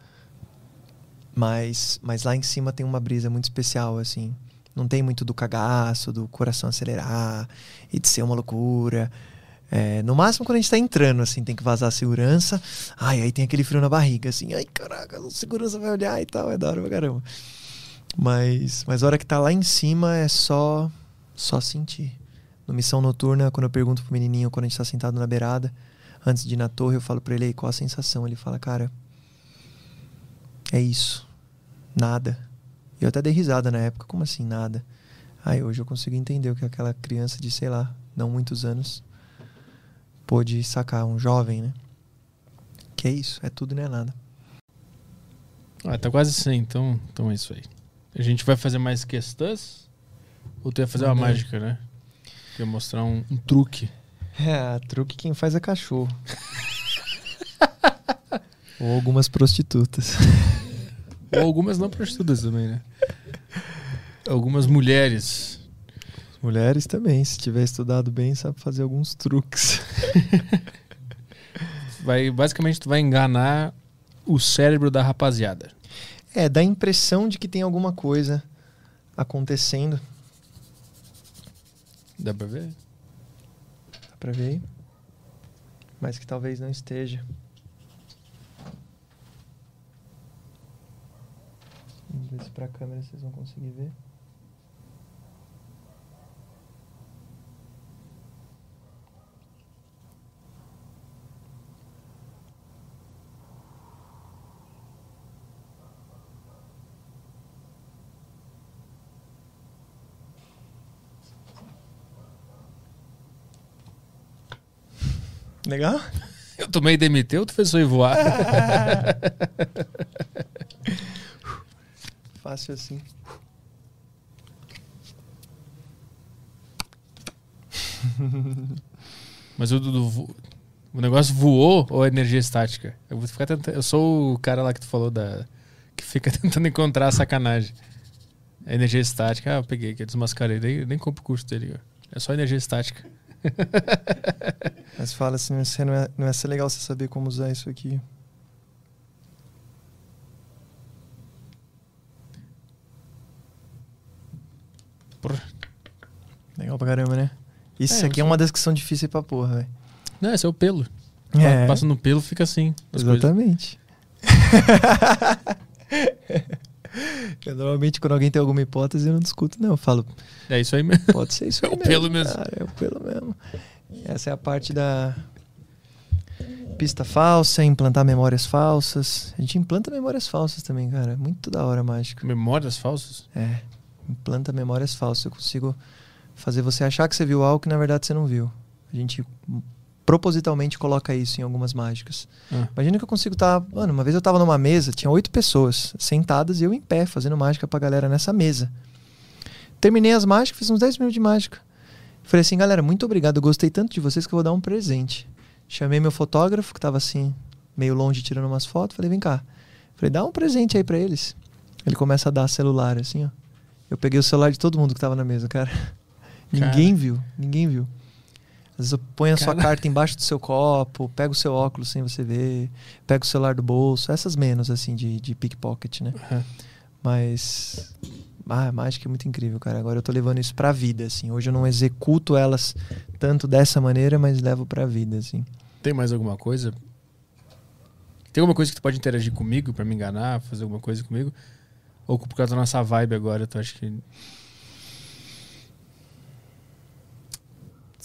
Mas, mas lá em cima tem uma brisa muito especial, assim. Não tem muito do cagaço, do coração acelerar e de ser uma loucura. É, no máximo quando a gente tá entrando, assim, tem que vazar a segurança. Ai, aí tem aquele frio na barriga, assim. Ai, caraca, a segurança vai olhar e tal. É da hora pra caramba. Mas, mas a hora que tá lá em cima é só, só sentir. No Missão Noturna, quando eu pergunto pro menininho, quando a gente tá sentado na beirada, antes de ir na torre, eu falo pra ele qual a sensação. Ele fala, cara, é isso. Nada. Eu até dei risada na época. Como assim, nada? Aí hoje eu consigo entender o que aquela criança de, sei lá, não muitos anos, pôde sacar. Um jovem, né? Que é isso. É tudo e não é nada. Ah, tá quase 100, então, então é isso aí. A gente vai fazer mais questões? Ou tu ia fazer uma mágica, né? Ia mostrar um, um truque. É, truque quem faz é cachorro. Ou algumas prostitutas. Ou algumas não prostitutas também, né? Algumas mulheres. Mulheres também, se tiver estudado bem, sabe fazer alguns truques. Vai, basicamente, tu vai enganar o cérebro da rapaziada. É, dá a impressão de que tem alguma coisa acontecendo. Dá pra ver? Dá pra ver aí? Mas que talvez não esteja. Vamos ver se pra câmera vocês vão conseguir ver. Legal? Eu tomei DMT tu fez sonho voar? Fácil assim. Mas o, vo- o negócio voou ou é energia estática? Eu vou ficar tentando. Eu sou o cara lá que tu falou da. que fica tentando encontrar a sacanagem. É energia estática. Ah, eu peguei aqui, eu desmascarei. Nem, nem compro o curso dele. ó. É só energia estática. Mas fala assim, não, é, não ia ser legal você saber como usar isso aqui. Porra. Legal pra caramba, né? Isso É, aqui é uma das que são difíceis pra porra, velho. Não, esse é o pelo. É. Passa no pelo, fica assim. as. Exatamente. eu, normalmente, quando alguém tem alguma hipótese, eu não discuto, não. Eu falo, É isso aí mesmo. pode ser isso É aí o pelo mesmo. Cara, é o pelo mesmo. Essa é a parte da pista falsa, implantar memórias falsas. A gente implanta memórias falsas também, cara. Muito da hora mágica. Memórias falsas? É, implanta memórias falsas. Eu consigo fazer você achar que você viu algo que na verdade você não viu. A gente propositalmente coloca isso em algumas mágicas. Ah. Imagina que eu consigo estar. mano, uma vez eu tava numa mesa, tinha oito pessoas sentadas e eu em pé, fazendo mágica pra galera nessa mesa. Terminei as mágicas, fiz uns 10 minutos de mágica. Falei assim, galera, muito obrigado, eu gostei tanto de vocês que eu vou dar um presente. Chamei meu fotógrafo, que tava assim, meio longe, tirando umas fotos. Falei, vem cá. Falei, dá um presente aí pra eles. Ele começa a dar celular, assim, ó. Eu peguei o celular de todo mundo que tava na mesa, cara. Ninguém viu, ninguém viu. Às vezes ponho a sua carta embaixo do seu copo, pego o seu óculos sem você ver, pego o celular do bolso, essas menos, assim, de, de pickpocket, né? Uhum. Mas. Ah, a mágica é muito incrível, cara. Agora eu tô levando isso pra vida, assim. Hoje eu não executo elas tanto dessa maneira, mas levo pra vida, assim. Tem mais alguma coisa? Tem alguma coisa que tu pode interagir comigo pra me enganar, fazer alguma coisa comigo? Ou por causa da nossa vibe agora, tu acha que.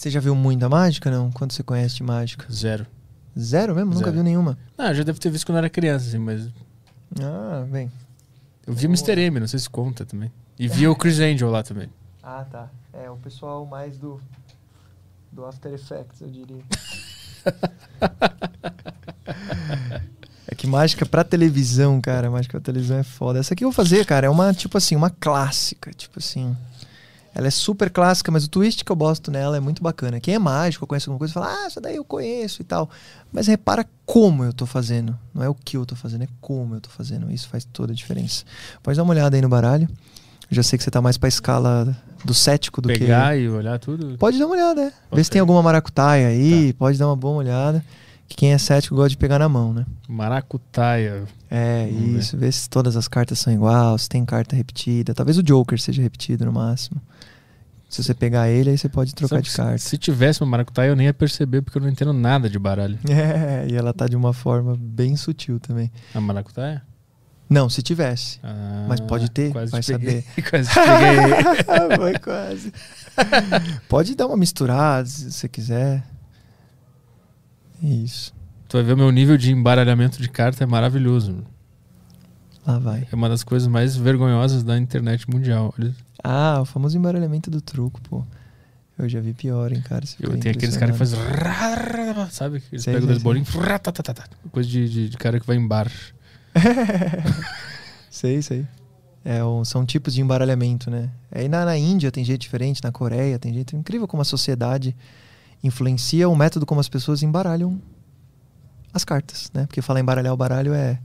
Você já viu muita mágica, não? Quanto você conhece de mágica? Zero. Zero mesmo? Nunca Zero. viu nenhuma? Ah, eu já devo ter visto quando era criança, assim, mas. Ah, bem. Eu vi o Mr. M, não sei se conta também. E vi o Chris Angel lá também. Ah, tá. É, o pessoal mais do. Do After Effects, eu diria. é que mágica pra televisão, cara. Mágica pra televisão é foda. Essa aqui eu vou fazer, cara, é uma, tipo assim, uma clássica. Tipo assim. Ela é super clássica, mas o twist que eu gosto nela é muito bacana. Quem é mágico, conhece alguma coisa, fala, ah, essa daí eu conheço e tal. Mas repara como eu tô fazendo. Não é o que eu tô fazendo, é como eu tô fazendo. Isso faz toda a diferença. Pode dar uma olhada aí no baralho. Eu já sei que você tá mais pra escala do cético do que. Pegar e olhar tudo. Pode dar uma olhada, é. Vê se tem alguma maracutaia aí, pode dar uma boa olhada. Que quem é cético gosta de pegar na mão, né? Maracutaia. É, Vamos ver. isso. Vê se todas as cartas são iguais, se tem carta repetida. Talvez o Joker seja repetido no máximo. Se você pegar ele, aí você pode trocar Sabe de carta. Se, se tivesse uma maracutaia, eu nem ia perceber, porque eu não entendo nada de baralho. É, e ela tá de uma forma bem sutil também. A maracutaia? Não, se tivesse. Ah, Mas pode ter, quase vai te saber. quase peguei. Foi quase. pode dar uma misturada se você quiser. Isso. tu vai ver o meu nível de embaralhamento de carta é maravilhoso. Lá vai. É uma das coisas mais vergonhosas da internet mundial. Olha, Ah, o famoso embaralhamento do truco, pô. Eu já vi pior, hein, cara. Eu tenho aqueles caras que fazem. Sabe? Eles Sei, pegam sei, dois bolinhos. ratatatata, Coisa de, de, de cara que vai em bar. sei, sei. É, são tipos de embaralhamento, né? Aí na, na Índia tem jeito diferente, na Coreia tem jeito. É incrível como a sociedade influencia o método como as pessoas embaralham as cartas, né? Porque falar embaralhar o baralho é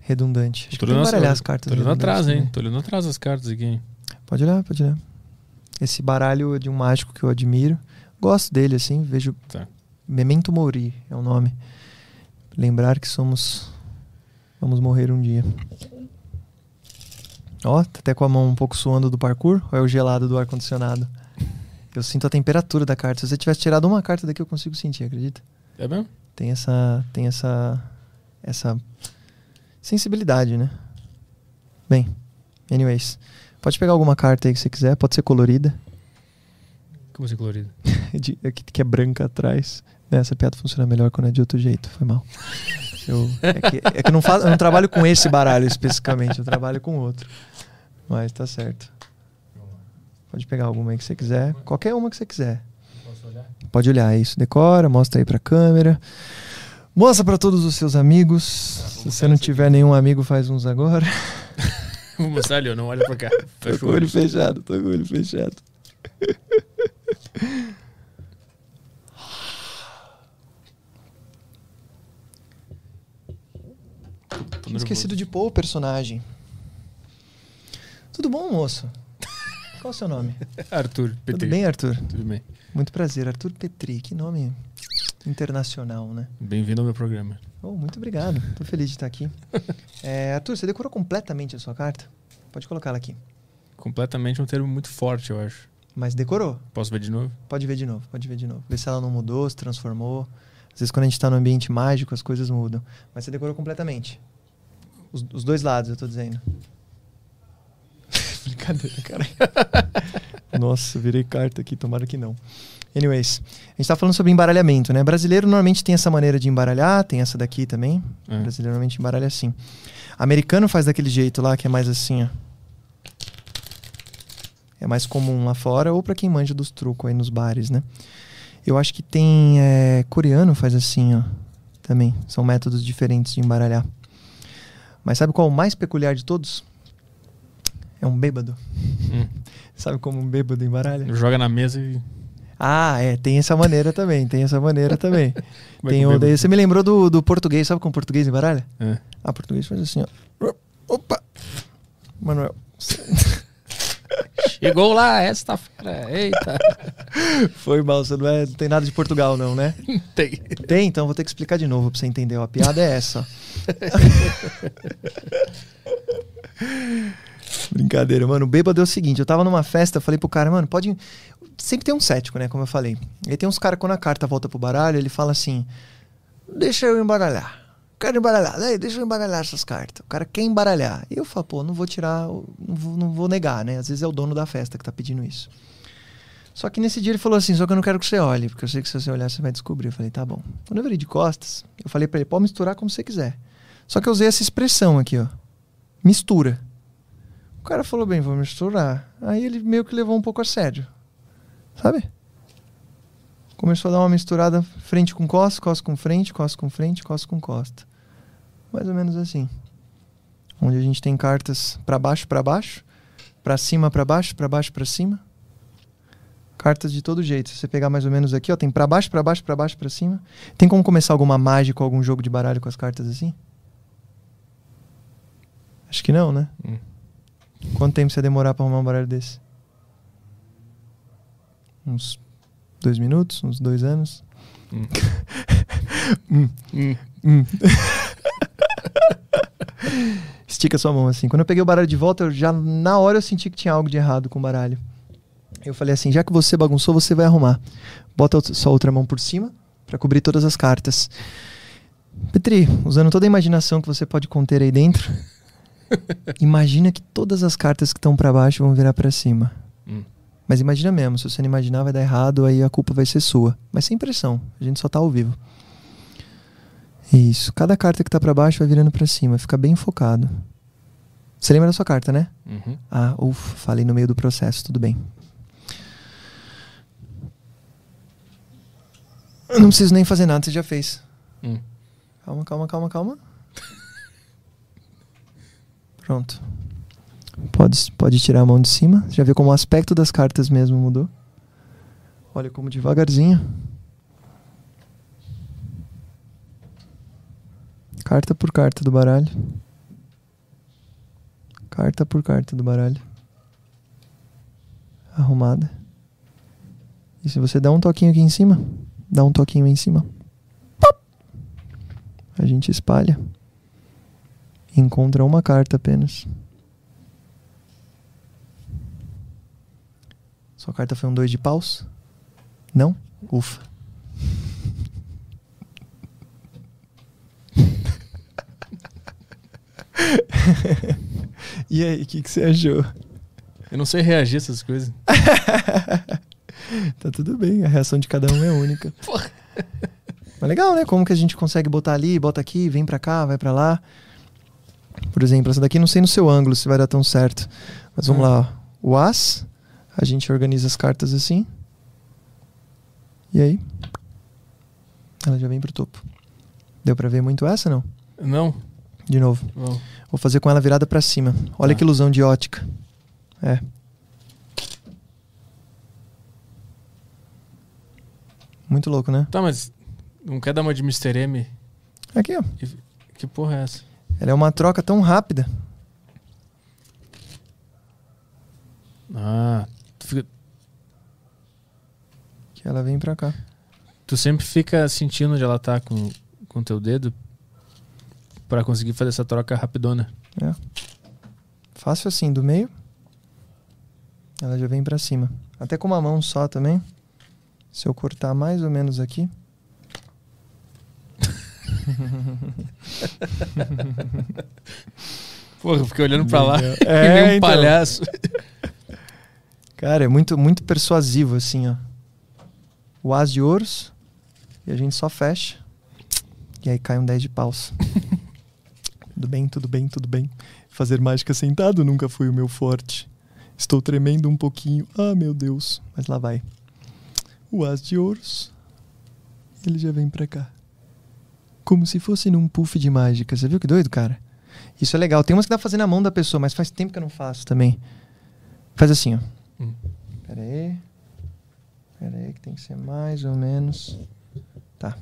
redundante. Acho Tô que embaralhar as cartas. tô olhando redundantes atrás, hein? também. Tô olhando atrás as cartas aqui. hein? Pode olhar, pode olhar. Esse baralho é de um mágico que eu admiro. Gosto dele, assim, vejo. Tá. Memento Mori é o nome. Lembrar que somos. Vamos morrer um dia. Ó, tá até com a mão um pouco suando do parkour ou é o gelado do ar-condicionado? Eu sinto a temperatura da carta. Se você tivesse tirado uma carta daqui, eu consigo sentir, acredita? É mesmo? Tem essa. Tem essa. Essa sensibilidade, né? Bem, anyways. Pode pegar alguma carta aí que você quiser, pode ser colorida. Como assim colorido? de- que, que é branca atrás. Né, Essa piada funciona melhor quando é de outro jeito, foi mal. Eu, é que, é que eu, não faço, eu não trabalho com esse baralho especificamente, eu trabalho com outro. Mas tá certo. Pode pegar alguma aí que você quiser. Qualquer uma que você quiser. Posso Pode olhar, é isso. Decora, mostra aí pra câmera. Mostra pra todos os seus amigos. Se você não tiver nenhum amigo, faz uns agora. Vou mostrar ali, ó, não olha pra cá. Tô com o olho olho. fechado, tô com o olho fechado. Esquecido de pôr o personagem. Tudo bom, moço? Qual o seu nome? Arthur, Tudo Petri. bem, Arthur? Tudo bem. Muito prazer, Arthur Petri. Que nome internacional, né? Bem-vindo ao meu programa. Oh, muito obrigado. Tô feliz de estar aqui. É, Arthur, você decorou completamente a sua carta? Pode colocar ela aqui. Completamente um termo muito forte, eu acho. Mas decorou? Posso ver de novo? Pode ver de novo, pode ver de novo. Ver se ela não mudou, se transformou. Às vezes quando a gente tá no ambiente mágico, as coisas mudam. Mas você decorou completamente. Os, os dois lados, eu tô dizendo. Brincadeira, cara. Nossa, virei carta aqui, tomara que não. Anyways, a gente tá falando sobre embaralhamento, né? Brasileiro normalmente tem essa maneira de embaralhar, tem essa daqui também. É. Brasileiro normalmente embaralha assim. Americano faz daquele jeito lá, que é mais assim, ó. É mais comum lá fora, ou pra quem manja dos trucos aí nos bares, né? Eu acho que tem. é, coreano faz assim, ó. Também. São métodos diferentes de embaralhar. Mas sabe qual é o mais peculiar de todos? É um bêbado. Hum. Sabe como um bêbado embaralha? Joga na mesa e. Ah, é, tem essa maneira também, tem essa maneira também. É tem o bêbado- daí, você me lembrou do, do português, sabe como português embaralha? É. Ah, português faz assim, ó. Opa! Manuel. Chegou lá esta fera. Eita. Foi mal, você não, é, não tem nada de Portugal, não, né? Tem. Tem, então vou ter que explicar de novo pra você entender. A piada é essa. Brincadeira, mano. O bêbado é o seguinte: eu tava numa festa, falei pro cara, mano, pode. Sempre tem um cético, né? Como eu falei. E tem uns caras, quando a carta volta pro baralho, ele fala assim: Deixa eu embaralhar. Quero embaralhar. Daí, deixa eu embaralhar essas cartas. O cara quer embaralhar. E eu falo, pô, não vou tirar, não vou, não vou negar, né? Às vezes é o dono da festa que tá pedindo isso. Só que nesse dia ele falou assim: só que eu não quero que você olhe, porque eu sei que se você olhar você vai descobrir. Eu falei: tá bom. Quando eu virei de costas, eu falei pra ele: pode misturar como você quiser. Só que eu usei essa expressão aqui, ó: mistura. O cara falou: bem, vou misturar. Aí ele meio que levou um pouco a sério, sabe? Começou a dar uma misturada frente com costa, costa com frente, costa com frente, costa com costa. Mais ou menos assim. Onde a gente tem cartas pra baixo, pra baixo, pra cima, pra baixo, pra baixo, pra cima cartas de todo jeito. Se você pegar mais ou menos aqui, ó, tem pra baixo, pra baixo, pra baixo, pra cima. Tem como começar alguma mágica ou algum jogo de baralho com as cartas assim? Acho que não, né? Hum. Quanto tempo você demorar pra arrumar um baralho desse? Uns dois minutos, uns dois anos. Hum. Hum, Hum. hum. Estica sua mão assim. Quando eu peguei o baralho de volta, eu já na hora eu senti que tinha algo de errado com o baralho. Eu falei assim, já que você bagunçou, você vai arrumar. Bota sua outra mão por cima para cobrir todas as cartas. Petri, usando toda a imaginação que você pode conter aí dentro, imagina que todas as cartas que estão para baixo vão virar para cima. Hum. Mas imagina mesmo, se você não imaginar vai dar errado, aí a culpa vai ser sua. Mas sem pressão, a gente só tá ao vivo. Isso, cada carta que tá para baixo vai virando para cima, fica bem focado. Você lembra da sua carta, né? Uhum. Ah, ufa, falei no meio do processo, tudo bem. Eu não preciso nem fazer nada, você já fez. Hum. Calma, calma, calma, calma. Pronto. Pode, pode tirar a mão de cima. Já vê como o aspecto das cartas mesmo mudou. Olha como devagarzinho. Carta por carta do baralho. Carta por carta do baralho. Arrumada. E se você der um toquinho aqui em cima, dá um toquinho em cima. A gente espalha. Encontra uma carta apenas. Sua carta foi um dois de paus? Não? Ufa. e aí, o que, que você achou? Eu não sei reagir a essas coisas. Tá tudo bem, a reação de cada um é única. Mas legal, né? Como que a gente consegue botar ali, bota aqui, vem pra cá, vai pra lá. Por exemplo, essa daqui não sei no seu ângulo se vai dar tão certo. Mas vamos Hum. lá. O As, a gente organiza as cartas assim. E aí? Ela já vem pro topo. Deu pra ver muito essa, não? Não? De novo. Não. Vou fazer com ela virada pra cima. Olha Tá. que ilusão de ótica. É. Muito louco, né? Tá, mas não quer dar uma de Mr. M? Aqui, ó. Que porra é essa? Ela é uma troca tão rápida. Ah, tu, fica- Que ela vem pra cá. tu sempre fica sentindo onde ela tá com com teu dedo pra conseguir fazer essa troca rapidona. Fácil assim, do meio. Ela já vem pra cima. Até com uma mão só também. Se eu cortar mais ou menos aqui. Porra, eu fiquei olhando pra lá. É, nem um então. palhaço. Cara, é muito, muito persuasivo, assim, ó. O as de ouros. E a gente só fecha. E aí cai um 10 de paus. tudo bem, tudo bem, tudo bem. Fazer mágica sentado nunca foi o meu forte. Estou tremendo um pouquinho. Ah, meu Deus. Mas lá vai. O as de ouros. Ele já vem pra cá. Como se fosse num puff de mágica. Você viu que doido, cara? Isso é legal. Tem umas que dá pra fazer na mão da pessoa, mas faz tempo que eu não faço também. Faz assim, ó. Hum. Pera aí. Pera aí, que tem que ser mais ou menos. Tá.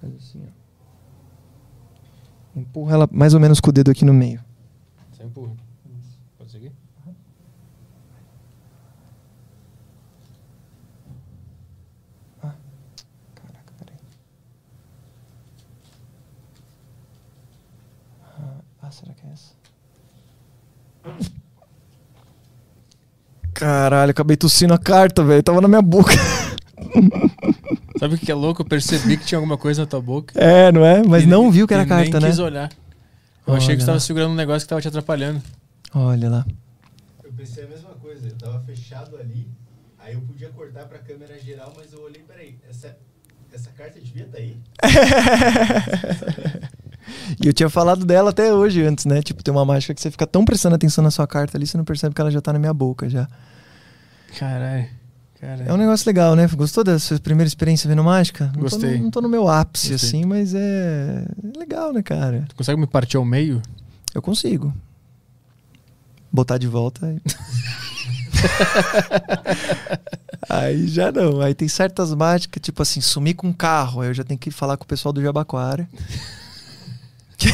Faz assim, ó. Empurra ela mais ou menos com o dedo aqui no meio. Você empurra. Pode seguir? Caraca, peraí. Ah, Ah, será que é essa? Caralho, acabei tossindo a carta, velho. Tava na minha boca. Sabe o que é louco? Eu percebi que tinha alguma coisa na tua boca. É, não é? Mas E não nem- viu que era e carta, nem né? quis olhar. Eu achei que Olha você tava lá. segurando um negócio que tava te atrapalhando. Olha lá. Eu pensei a mesma coisa, eu tava fechado ali, aí eu podia cortar pra câmera geral, mas eu olhei, peraí, essa, essa carta devia estar aí? E eu tinha falado dela até hoje antes, né? Tipo, tem uma mágica que você fica tão prestando atenção na sua carta ali, você não percebe que ela já tá na minha boca já. Caralho. Caralho. É um negócio legal, né? Gostou da sua primeira experiência vendo mágica? Não Gostei. Tô no, não tô no meu ápice, Gostei. assim, mas é legal, né, cara? Tu consegue me partir ao meio? Eu consigo. Botar de volta. e- aí já não. Aí tem certas mágicas, tipo assim, sumir com um carro. Aí eu já tenho que falar com o pessoal do Jabaquara. Que,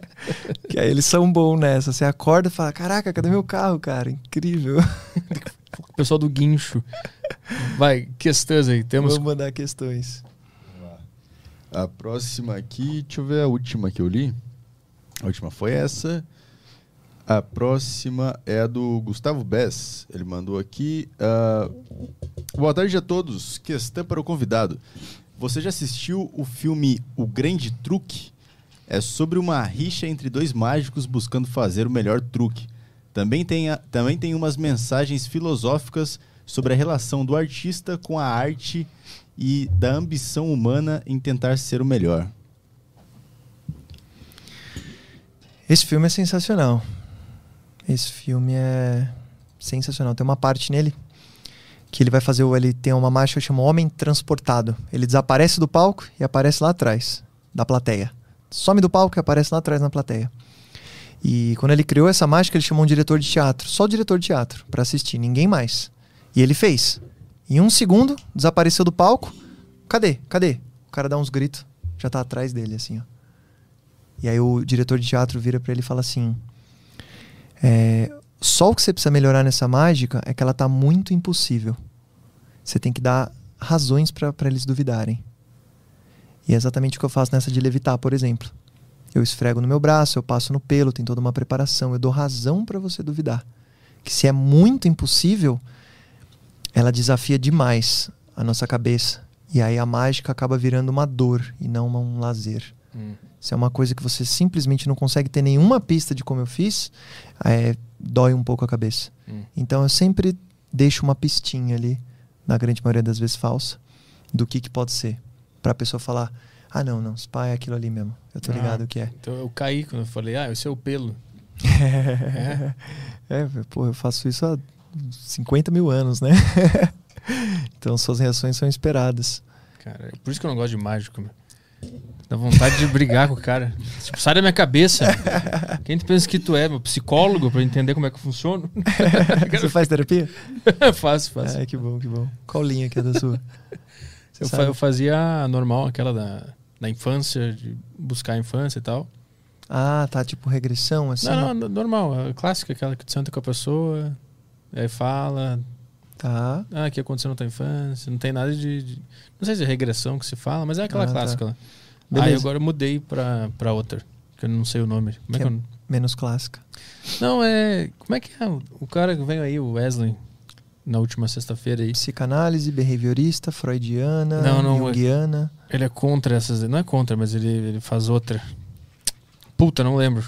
que aí eles são bons nessa. Você acorda e fala: Caraca, cadê meu carro, cara? Incrível. O pessoal do guincho. Vai, questões aí. Temos. Vamos mandar questões. A próxima aqui, deixa eu ver a última que eu li. A última foi essa. A próxima é a do Gustavo Bess. Ele mandou aqui. ah, Boa tarde a todos. Questão para o convidado. Você já assistiu o filme O Grande Truque? É sobre uma rixa entre dois mágicos buscando fazer o melhor truque. Também tem, a- também tem umas mensagens filosóficas sobre a relação do artista com a arte e da ambição humana em tentar ser o melhor. Esse filme é sensacional. Esse filme é sensacional. Tem uma parte nele que ele vai fazer o ele tem uma mágica que chama Homem Transportado. Ele desaparece do palco e aparece lá atrás da plateia. Some do palco e aparece lá atrás na plateia. E quando ele criou essa mágica, ele chamou um diretor de teatro, só o diretor de teatro, pra assistir, ninguém mais. E ele fez. Em um segundo, desapareceu do palco. Cadê? Cadê? O cara dá uns gritos, já tá atrás dele, assim, ó. E aí o diretor de teatro vira pra ele e fala assim: é, só o que você precisa melhorar nessa mágica é que ela tá muito impossível. Você tem que dar razões pra eles duvidarem. E é exatamente o que eu faço nessa de levitar, por exemplo. Eu esfrego no meu braço, eu passo no pelo, tem toda uma preparação, eu dou razão pra você duvidar. Que se é muito impossível, ela desafia demais a nossa cabeça. E aí a mágica acaba virando uma dor e não um lazer. Hum. Se é uma coisa que você simplesmente não consegue ter nenhuma pista de como eu fiz, é, dói um pouco a cabeça. Hum. Então eu sempre deixo uma pistinha ali, na grande maioria das vezes falsa, do que, que pode ser. Pra pessoa falar, ah não, não, spa é aquilo ali mesmo. Eu tô Ah. ligado o que é. Então eu caí quando eu falei, ah, esse é o pelo. É, pô, eu faço isso há 50 mil anos, né? Então suas reações são esperadas. Cara, é por isso que eu não gosto de mágico, meu. Dá vontade de brigar com o cara. Tipo, sai da minha cabeça. meu. Quem tu pensa que tu é, meu? Psicólogo, pra entender como é que eu funciono? Você faz terapia? faço, faço. Ah, que bom, que bom. Qual linha que é da sua? Eu, fa- eu fazia a normal, aquela da, da infância, de buscar a infância e tal. Ah, tá, tipo regressão, assim? Não, não, normal, a clássica, aquela que tu senta com a pessoa, aí fala, Tá. ah, o que aconteceu na tua infância, não tem nada de, de- Não sei se é regressão que se fala, mas é aquela Ah, tá. clássica lá. Beleza. Aí agora eu mudei pra, pra outra, que eu não sei o nome. Como é Que que é- eu... Menos clássica. Não, é. Como é que é? O cara que veio aí, o Wesley, na última sexta-feira aí. Psicanálise, behaviorista, freudiana, Não, não, junguiana. Ele é contra essas. Não é contra, mas ele, ele faz outra. Puta, não lembro.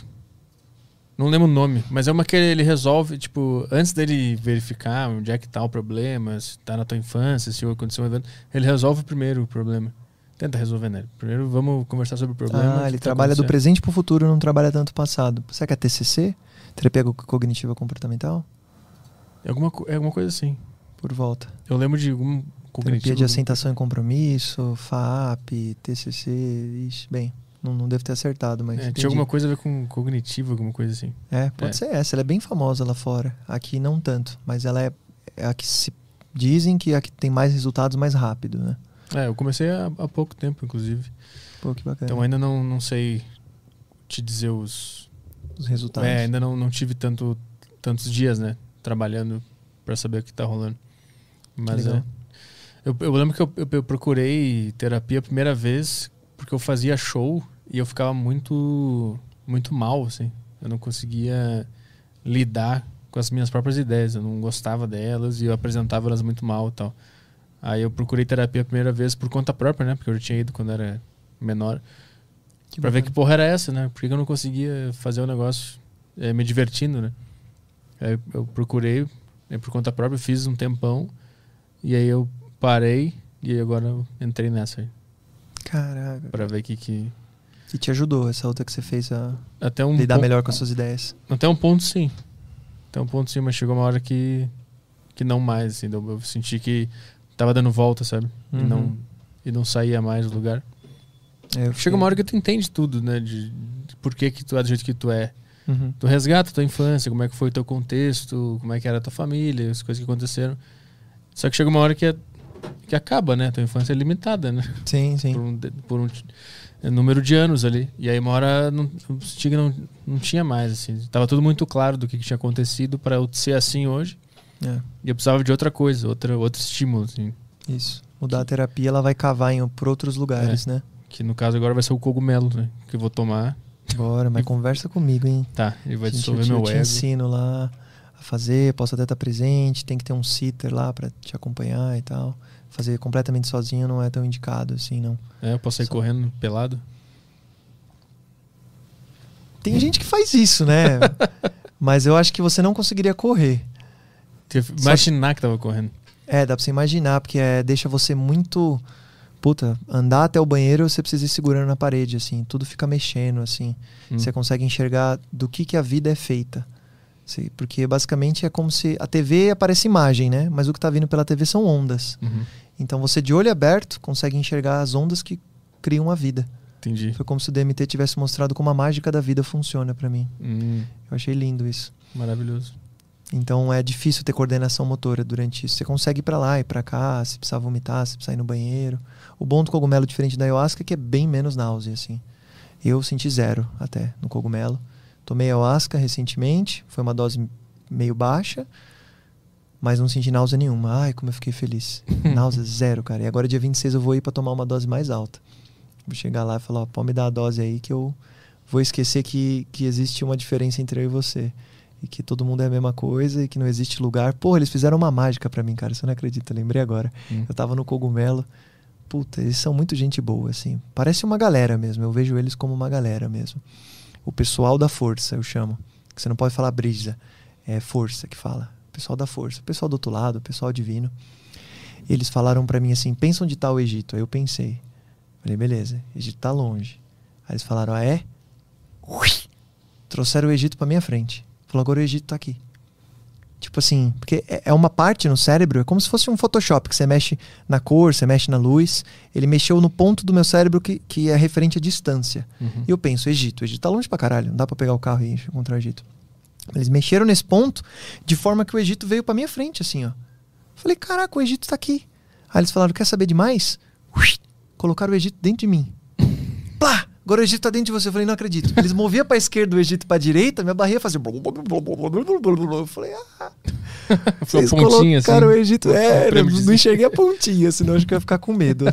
Não lembro o nome. Mas é uma que ele resolve, tipo, antes dele verificar onde é que tá o problema, se tá na tua infância, se aconteceu um evento, ele resolve primeiro o problema. Tenta resolver, né? Primeiro vamos conversar sobre o problema. Ah, ele tá trabalha do presente pro futuro, não trabalha tanto passado. Será que é TCC? Terapia co- cognitiva comportamental? É alguma, é alguma coisa assim. Por volta. Eu lembro de algum Terapia cognitivo. de assentação e compromisso, FAP, TCC, ixi, bem, não, não devo ter acertado, mas É, tinha alguma coisa a ver com cognitivo, alguma coisa assim. É, pode É. ser essa, ela é bem famosa lá fora. Aqui não tanto, mas ela é, é a que se dizem que é a que tem mais resultados mais rápido, né? É, eu comecei há, há pouco tempo, inclusive. Pô, que bacana. Então ainda não, não sei te dizer os. Os resultados. É, ainda não, não tive tanto, tantos dias, né? Trabalhando pra saber o que tá rolando. Mas é. Eu, eu lembro que eu, eu- eu procurei terapia a primeira vez porque eu fazia show e eu ficava muito, muito mal, assim. Eu não conseguia lidar com as minhas próprias ideias. Eu não gostava delas e eu apresentava elas muito mal e tal. Aí eu procurei terapia a primeira vez por conta própria, né? Porque eu já tinha ido quando era menor. Que pra ver bacana. que porra era essa, né? Por que eu não conseguia fazer o negócio eh, me divertindo, né? Aí eu procurei né, por conta própria, fiz um tempão. E aí eu parei e agora eu entrei nessa aí. Caraca. Pra ver que, que. E te ajudou essa outra que você fez a Até um, lidar pon- melhor com as suas ideias. até um ponto sim. Até um ponto sim, mas chegou uma hora que. que não mais, assim. Eu eu senti que tava dando volta, sabe? E, Uhum. não, e não saía mais do lugar. É, Chega uma hora que tu entende tudo, né? De, de por que, que tu é do jeito que tu é. Uhum. Tu resgata a tua infância, como é que foi o teu contexto, como é que era a tua família, as coisas que aconteceram. Só que chega uma hora que, é, que acaba, né? Tua infância é limitada, né? Sim, sim. Por um, por um é, número de anos ali. E aí uma hora não, não, não tinha mais, assim. Tava tudo muito claro do que, que tinha acontecido para eu ser assim hoje. É, E eu precisava de outra coisa, outra, outro estímulo, assim. isso. Mudar a terapia, ela vai cavar em, por outros lugares, né? Que no caso agora vai ser o cogumelo, né? Que eu vou tomar. Bora, mas conversa comigo, hein? Tá, ele vai dissolver eu te, meu eu te ensino lá a fazer, posso até estar presente, tem que ter um sitter lá pra te acompanhar e tal. Fazer completamente sozinho não é tão indicado assim, não. É, eu posso sair Só- correndo pelado. Tem gente que faz isso, né? Mas eu acho que você não conseguiria correr. Imaginar que tava correndo. É, dá pra você imaginar, porque é, deixa você muito. Puta, andar até o banheiro você precisa ir segurando na parede, assim. Tudo fica mexendo, assim. Hum. Você consegue enxergar do que, que a vida é feita. Sim, Porque basicamente é como se. A TV aparece imagem, né? Mas o que tá vindo pela TV são ondas. Uhum, Então você, de olho aberto, consegue enxergar as ondas que criam a vida. entendi. Foi como se o DMT tivesse mostrado como a mágica da vida funciona pra mim. Hum, Eu achei lindo isso. maravilhoso. Então é difícil ter coordenação motora durante isso. Você consegue ir pra lá e pra cá, se precisar vomitar, se precisar ir no banheiro. O bom do cogumelo, diferente da ayahuasca, é que é bem menos náusea, assim. Eu senti zero até no cogumelo. Tomei ayahuasca recentemente, foi uma dose meio baixa, mas não senti náusea nenhuma. Ai, como eu fiquei feliz. náusea zero, cara. E agora, dia 26, eu vou ir pra tomar uma dose mais alta. Vou chegar lá e falar: ó, pode me dar a dose aí que eu vou esquecer que, que existe uma diferença entre eu e você e que todo mundo é a mesma coisa e que não existe lugar. Porra, eles fizeram uma mágica pra mim, cara. Você não acredita, lembrei agora. Hum. Eu tava no cogumelo. Puta, eles são muito gente boa, assim. Parece uma galera mesmo. Eu vejo eles como uma galera mesmo. O pessoal da força, eu chamo. Você não pode falar brisa. É força que fala. Pessoal da força. Pessoal do outro lado, pessoal divino. Eles falaram pra mim assim: pensa onde tá o Egito. Aí eu pensei. Falei, beleza, Egito tá longe. Aí eles falaram: ah, é? Ui! Trouxeram o Egito pra minha frente. Falou, agora o Egito tá aqui. Tipo assim, porque é é uma parte no cérebro, é como se fosse um Photoshop, que você mexe na cor, você mexe na luz. Ele mexeu no ponto do meu cérebro que, que é referente à distância. Uhum. E eu penso, Egito. Egito tá longe pra caralho, não dá pra pegar o carro e encontrar o Egito. Eles mexeram nesse ponto de forma que o Egito veio pra minha frente, assim, ó. Falei, caraca, o Egito tá aqui. Aí eles falaram, quer saber demais? Ui, Colocaram o Egito dentro de mim. Agora o Egito tá dentro de você. Eu falei, não acredito. Eles moviam pra esquerda o Egito pra direita, minha barriga fazia. Eu falei, ah. Foi pontinha, assim. colocaram o Egito. É, não, não enxerguei a pontinha, senão acho que eu ia ficar com medo.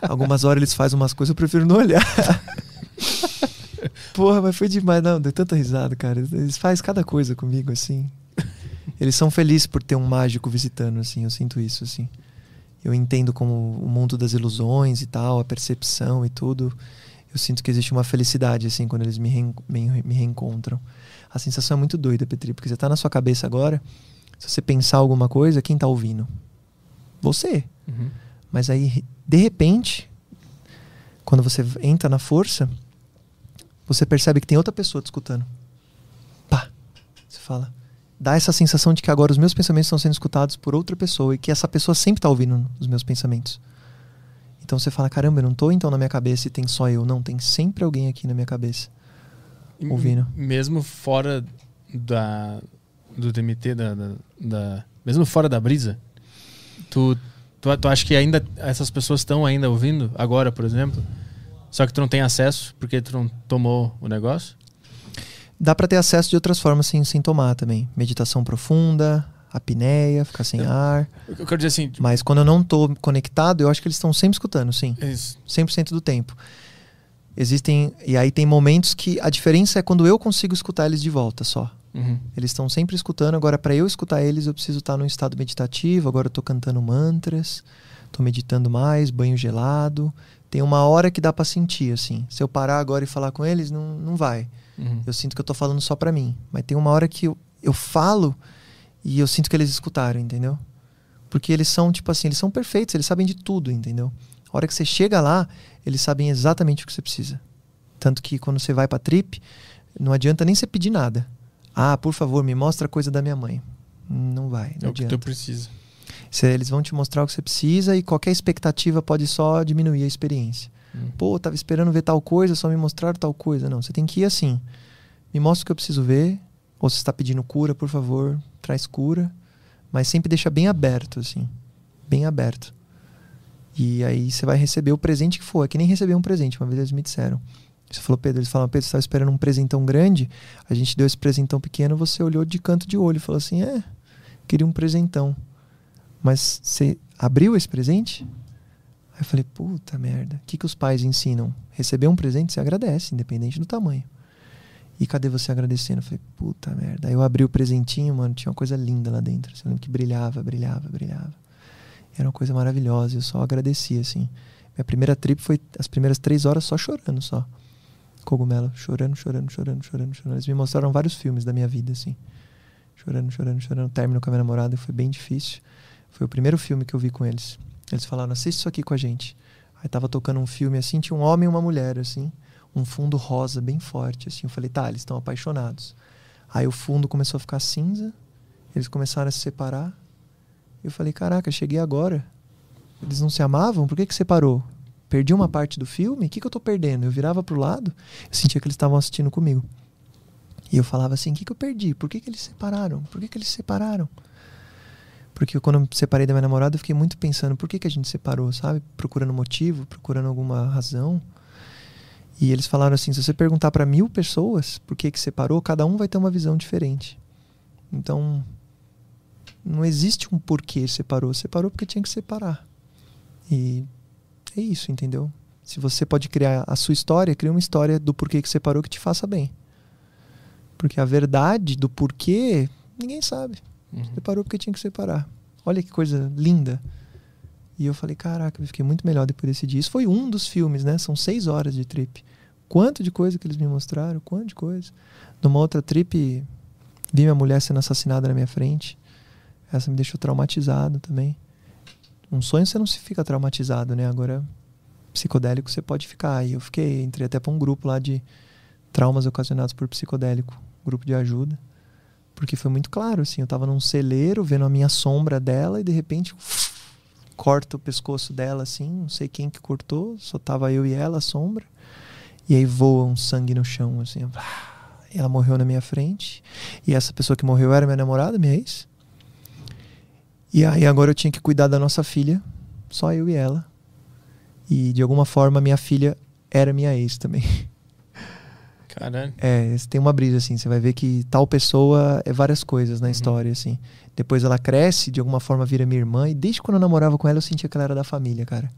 Algumas horas eles fazem umas coisas, eu prefiro não olhar. Porra, mas foi demais. Não, deu tanta risada, cara. Eles fazem cada coisa comigo, assim. Eles são felizes por ter um mágico visitando, assim. Eu sinto isso, assim. Eu entendo como o mundo das ilusões e tal, a percepção e tudo. Eu sinto que existe uma felicidade, assim, quando eles me, reen- me, me reencontram. A sensação é muito doida, Petri, porque você tá na sua cabeça agora. Se você pensar alguma coisa, quem tá ouvindo? Você. Uhum. Mas aí, de repente, quando você entra na força, você percebe que tem outra pessoa te escutando. Pá! Você fala. Dá essa sensação de que agora os meus pensamentos estão sendo escutados por outra pessoa e que essa pessoa sempre está ouvindo os meus pensamentos. Então você fala: caramba, eu não tô então na minha cabeça e tem só eu. Não, tem sempre alguém aqui na minha cabeça. Ouvindo. Mesmo fora da do DMT, da, da, da- mesmo fora da brisa, tu, tu, tu acha que ainda essas pessoas estão ainda ouvindo agora, por exemplo? Só que tu não tem acesso porque tu não tomou o negócio? Dá para ter acesso de outras formas sem, sem tomar também. Meditação profunda, apneia, ficar sem ar. Eu eu quero dizer assim, Mas quando eu não tô conectado, eu acho que eles estão sempre escutando, sim. isso. 100% do tempo. Existem. E aí tem momentos que a diferença é quando eu consigo escutar eles de volta só. Uhum. Eles estão sempre escutando. Agora, para eu escutar eles, eu preciso estar num estado meditativo. Agora, eu tô cantando mantras, tô meditando mais, banho gelado. Tem uma hora que dá para sentir, assim. Se eu parar agora e falar com eles, não, não vai. Uhum. Eu sinto que eu tô falando só pra mim. Mas tem uma hora que eu, eu falo e eu sinto que eles escutaram, entendeu? Porque eles são, tipo assim, eles são perfeitos, eles sabem de tudo, entendeu? A hora que você chega lá, eles sabem exatamente o que você precisa. Tanto que quando você vai pra trip, não adianta nem você pedir nada. Ah, por favor, me mostra a coisa da minha mãe. Não vai, não É o que adianta. tu precisa. Cê- eles vão te mostrar o que você precisa e qualquer expectativa pode só diminuir a experiência. Hum. Pô, eu tava esperando ver tal coisa, só me mostraram tal coisa. Não, você tem que ir assim. Me mostra o que eu preciso ver. Ou se está pedindo cura, por favor, traz cura. Mas sempre deixa bem aberto, assim. Bem aberto. E aí você vai receber o presente que for. É que nem receber um presente. Uma vez eles me disseram. Você falou, Pedro, eles falaram, Pedro, você estava esperando um presentão grande. A gente deu esse presentão pequeno, você olhou de canto de olho e falou assim: é, queria um presentão. Mas você abriu esse presente? Aí eu falei, puta merda, o que, que os pais ensinam? Receber um presente, você agradece, independente do tamanho. E cadê você agradecendo? Eu falei, puta merda. Aí eu abri o presentinho, mano, tinha uma coisa linda lá dentro. Você lembra que brilhava, brilhava, brilhava. Era uma coisa maravilhosa, eu só agradeci, assim. Minha primeira trip foi as primeiras três horas só chorando, só. Cogumelo, chorando, chorando, chorando, chorando, chorando. Eles me mostraram vários filmes da minha vida, assim. Chorando, chorando, chorando. Término com a minha namorada foi bem difícil. Foi o primeiro filme que eu vi com eles. Eles falaram, assiste isso aqui com a gente. Aí tava tocando um filme assim, tinha um homem e uma mulher, assim. Um fundo rosa bem forte, assim. Eu falei, tá, eles estão apaixonados. Aí o fundo começou a ficar cinza. Eles começaram a se separar. Eu falei, caraca, cheguei agora. Eles não se amavam? Por que que separou? Perdi uma parte do filme? O que, que eu tô perdendo? Eu virava pro lado, eu sentia que eles estavam assistindo comigo. E eu falava assim, o que, que eu perdi? Por que, que eles se separaram? Por que, que eles se separaram? Porque quando eu me separei da minha namorada, eu fiquei muito pensando, por que, que a gente separou, sabe? Procurando motivo, procurando alguma razão. E eles falaram assim, se você perguntar para mil pessoas por que, que separou, cada um vai ter uma visão diferente. Então, não existe um porquê separou. Separou porque tinha que separar. E é isso, entendeu? Se você pode criar a sua história, cria uma história do porquê que separou que te faça bem. Porque a verdade do porquê, ninguém sabe. Uhum. Separou porque tinha que separar. Olha que coisa linda. E eu falei, caraca, eu fiquei muito melhor depois desse dia. Isso foi um dos filmes, né? São seis horas de trip. Quanto de coisa que eles me mostraram, quanto de coisa. Numa outra trip, vi minha mulher sendo assassinada na minha frente. Essa me deixou traumatizado também. Um sonho você não se fica traumatizado, né? Agora, psicodélico você pode ficar. E eu fiquei, entrei até para um grupo lá de traumas ocasionados por psicodélico, grupo de ajuda. Porque foi muito claro, assim, eu tava num celeiro vendo a minha sombra dela e de repente corta o pescoço dela assim, não sei quem que cortou, só tava eu e ela, a sombra. E aí voa um sangue no chão, assim. E ela morreu na minha frente. E essa pessoa que morreu era minha namorada, minha ex. E aí agora eu tinha que cuidar da nossa filha, só eu e ela. E de alguma forma minha filha era minha ex também. Caralho. É, tem uma brisa assim, você vai ver que tal pessoa é várias coisas na história assim. Depois ela cresce, de alguma forma vira minha irmã e desde quando eu namorava com ela eu sentia que ela era da família, cara.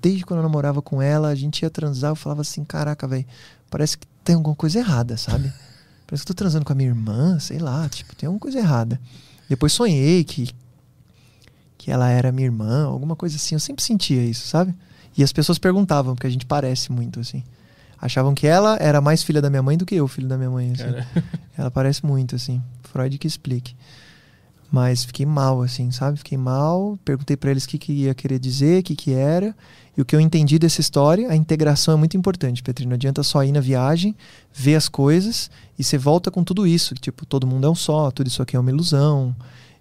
Desde quando eu namorava com ela, a gente ia transar, eu falava assim, caraca, velho, parece que tem alguma coisa errada, sabe? Parece que eu tô transando com a minha irmã, sei lá, tipo, tem alguma coisa errada. Depois sonhei que que ela era minha irmã, alguma coisa assim. Eu sempre sentia isso, sabe? E as pessoas perguntavam, porque a gente parece muito, assim. Achavam que ela era mais filha da minha mãe do que eu, filho da minha mãe, assim. Ela parece muito, assim. Freud que explique. Mas fiquei mal, assim, sabe? Fiquei mal. Perguntei para eles o que, que ia querer dizer, o que, que era. E o que eu entendi dessa história, a integração é muito importante, Petri. Não adianta só ir na viagem, ver as coisas e você volta com tudo isso. Tipo, todo mundo é um só, tudo isso aqui é uma ilusão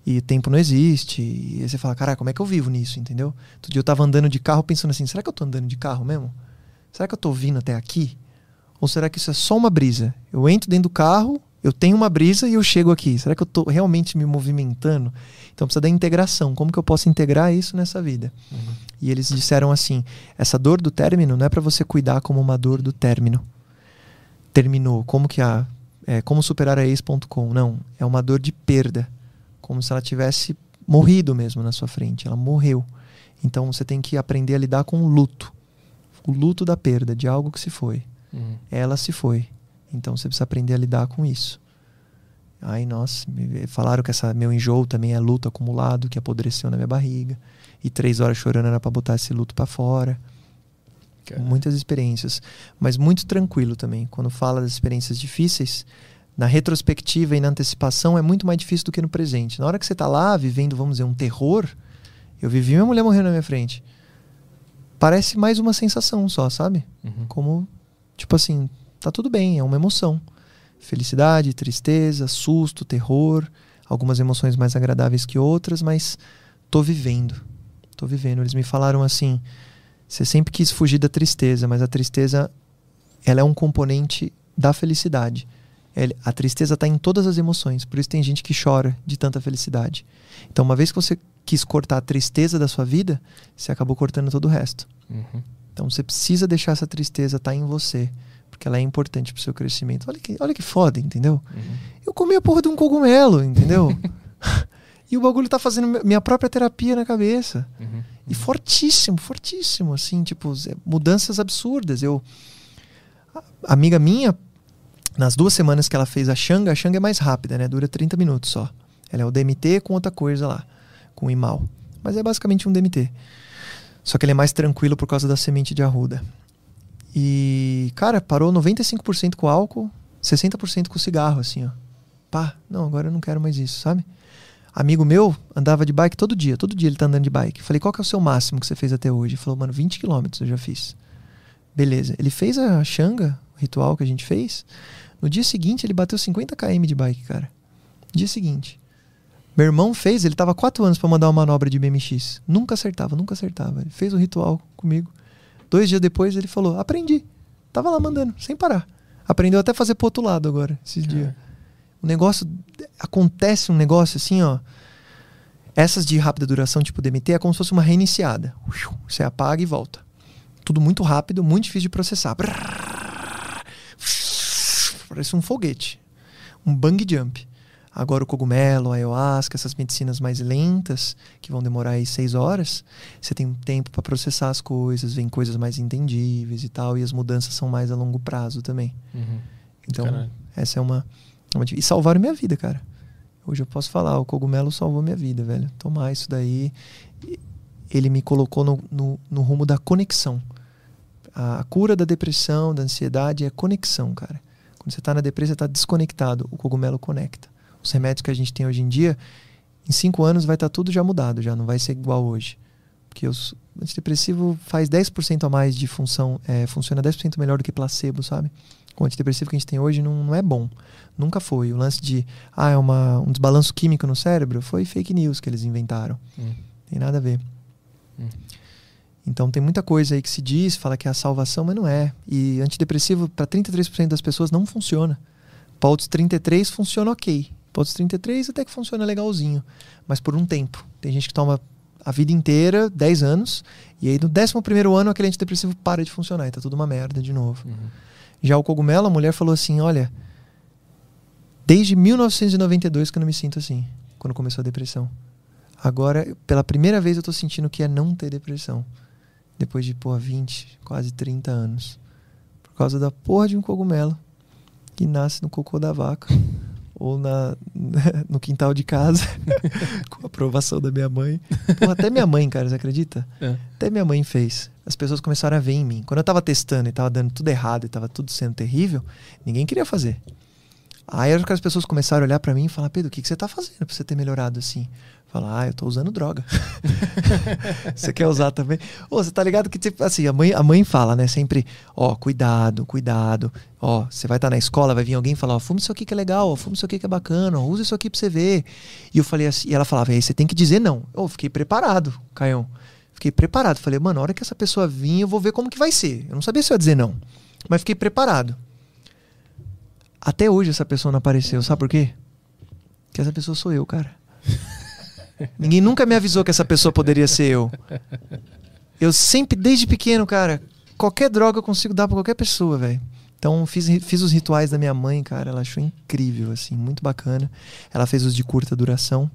e tempo não existe. E aí você fala, cara, como é que eu vivo nisso, entendeu? Outro dia eu tava andando de carro pensando assim, será que eu tô andando de carro mesmo? Será que eu tô vindo até aqui? Ou será que isso é só uma brisa? Eu entro dentro do carro, eu tenho uma brisa e eu chego aqui. Será que eu tô realmente me movimentando? Então precisa da integração. Como que eu posso integrar isso nessa vida? Uhum. E eles disseram assim: essa dor do término não é para você cuidar como uma dor do término. Terminou. Como que a. É, como superar a ex.com? Não. É uma dor de perda como se ela tivesse morrido mesmo na sua frente. Ela morreu. Então você tem que aprender a lidar com o luto. O luto da perda, de algo que se foi. Uhum. Ela se foi. Então você precisa aprender a lidar com isso. Aí, nossa, me falaram que essa meu enjoo também é luto acumulado, que apodreceu na minha barriga. E três horas chorando era para botar esse luto para fora. Cara. Muitas experiências. Mas muito tranquilo também. Quando fala das experiências difíceis, na retrospectiva e na antecipação é muito mais difícil do que no presente. Na hora que você está lá vivendo, vamos dizer, um terror, eu vivi minha mulher morrendo na minha frente. Parece mais uma sensação só, sabe? Uhum. Como, tipo assim, tá tudo bem, é uma emoção. Felicidade, tristeza, susto, terror, algumas emoções mais agradáveis que outras, mas tô vivendo. Tô vivendo. Eles me falaram assim: você sempre quis fugir da tristeza, mas a tristeza ela é um componente da felicidade. A tristeza está em todas as emoções, por isso tem gente que chora de tanta felicidade. Então, uma vez que você quis cortar a tristeza da sua vida, você acabou cortando todo o resto. Uhum. Então, você precisa deixar essa tristeza estar em você, porque ela é importante para o seu crescimento. Olha que, olha que foda, entendeu? Uhum. Eu comi a porra de um cogumelo, entendeu? e o bagulho tá fazendo mi- minha própria terapia na cabeça. Uhum. E fortíssimo, fortíssimo, assim, tipo, mudanças absurdas. Eu. Amiga minha, nas duas semanas que ela fez a Xanga, a Xanga é mais rápida, né? Dura 30 minutos só. Ela é o DMT com outra coisa lá, com o Imal. Mas é basicamente um DMT. Só que ele é mais tranquilo por causa da semente de arruda. E, cara, parou 95% com álcool, 60% com cigarro, assim, ó. Pá, não, agora eu não quero mais isso, sabe? Amigo meu andava de bike todo dia, todo dia ele tá andando de bike. Falei, qual que é o seu máximo que você fez até hoje? Ele falou, mano, 20 quilômetros eu já fiz. Beleza. Ele fez a Xanga, o ritual que a gente fez. No dia seguinte ele bateu 50 km de bike, cara. Dia seguinte. Meu irmão fez, ele tava 4 anos pra mandar uma manobra de BMX. Nunca acertava, nunca acertava. Ele fez o ritual comigo. Dois dias depois ele falou, aprendi. Tava lá mandando, sem parar. Aprendeu até fazer pro outro lado agora, esses dias. O negócio. Acontece um negócio assim, ó. Essas de rápida duração, tipo DMT, é como se fosse uma reiniciada. Você apaga e volta. Tudo muito rápido, muito difícil de processar. Parece um foguete. Um bang jump. Agora o cogumelo, a ayahuasca, essas medicinas mais lentas, que vão demorar aí seis horas, você tem um tempo para processar as coisas, vem coisas mais entendíveis e tal, e as mudanças são mais a longo prazo também. Uhum. Então, Caralho. essa é uma, uma. di- E salvaram minha vida, cara. Hoje eu posso falar, o cogumelo salvou minha vida, velho. Tomar isso daí. Ele me colocou no, no, no rumo da conexão. A cura da depressão, da ansiedade é conexão, cara. Quando você tá na depressão, você tá desconectado. O cogumelo conecta. Os remédios que a gente tem hoje em dia, em cinco anos vai estar tudo já mudado, já não vai ser igual hoje. Porque os- o antidepressivo faz 10% a mais de função, é, funciona 10% melhor do que placebo, sabe? O antidepressivo que a gente tem hoje não, não é bom. Nunca foi. O lance de, ah, é uma, um desbalanço químico no cérebro, foi fake news que eles inventaram. Hum. Tem nada a ver. Hum. Então tem muita coisa aí que se diz, fala que é a salvação, mas não é. E antidepressivo para 33% das pessoas não funciona. Para outros 33 funciona ok. Outros 33 até que funciona legalzinho, mas por um tempo. Tem gente que toma a vida inteira, 10 anos, e aí no 11 ano aquele antidepressivo para de funcionar e tá tudo uma merda de novo. Uhum. Já o cogumelo, a mulher falou assim: olha, desde 1992 que eu não me sinto assim, quando começou a depressão. Agora, pela primeira vez, eu tô sentindo que é não ter depressão. Depois de, pô, 20, quase 30 anos. Por causa da porra de um cogumelo que nasce no cocô da vaca. Ou na, no quintal de casa, com a aprovação da minha mãe. Porra, até minha mãe, cara, você acredita? É. Até minha mãe fez. As pessoas começaram a ver em mim. Quando eu tava testando e tava dando tudo errado e tava tudo sendo terrível, ninguém queria fazer. Aí as pessoas começaram a olhar para mim e falar: Pedro, o que, que você tá fazendo pra você ter melhorado assim? Falar, ah, eu tô usando droga. você quer usar também? Ô, você tá ligado que, tipo, assim, a mãe, a mãe fala, né, sempre, ó, cuidado, cuidado. Ó, você vai estar tá na escola, vai vir alguém falar, ó, fuma isso aqui que é legal, ó, fuma isso aqui que é bacana, ó, usa isso aqui pra você ver. E eu falei assim, e ela falava, aí você tem que dizer não. Eu fiquei preparado, Caião. Fiquei preparado. Falei, mano, na hora que essa pessoa vir, eu vou ver como que vai ser. Eu não sabia se eu ia dizer não. Mas fiquei preparado. Até hoje essa pessoa não apareceu, sabe por quê? Porque essa pessoa sou eu, cara. Ninguém nunca me avisou que essa pessoa poderia ser eu. Eu sempre, desde pequeno, cara, qualquer droga eu consigo dar pra qualquer pessoa, velho. Então fiz, fiz os rituais da minha mãe, cara. Ela achou incrível, assim, muito bacana. Ela fez os de curta duração,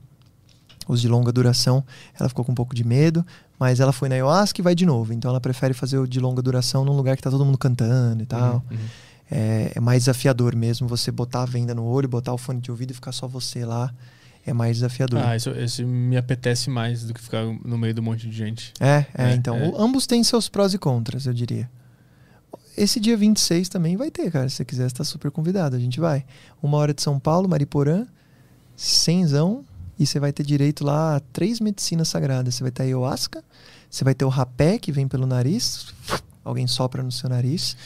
os de longa duração. Ela ficou com um pouco de medo, mas ela foi na ayahuasca e vai de novo. Então ela prefere fazer o de longa duração num lugar que tá todo mundo cantando e tal. Uhum. É, é mais desafiador mesmo você botar a venda no olho, botar o fone de ouvido e ficar só você lá é mais desafiador. Ah, isso, esse me apetece mais do que ficar no meio de um monte de gente. É, é, É, então. é. ambos têm seus prós e contras, eu diria. Esse dia 26 também vai ter, cara. Se você quiser, você tá super convidado. A gente vai. Uma hora de São Paulo, Mariporã, cenzão, e você vai ter direito lá a três medicinas sagradas. Você vai ter a ayahuasca, você vai ter o rapé, que vem pelo nariz, alguém sopra no seu nariz.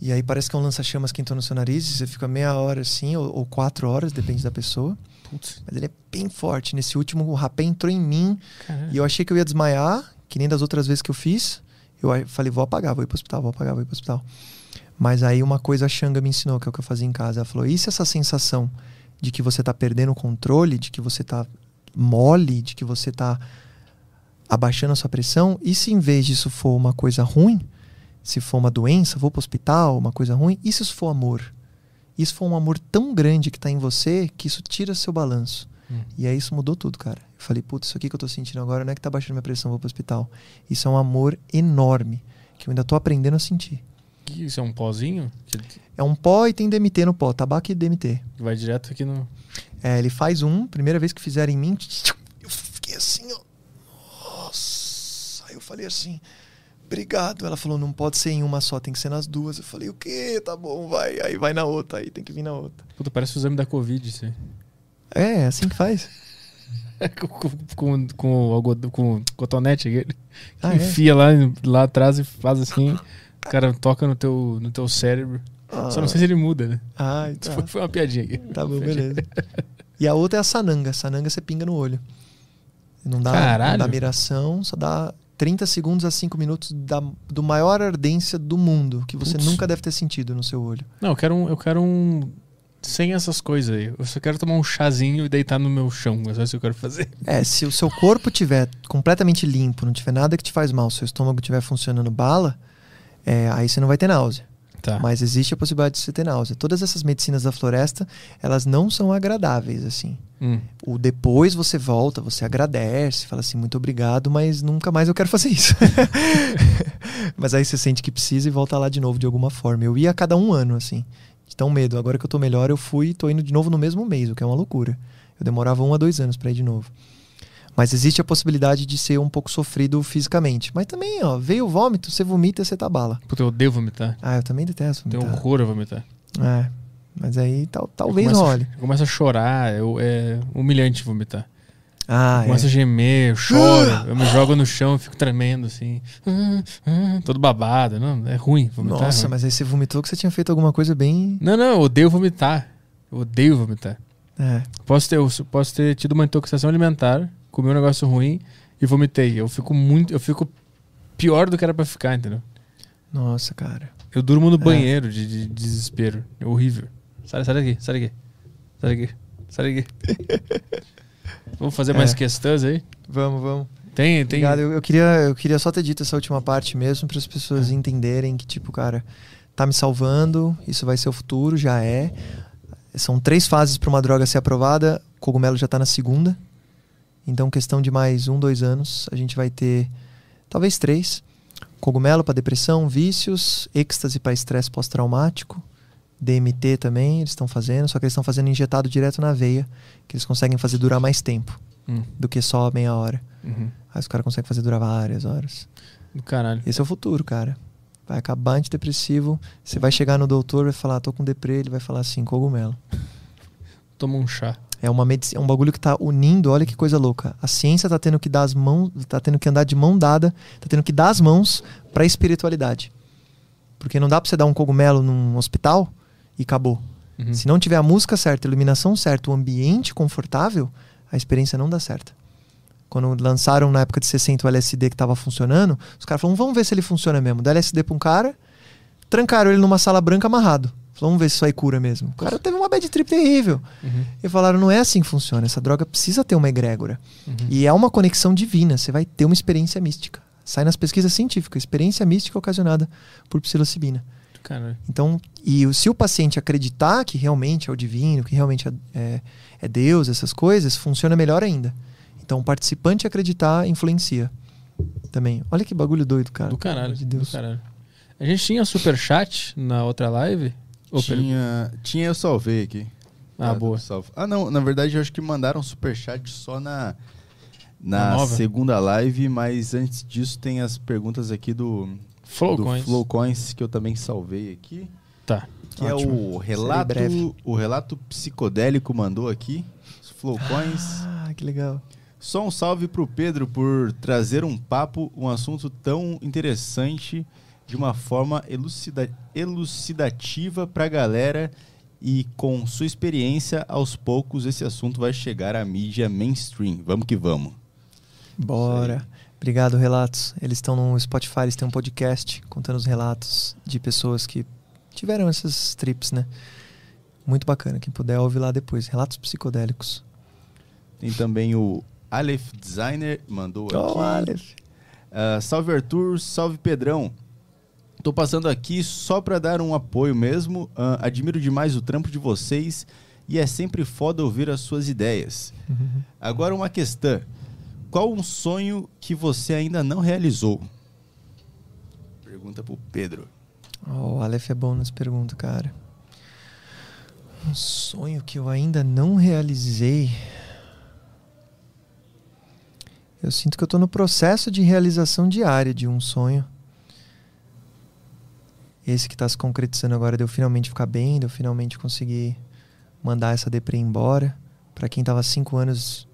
E aí parece que é um lança-chamas que entrou no seu nariz, e você fica meia hora assim, ou, ou quatro horas, depende da pessoa. Putz, Mas ele é bem forte. Nesse último, o rapé entrou em mim, caralho. e eu achei que eu ia desmaiar, que nem das outras vezes que eu fiz. Eu falei, vou apagar, vou ir pro hospital, vou apagar, vou ir pro hospital. Mas aí uma coisa a Xanga me ensinou, que é o que eu fazia em casa. Ela falou, e se essa sensação de que você tá perdendo o controle, de que você tá mole, de que você tá abaixando a sua pressão, e se em vez disso for uma coisa ruim, se for uma doença, vou pro hospital, uma coisa ruim, e se isso for amor? E se for um amor tão grande que tá em você, que isso tira seu balanço. Hum. E aí isso mudou tudo, cara. Eu falei, putz, isso aqui que eu tô sentindo agora não é que tá baixando minha pressão, vou pro hospital. Isso é um amor enorme, que eu ainda tô aprendendo a sentir. Que Isso é um pozinho É um pó e tem DMT no pó, tabaco e DMT. vai direto aqui no. É, ele faz um, primeira vez que fizeram em mim, eu fiquei assim, ó. Nossa. Aí eu falei assim, obrigado. Ela falou, não pode ser em uma só, tem que ser nas duas. Eu falei, o quê? Tá bom, vai. Aí vai na outra, aí tem que vir na outra. Puta, parece o exame da Covid, isso aí. É, é assim que faz. com, com, com, com, cotonete aquele. Ah, é? Enfia lá, lá atrás e faz assim. O cara toca no teu, no teu cérebro. Só não sei se ele muda, né? Ah, Isso tá. foi, foi uma piadinha aqui. Tá bom, beleza. E a outra é a sananga. Sananga você pinga no olho. Não dá, Caralho. não dá miração, só dá 30 segundos a 5 minutos da, do maior ardência do mundo, que você Putz. nunca deve ter sentido no seu olho. Não, eu quero um. Eu quero um. Sem essas coisas aí. Eu só quero tomar um chazinho e deitar no meu chão. É só isso que eu quero fazer. É, se o seu corpo tiver completamente limpo, não tiver nada que te faz mal, seu estômago estiver funcionando bala, é, aí você não vai ter náusea. Tá. Mas existe a possibilidade de você ter náusea. Todas essas medicinas da floresta, elas não são agradáveis, assim. Hum. O depois você volta, você agradece, fala assim, muito obrigado, mas nunca mais eu quero fazer isso. mas aí você sente que precisa e volta lá de novo de alguma forma. Eu ia a cada um ano, assim, de tão medo. Agora que eu tô melhor, eu fui e tô indo de novo no mesmo mês, o que é uma loucura. Eu demorava um a dois anos pra ir de novo. Mas existe a possibilidade de ser um pouco sofrido fisicamente. Mas também, ó, veio o vômito, você vomita, você tá bala. Puta, eu odeio vomitar. Ah, eu também detesto Tenho vomitar. horror a vomitar. É, mas aí tal, talvez começo, role. Eu começo a chorar. Eu, é humilhante vomitar. Ah, Começo a é. gemer, eu choro, eu me jogo no chão, fico tremendo, assim. Todo babado. Não, é ruim. Vomitar é Nossa, ruim. mas aí você vomitou que você tinha feito alguma coisa bem. Não, não, eu odeio vomitar. Eu odeio vomitar. É. Posso ter, posso ter tido uma intoxicação alimentar, comi um negócio ruim e vomitei. Eu fico muito. Eu fico pior do que era pra ficar, entendeu? Nossa, cara. Eu durmo no É. banheiro de, de desespero. É horrível. Sai, sai daqui, sai daqui. Sai daqui. Sai daqui. Vamos fazer mais É. questões aí? Vamos, vamos. Tem, tem. Obrigado. Eu, eu queria, eu queria só ter dito essa última parte mesmo para as pessoas entenderem que, tipo, cara, tá me salvando, isso vai ser o futuro, já é. São três fases para uma droga ser aprovada, o cogumelo já tá na segunda. Então, questão de mais um, dois anos, a gente vai ter talvez três. Cogumelo para depressão, vícios, êxtase para estresse pós-traumático, DMT também, eles estão fazendo, só que eles estão fazendo injetado direto na veia, que eles conseguem fazer durar mais tempo Hum, do que só meia hora. uhum. Aí os caras conseguem fazer durar várias horas. Do caralho. Esse é o futuro, cara. Vai acabar antidepressivo. Você vai chegar no doutor, vai falar, tô com deprê, ele vai falar assim, cogumelo. Toma um chá. É uma medicina, é um bagulho que tá unindo, olha que coisa louca. A ciência tá tendo que dar as mãos, tá tendo que andar de mão dada, tá tendo que dar as mãos pra espiritualidade. Porque não dá pra você dar um cogumelo num hospital e acabou. Uhum. Se não tiver a música certa, a iluminação certa, o ambiente confortável, a experiência não dá certo. Quando lançaram na época de 60 o LSD que estava funcionando, os caras falaram, vamos ver se ele funciona mesmo. Dá LSD pra um cara, trancaram ele numa sala branca amarrado. Vamos ver se isso aí cura mesmo. O cara teve uma bad trip terrível. Uhum. E falaram, não é assim que funciona. Essa droga precisa ter uma egrégora. Uhum. E é uma conexão divina. Você vai ter uma experiência mística. Sai nas pesquisas científicas. Experiência mística ocasionada por psilocibina. Do caralho. Então, e se o paciente acreditar que realmente é o divino, que realmente é, é, é Deus, essas coisas, funciona melhor ainda. Então, o participante acreditar influencia também. Olha que bagulho doido, cara. Do caralho. de Do Deus. caralho. A gente tinha superchat na outra live? Tinha, tinha, eu salvei aqui. Ah, Tá, boa. salvo. Ah, não, na verdade eu acho que mandaram superchat só na, Na na segunda live, mas antes disso tem as perguntas aqui do, Flow do Coins. Flowcoins que eu também salvei aqui. Tá. Que Ótimo. é o relato, o relato psicodélico mandou aqui. Os Flowcoins. Ah, que legal. Só um salve pro Pedro por trazer um papo, um assunto tão interessante de uma forma elucida- elucidativa pra galera e com sua experiência, aos poucos esse assunto vai chegar à mídia mainstream. Vamos que vamos. Bora. Obrigado, Relatos. Eles estão no Spotify, eles têm um podcast contando os relatos de pessoas que tiveram essas trips, né? Muito bacana. Quem puder, ouve lá depois. Relatos psicodélicos. Tem também o Aleph Designer, mandou aqui. Oh, Aleph. Ah, salve Arthur, salve Pedrão. Tô passando aqui só pra dar um apoio mesmo. Ah, admiro demais o trampo de vocês e é sempre foda ouvir as suas ideias. Agora uma questão. Qual um sonho que você ainda não realizou? Pergunta pro Pedro. Oh, o Aleph é bom nas perguntas, cara. Um sonho que eu ainda não realizei. Eu sinto que eu tô no processo de realização diária de um sonho. Esse que tá se concretizando agora, de eu finalmente ficar bem, de eu finalmente conseguir mandar essa deprê embora. Pra quem tava cinco anos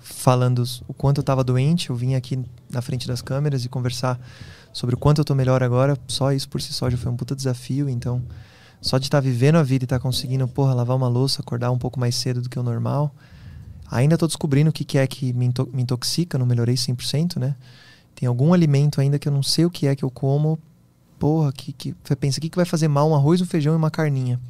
falando o quanto eu tava doente, eu vim aqui na frente das câmeras e conversar sobre o quanto eu tô melhor agora, só isso por si só já foi um puta desafio, então só de estar vivendo a vida e estar conseguindo, porra, lavar uma louça, acordar um pouco mais cedo do que o normal. Ainda tô descobrindo o que, que é que me intoxica, não melhorei 100%, né? Tem algum alimento ainda que eu não sei o que é que eu como. Porra, que, que você pensa, o que, que vai fazer mal um arroz, um feijão e uma carninha?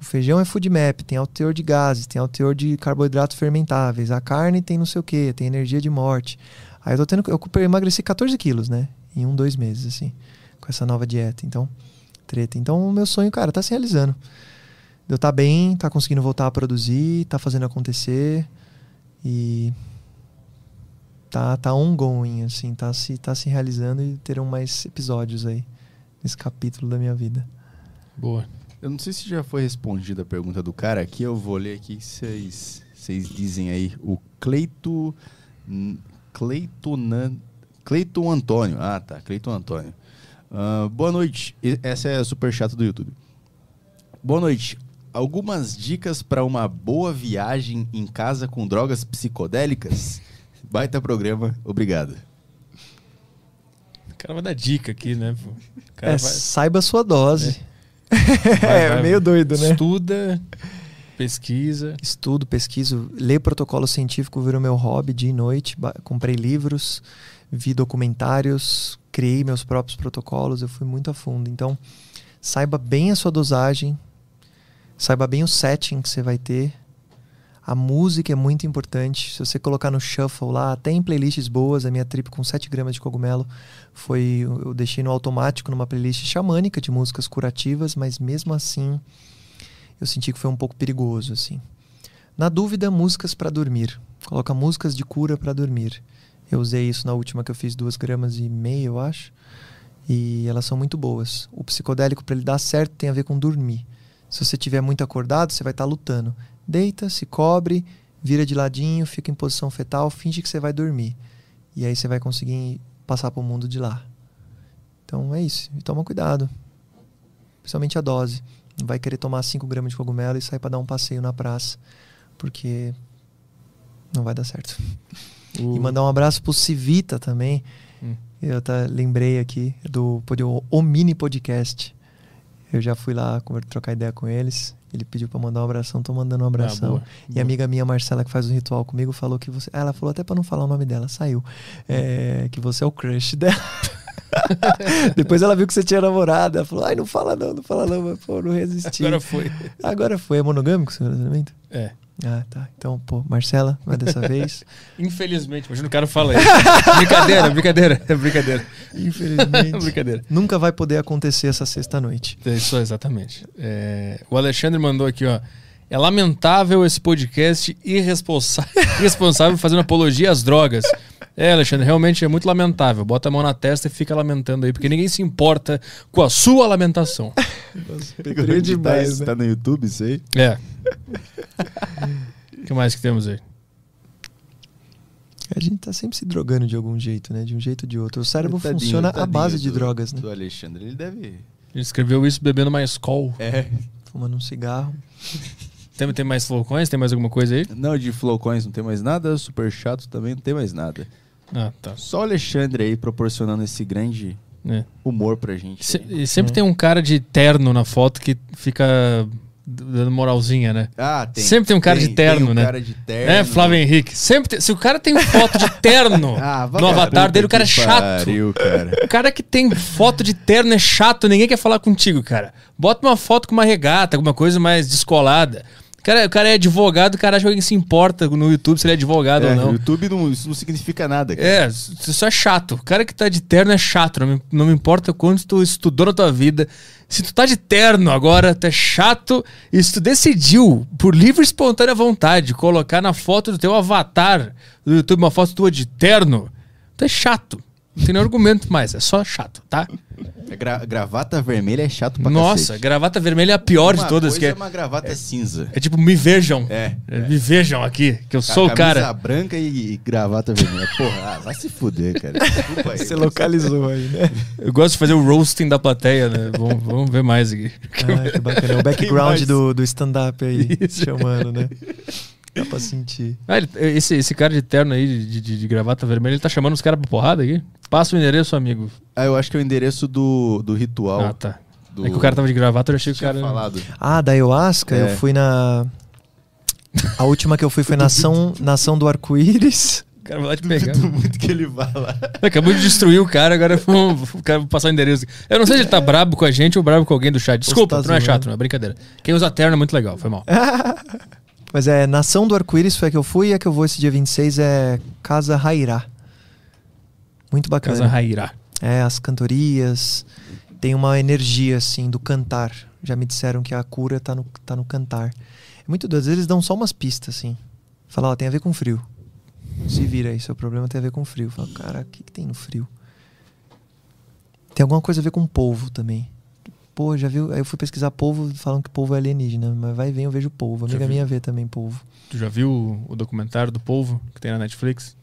O feijão é food map, tem alto teor de gases, tem alto teor de carboidratos fermentáveis. A carne tem não sei o que, tem energia de morte. Aí eu tô tendo. Eu emagreci 14 quilos, né? Em um, dois meses, assim. Com essa nova dieta. Então, treta. Então, o meu sonho, cara, tá se realizando. Eu tá bem, tá conseguindo voltar a produzir, tá fazendo acontecer. E. Tá, tá ongoing, assim. Tá se, tá se realizando e terão mais episódios aí. Nesse capítulo da minha vida. Boa. Eu não sei se já foi respondida a pergunta do cara aqui, eu vou ler aqui, vocês vocês dizem aí. O Cleito... Cleiton, Cleiton Antônio. Ah, tá, Cleiton Antônio. Ah, boa noite. Essa é a super chato do YouTube. Boa noite. algumas dicas para uma boa viagem em casa com drogas psicodélicas? Baita programa, obrigado. O cara vai dar dica aqui, né? É, vai, saiba a sua dose. vai- É, vai- meio doido, né? Estuda, pesquisa. Estudo, pesquiso, ler protocolo científico virou meu hobby dia e noite. Comprei livros, vi documentários, criei meus próprios protocolos, eu fui muito a fundo. Então, saiba bem a sua dosagem, saiba bem o setting que você vai ter. A música é muito importante. Se você colocar no shuffle lá, tem playlists boas. A minha trip com 7 gramas de cogumelo foi. Eu deixei no automático numa playlist xamânica de músicas curativas, mas mesmo assim eu senti que foi um pouco perigoso, assim. Na dúvida, músicas para dormir. Coloca músicas de cura para dormir. Eu usei isso na última que eu fiz duas gramas e meia, eu acho. E elas são muito boas. O psicodélico, para ele dar certo, tem a ver com dormir. Se você estiver muito acordado, você vai estar lutando. Deita, se cobre, vira de ladinho, fica em posição fetal, finge que você vai dormir. E aí você vai conseguir passar para o mundo de lá. Então é isso. E toma cuidado. Principalmente a dose. Não vai querer tomar 5 gramas de cogumelo e sair para dar um passeio na praça. Porque não vai dar certo. E mandar um abraço pro Civita também. Hum. Eu tá, lembrei aqui do pod- o Mini Podcast. Eu já fui lá trocar ideia com eles. Ele pediu pra mandar um abração, tô mandando um Ah, abração. boa, E boa. a amiga minha, Marcela, que faz um ritual comigo, falou que você. Ah, ela falou até pra não falar o nome dela, saiu. É, que você é o crush dela. Depois ela viu que você tinha namorado. Ela falou: ai, não fala não, não fala não. Mas, pô, não resisti. Agora foi. Agora foi. É monogâmico o seu relacionamento? É. Ah, tá. Então, pô, Marcela, não é dessa vez. Infelizmente, imagina o cara fala isso. brincadeira, brincadeira, é brincadeira. Infelizmente. brincadeira. Nunca vai poder acontecer essa sexta-noite. É Isso, exatamente. É, o Alexandre mandou aqui, ó. É lamentável esse podcast irresponsável, irresponsável fazendo apologia às drogas. É, Alexandre, realmente é muito lamentável. Bota a mão na testa e fica lamentando aí, porque ninguém se importa com a sua lamentação. Pegou Grande de demais, demais, né? Tá no YouTube isso aí? É. O que mais que temos aí? A gente tá sempre se drogando de algum jeito, né? De um jeito ou de outro. O cérebro Tadinho, funciona à tadinho base de do- drogas, né? Do Alexandre, ele deve... Ele escreveu isso bebendo mais col. É. Fumando um cigarro. Tem, tem mais flowcoins? Tem mais alguma coisa aí? Não, de Flowcoins não tem mais nada, Super Chato também não tem mais nada. Ah, tá. Só o Alexandre aí proporcionando esse grande É. humor pra gente. Se- e sempre tem um cara de terno na foto que fica dando moralzinha, né? Ah, tem. Sempre tem um cara de terno, tem um né? cara de terno. É, Flávio Henrique. Sempre tem- se o cara tem foto de terno Ah, no avatar dele, o cara é chato. Pariu, cara. O cara que tem foto de terno é chato, ninguém quer falar contigo, cara. Bota uma foto com uma regata, alguma coisa mais descolada. O cara, o cara é advogado, o cara acha que alguém se importa no YouTube se ele é advogado É, ou no não. YouTube não, isso não significa nada. Cara. É, isso é chato. O cara que tá de terno é chato. Não me, não me importa quanto tu estudou na tua vida. Se tu tá de terno agora, tu é chato. E se tu decidiu, por livre e espontânea vontade, colocar na foto do teu avatar do YouTube uma foto tua de terno, tu é chato. Não tem nenhum argumento mais, é só chato, tá? A gra- gravata vermelha é chato pra Nossa, cacete. gravata vermelha é a pior de Uma todas. coisa Que é é, uma gravata cinza. é tipo, me vejam. É. Me vejam aqui, que eu sou o Camisa cara. branca e, e gravata vermelha. Porra, ah, vai se fuder, cara. Desculpa aí. Você localizou aí, né? Eu gosto de fazer o roasting da plateia, né? vamos, vamos ver mais aqui. Ah, que bacana. O background do, do stand-up aí, Isso. chamando, né? Dá pra sentir. Ah, ele- esse, esse cara de terno aí, de, de- de gravata vermelha, ele tá chamando os caras pra porrada aqui? Passa o endereço, amigo. Ah, eu acho que é o endereço do, do ritual. Ah, tá. do... É que o cara tava de gravata, eu achei que o cara... falado. Ah, da ayahuasca, É. eu fui na. A última que eu fui foi Nação, Nação do Arco-Íris. O cara vai lá te pegar. Duvido muito que ele vá lá. Acabou de destruir o cara, agora vamos, o cara vai passar o endereço. Eu não sei se ele tá brabo com a gente ou brabo com alguém do chat. Desculpa, tá não é chato, não é brincadeira. Quem usa terno é muito legal, foi mal. Mas é Nação do Arco-Íris foi a que eu fui e a que eu vou esse dia 26 é Casa Rairá. Muito bacana. Casa Rairá. É, as cantorias. Tem uma energia, assim, do cantar. Já me disseram que a cura tá no, tá no cantar. É muito doido. Às vezes eles dão só umas pistas, assim. Fala, ó, tem a ver com frio. Se vira aí, seu problema tem a ver com frio. Fala, cara, o que, que tem no frio? Tem alguma coisa a ver com polvo também. Pô, já viu? Aí eu fui pesquisar polvo, falam que polvo é alienígena. Mas vai vem, eu vejo polvo. Já Amiga minha vê também polvo. Tu já viu o, documentário do polvo que tem na Netflix?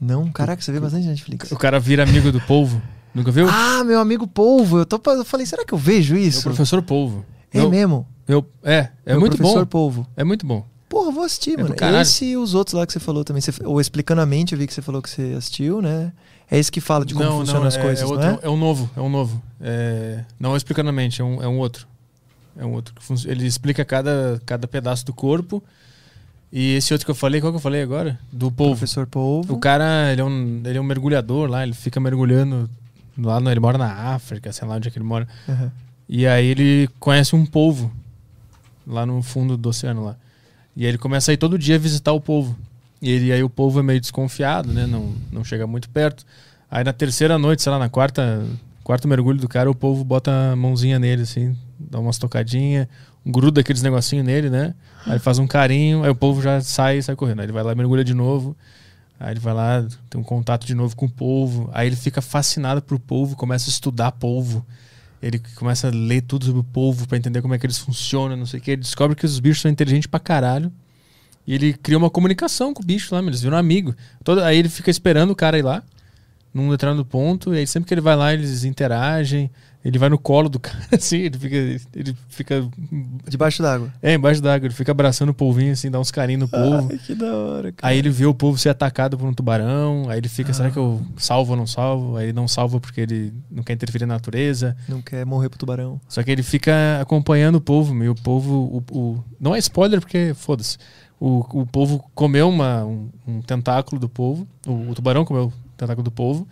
Não, caraca, você vê bastante Netflix. O cara vira amigo do polvo. Nunca viu? Ah, meu amigo polvo. Eu, tô, eu falei, será que eu vejo é o isso? professor polvo. É Eu- mesmo? Eu, é, é Meu muito professor bom. Polvo. É muito bom. Porra, vou assistir, É mano. Esse e os outros lá que você falou também. Você, ou Explicando a Mente, eu vi que você falou que você assistiu, né? É esse que fala de como funcionam as é, coisas, é, não outro, é? um novo, é um novo. É, não é explicando a mente, é um, é um outro. É um outro. Ele explica cada, cada pedaço do corpo. E esse outro que eu falei, qual que eu falei agora? Do polvo. Professor Polvo. O cara, ele é, um, ele é um mergulhador lá, ele fica mergulhando lá, no, ele mora na África, sei lá onde é que ele mora. Aham. E aí ele conhece um polvo lá no fundo do oceano lá. E aí ele começa a ir todo dia visitar o polvo. E ele, aí o polvo é meio desconfiado, né? Não, não chega muito perto. Aí na terceira noite, sei lá, na quarta, quarto mergulho do cara, o polvo bota a mãozinha nele, assim, dá umas tocadinhas, gruda aqueles negocinhos nele, né? Aí faz um carinho, aí o polvo já sai sai correndo. Aí ele vai lá mergulha de novo. Aí ele vai lá, tem um contato de novo com o polvo. Aí ele fica fascinado pro polvo, começa a estudar polvo. Ele começa a ler tudo sobre o polvo pra entender como é que eles funcionam, não sei o que. Ele descobre que os bichos são inteligentes pra caralho. E ele cria uma comunicação com o bicho lá, eles viram amigo. Todo, aí ele fica esperando o cara ir lá, num determinado ponto, e aí sempre que ele vai lá, eles interagem. Ele vai no colo do cara, assim, ele fica. Ele fica. Debaixo d'água. É, embaixo d'água, ele fica abraçando o polvinho, assim, dá uns carinhos no polvo. Ai, que da hora, cara. Aí ele vê o povo ser atacado por um tubarão, aí ele fica, será que eu salvo ou não salvo? Aí ele não salva porque ele não quer interferir na natureza. Não quer morrer pro tubarão. Só que ele fica acompanhando o povo, e o povo. O, o- não é spoiler porque, foda-se. O, o povo comeu uma, um, um tentáculo do povo, o, o tubarão comeu o tentáculo do povo.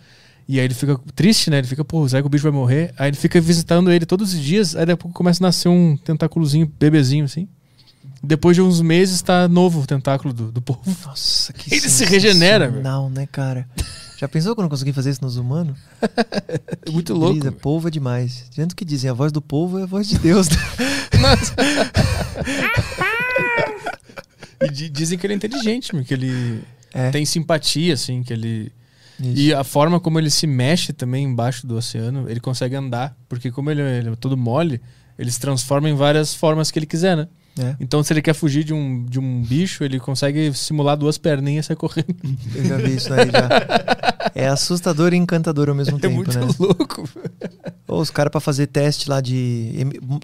E aí ele fica triste, né? Ele fica, pô, será que o bicho vai morrer? Aí ele fica visitando ele todos os dias, aí daqui a pouco começa a nascer um tentáculozinho, bebezinho, assim. Depois de uns meses tá novo o tentáculo do, do povo. Nossa, que Ele se regenera, velho. Não, né, cara? Já pensou quando eu consegui fazer isso nos humanos? É muito Que louco. brisa, polvo é demais. Tanto que dizem, a voz do povo é a voz de Deus. né? E di- dizem que ele é inteligente, que ele É. tem simpatia, assim, que ele. Isso. E a forma como ele se mexe também embaixo do oceano, ele consegue andar. Porque como ele, ele é todo mole, ele se transforma em várias formas que ele quiser, né? É, Então se ele quer fugir de um, de um bicho, ele consegue simular duas perninhas e sair correndo. eu já vi isso aí já. É assustador e encantador ao mesmo É tempo, muito né? louco. Ou os caras pra fazer teste lá de.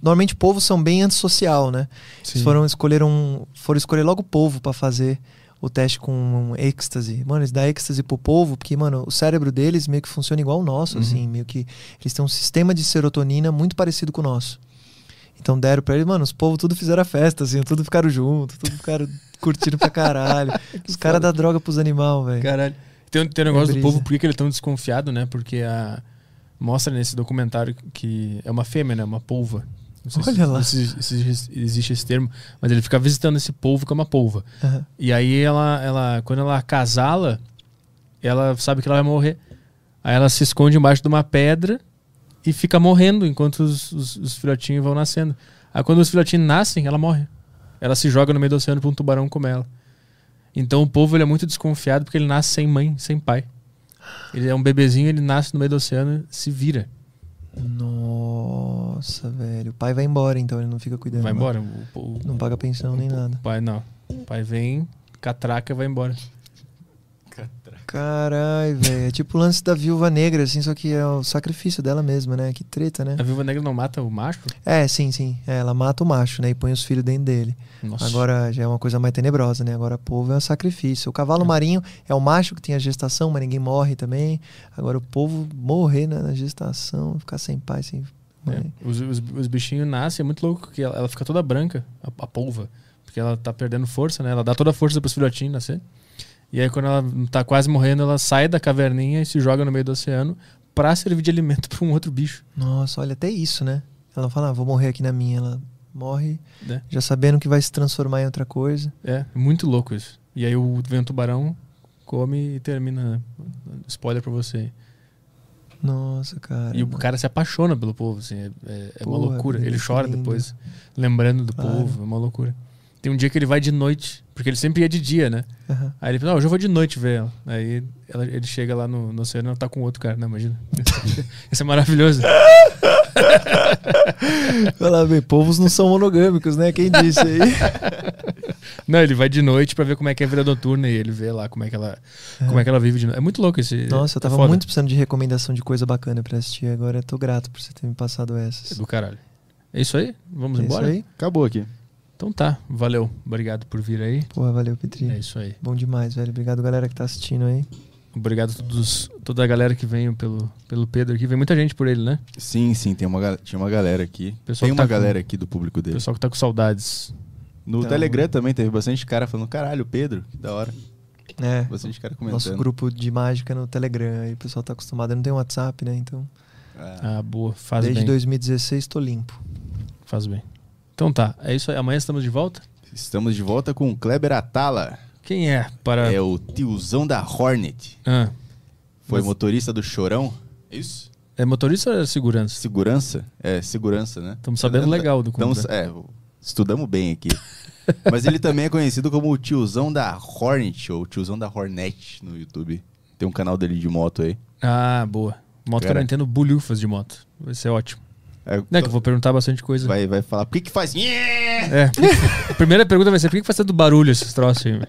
Normalmente povos são bem antissocial, né? Eles foram escolher um. Foram escolher logo o povo pra fazer o teste com um êxtase. Mano, eles dão êxtase pro povo, porque, mano, o cérebro deles meio que funciona igual o nosso, Uhum. assim, meio que. Eles têm um sistema de serotonina muito parecido com o nosso. Então deram pra eles, mano, os povos tudo fizeram a festa, assim, tudo ficaram juntos, tudo ficaram curtindo pra caralho. os caras dão droga pros animais, velho. Caralho. Tem, tem um negócio do brisa. povo, por que que ele é tão desconfiado, né? Porque a. Mostra nesse documentário que é uma fêmea, né? Uma polva. Não sei Olha se, lá. Se, se existe esse termo, mas ele fica visitando esse polvo que é uma polva. Aham. E aí ela, ela, quando ela casala, ela sabe que ela vai morrer. Aí ela se esconde embaixo de uma pedra e fica morrendo enquanto os, os, os filhotinhos vão nascendo. Aí quando os filhotinhos nascem, ela morre. Ela se joga no meio do oceano para um tubarão comer ela. Então o povo ele é muito desconfiado porque ele nasce sem mãe, sem pai. Ele é um bebezinho, ele nasce no meio do oceano, se vira, Nossa, velho. O pai vai embora, então ele não fica cuidando. vai embora. O, o- Não paga pensão nem nada. o pai não. O pai vem, catraca e vai embora. Caralho, velho. É tipo o lance da viúva negra, assim, só que é o sacrifício dela mesma, né? Que treta, né? A viúva negra não mata o macho? É, sim, sim. É, ela mata o macho, né? E põe os filhos dentro dele. Nossa. Agora já é uma coisa mais tenebrosa, né? Agora povo é um sacrifício. O cavalo marinho é o macho que tem a gestação, mas ninguém morre também. Agora o povo morrer na, na gestação, ficar sem pai, sem É, os, os, os bichinhos nascem, é muito louco, que ela, ela fica toda branca, a, a polva. Porque ela tá perdendo força, né? Ela dá toda a força pros filhotinhos nascer. E aí, quando ela tá quase morrendo, ela sai da caverninha e se joga no meio do oceano pra servir de alimento pra um outro bicho. Nossa, olha, até isso, né? Ela fala, ah, vou morrer aqui na minha. Ela morre né? já sabendo que vai se transformar em outra coisa. É, muito louco isso. E aí o um tubarão, come e termina. né? Spoiler pra você. Nossa, cara. E o cara se apaixona pelo povo, assim, é, é- é uma Porra, loucura. Ele chora lindo. depois, lembrando do Claro. povo, é uma loucura. Tem um dia que ele vai de noite, porque ele sempre ia de dia, né? Aham. Aí ele fala, não, hoje eu vou de noite ver ela. Aí ela- ele chega lá no, no oceano e ela tá com outro cara, não, imagina. Isso é maravilhoso. Vai lá ver, povos não são monogâmicos, né? Quem disse aí? Não, ele vai de noite pra ver como é que é a vida noturna e ele vê lá como é que ela, como é que ela vive de noite. É muito louco esse. Nossa, eu é tava foda. muito precisando de recomendação de coisa bacana pra assistir. Agora eu tô grato por você ter me passado É essas. do caralho. É isso aí? Vamos É embora? isso aí? Acabou aqui. Então tá, valeu. Obrigado por vir aí. Pô, valeu, Petri. É isso aí. Bom demais, velho. Obrigado, galera que tá assistindo aí. Obrigado a todos, toda a galera que veio pelo, pelo Pedro aqui. Vem muita gente por ele, né? Sim, sim, tem uma, tinha uma galera aqui. Pessoal tem tá uma com- galera aqui do público O dele. pessoal que tá com saudades. No Então- Telegram também teve bastante cara falando, caralho, Pedro, que da hora. É, Bastante cara comentando. nosso grupo de mágica no Telegram. Aí o pessoal tá acostumado. Eu não tem WhatsApp, né? Então, Ah, Ah, boa. Faz desde bem. 2016 tô limpo. Faz bem. Então tá, é isso aí. Amanhã estamos de volta. Estamos de volta com o Kleber Atala. Quem é para. É o tiozão da Hornet. Ah, Foi Mas- motorista do Chorão. Isso? é motorista ou é segurança? Segurança? É, segurança, né? Estamos sabendo legal do conto. é, estudamos bem aqui. Mas ele também é conhecido como o tiozão da Hornet, ou tiozão da Hornet no YouTube. Tem um canal dele de moto aí. Ah, boa. Moto que eu Cara. não entendo bulhufas de moto. Vai ser ótimo. É, É que eu vou perguntar bastante coisa. vai, vai falar, por que que faz... É. A primeira pergunta vai ser: por que que faz tanto barulho esses troços aí?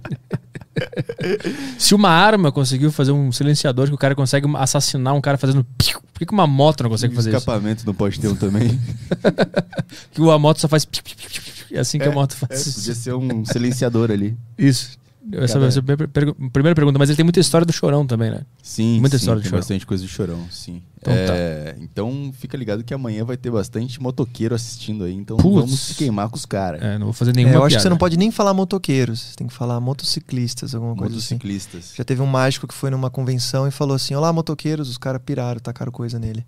Se uma arma conseguiu fazer um silenciador que o cara consegue assassinar um cara fazendo piu, por que, que uma moto não consegue fazer isso? escapamento não pode ter um também. Que a moto só faz piu, piu, piu, piu, piu. É assim que a moto É, faz. podia ser um silenciador ali. Isso. Essa ser a primeira pergu- primeira pergunta, mas ele tem muita história do chorão também, né? Sim, Muita sim, história de tem Chorão. bastante coisa de chorão, sim. Então É, então fica ligado que amanhã vai ter bastante motoqueiro assistindo aí, então Putz. vamos se queimar com os caras. É, não vou fazer É, nenhuma eu acho que piada. você não pode nem falar motoqueiros. Você tem que falar motociclistas, alguma coisa assim. Motociclistas. Já teve um mágico que foi numa convenção e falou assim: Olá, motoqueiros. Os caras piraram, tacaram coisa nele.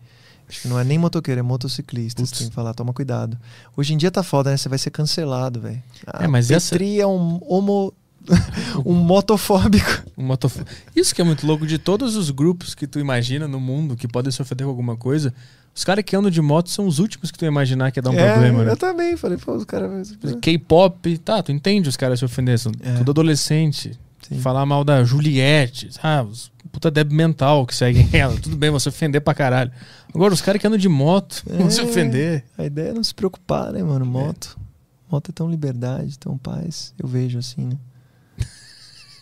Acho que não é nem motoqueiro, é motociclista. Você tem que falar, toma cuidado. Hoje em dia tá foda, né? Você vai ser cancelado, velho. É, mas essa- Petri é um homo. um motofóbico. Um motof- Isso que é muito louco de todos os grupos que tu imagina no mundo que podem se ofender com alguma coisa. Os caras que andam de moto são os últimos que tu ia imaginar que ia dar um é, problema, né? Eu também falei, pô, os caras. K-pop, tá, tu entende os caras se ofender, são É. tudo adolescente. Sim. Falar mal da Juliette, ah, os puta débil mental que seguem ela. Tudo bem, se ofender pra caralho. Agora, os caras que andam de moto vão se É. ofender. A ideia é não se preocupar, né, mano? Moto. Moto é tão liberdade, tão paz. Eu vejo assim, né?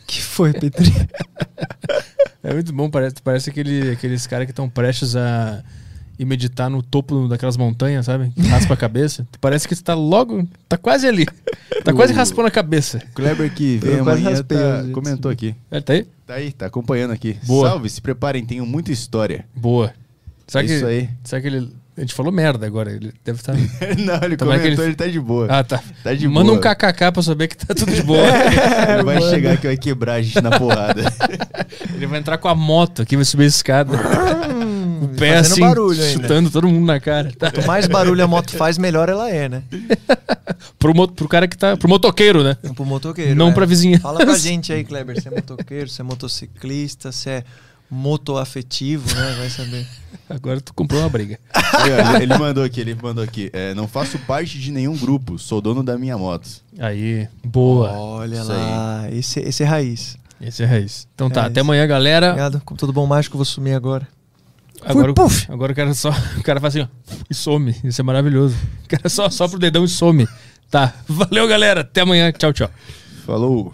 Que foi, Petri? É muito bom, parece, parece aquele, aqueles caras que estão prestes a ir meditar no topo daquelas montanhas, sabe? Que raspa a cabeça. Parece que tu tá logo, tá quase ali. Tá quase O- raspando a cabeça. Kleber que quase amanhã raspei, tá- gente. comentou aqui. É, tá aí? Tá aí, tá acompanhando aqui. Boa. Salve, se preparem, tenho muita história. Boa. Será É que, isso aí. será que ele... A gente falou merda agora, ele deve estar... Não, ele Como é que comentou, ele- ele... tá de boa. Ah, tá. Tá de Manda boa. um kkk pra saber que tá tudo de boa. Ele vai chegar aqui, vai quebrar a gente na porrada. ele vai entrar com a moto aqui, vai subir a escada. o pé Fazendo assim, barulho ainda. chutando todo mundo na cara. Tá. Quanto mais barulho a moto faz, melhor ela é, né? Pro, mo- pro cara que tá... Pro motoqueiro, né? Pro motoqueiro. Não é. pra vizinha. Fala pra gente aí, Kleber, se é motoqueiro, se é motociclista, se é motoafetivo, né? Vai saber. Agora tu comprou uma briga. Ele, ele mandou aqui, ele mandou aqui. é, não faço parte de nenhum grupo, sou dono da minha moto. Aí, boa. Olha Isso lá, esse, esse é raiz. Esse é raiz. Então tá, É até isso. amanhã, galera. Obrigado. Como todo bom mágico, vou sumir agora. Agora, Fui, agora o cara só. O cara faz assim, ó, e some. Isso é maravilhoso. O cara só sopra o dedão e some. Tá. Valeu, galera. Até amanhã. Tchau, tchau. Falou.